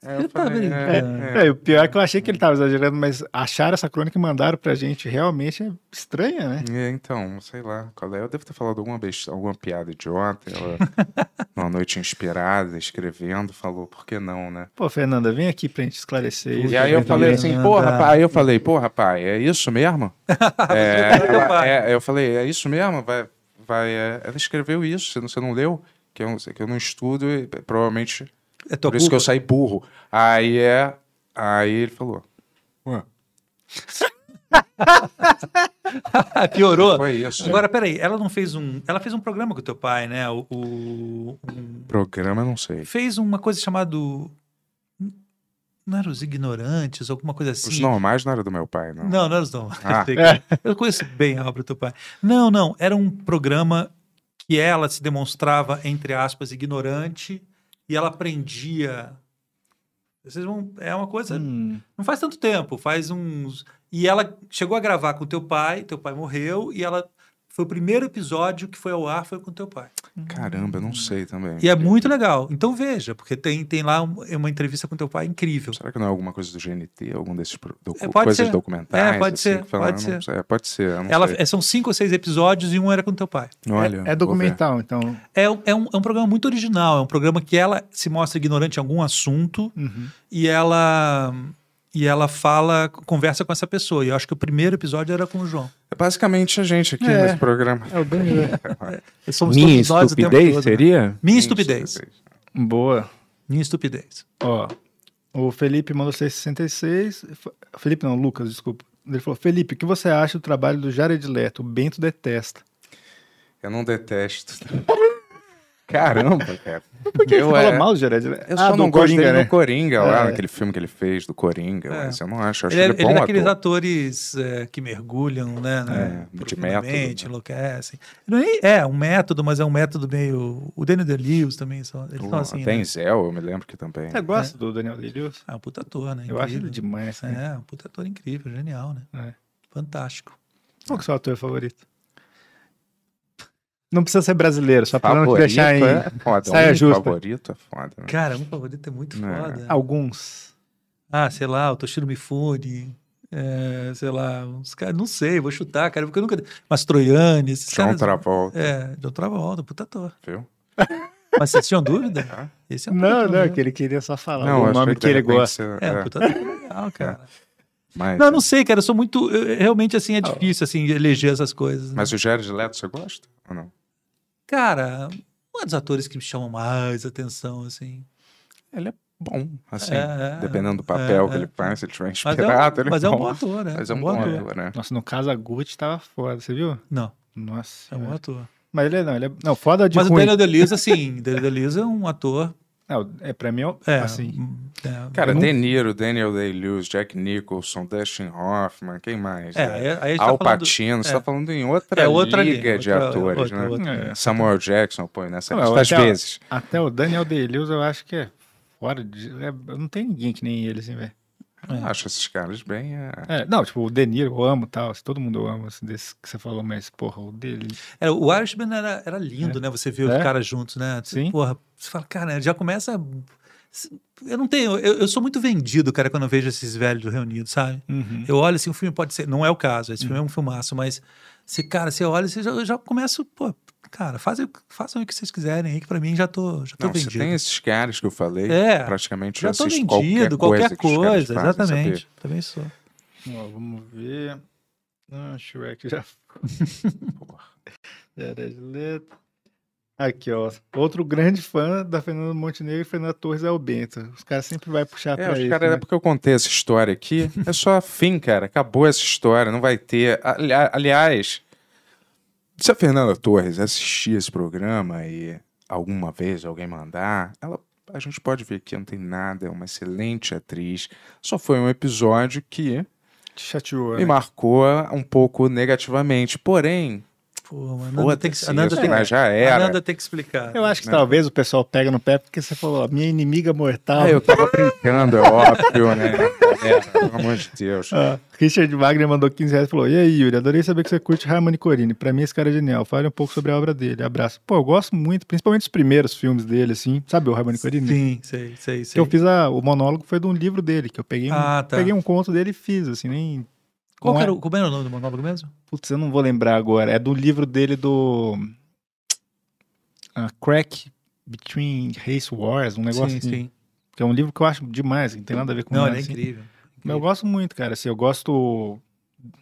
É, eu falei, é, É, é, o pior é que eu achei que ele tava exagerando, mas acharam essa crônica e mandaram pra gente realmente é estranha, né? É, então, sei lá, qual é? Eu devo ter falado alguma, besta, alguma piada idiota. Ela, numa noite inspirada, escrevendo, falou, por que não, né? Pô, Fernanda, vem aqui pra gente esclarecer isso. E aí eu falei assim, pô, rapaz, aí eu falei, pô, rapaz, é isso mesmo? É, ela- é, eu falei, é isso mesmo? Vai, vai, é, ela escreveu isso, você não, você não leu? Que eu, que eu não estudo e provavelmente É tua por isso que eu culpa. saí burro. Aí é, aí ele falou, ué, Piorou. Foi isso. Agora, peraí, ela não fez um. Ela fez um programa com o teu pai, né? O, o- um- programa não sei. fez uma coisa chamada. Não era os ignorantes, alguma coisa assim. Os normais não era do meu pai, não. Não, não era os normais. Ah. Eu conheço bem a obra do teu pai. Não, não. Era um programa que ela se demonstrava, entre aspas, ignorante e ela aprendia. Vocês vão. É uma coisa. Hum. Não faz tanto tempo, faz uns. E ela chegou a gravar com teu pai, teu pai morreu, e ela. Foi o primeiro episódio que foi ao ar, foi com teu pai. Caramba, eu não sei também. E é muito legal. Então veja, porque tem, tem lá um- uma entrevista com teu pai incrível. Será que não é alguma coisa do GNT, algum desses docu- É, pode coisas ser. documentais? É, pode assim, ser, falam? pode ser. sei. É, pode ser, Ela, sei. é, são cinco ou seis episódios e um era com teu pai. Olha, É documental, então. É, um- é, um, é um programa muito original. É um programa que ela se mostra ignorante em algum assunto Uhum. e ela e ela fala, conversa com essa pessoa. E eu acho que o primeiro episódio era com o João. É basicamente a gente aqui É. nesse programa. É o bem. Somos Minha todos nós o tempo estupidez todo, né? seria? Minha estupidez. Boa. Minha estupidez. Ó, o Felipe mandou 666. F- Felipe não, Lucas, desculpa. Ele falou: Felipe, o que você acha do trabalho do Jared Leto? O Bento detesta. Eu não detesto. Caramba, cara. Por que eu, fala é- mal do Jared Leto? Eu Ah, só do não gosto Coringa, dele né? no Coringa, lá, É. naquele filme que ele fez do Coringa. É. Mas eu não acho. Eu acho Ele, é, ele, ele bom é ator. daqueles atores é, que mergulham, né? né, É, de método, enlouquecem. Não é, é um método, mas é um método meio. O Daniel Day-Lewis também são. Eles são assim. Tem né? Zéu, eu me lembro que também. Você gosta do Daniel Day-Lewis? É um puta ator, né? Eu acho ele Incrível. demais. né? É, um puta ator incrível, genial, né? É. Fantástico. Qual que é o seu ator favorito? Não precisa ser brasileiro, só pra não te deixar em é foda. saia um justa. favorito é foda. né? Cara, um favorito é muito É. foda. Alguns. Ah, sei lá, o Toshiro Mifune. É, sei lá, uns caras, não sei, vou chutar, cara, porque eu nunca. Mastroianni, esses John caras. Travolta. É, John Travolta, puta ator. Viu? Mas vocês tinham dúvida? Esse é um Não, não, mesmo. que ele queria só falar Não, o nome que que ele gosta. você- É, é. puta ator legal, cara. Mas, Não, não sei, cara, eu sou muito. eu- Realmente, assim, é difícil, assim, eleger essas coisas. né? mas o Jared Leto você gosta ou não? Cara, um dos atores que me chamam mais atenção, assim. Ele é bom, assim, É, é, dependendo do papel é, que ele é. faz, se ele tiver Mas é um- inspirado, ele mas é um bom. bom ator, né? Mas é um Um bom bom ator, ator. né? Nossa, no caso, a Gucci tava foda, você viu? Não. Nossa. É um velho. ator. Mas ele é, não, ele é. Não, foda de Mas o ruim. Daniel Day-Lewis, assim, Daniel Day-Lewis é um ator... Não, é, pra mim, É, assim. é, Cara, não- De Niro, Daniel Day-Lewis, Jack Nicholson, Dustin Hoffman, quem mais? É, né? aí- tá Al falando- Pacino, você é. tá falando em outra, É, outra liga de outra- atores, outra- né? outra- É. Samuel Jackson, pô, nessa Não, lista às o- vezes. até o Daniel Day-Lewis eu acho que é fora de. é- não tem ninguém que nem ele, assim, velho. Eu Acho esses caras bem... é, É, não, tipo, o De Niro eu amo tal, assim, todo mundo amo, assim, desse que você falou, mas, porra, o dele. É, o Irishman era, era lindo, É. né? Você vê os É? caras juntos, né? Você, Sim. Porra, você fala, cara, já começa. Eu não tenho. Eu, eu sou muito vendido, cara, quando eu vejo esses velhos reunidos, sabe? Uhum. Eu olho assim, o filme pode ser. Não é o caso, esse filme é um filmaço, mas. Se, cara, você olha, você já, eu já começo, pô, cara, fazem, façam o que vocês quiserem aí, que pra mim já tô, já tô Não, você vendido. tem esses caras que eu falei, É, praticamente já eu tô assisto vendido, qualquer qualquer coisa, coisa, fazem, exatamente. sabia? Também sou. Ó, vamos ver. Ah, Shrek já. Jared Leto. Aqui, ó. Outro grande fã da Fernanda Montenegro e Fernanda Torres é o Bento. Os caras sempre vai puxar É, pra os isso. cara, né? é porque eu contei essa história aqui. É só fim, cara. Acabou essa história. Não vai ter. Ali- aliás, se a Fernanda Torres assistir esse programa e alguma vez alguém mandar, ela, a gente pode ver que não tem nada. É uma excelente atriz. Só foi um episódio que Te chateou, me né? marcou um pouco negativamente. Porém, Pô, a Nanda tem que, a Nanda tem, mas já a era. Nanda tem que explicar. Eu acho que né? talvez o pessoal pega no pé porque você falou, a minha inimiga mortal. Ah, eu tava brincando, é óbvio, né? É, pelo amor de Deus. Ah, Richard Wagner mandou 15 reais e falou: E aí, Yuri, adorei saber que você curte Harmony Corine. Pra mim, esse cara é genial. Fale um pouco sobre a obra dele. Abraço. Pô, eu gosto muito, principalmente os primeiros filmes dele, assim. Sabe o Harmony Corine? Sim, sei, sei, Que sei. eu fiz a- o monólogo foi de um livro dele, que eu peguei, um, Ah, tá. peguei um conto dele e fiz, assim, nem. Qual que é- era, o- como era o nome do monólogo mesmo? Putz, eu não vou lembrar agora. É do livro dele do. ah, Crack Between Race Wars, um negócio Sim, assim. sim. Que é um livro que eu acho demais, não tem nada a ver com Não, nada, é assim. incrível. Mas eu gosto muito, cara. Assim, eu gosto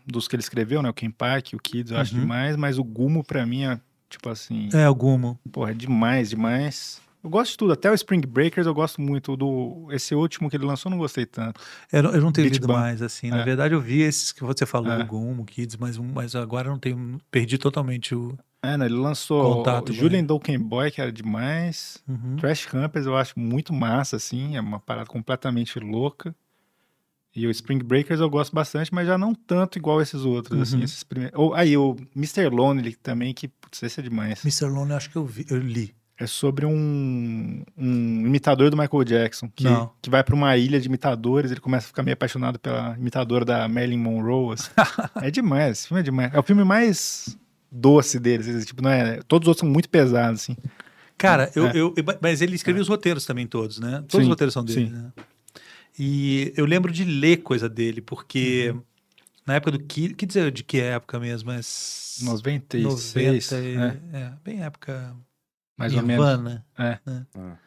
dos que ele escreveu, né? O Ken Park, o Kids, eu acho Uhum. demais, mas o Gumo, pra mim, é tipo assim. É, o Gumo. Porra, é demais, demais. Eu gosto de tudo, até o Spring Breakers eu gosto muito. Do, esse último que ele lançou, eu não gostei tanto. Eu, não- eu não tenho Beat lido mais, assim. Na É. verdade, eu vi esses que você falou, É. o Kids, mas, mas agora eu não tenho. Perdi totalmente o. É, né? Ele lançou Contato, o Julian Dolken Boy, que era demais. Uhum. Trash Campers eu acho muito massa, assim. É uma parada completamente louca. E o Spring Breakers eu gosto bastante, mas já não tanto igual esses outros, assim. Uhum. Esses primeiros... Ou, aí, o Mr. Lonely também, que, putz, esse é demais. Mr. Lone, eu acho que eu, vi, eu li. É sobre um, um imitador do Michael Jackson, que, Não. que vai pra uma ilha de imitadores, ele começa a ficar meio apaixonado pela imitadora da Marilyn Monroe. assim. é demais, esse filme é demais. É o filme mais doce deles, tipo, não é, todos os outros são muito pesados, assim. Cara, eu, É. eu- mas ele escreveu os roteiros também todos, né? Todos Sim, os roteiros são dele, né? E eu lembro de ler coisa dele, porque Uhum. na época do que, que dizer de que época mesmo? Mas 96, 90 e- é. é, bem época Mais ou menos. Nirvana, É. né? Ah.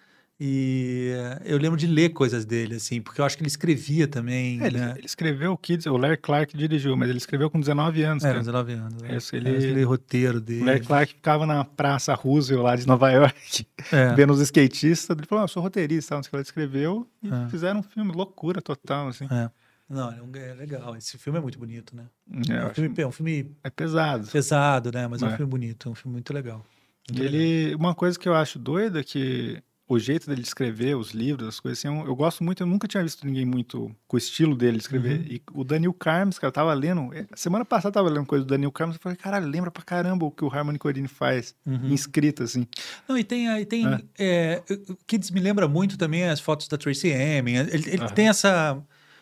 E eh, eu lembro de ler coisas dele, assim, porque eu acho que ele escrevia também, É, ele, né? ele escreveu o Kids, o Larry Clark dirigiu, mas ele escreveu com 19 anos, É, cara. 19 anos. É, ele, eu li roteiro dele. O Larry Clark ficava na Praça Roosevelt lá de Nova York, É. vendo os skatistas. Ele falou, ah, eu sou roteirista, não sei o que ele escreveu. E É. fizeram um filme, loucura total, assim. É. Não, é, um- é legal. Esse filme é muito bonito, né? É, é, um filme, é um filme É pesado. pesado, né? Mas é, um É. filme bonito, é um filme muito legal. E ele, uma coisa que eu acho doida é que o jeito dele escrever os livros, as coisas assim, eu, eu gosto muito, eu nunca tinha visto ninguém muito com o estilo dele escrever. Uhum. E o Daniel Carmes, cara, eu tava lendo, eh, semana passada eu tava lendo coisa do Daniel Carmes, eu falei, cara, lembra pra caramba o que o Harmony Corine faz, Uhum. em escrita, assim. Não, e tem, aí tem É. é, o Kids me lembra muito também as fotos da Tracy Emin. Ele, ele tem essa.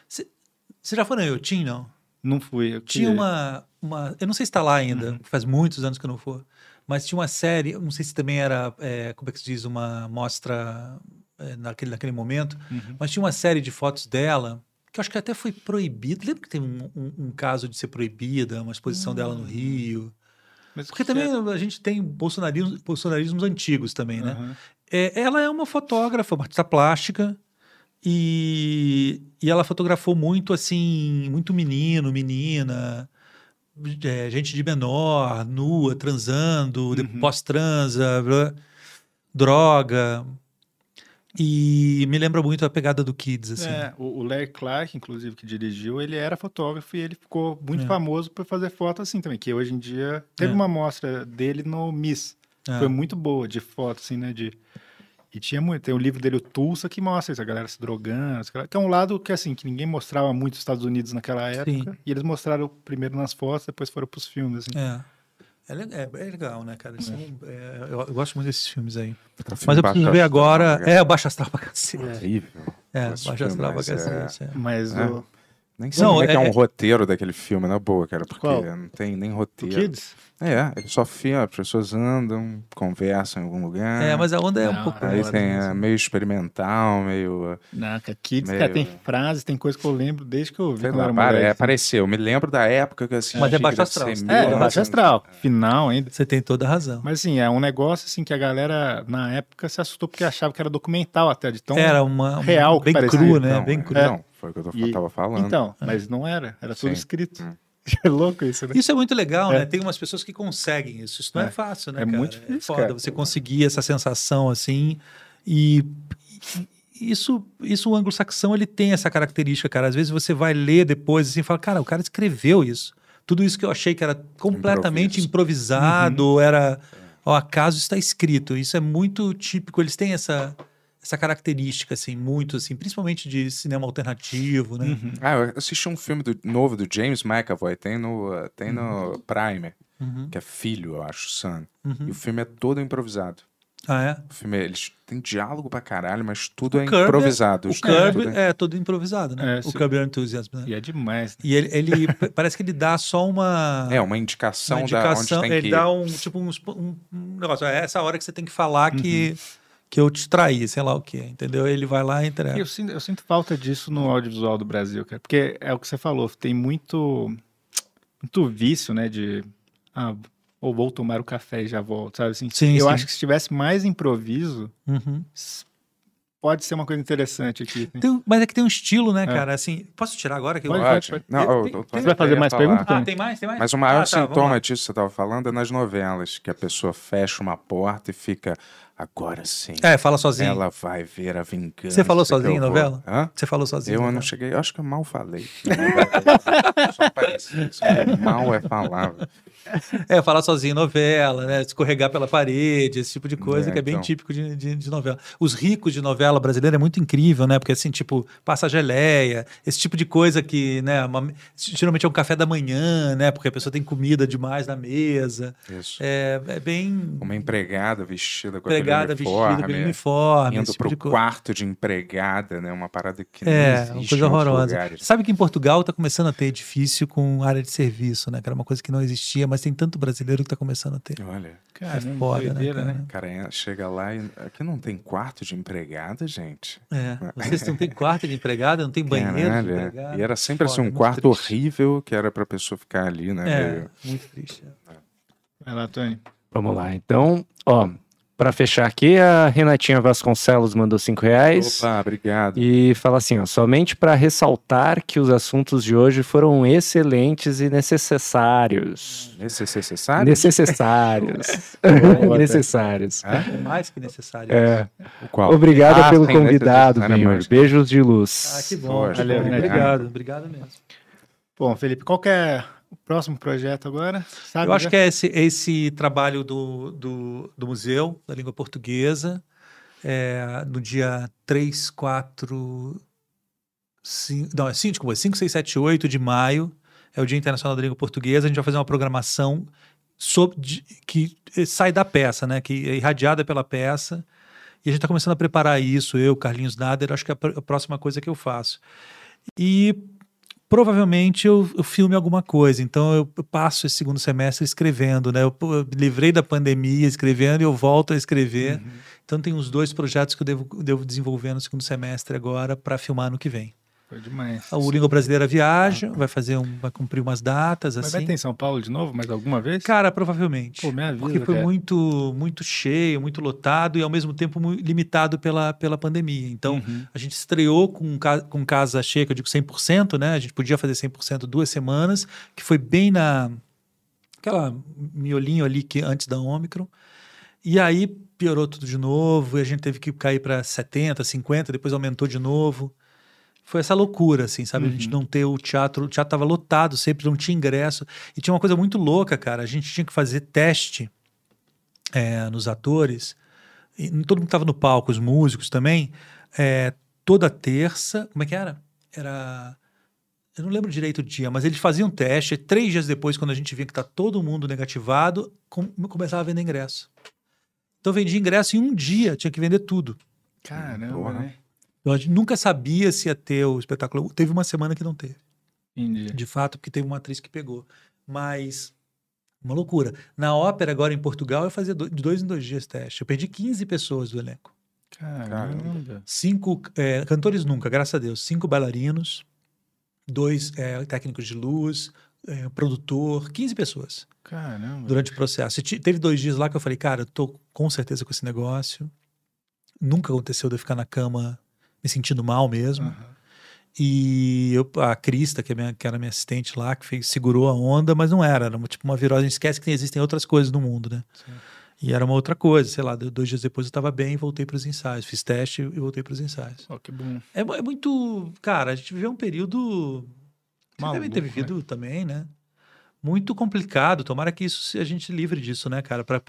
Você já foi na Eutin, não? Não fui. Eu Tinha queria. uma, uma. Eu não sei se está lá ainda, Uhum. faz muitos anos que eu não for. Mas tinha uma série, não sei se também era, é, como é que se diz, uma mostra é, naquele, naquele momento, Uhum. mas tinha uma série de fotos dela que eu acho que até foi proibida. Lembra que teve um, um- um caso de ser proibida, uma exposição dela no Rio? Mas Porque que também é- a gente tem bolsonarismo, bolsonarismos antigos também, né? Aham. É, ela é uma fotógrafa, uma artista plástica, e, e ela fotografou muito assim, muito menino, menina, é, gente de menor, nua, transando, Uhum. pós-transa, droga. E me lembra muito a pegada do Kids, assim. É, o, o Larry Clark, inclusive, que dirigiu, ele era fotógrafo e ele ficou muito É. famoso por fazer foto assim também, que hoje em dia teve É. uma amostra dele no Miss. É. Foi muito boa de foto, assim, né? De... E tinha muito. Tem o livro dele, o Tulsa, que mostra isso, a galera se drogando, que é um lado que, assim, que ninguém mostrava muito os Estados Unidos naquela época. E eles mostraram primeiro nas fotos, depois foram pros filmes, assim. É. É, é- é legal, né, cara? Isso é- é- eu, eu gosto muito desses filmes aí. Tá Mas eu preciso ver agora. É, o Baixo Astral pra cacete. Horrível. É, Baixo filme, Astral pra mas é- cacete. é. Mas É. o. Nem sei Não, como é, que é é- um roteiro daquele filme, na boa, cara, porque Qual? não tem nem roteiro. Kids? É, ele só filma, as pessoas andam, conversam em algum lugar. É, mas a onda é um Não, pouco. Aí tem mesmo. é, meio experimental, meio. Não, cara, Kids, Meio- cara, tem frases, tem coisa que eu lembro desde que eu vi Sei quando lá, pare- é, apareceu. Eu me lembro da época que eu assisti. Mas é baixo astral, É, é baixo 1900. astral, final ainda. Você tem toda a razão. Mas assim, é um negócio assim que a galera na época se assustou porque achava que era documental até, de tão Era uma. real que bem cru, né? Não, bem é, cru. Não, foi o que eu tô- E- tava falando. Então, mas não era, era tudo Sim. escrito. Hum. É louco isso, né? Isso é muito legal, É. né? Tem umas pessoas que conseguem isso. Isso não é, É. fácil, né? É cara? muito difícil, foda cara. você conseguir essa sensação assim. E isso, isso o anglo-saxão ele tem essa característica, cara. Às vezes você vai ler depois assim e fala, cara, o cara escreveu isso. Tudo isso que eu achei que era completamente Improviso. improvisado, era ao acaso está escrito. Isso é muito típico. Eles têm essa essa característica assim, muito assim, principalmente de cinema alternativo, né? Ah, eu assisti um filme do- novo do James McAvoy, tem no, uh, tem no Prime, Uhum. que é Filho, eu acho, Son. Uhum. E o filme é todo improvisado. Ah, é? O filme, eles têm diálogo pra caralho, mas tudo é Curb improvisado. O Os- Curb tudo é todo improvisado, né? É, o sim. Curb Your Enthusiasm, né? E é demais. E ele, ele parece que ele dá só uma. É, uma indicação, uma indicação da onde tem ele que ir. dá um tipo um, um negócio. É essa hora que você tem que falar que, Uhum. Que eu te traí, sei lá o quê, entendeu? Ele vai lá e entrega. Eu sinto, eu sinto falta disso no audiovisual do Brasil, cara. Porque é o que você falou, tem muito, muito vício, né? De. Ah, ou vou tomar o café e já volto, sabe? Assim, Sim, eu sim. acho que se tivesse mais improviso, Uhum. pode ser uma coisa interessante aqui. assim. Tem- mas é que tem um estilo, né, É. cara? Assim, posso tirar agora? Que eu- Pode, Pode. pode, Não, Tem- eu- tem- Você vai fazer mais perguntas? Ah, tem mais? Tem mais? Mas o maior Ah, tá, sintoma disso que você estava falando é nas novelas, que a pessoa fecha uma porta e fica, agora sim. É, fala sozinho. Ela vai ver a vingança. Você falou sozinho em novela? Hã? Você falou sozinho? Eu não novela? cheguei, eu acho que eu mal falei. Só parecia. Só mal é palavra. É, falar sozinho em novela, né? Escorregar pela parede, esse tipo de coisa É, que é bem então. típico de, de, de novela. Os ricos de novela brasileira é muito incrível, né? Porque assim, tipo, passa geleia, esse tipo de coisa que, né? uma- geralmente é um café da manhã, né? Porque a pessoa tem comida demais na mesa. Isso. É, é bem Uma empregada vestida com Empregada vestida aquele uniforme, Indo tipo pro de coisa. quarto de empregada, né? Uma parada que não É, existe uma em coisa horrorosa. Sabe que em Portugal está começando a ter edifício com área de serviço, né? Que era uma coisa que não existia, mas tem tanto brasileiro que está começando a ter. Olha, Cara, é foda, né, doideira, cara? né? o cara en- chega lá e aqui não tem quarto de empregada, gente. É, vocês não tem quarto de empregada, não tem banheiro Caralho, de é. empregada. E era sempre assim Foda, um muito quarto triste. horrível que era pra pessoa ficar ali, né? É, meio- muito triste. Vai lá, Tony. Vamos lá. Então, ó, pra fechar aqui, a Renatinha Vasconcelos mandou cinco reais. Opa, obrigado. E fala assim, ó, somente para ressaltar que os assuntos de hoje foram excelentes e necessários. Necessário? Necessários. Boa, necessários. É mais que necessário. É. O qual? Obrigado Ah, pelo convidado, mas- Beijos de luz. Ah, que bom. Valeu, obrigado. Obrigado, obrigado mesmo. Bom, Felipe, qual que é próximo projeto agora? Sabe Eu acho já? que é esse, esse trabalho do, do, do Museu da Língua Portuguesa, é, no dia 3, 4, 5, não, é 5, 5, 6, 7, 8 de maio, é o Dia Internacional da Língua Portuguesa, a gente vai fazer uma programação sobre, de- que sai da peça, né, que é irradiada pela peça, e a gente está começando a preparar isso, eu, Carlinhos Nader, acho que é a pr- a próxima coisa que eu faço. E provavelmente eu, eu filme alguma coisa. Então eu eu passo esse segundo semestre escrevendo, né? Eu, eu me livrei da pandemia escrevendo e eu volto a escrever. Então tem uns dois projetos que eu devo, devo desenvolver no segundo semestre agora para filmar no que vem. Foi demais. O Língua Brasileira viaja, vai fazer um, vai cumprir umas datas Mas assim. vai ter em São Paulo de novo, mais alguma vez? Cara, provavelmente. Pô, me avisa, porque foi cara. muito, muito cheio, muito lotado e ao mesmo tempo muito limitado pela, pela pandemia. Então, Uhum. a gente estreou com, com casa cheia, que eu digo 100%, né? A gente podia fazer 100% duas semanas, que foi bem na, aquela miolinho ali que antes da Ômicron. E aí piorou tudo de novo, e a gente teve que cair para 70, 50, depois aumentou de novo. Foi essa loucura, assim, sabe? A gente não ter o teatro, o teatro tava lotado, sempre não tinha ingresso. E tinha uma coisa muito louca, cara. A gente tinha que fazer teste é, nos atores, e todo mundo tava no palco, os músicos também, é, toda terça. Como é que era? Era. Eu não lembro direito o dia, mas eles faziam teste. Três dias depois, quando a gente via que tá todo mundo negativado, com- começava a vender ingresso. Então vendia ingresso em um dia, tinha que vender tudo. Caramba, né? Então a gente nunca sabia se ia ter o espetáculo. Teve uma semana que não teve. Entendi. De fato, porque teve uma atriz que pegou. Mas, uma loucura. Na ópera, agora em Portugal, eu fazia do- de dois em dois dias teste. Eu perdi 15 pessoas do elenco. Caramba. Cinco é, cantores nunca, graças a Deus. Cinco bailarinos, dois é, técnicos de luz, é, produtor, 15 pessoas Caramba. durante o processo. Teve dois dias lá que eu falei, cara, eu tô com certeza com esse negócio. Nunca aconteceu de eu ficar na cama me sentindo mal mesmo. E eu, a Crista, que, é minha, que era minha assistente lá, que fez, segurou a onda, mas não era. Era uma, tipo uma virose. A gente esquece que existem outras coisas no mundo, né? E era uma outra coisa. Sei lá, dois dias depois eu estava bem e voltei para os ensaios. Fiz teste e voltei para os ensaios. Ó, que bom. É, é muito. Cara, a gente viveu um período. Você deve ter Maluco, vivido também, né? Muito complicado. Tomara que isso se- a gente livre disso, né, cara? Para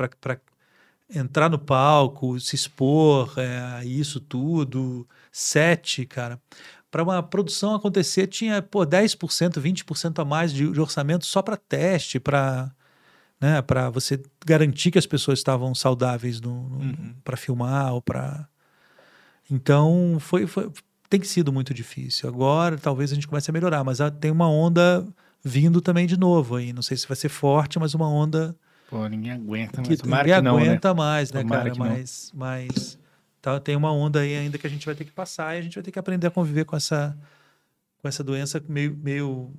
entrar no palco, se expor, é, a isso tudo. Sete, cara. Para uma produção acontecer, tinha pô, 10%, 20% a mais de, de orçamento só para teste, para né, para você garantir que as pessoas estavam saudáveis no, para filmar ou para então foi, foi tem sido muito difícil. Agora talvez a gente comece a melhorar, mas tem uma onda vindo também de novo aí. Não sei se vai ser forte, mas uma onda Pô, ninguém aguenta, que mas tomara ninguém que não, aguenta né? mais, né, Tomara cara? que. Mas, mas tá, tem uma onda aí ainda que a gente vai ter que passar e a gente vai ter que aprender a conviver com essa, com essa doença meio, meio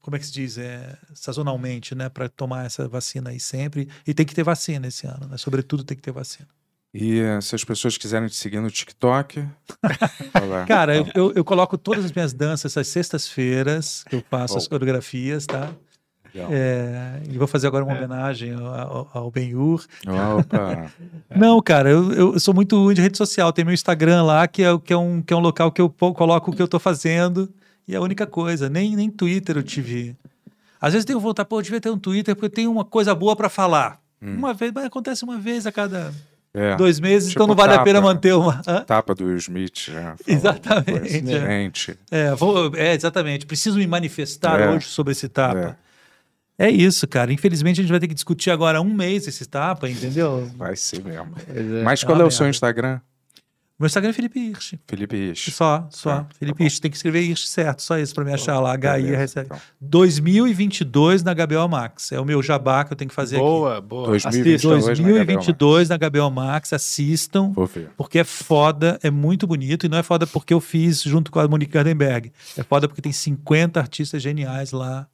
como é que se diz? É, sazonalmente, né? Para tomar essa vacina aí sempre. E tem que ter vacina esse ano, né? Sobretudo tem que ter vacina. E eh, se as pessoas quiserem te seguir no TikTok. Cara, eu, eu, eu coloco todas as minhas danças às sextas-feiras, que eu faço as coreografias, tá? É, e vou fazer agora uma homenagem ao, ao, ao Ben-Hur. Opa. Não, cara, eu, eu sou muito ruim de rede social. Tem meu Instagram lá, que é, o- que é, um, que é um local que eu coloco o que eu tô fazendo. E é a única coisa. Nem, nem Twitter eu tive. Às vezes eu tenho vontade, pô, eu devia ter um Twitter porque eu tenho uma coisa boa para falar. Uma vez, mas acontece uma vez a cada É. dois meses, Tipo então não vale a pena tapa. manter uma. Hã? Tapa do Will Smith. Já, Exatamente. é. É, vou, é, exatamente. Preciso me manifestar É. hoje sobre esse tapa. É. isso, cara. Infelizmente a gente vai ter que discutir agora um mês esse tapa, entendeu? Vai ser mesmo. é. Mas É qual uma é o seu. Instagram? Meu Instagram é Felipe Hirsch. Felipe Rich. Só, só. Felipe Hirsch. Tem que escrever Hirsch certo, só isso pra me achar lá. HI beleza, recebe. então. 2022 na HBO Max. É o meu jabá que eu tenho que fazer Boa, aqui. boa. 2022 Assistam. na 2022 na HBO Max. Assistam. Vou ver. Porque é foda, é muito bonito. E não é foda porque eu fiz junto com a Monique Gardenberg. É foda porque tem 50 artistas geniais lá.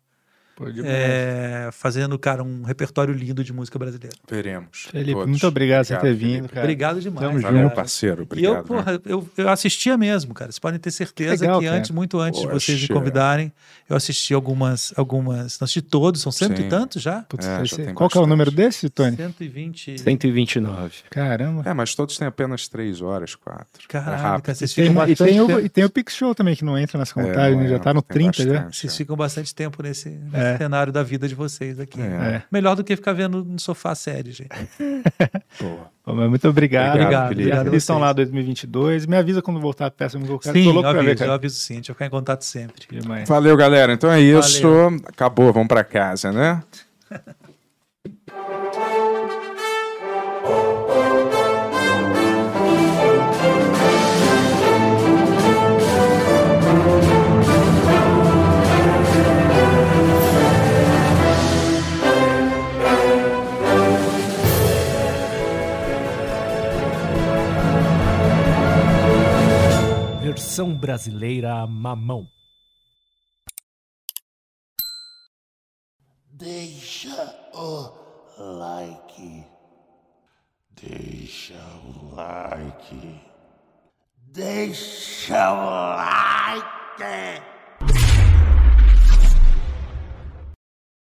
É, fazendo, cara, um repertório lindo de música brasileira. Veremos. Felipe, Todos. muito obrigado por ter Obrigado, vindo, Felipe. cara. Obrigado demais. Tamo junto. parceiro. E Obrigado. eu, né? porra, eu, eu assistia mesmo, cara. Vocês podem ter certeza Legal, que cara. antes, muito antes de Poxa. vocês me convidarem, eu assisti algumas, algumas. Não assisti todos, são cento Sim. e tantos já? Putz, É, já tem Qual que é o número desse, Tony? 120. 129. Caramba. É, mas todos têm apenas três horas, quatro. Caralho, é cara, vocês E tem, ficam e, bastante tem o, tempo- e tem o Pix Show também, que não entra nessa contagem, É, né? não já tá no tem 30 já. Vocês ficam bastante tempo nesse, nesse É. cenário da vida de vocês aqui. É. Melhor do que ficar vendo no sofá série, gente. Boa. Muito obrigado. Obrigado, Felipe. obrigado estão lá 2022. Me avisa quando voltar a peça. Eu quero, Sim, tô eu louco ver, aviso, eu cara. aviso sim. A gente vai ficar em contato sempre. Demais. Valeu, galera. Então é isso. Acabou. Vamos pra casa, né? Versão brasileira mamão. Deixa o like. Deixa o like. Deixa o like.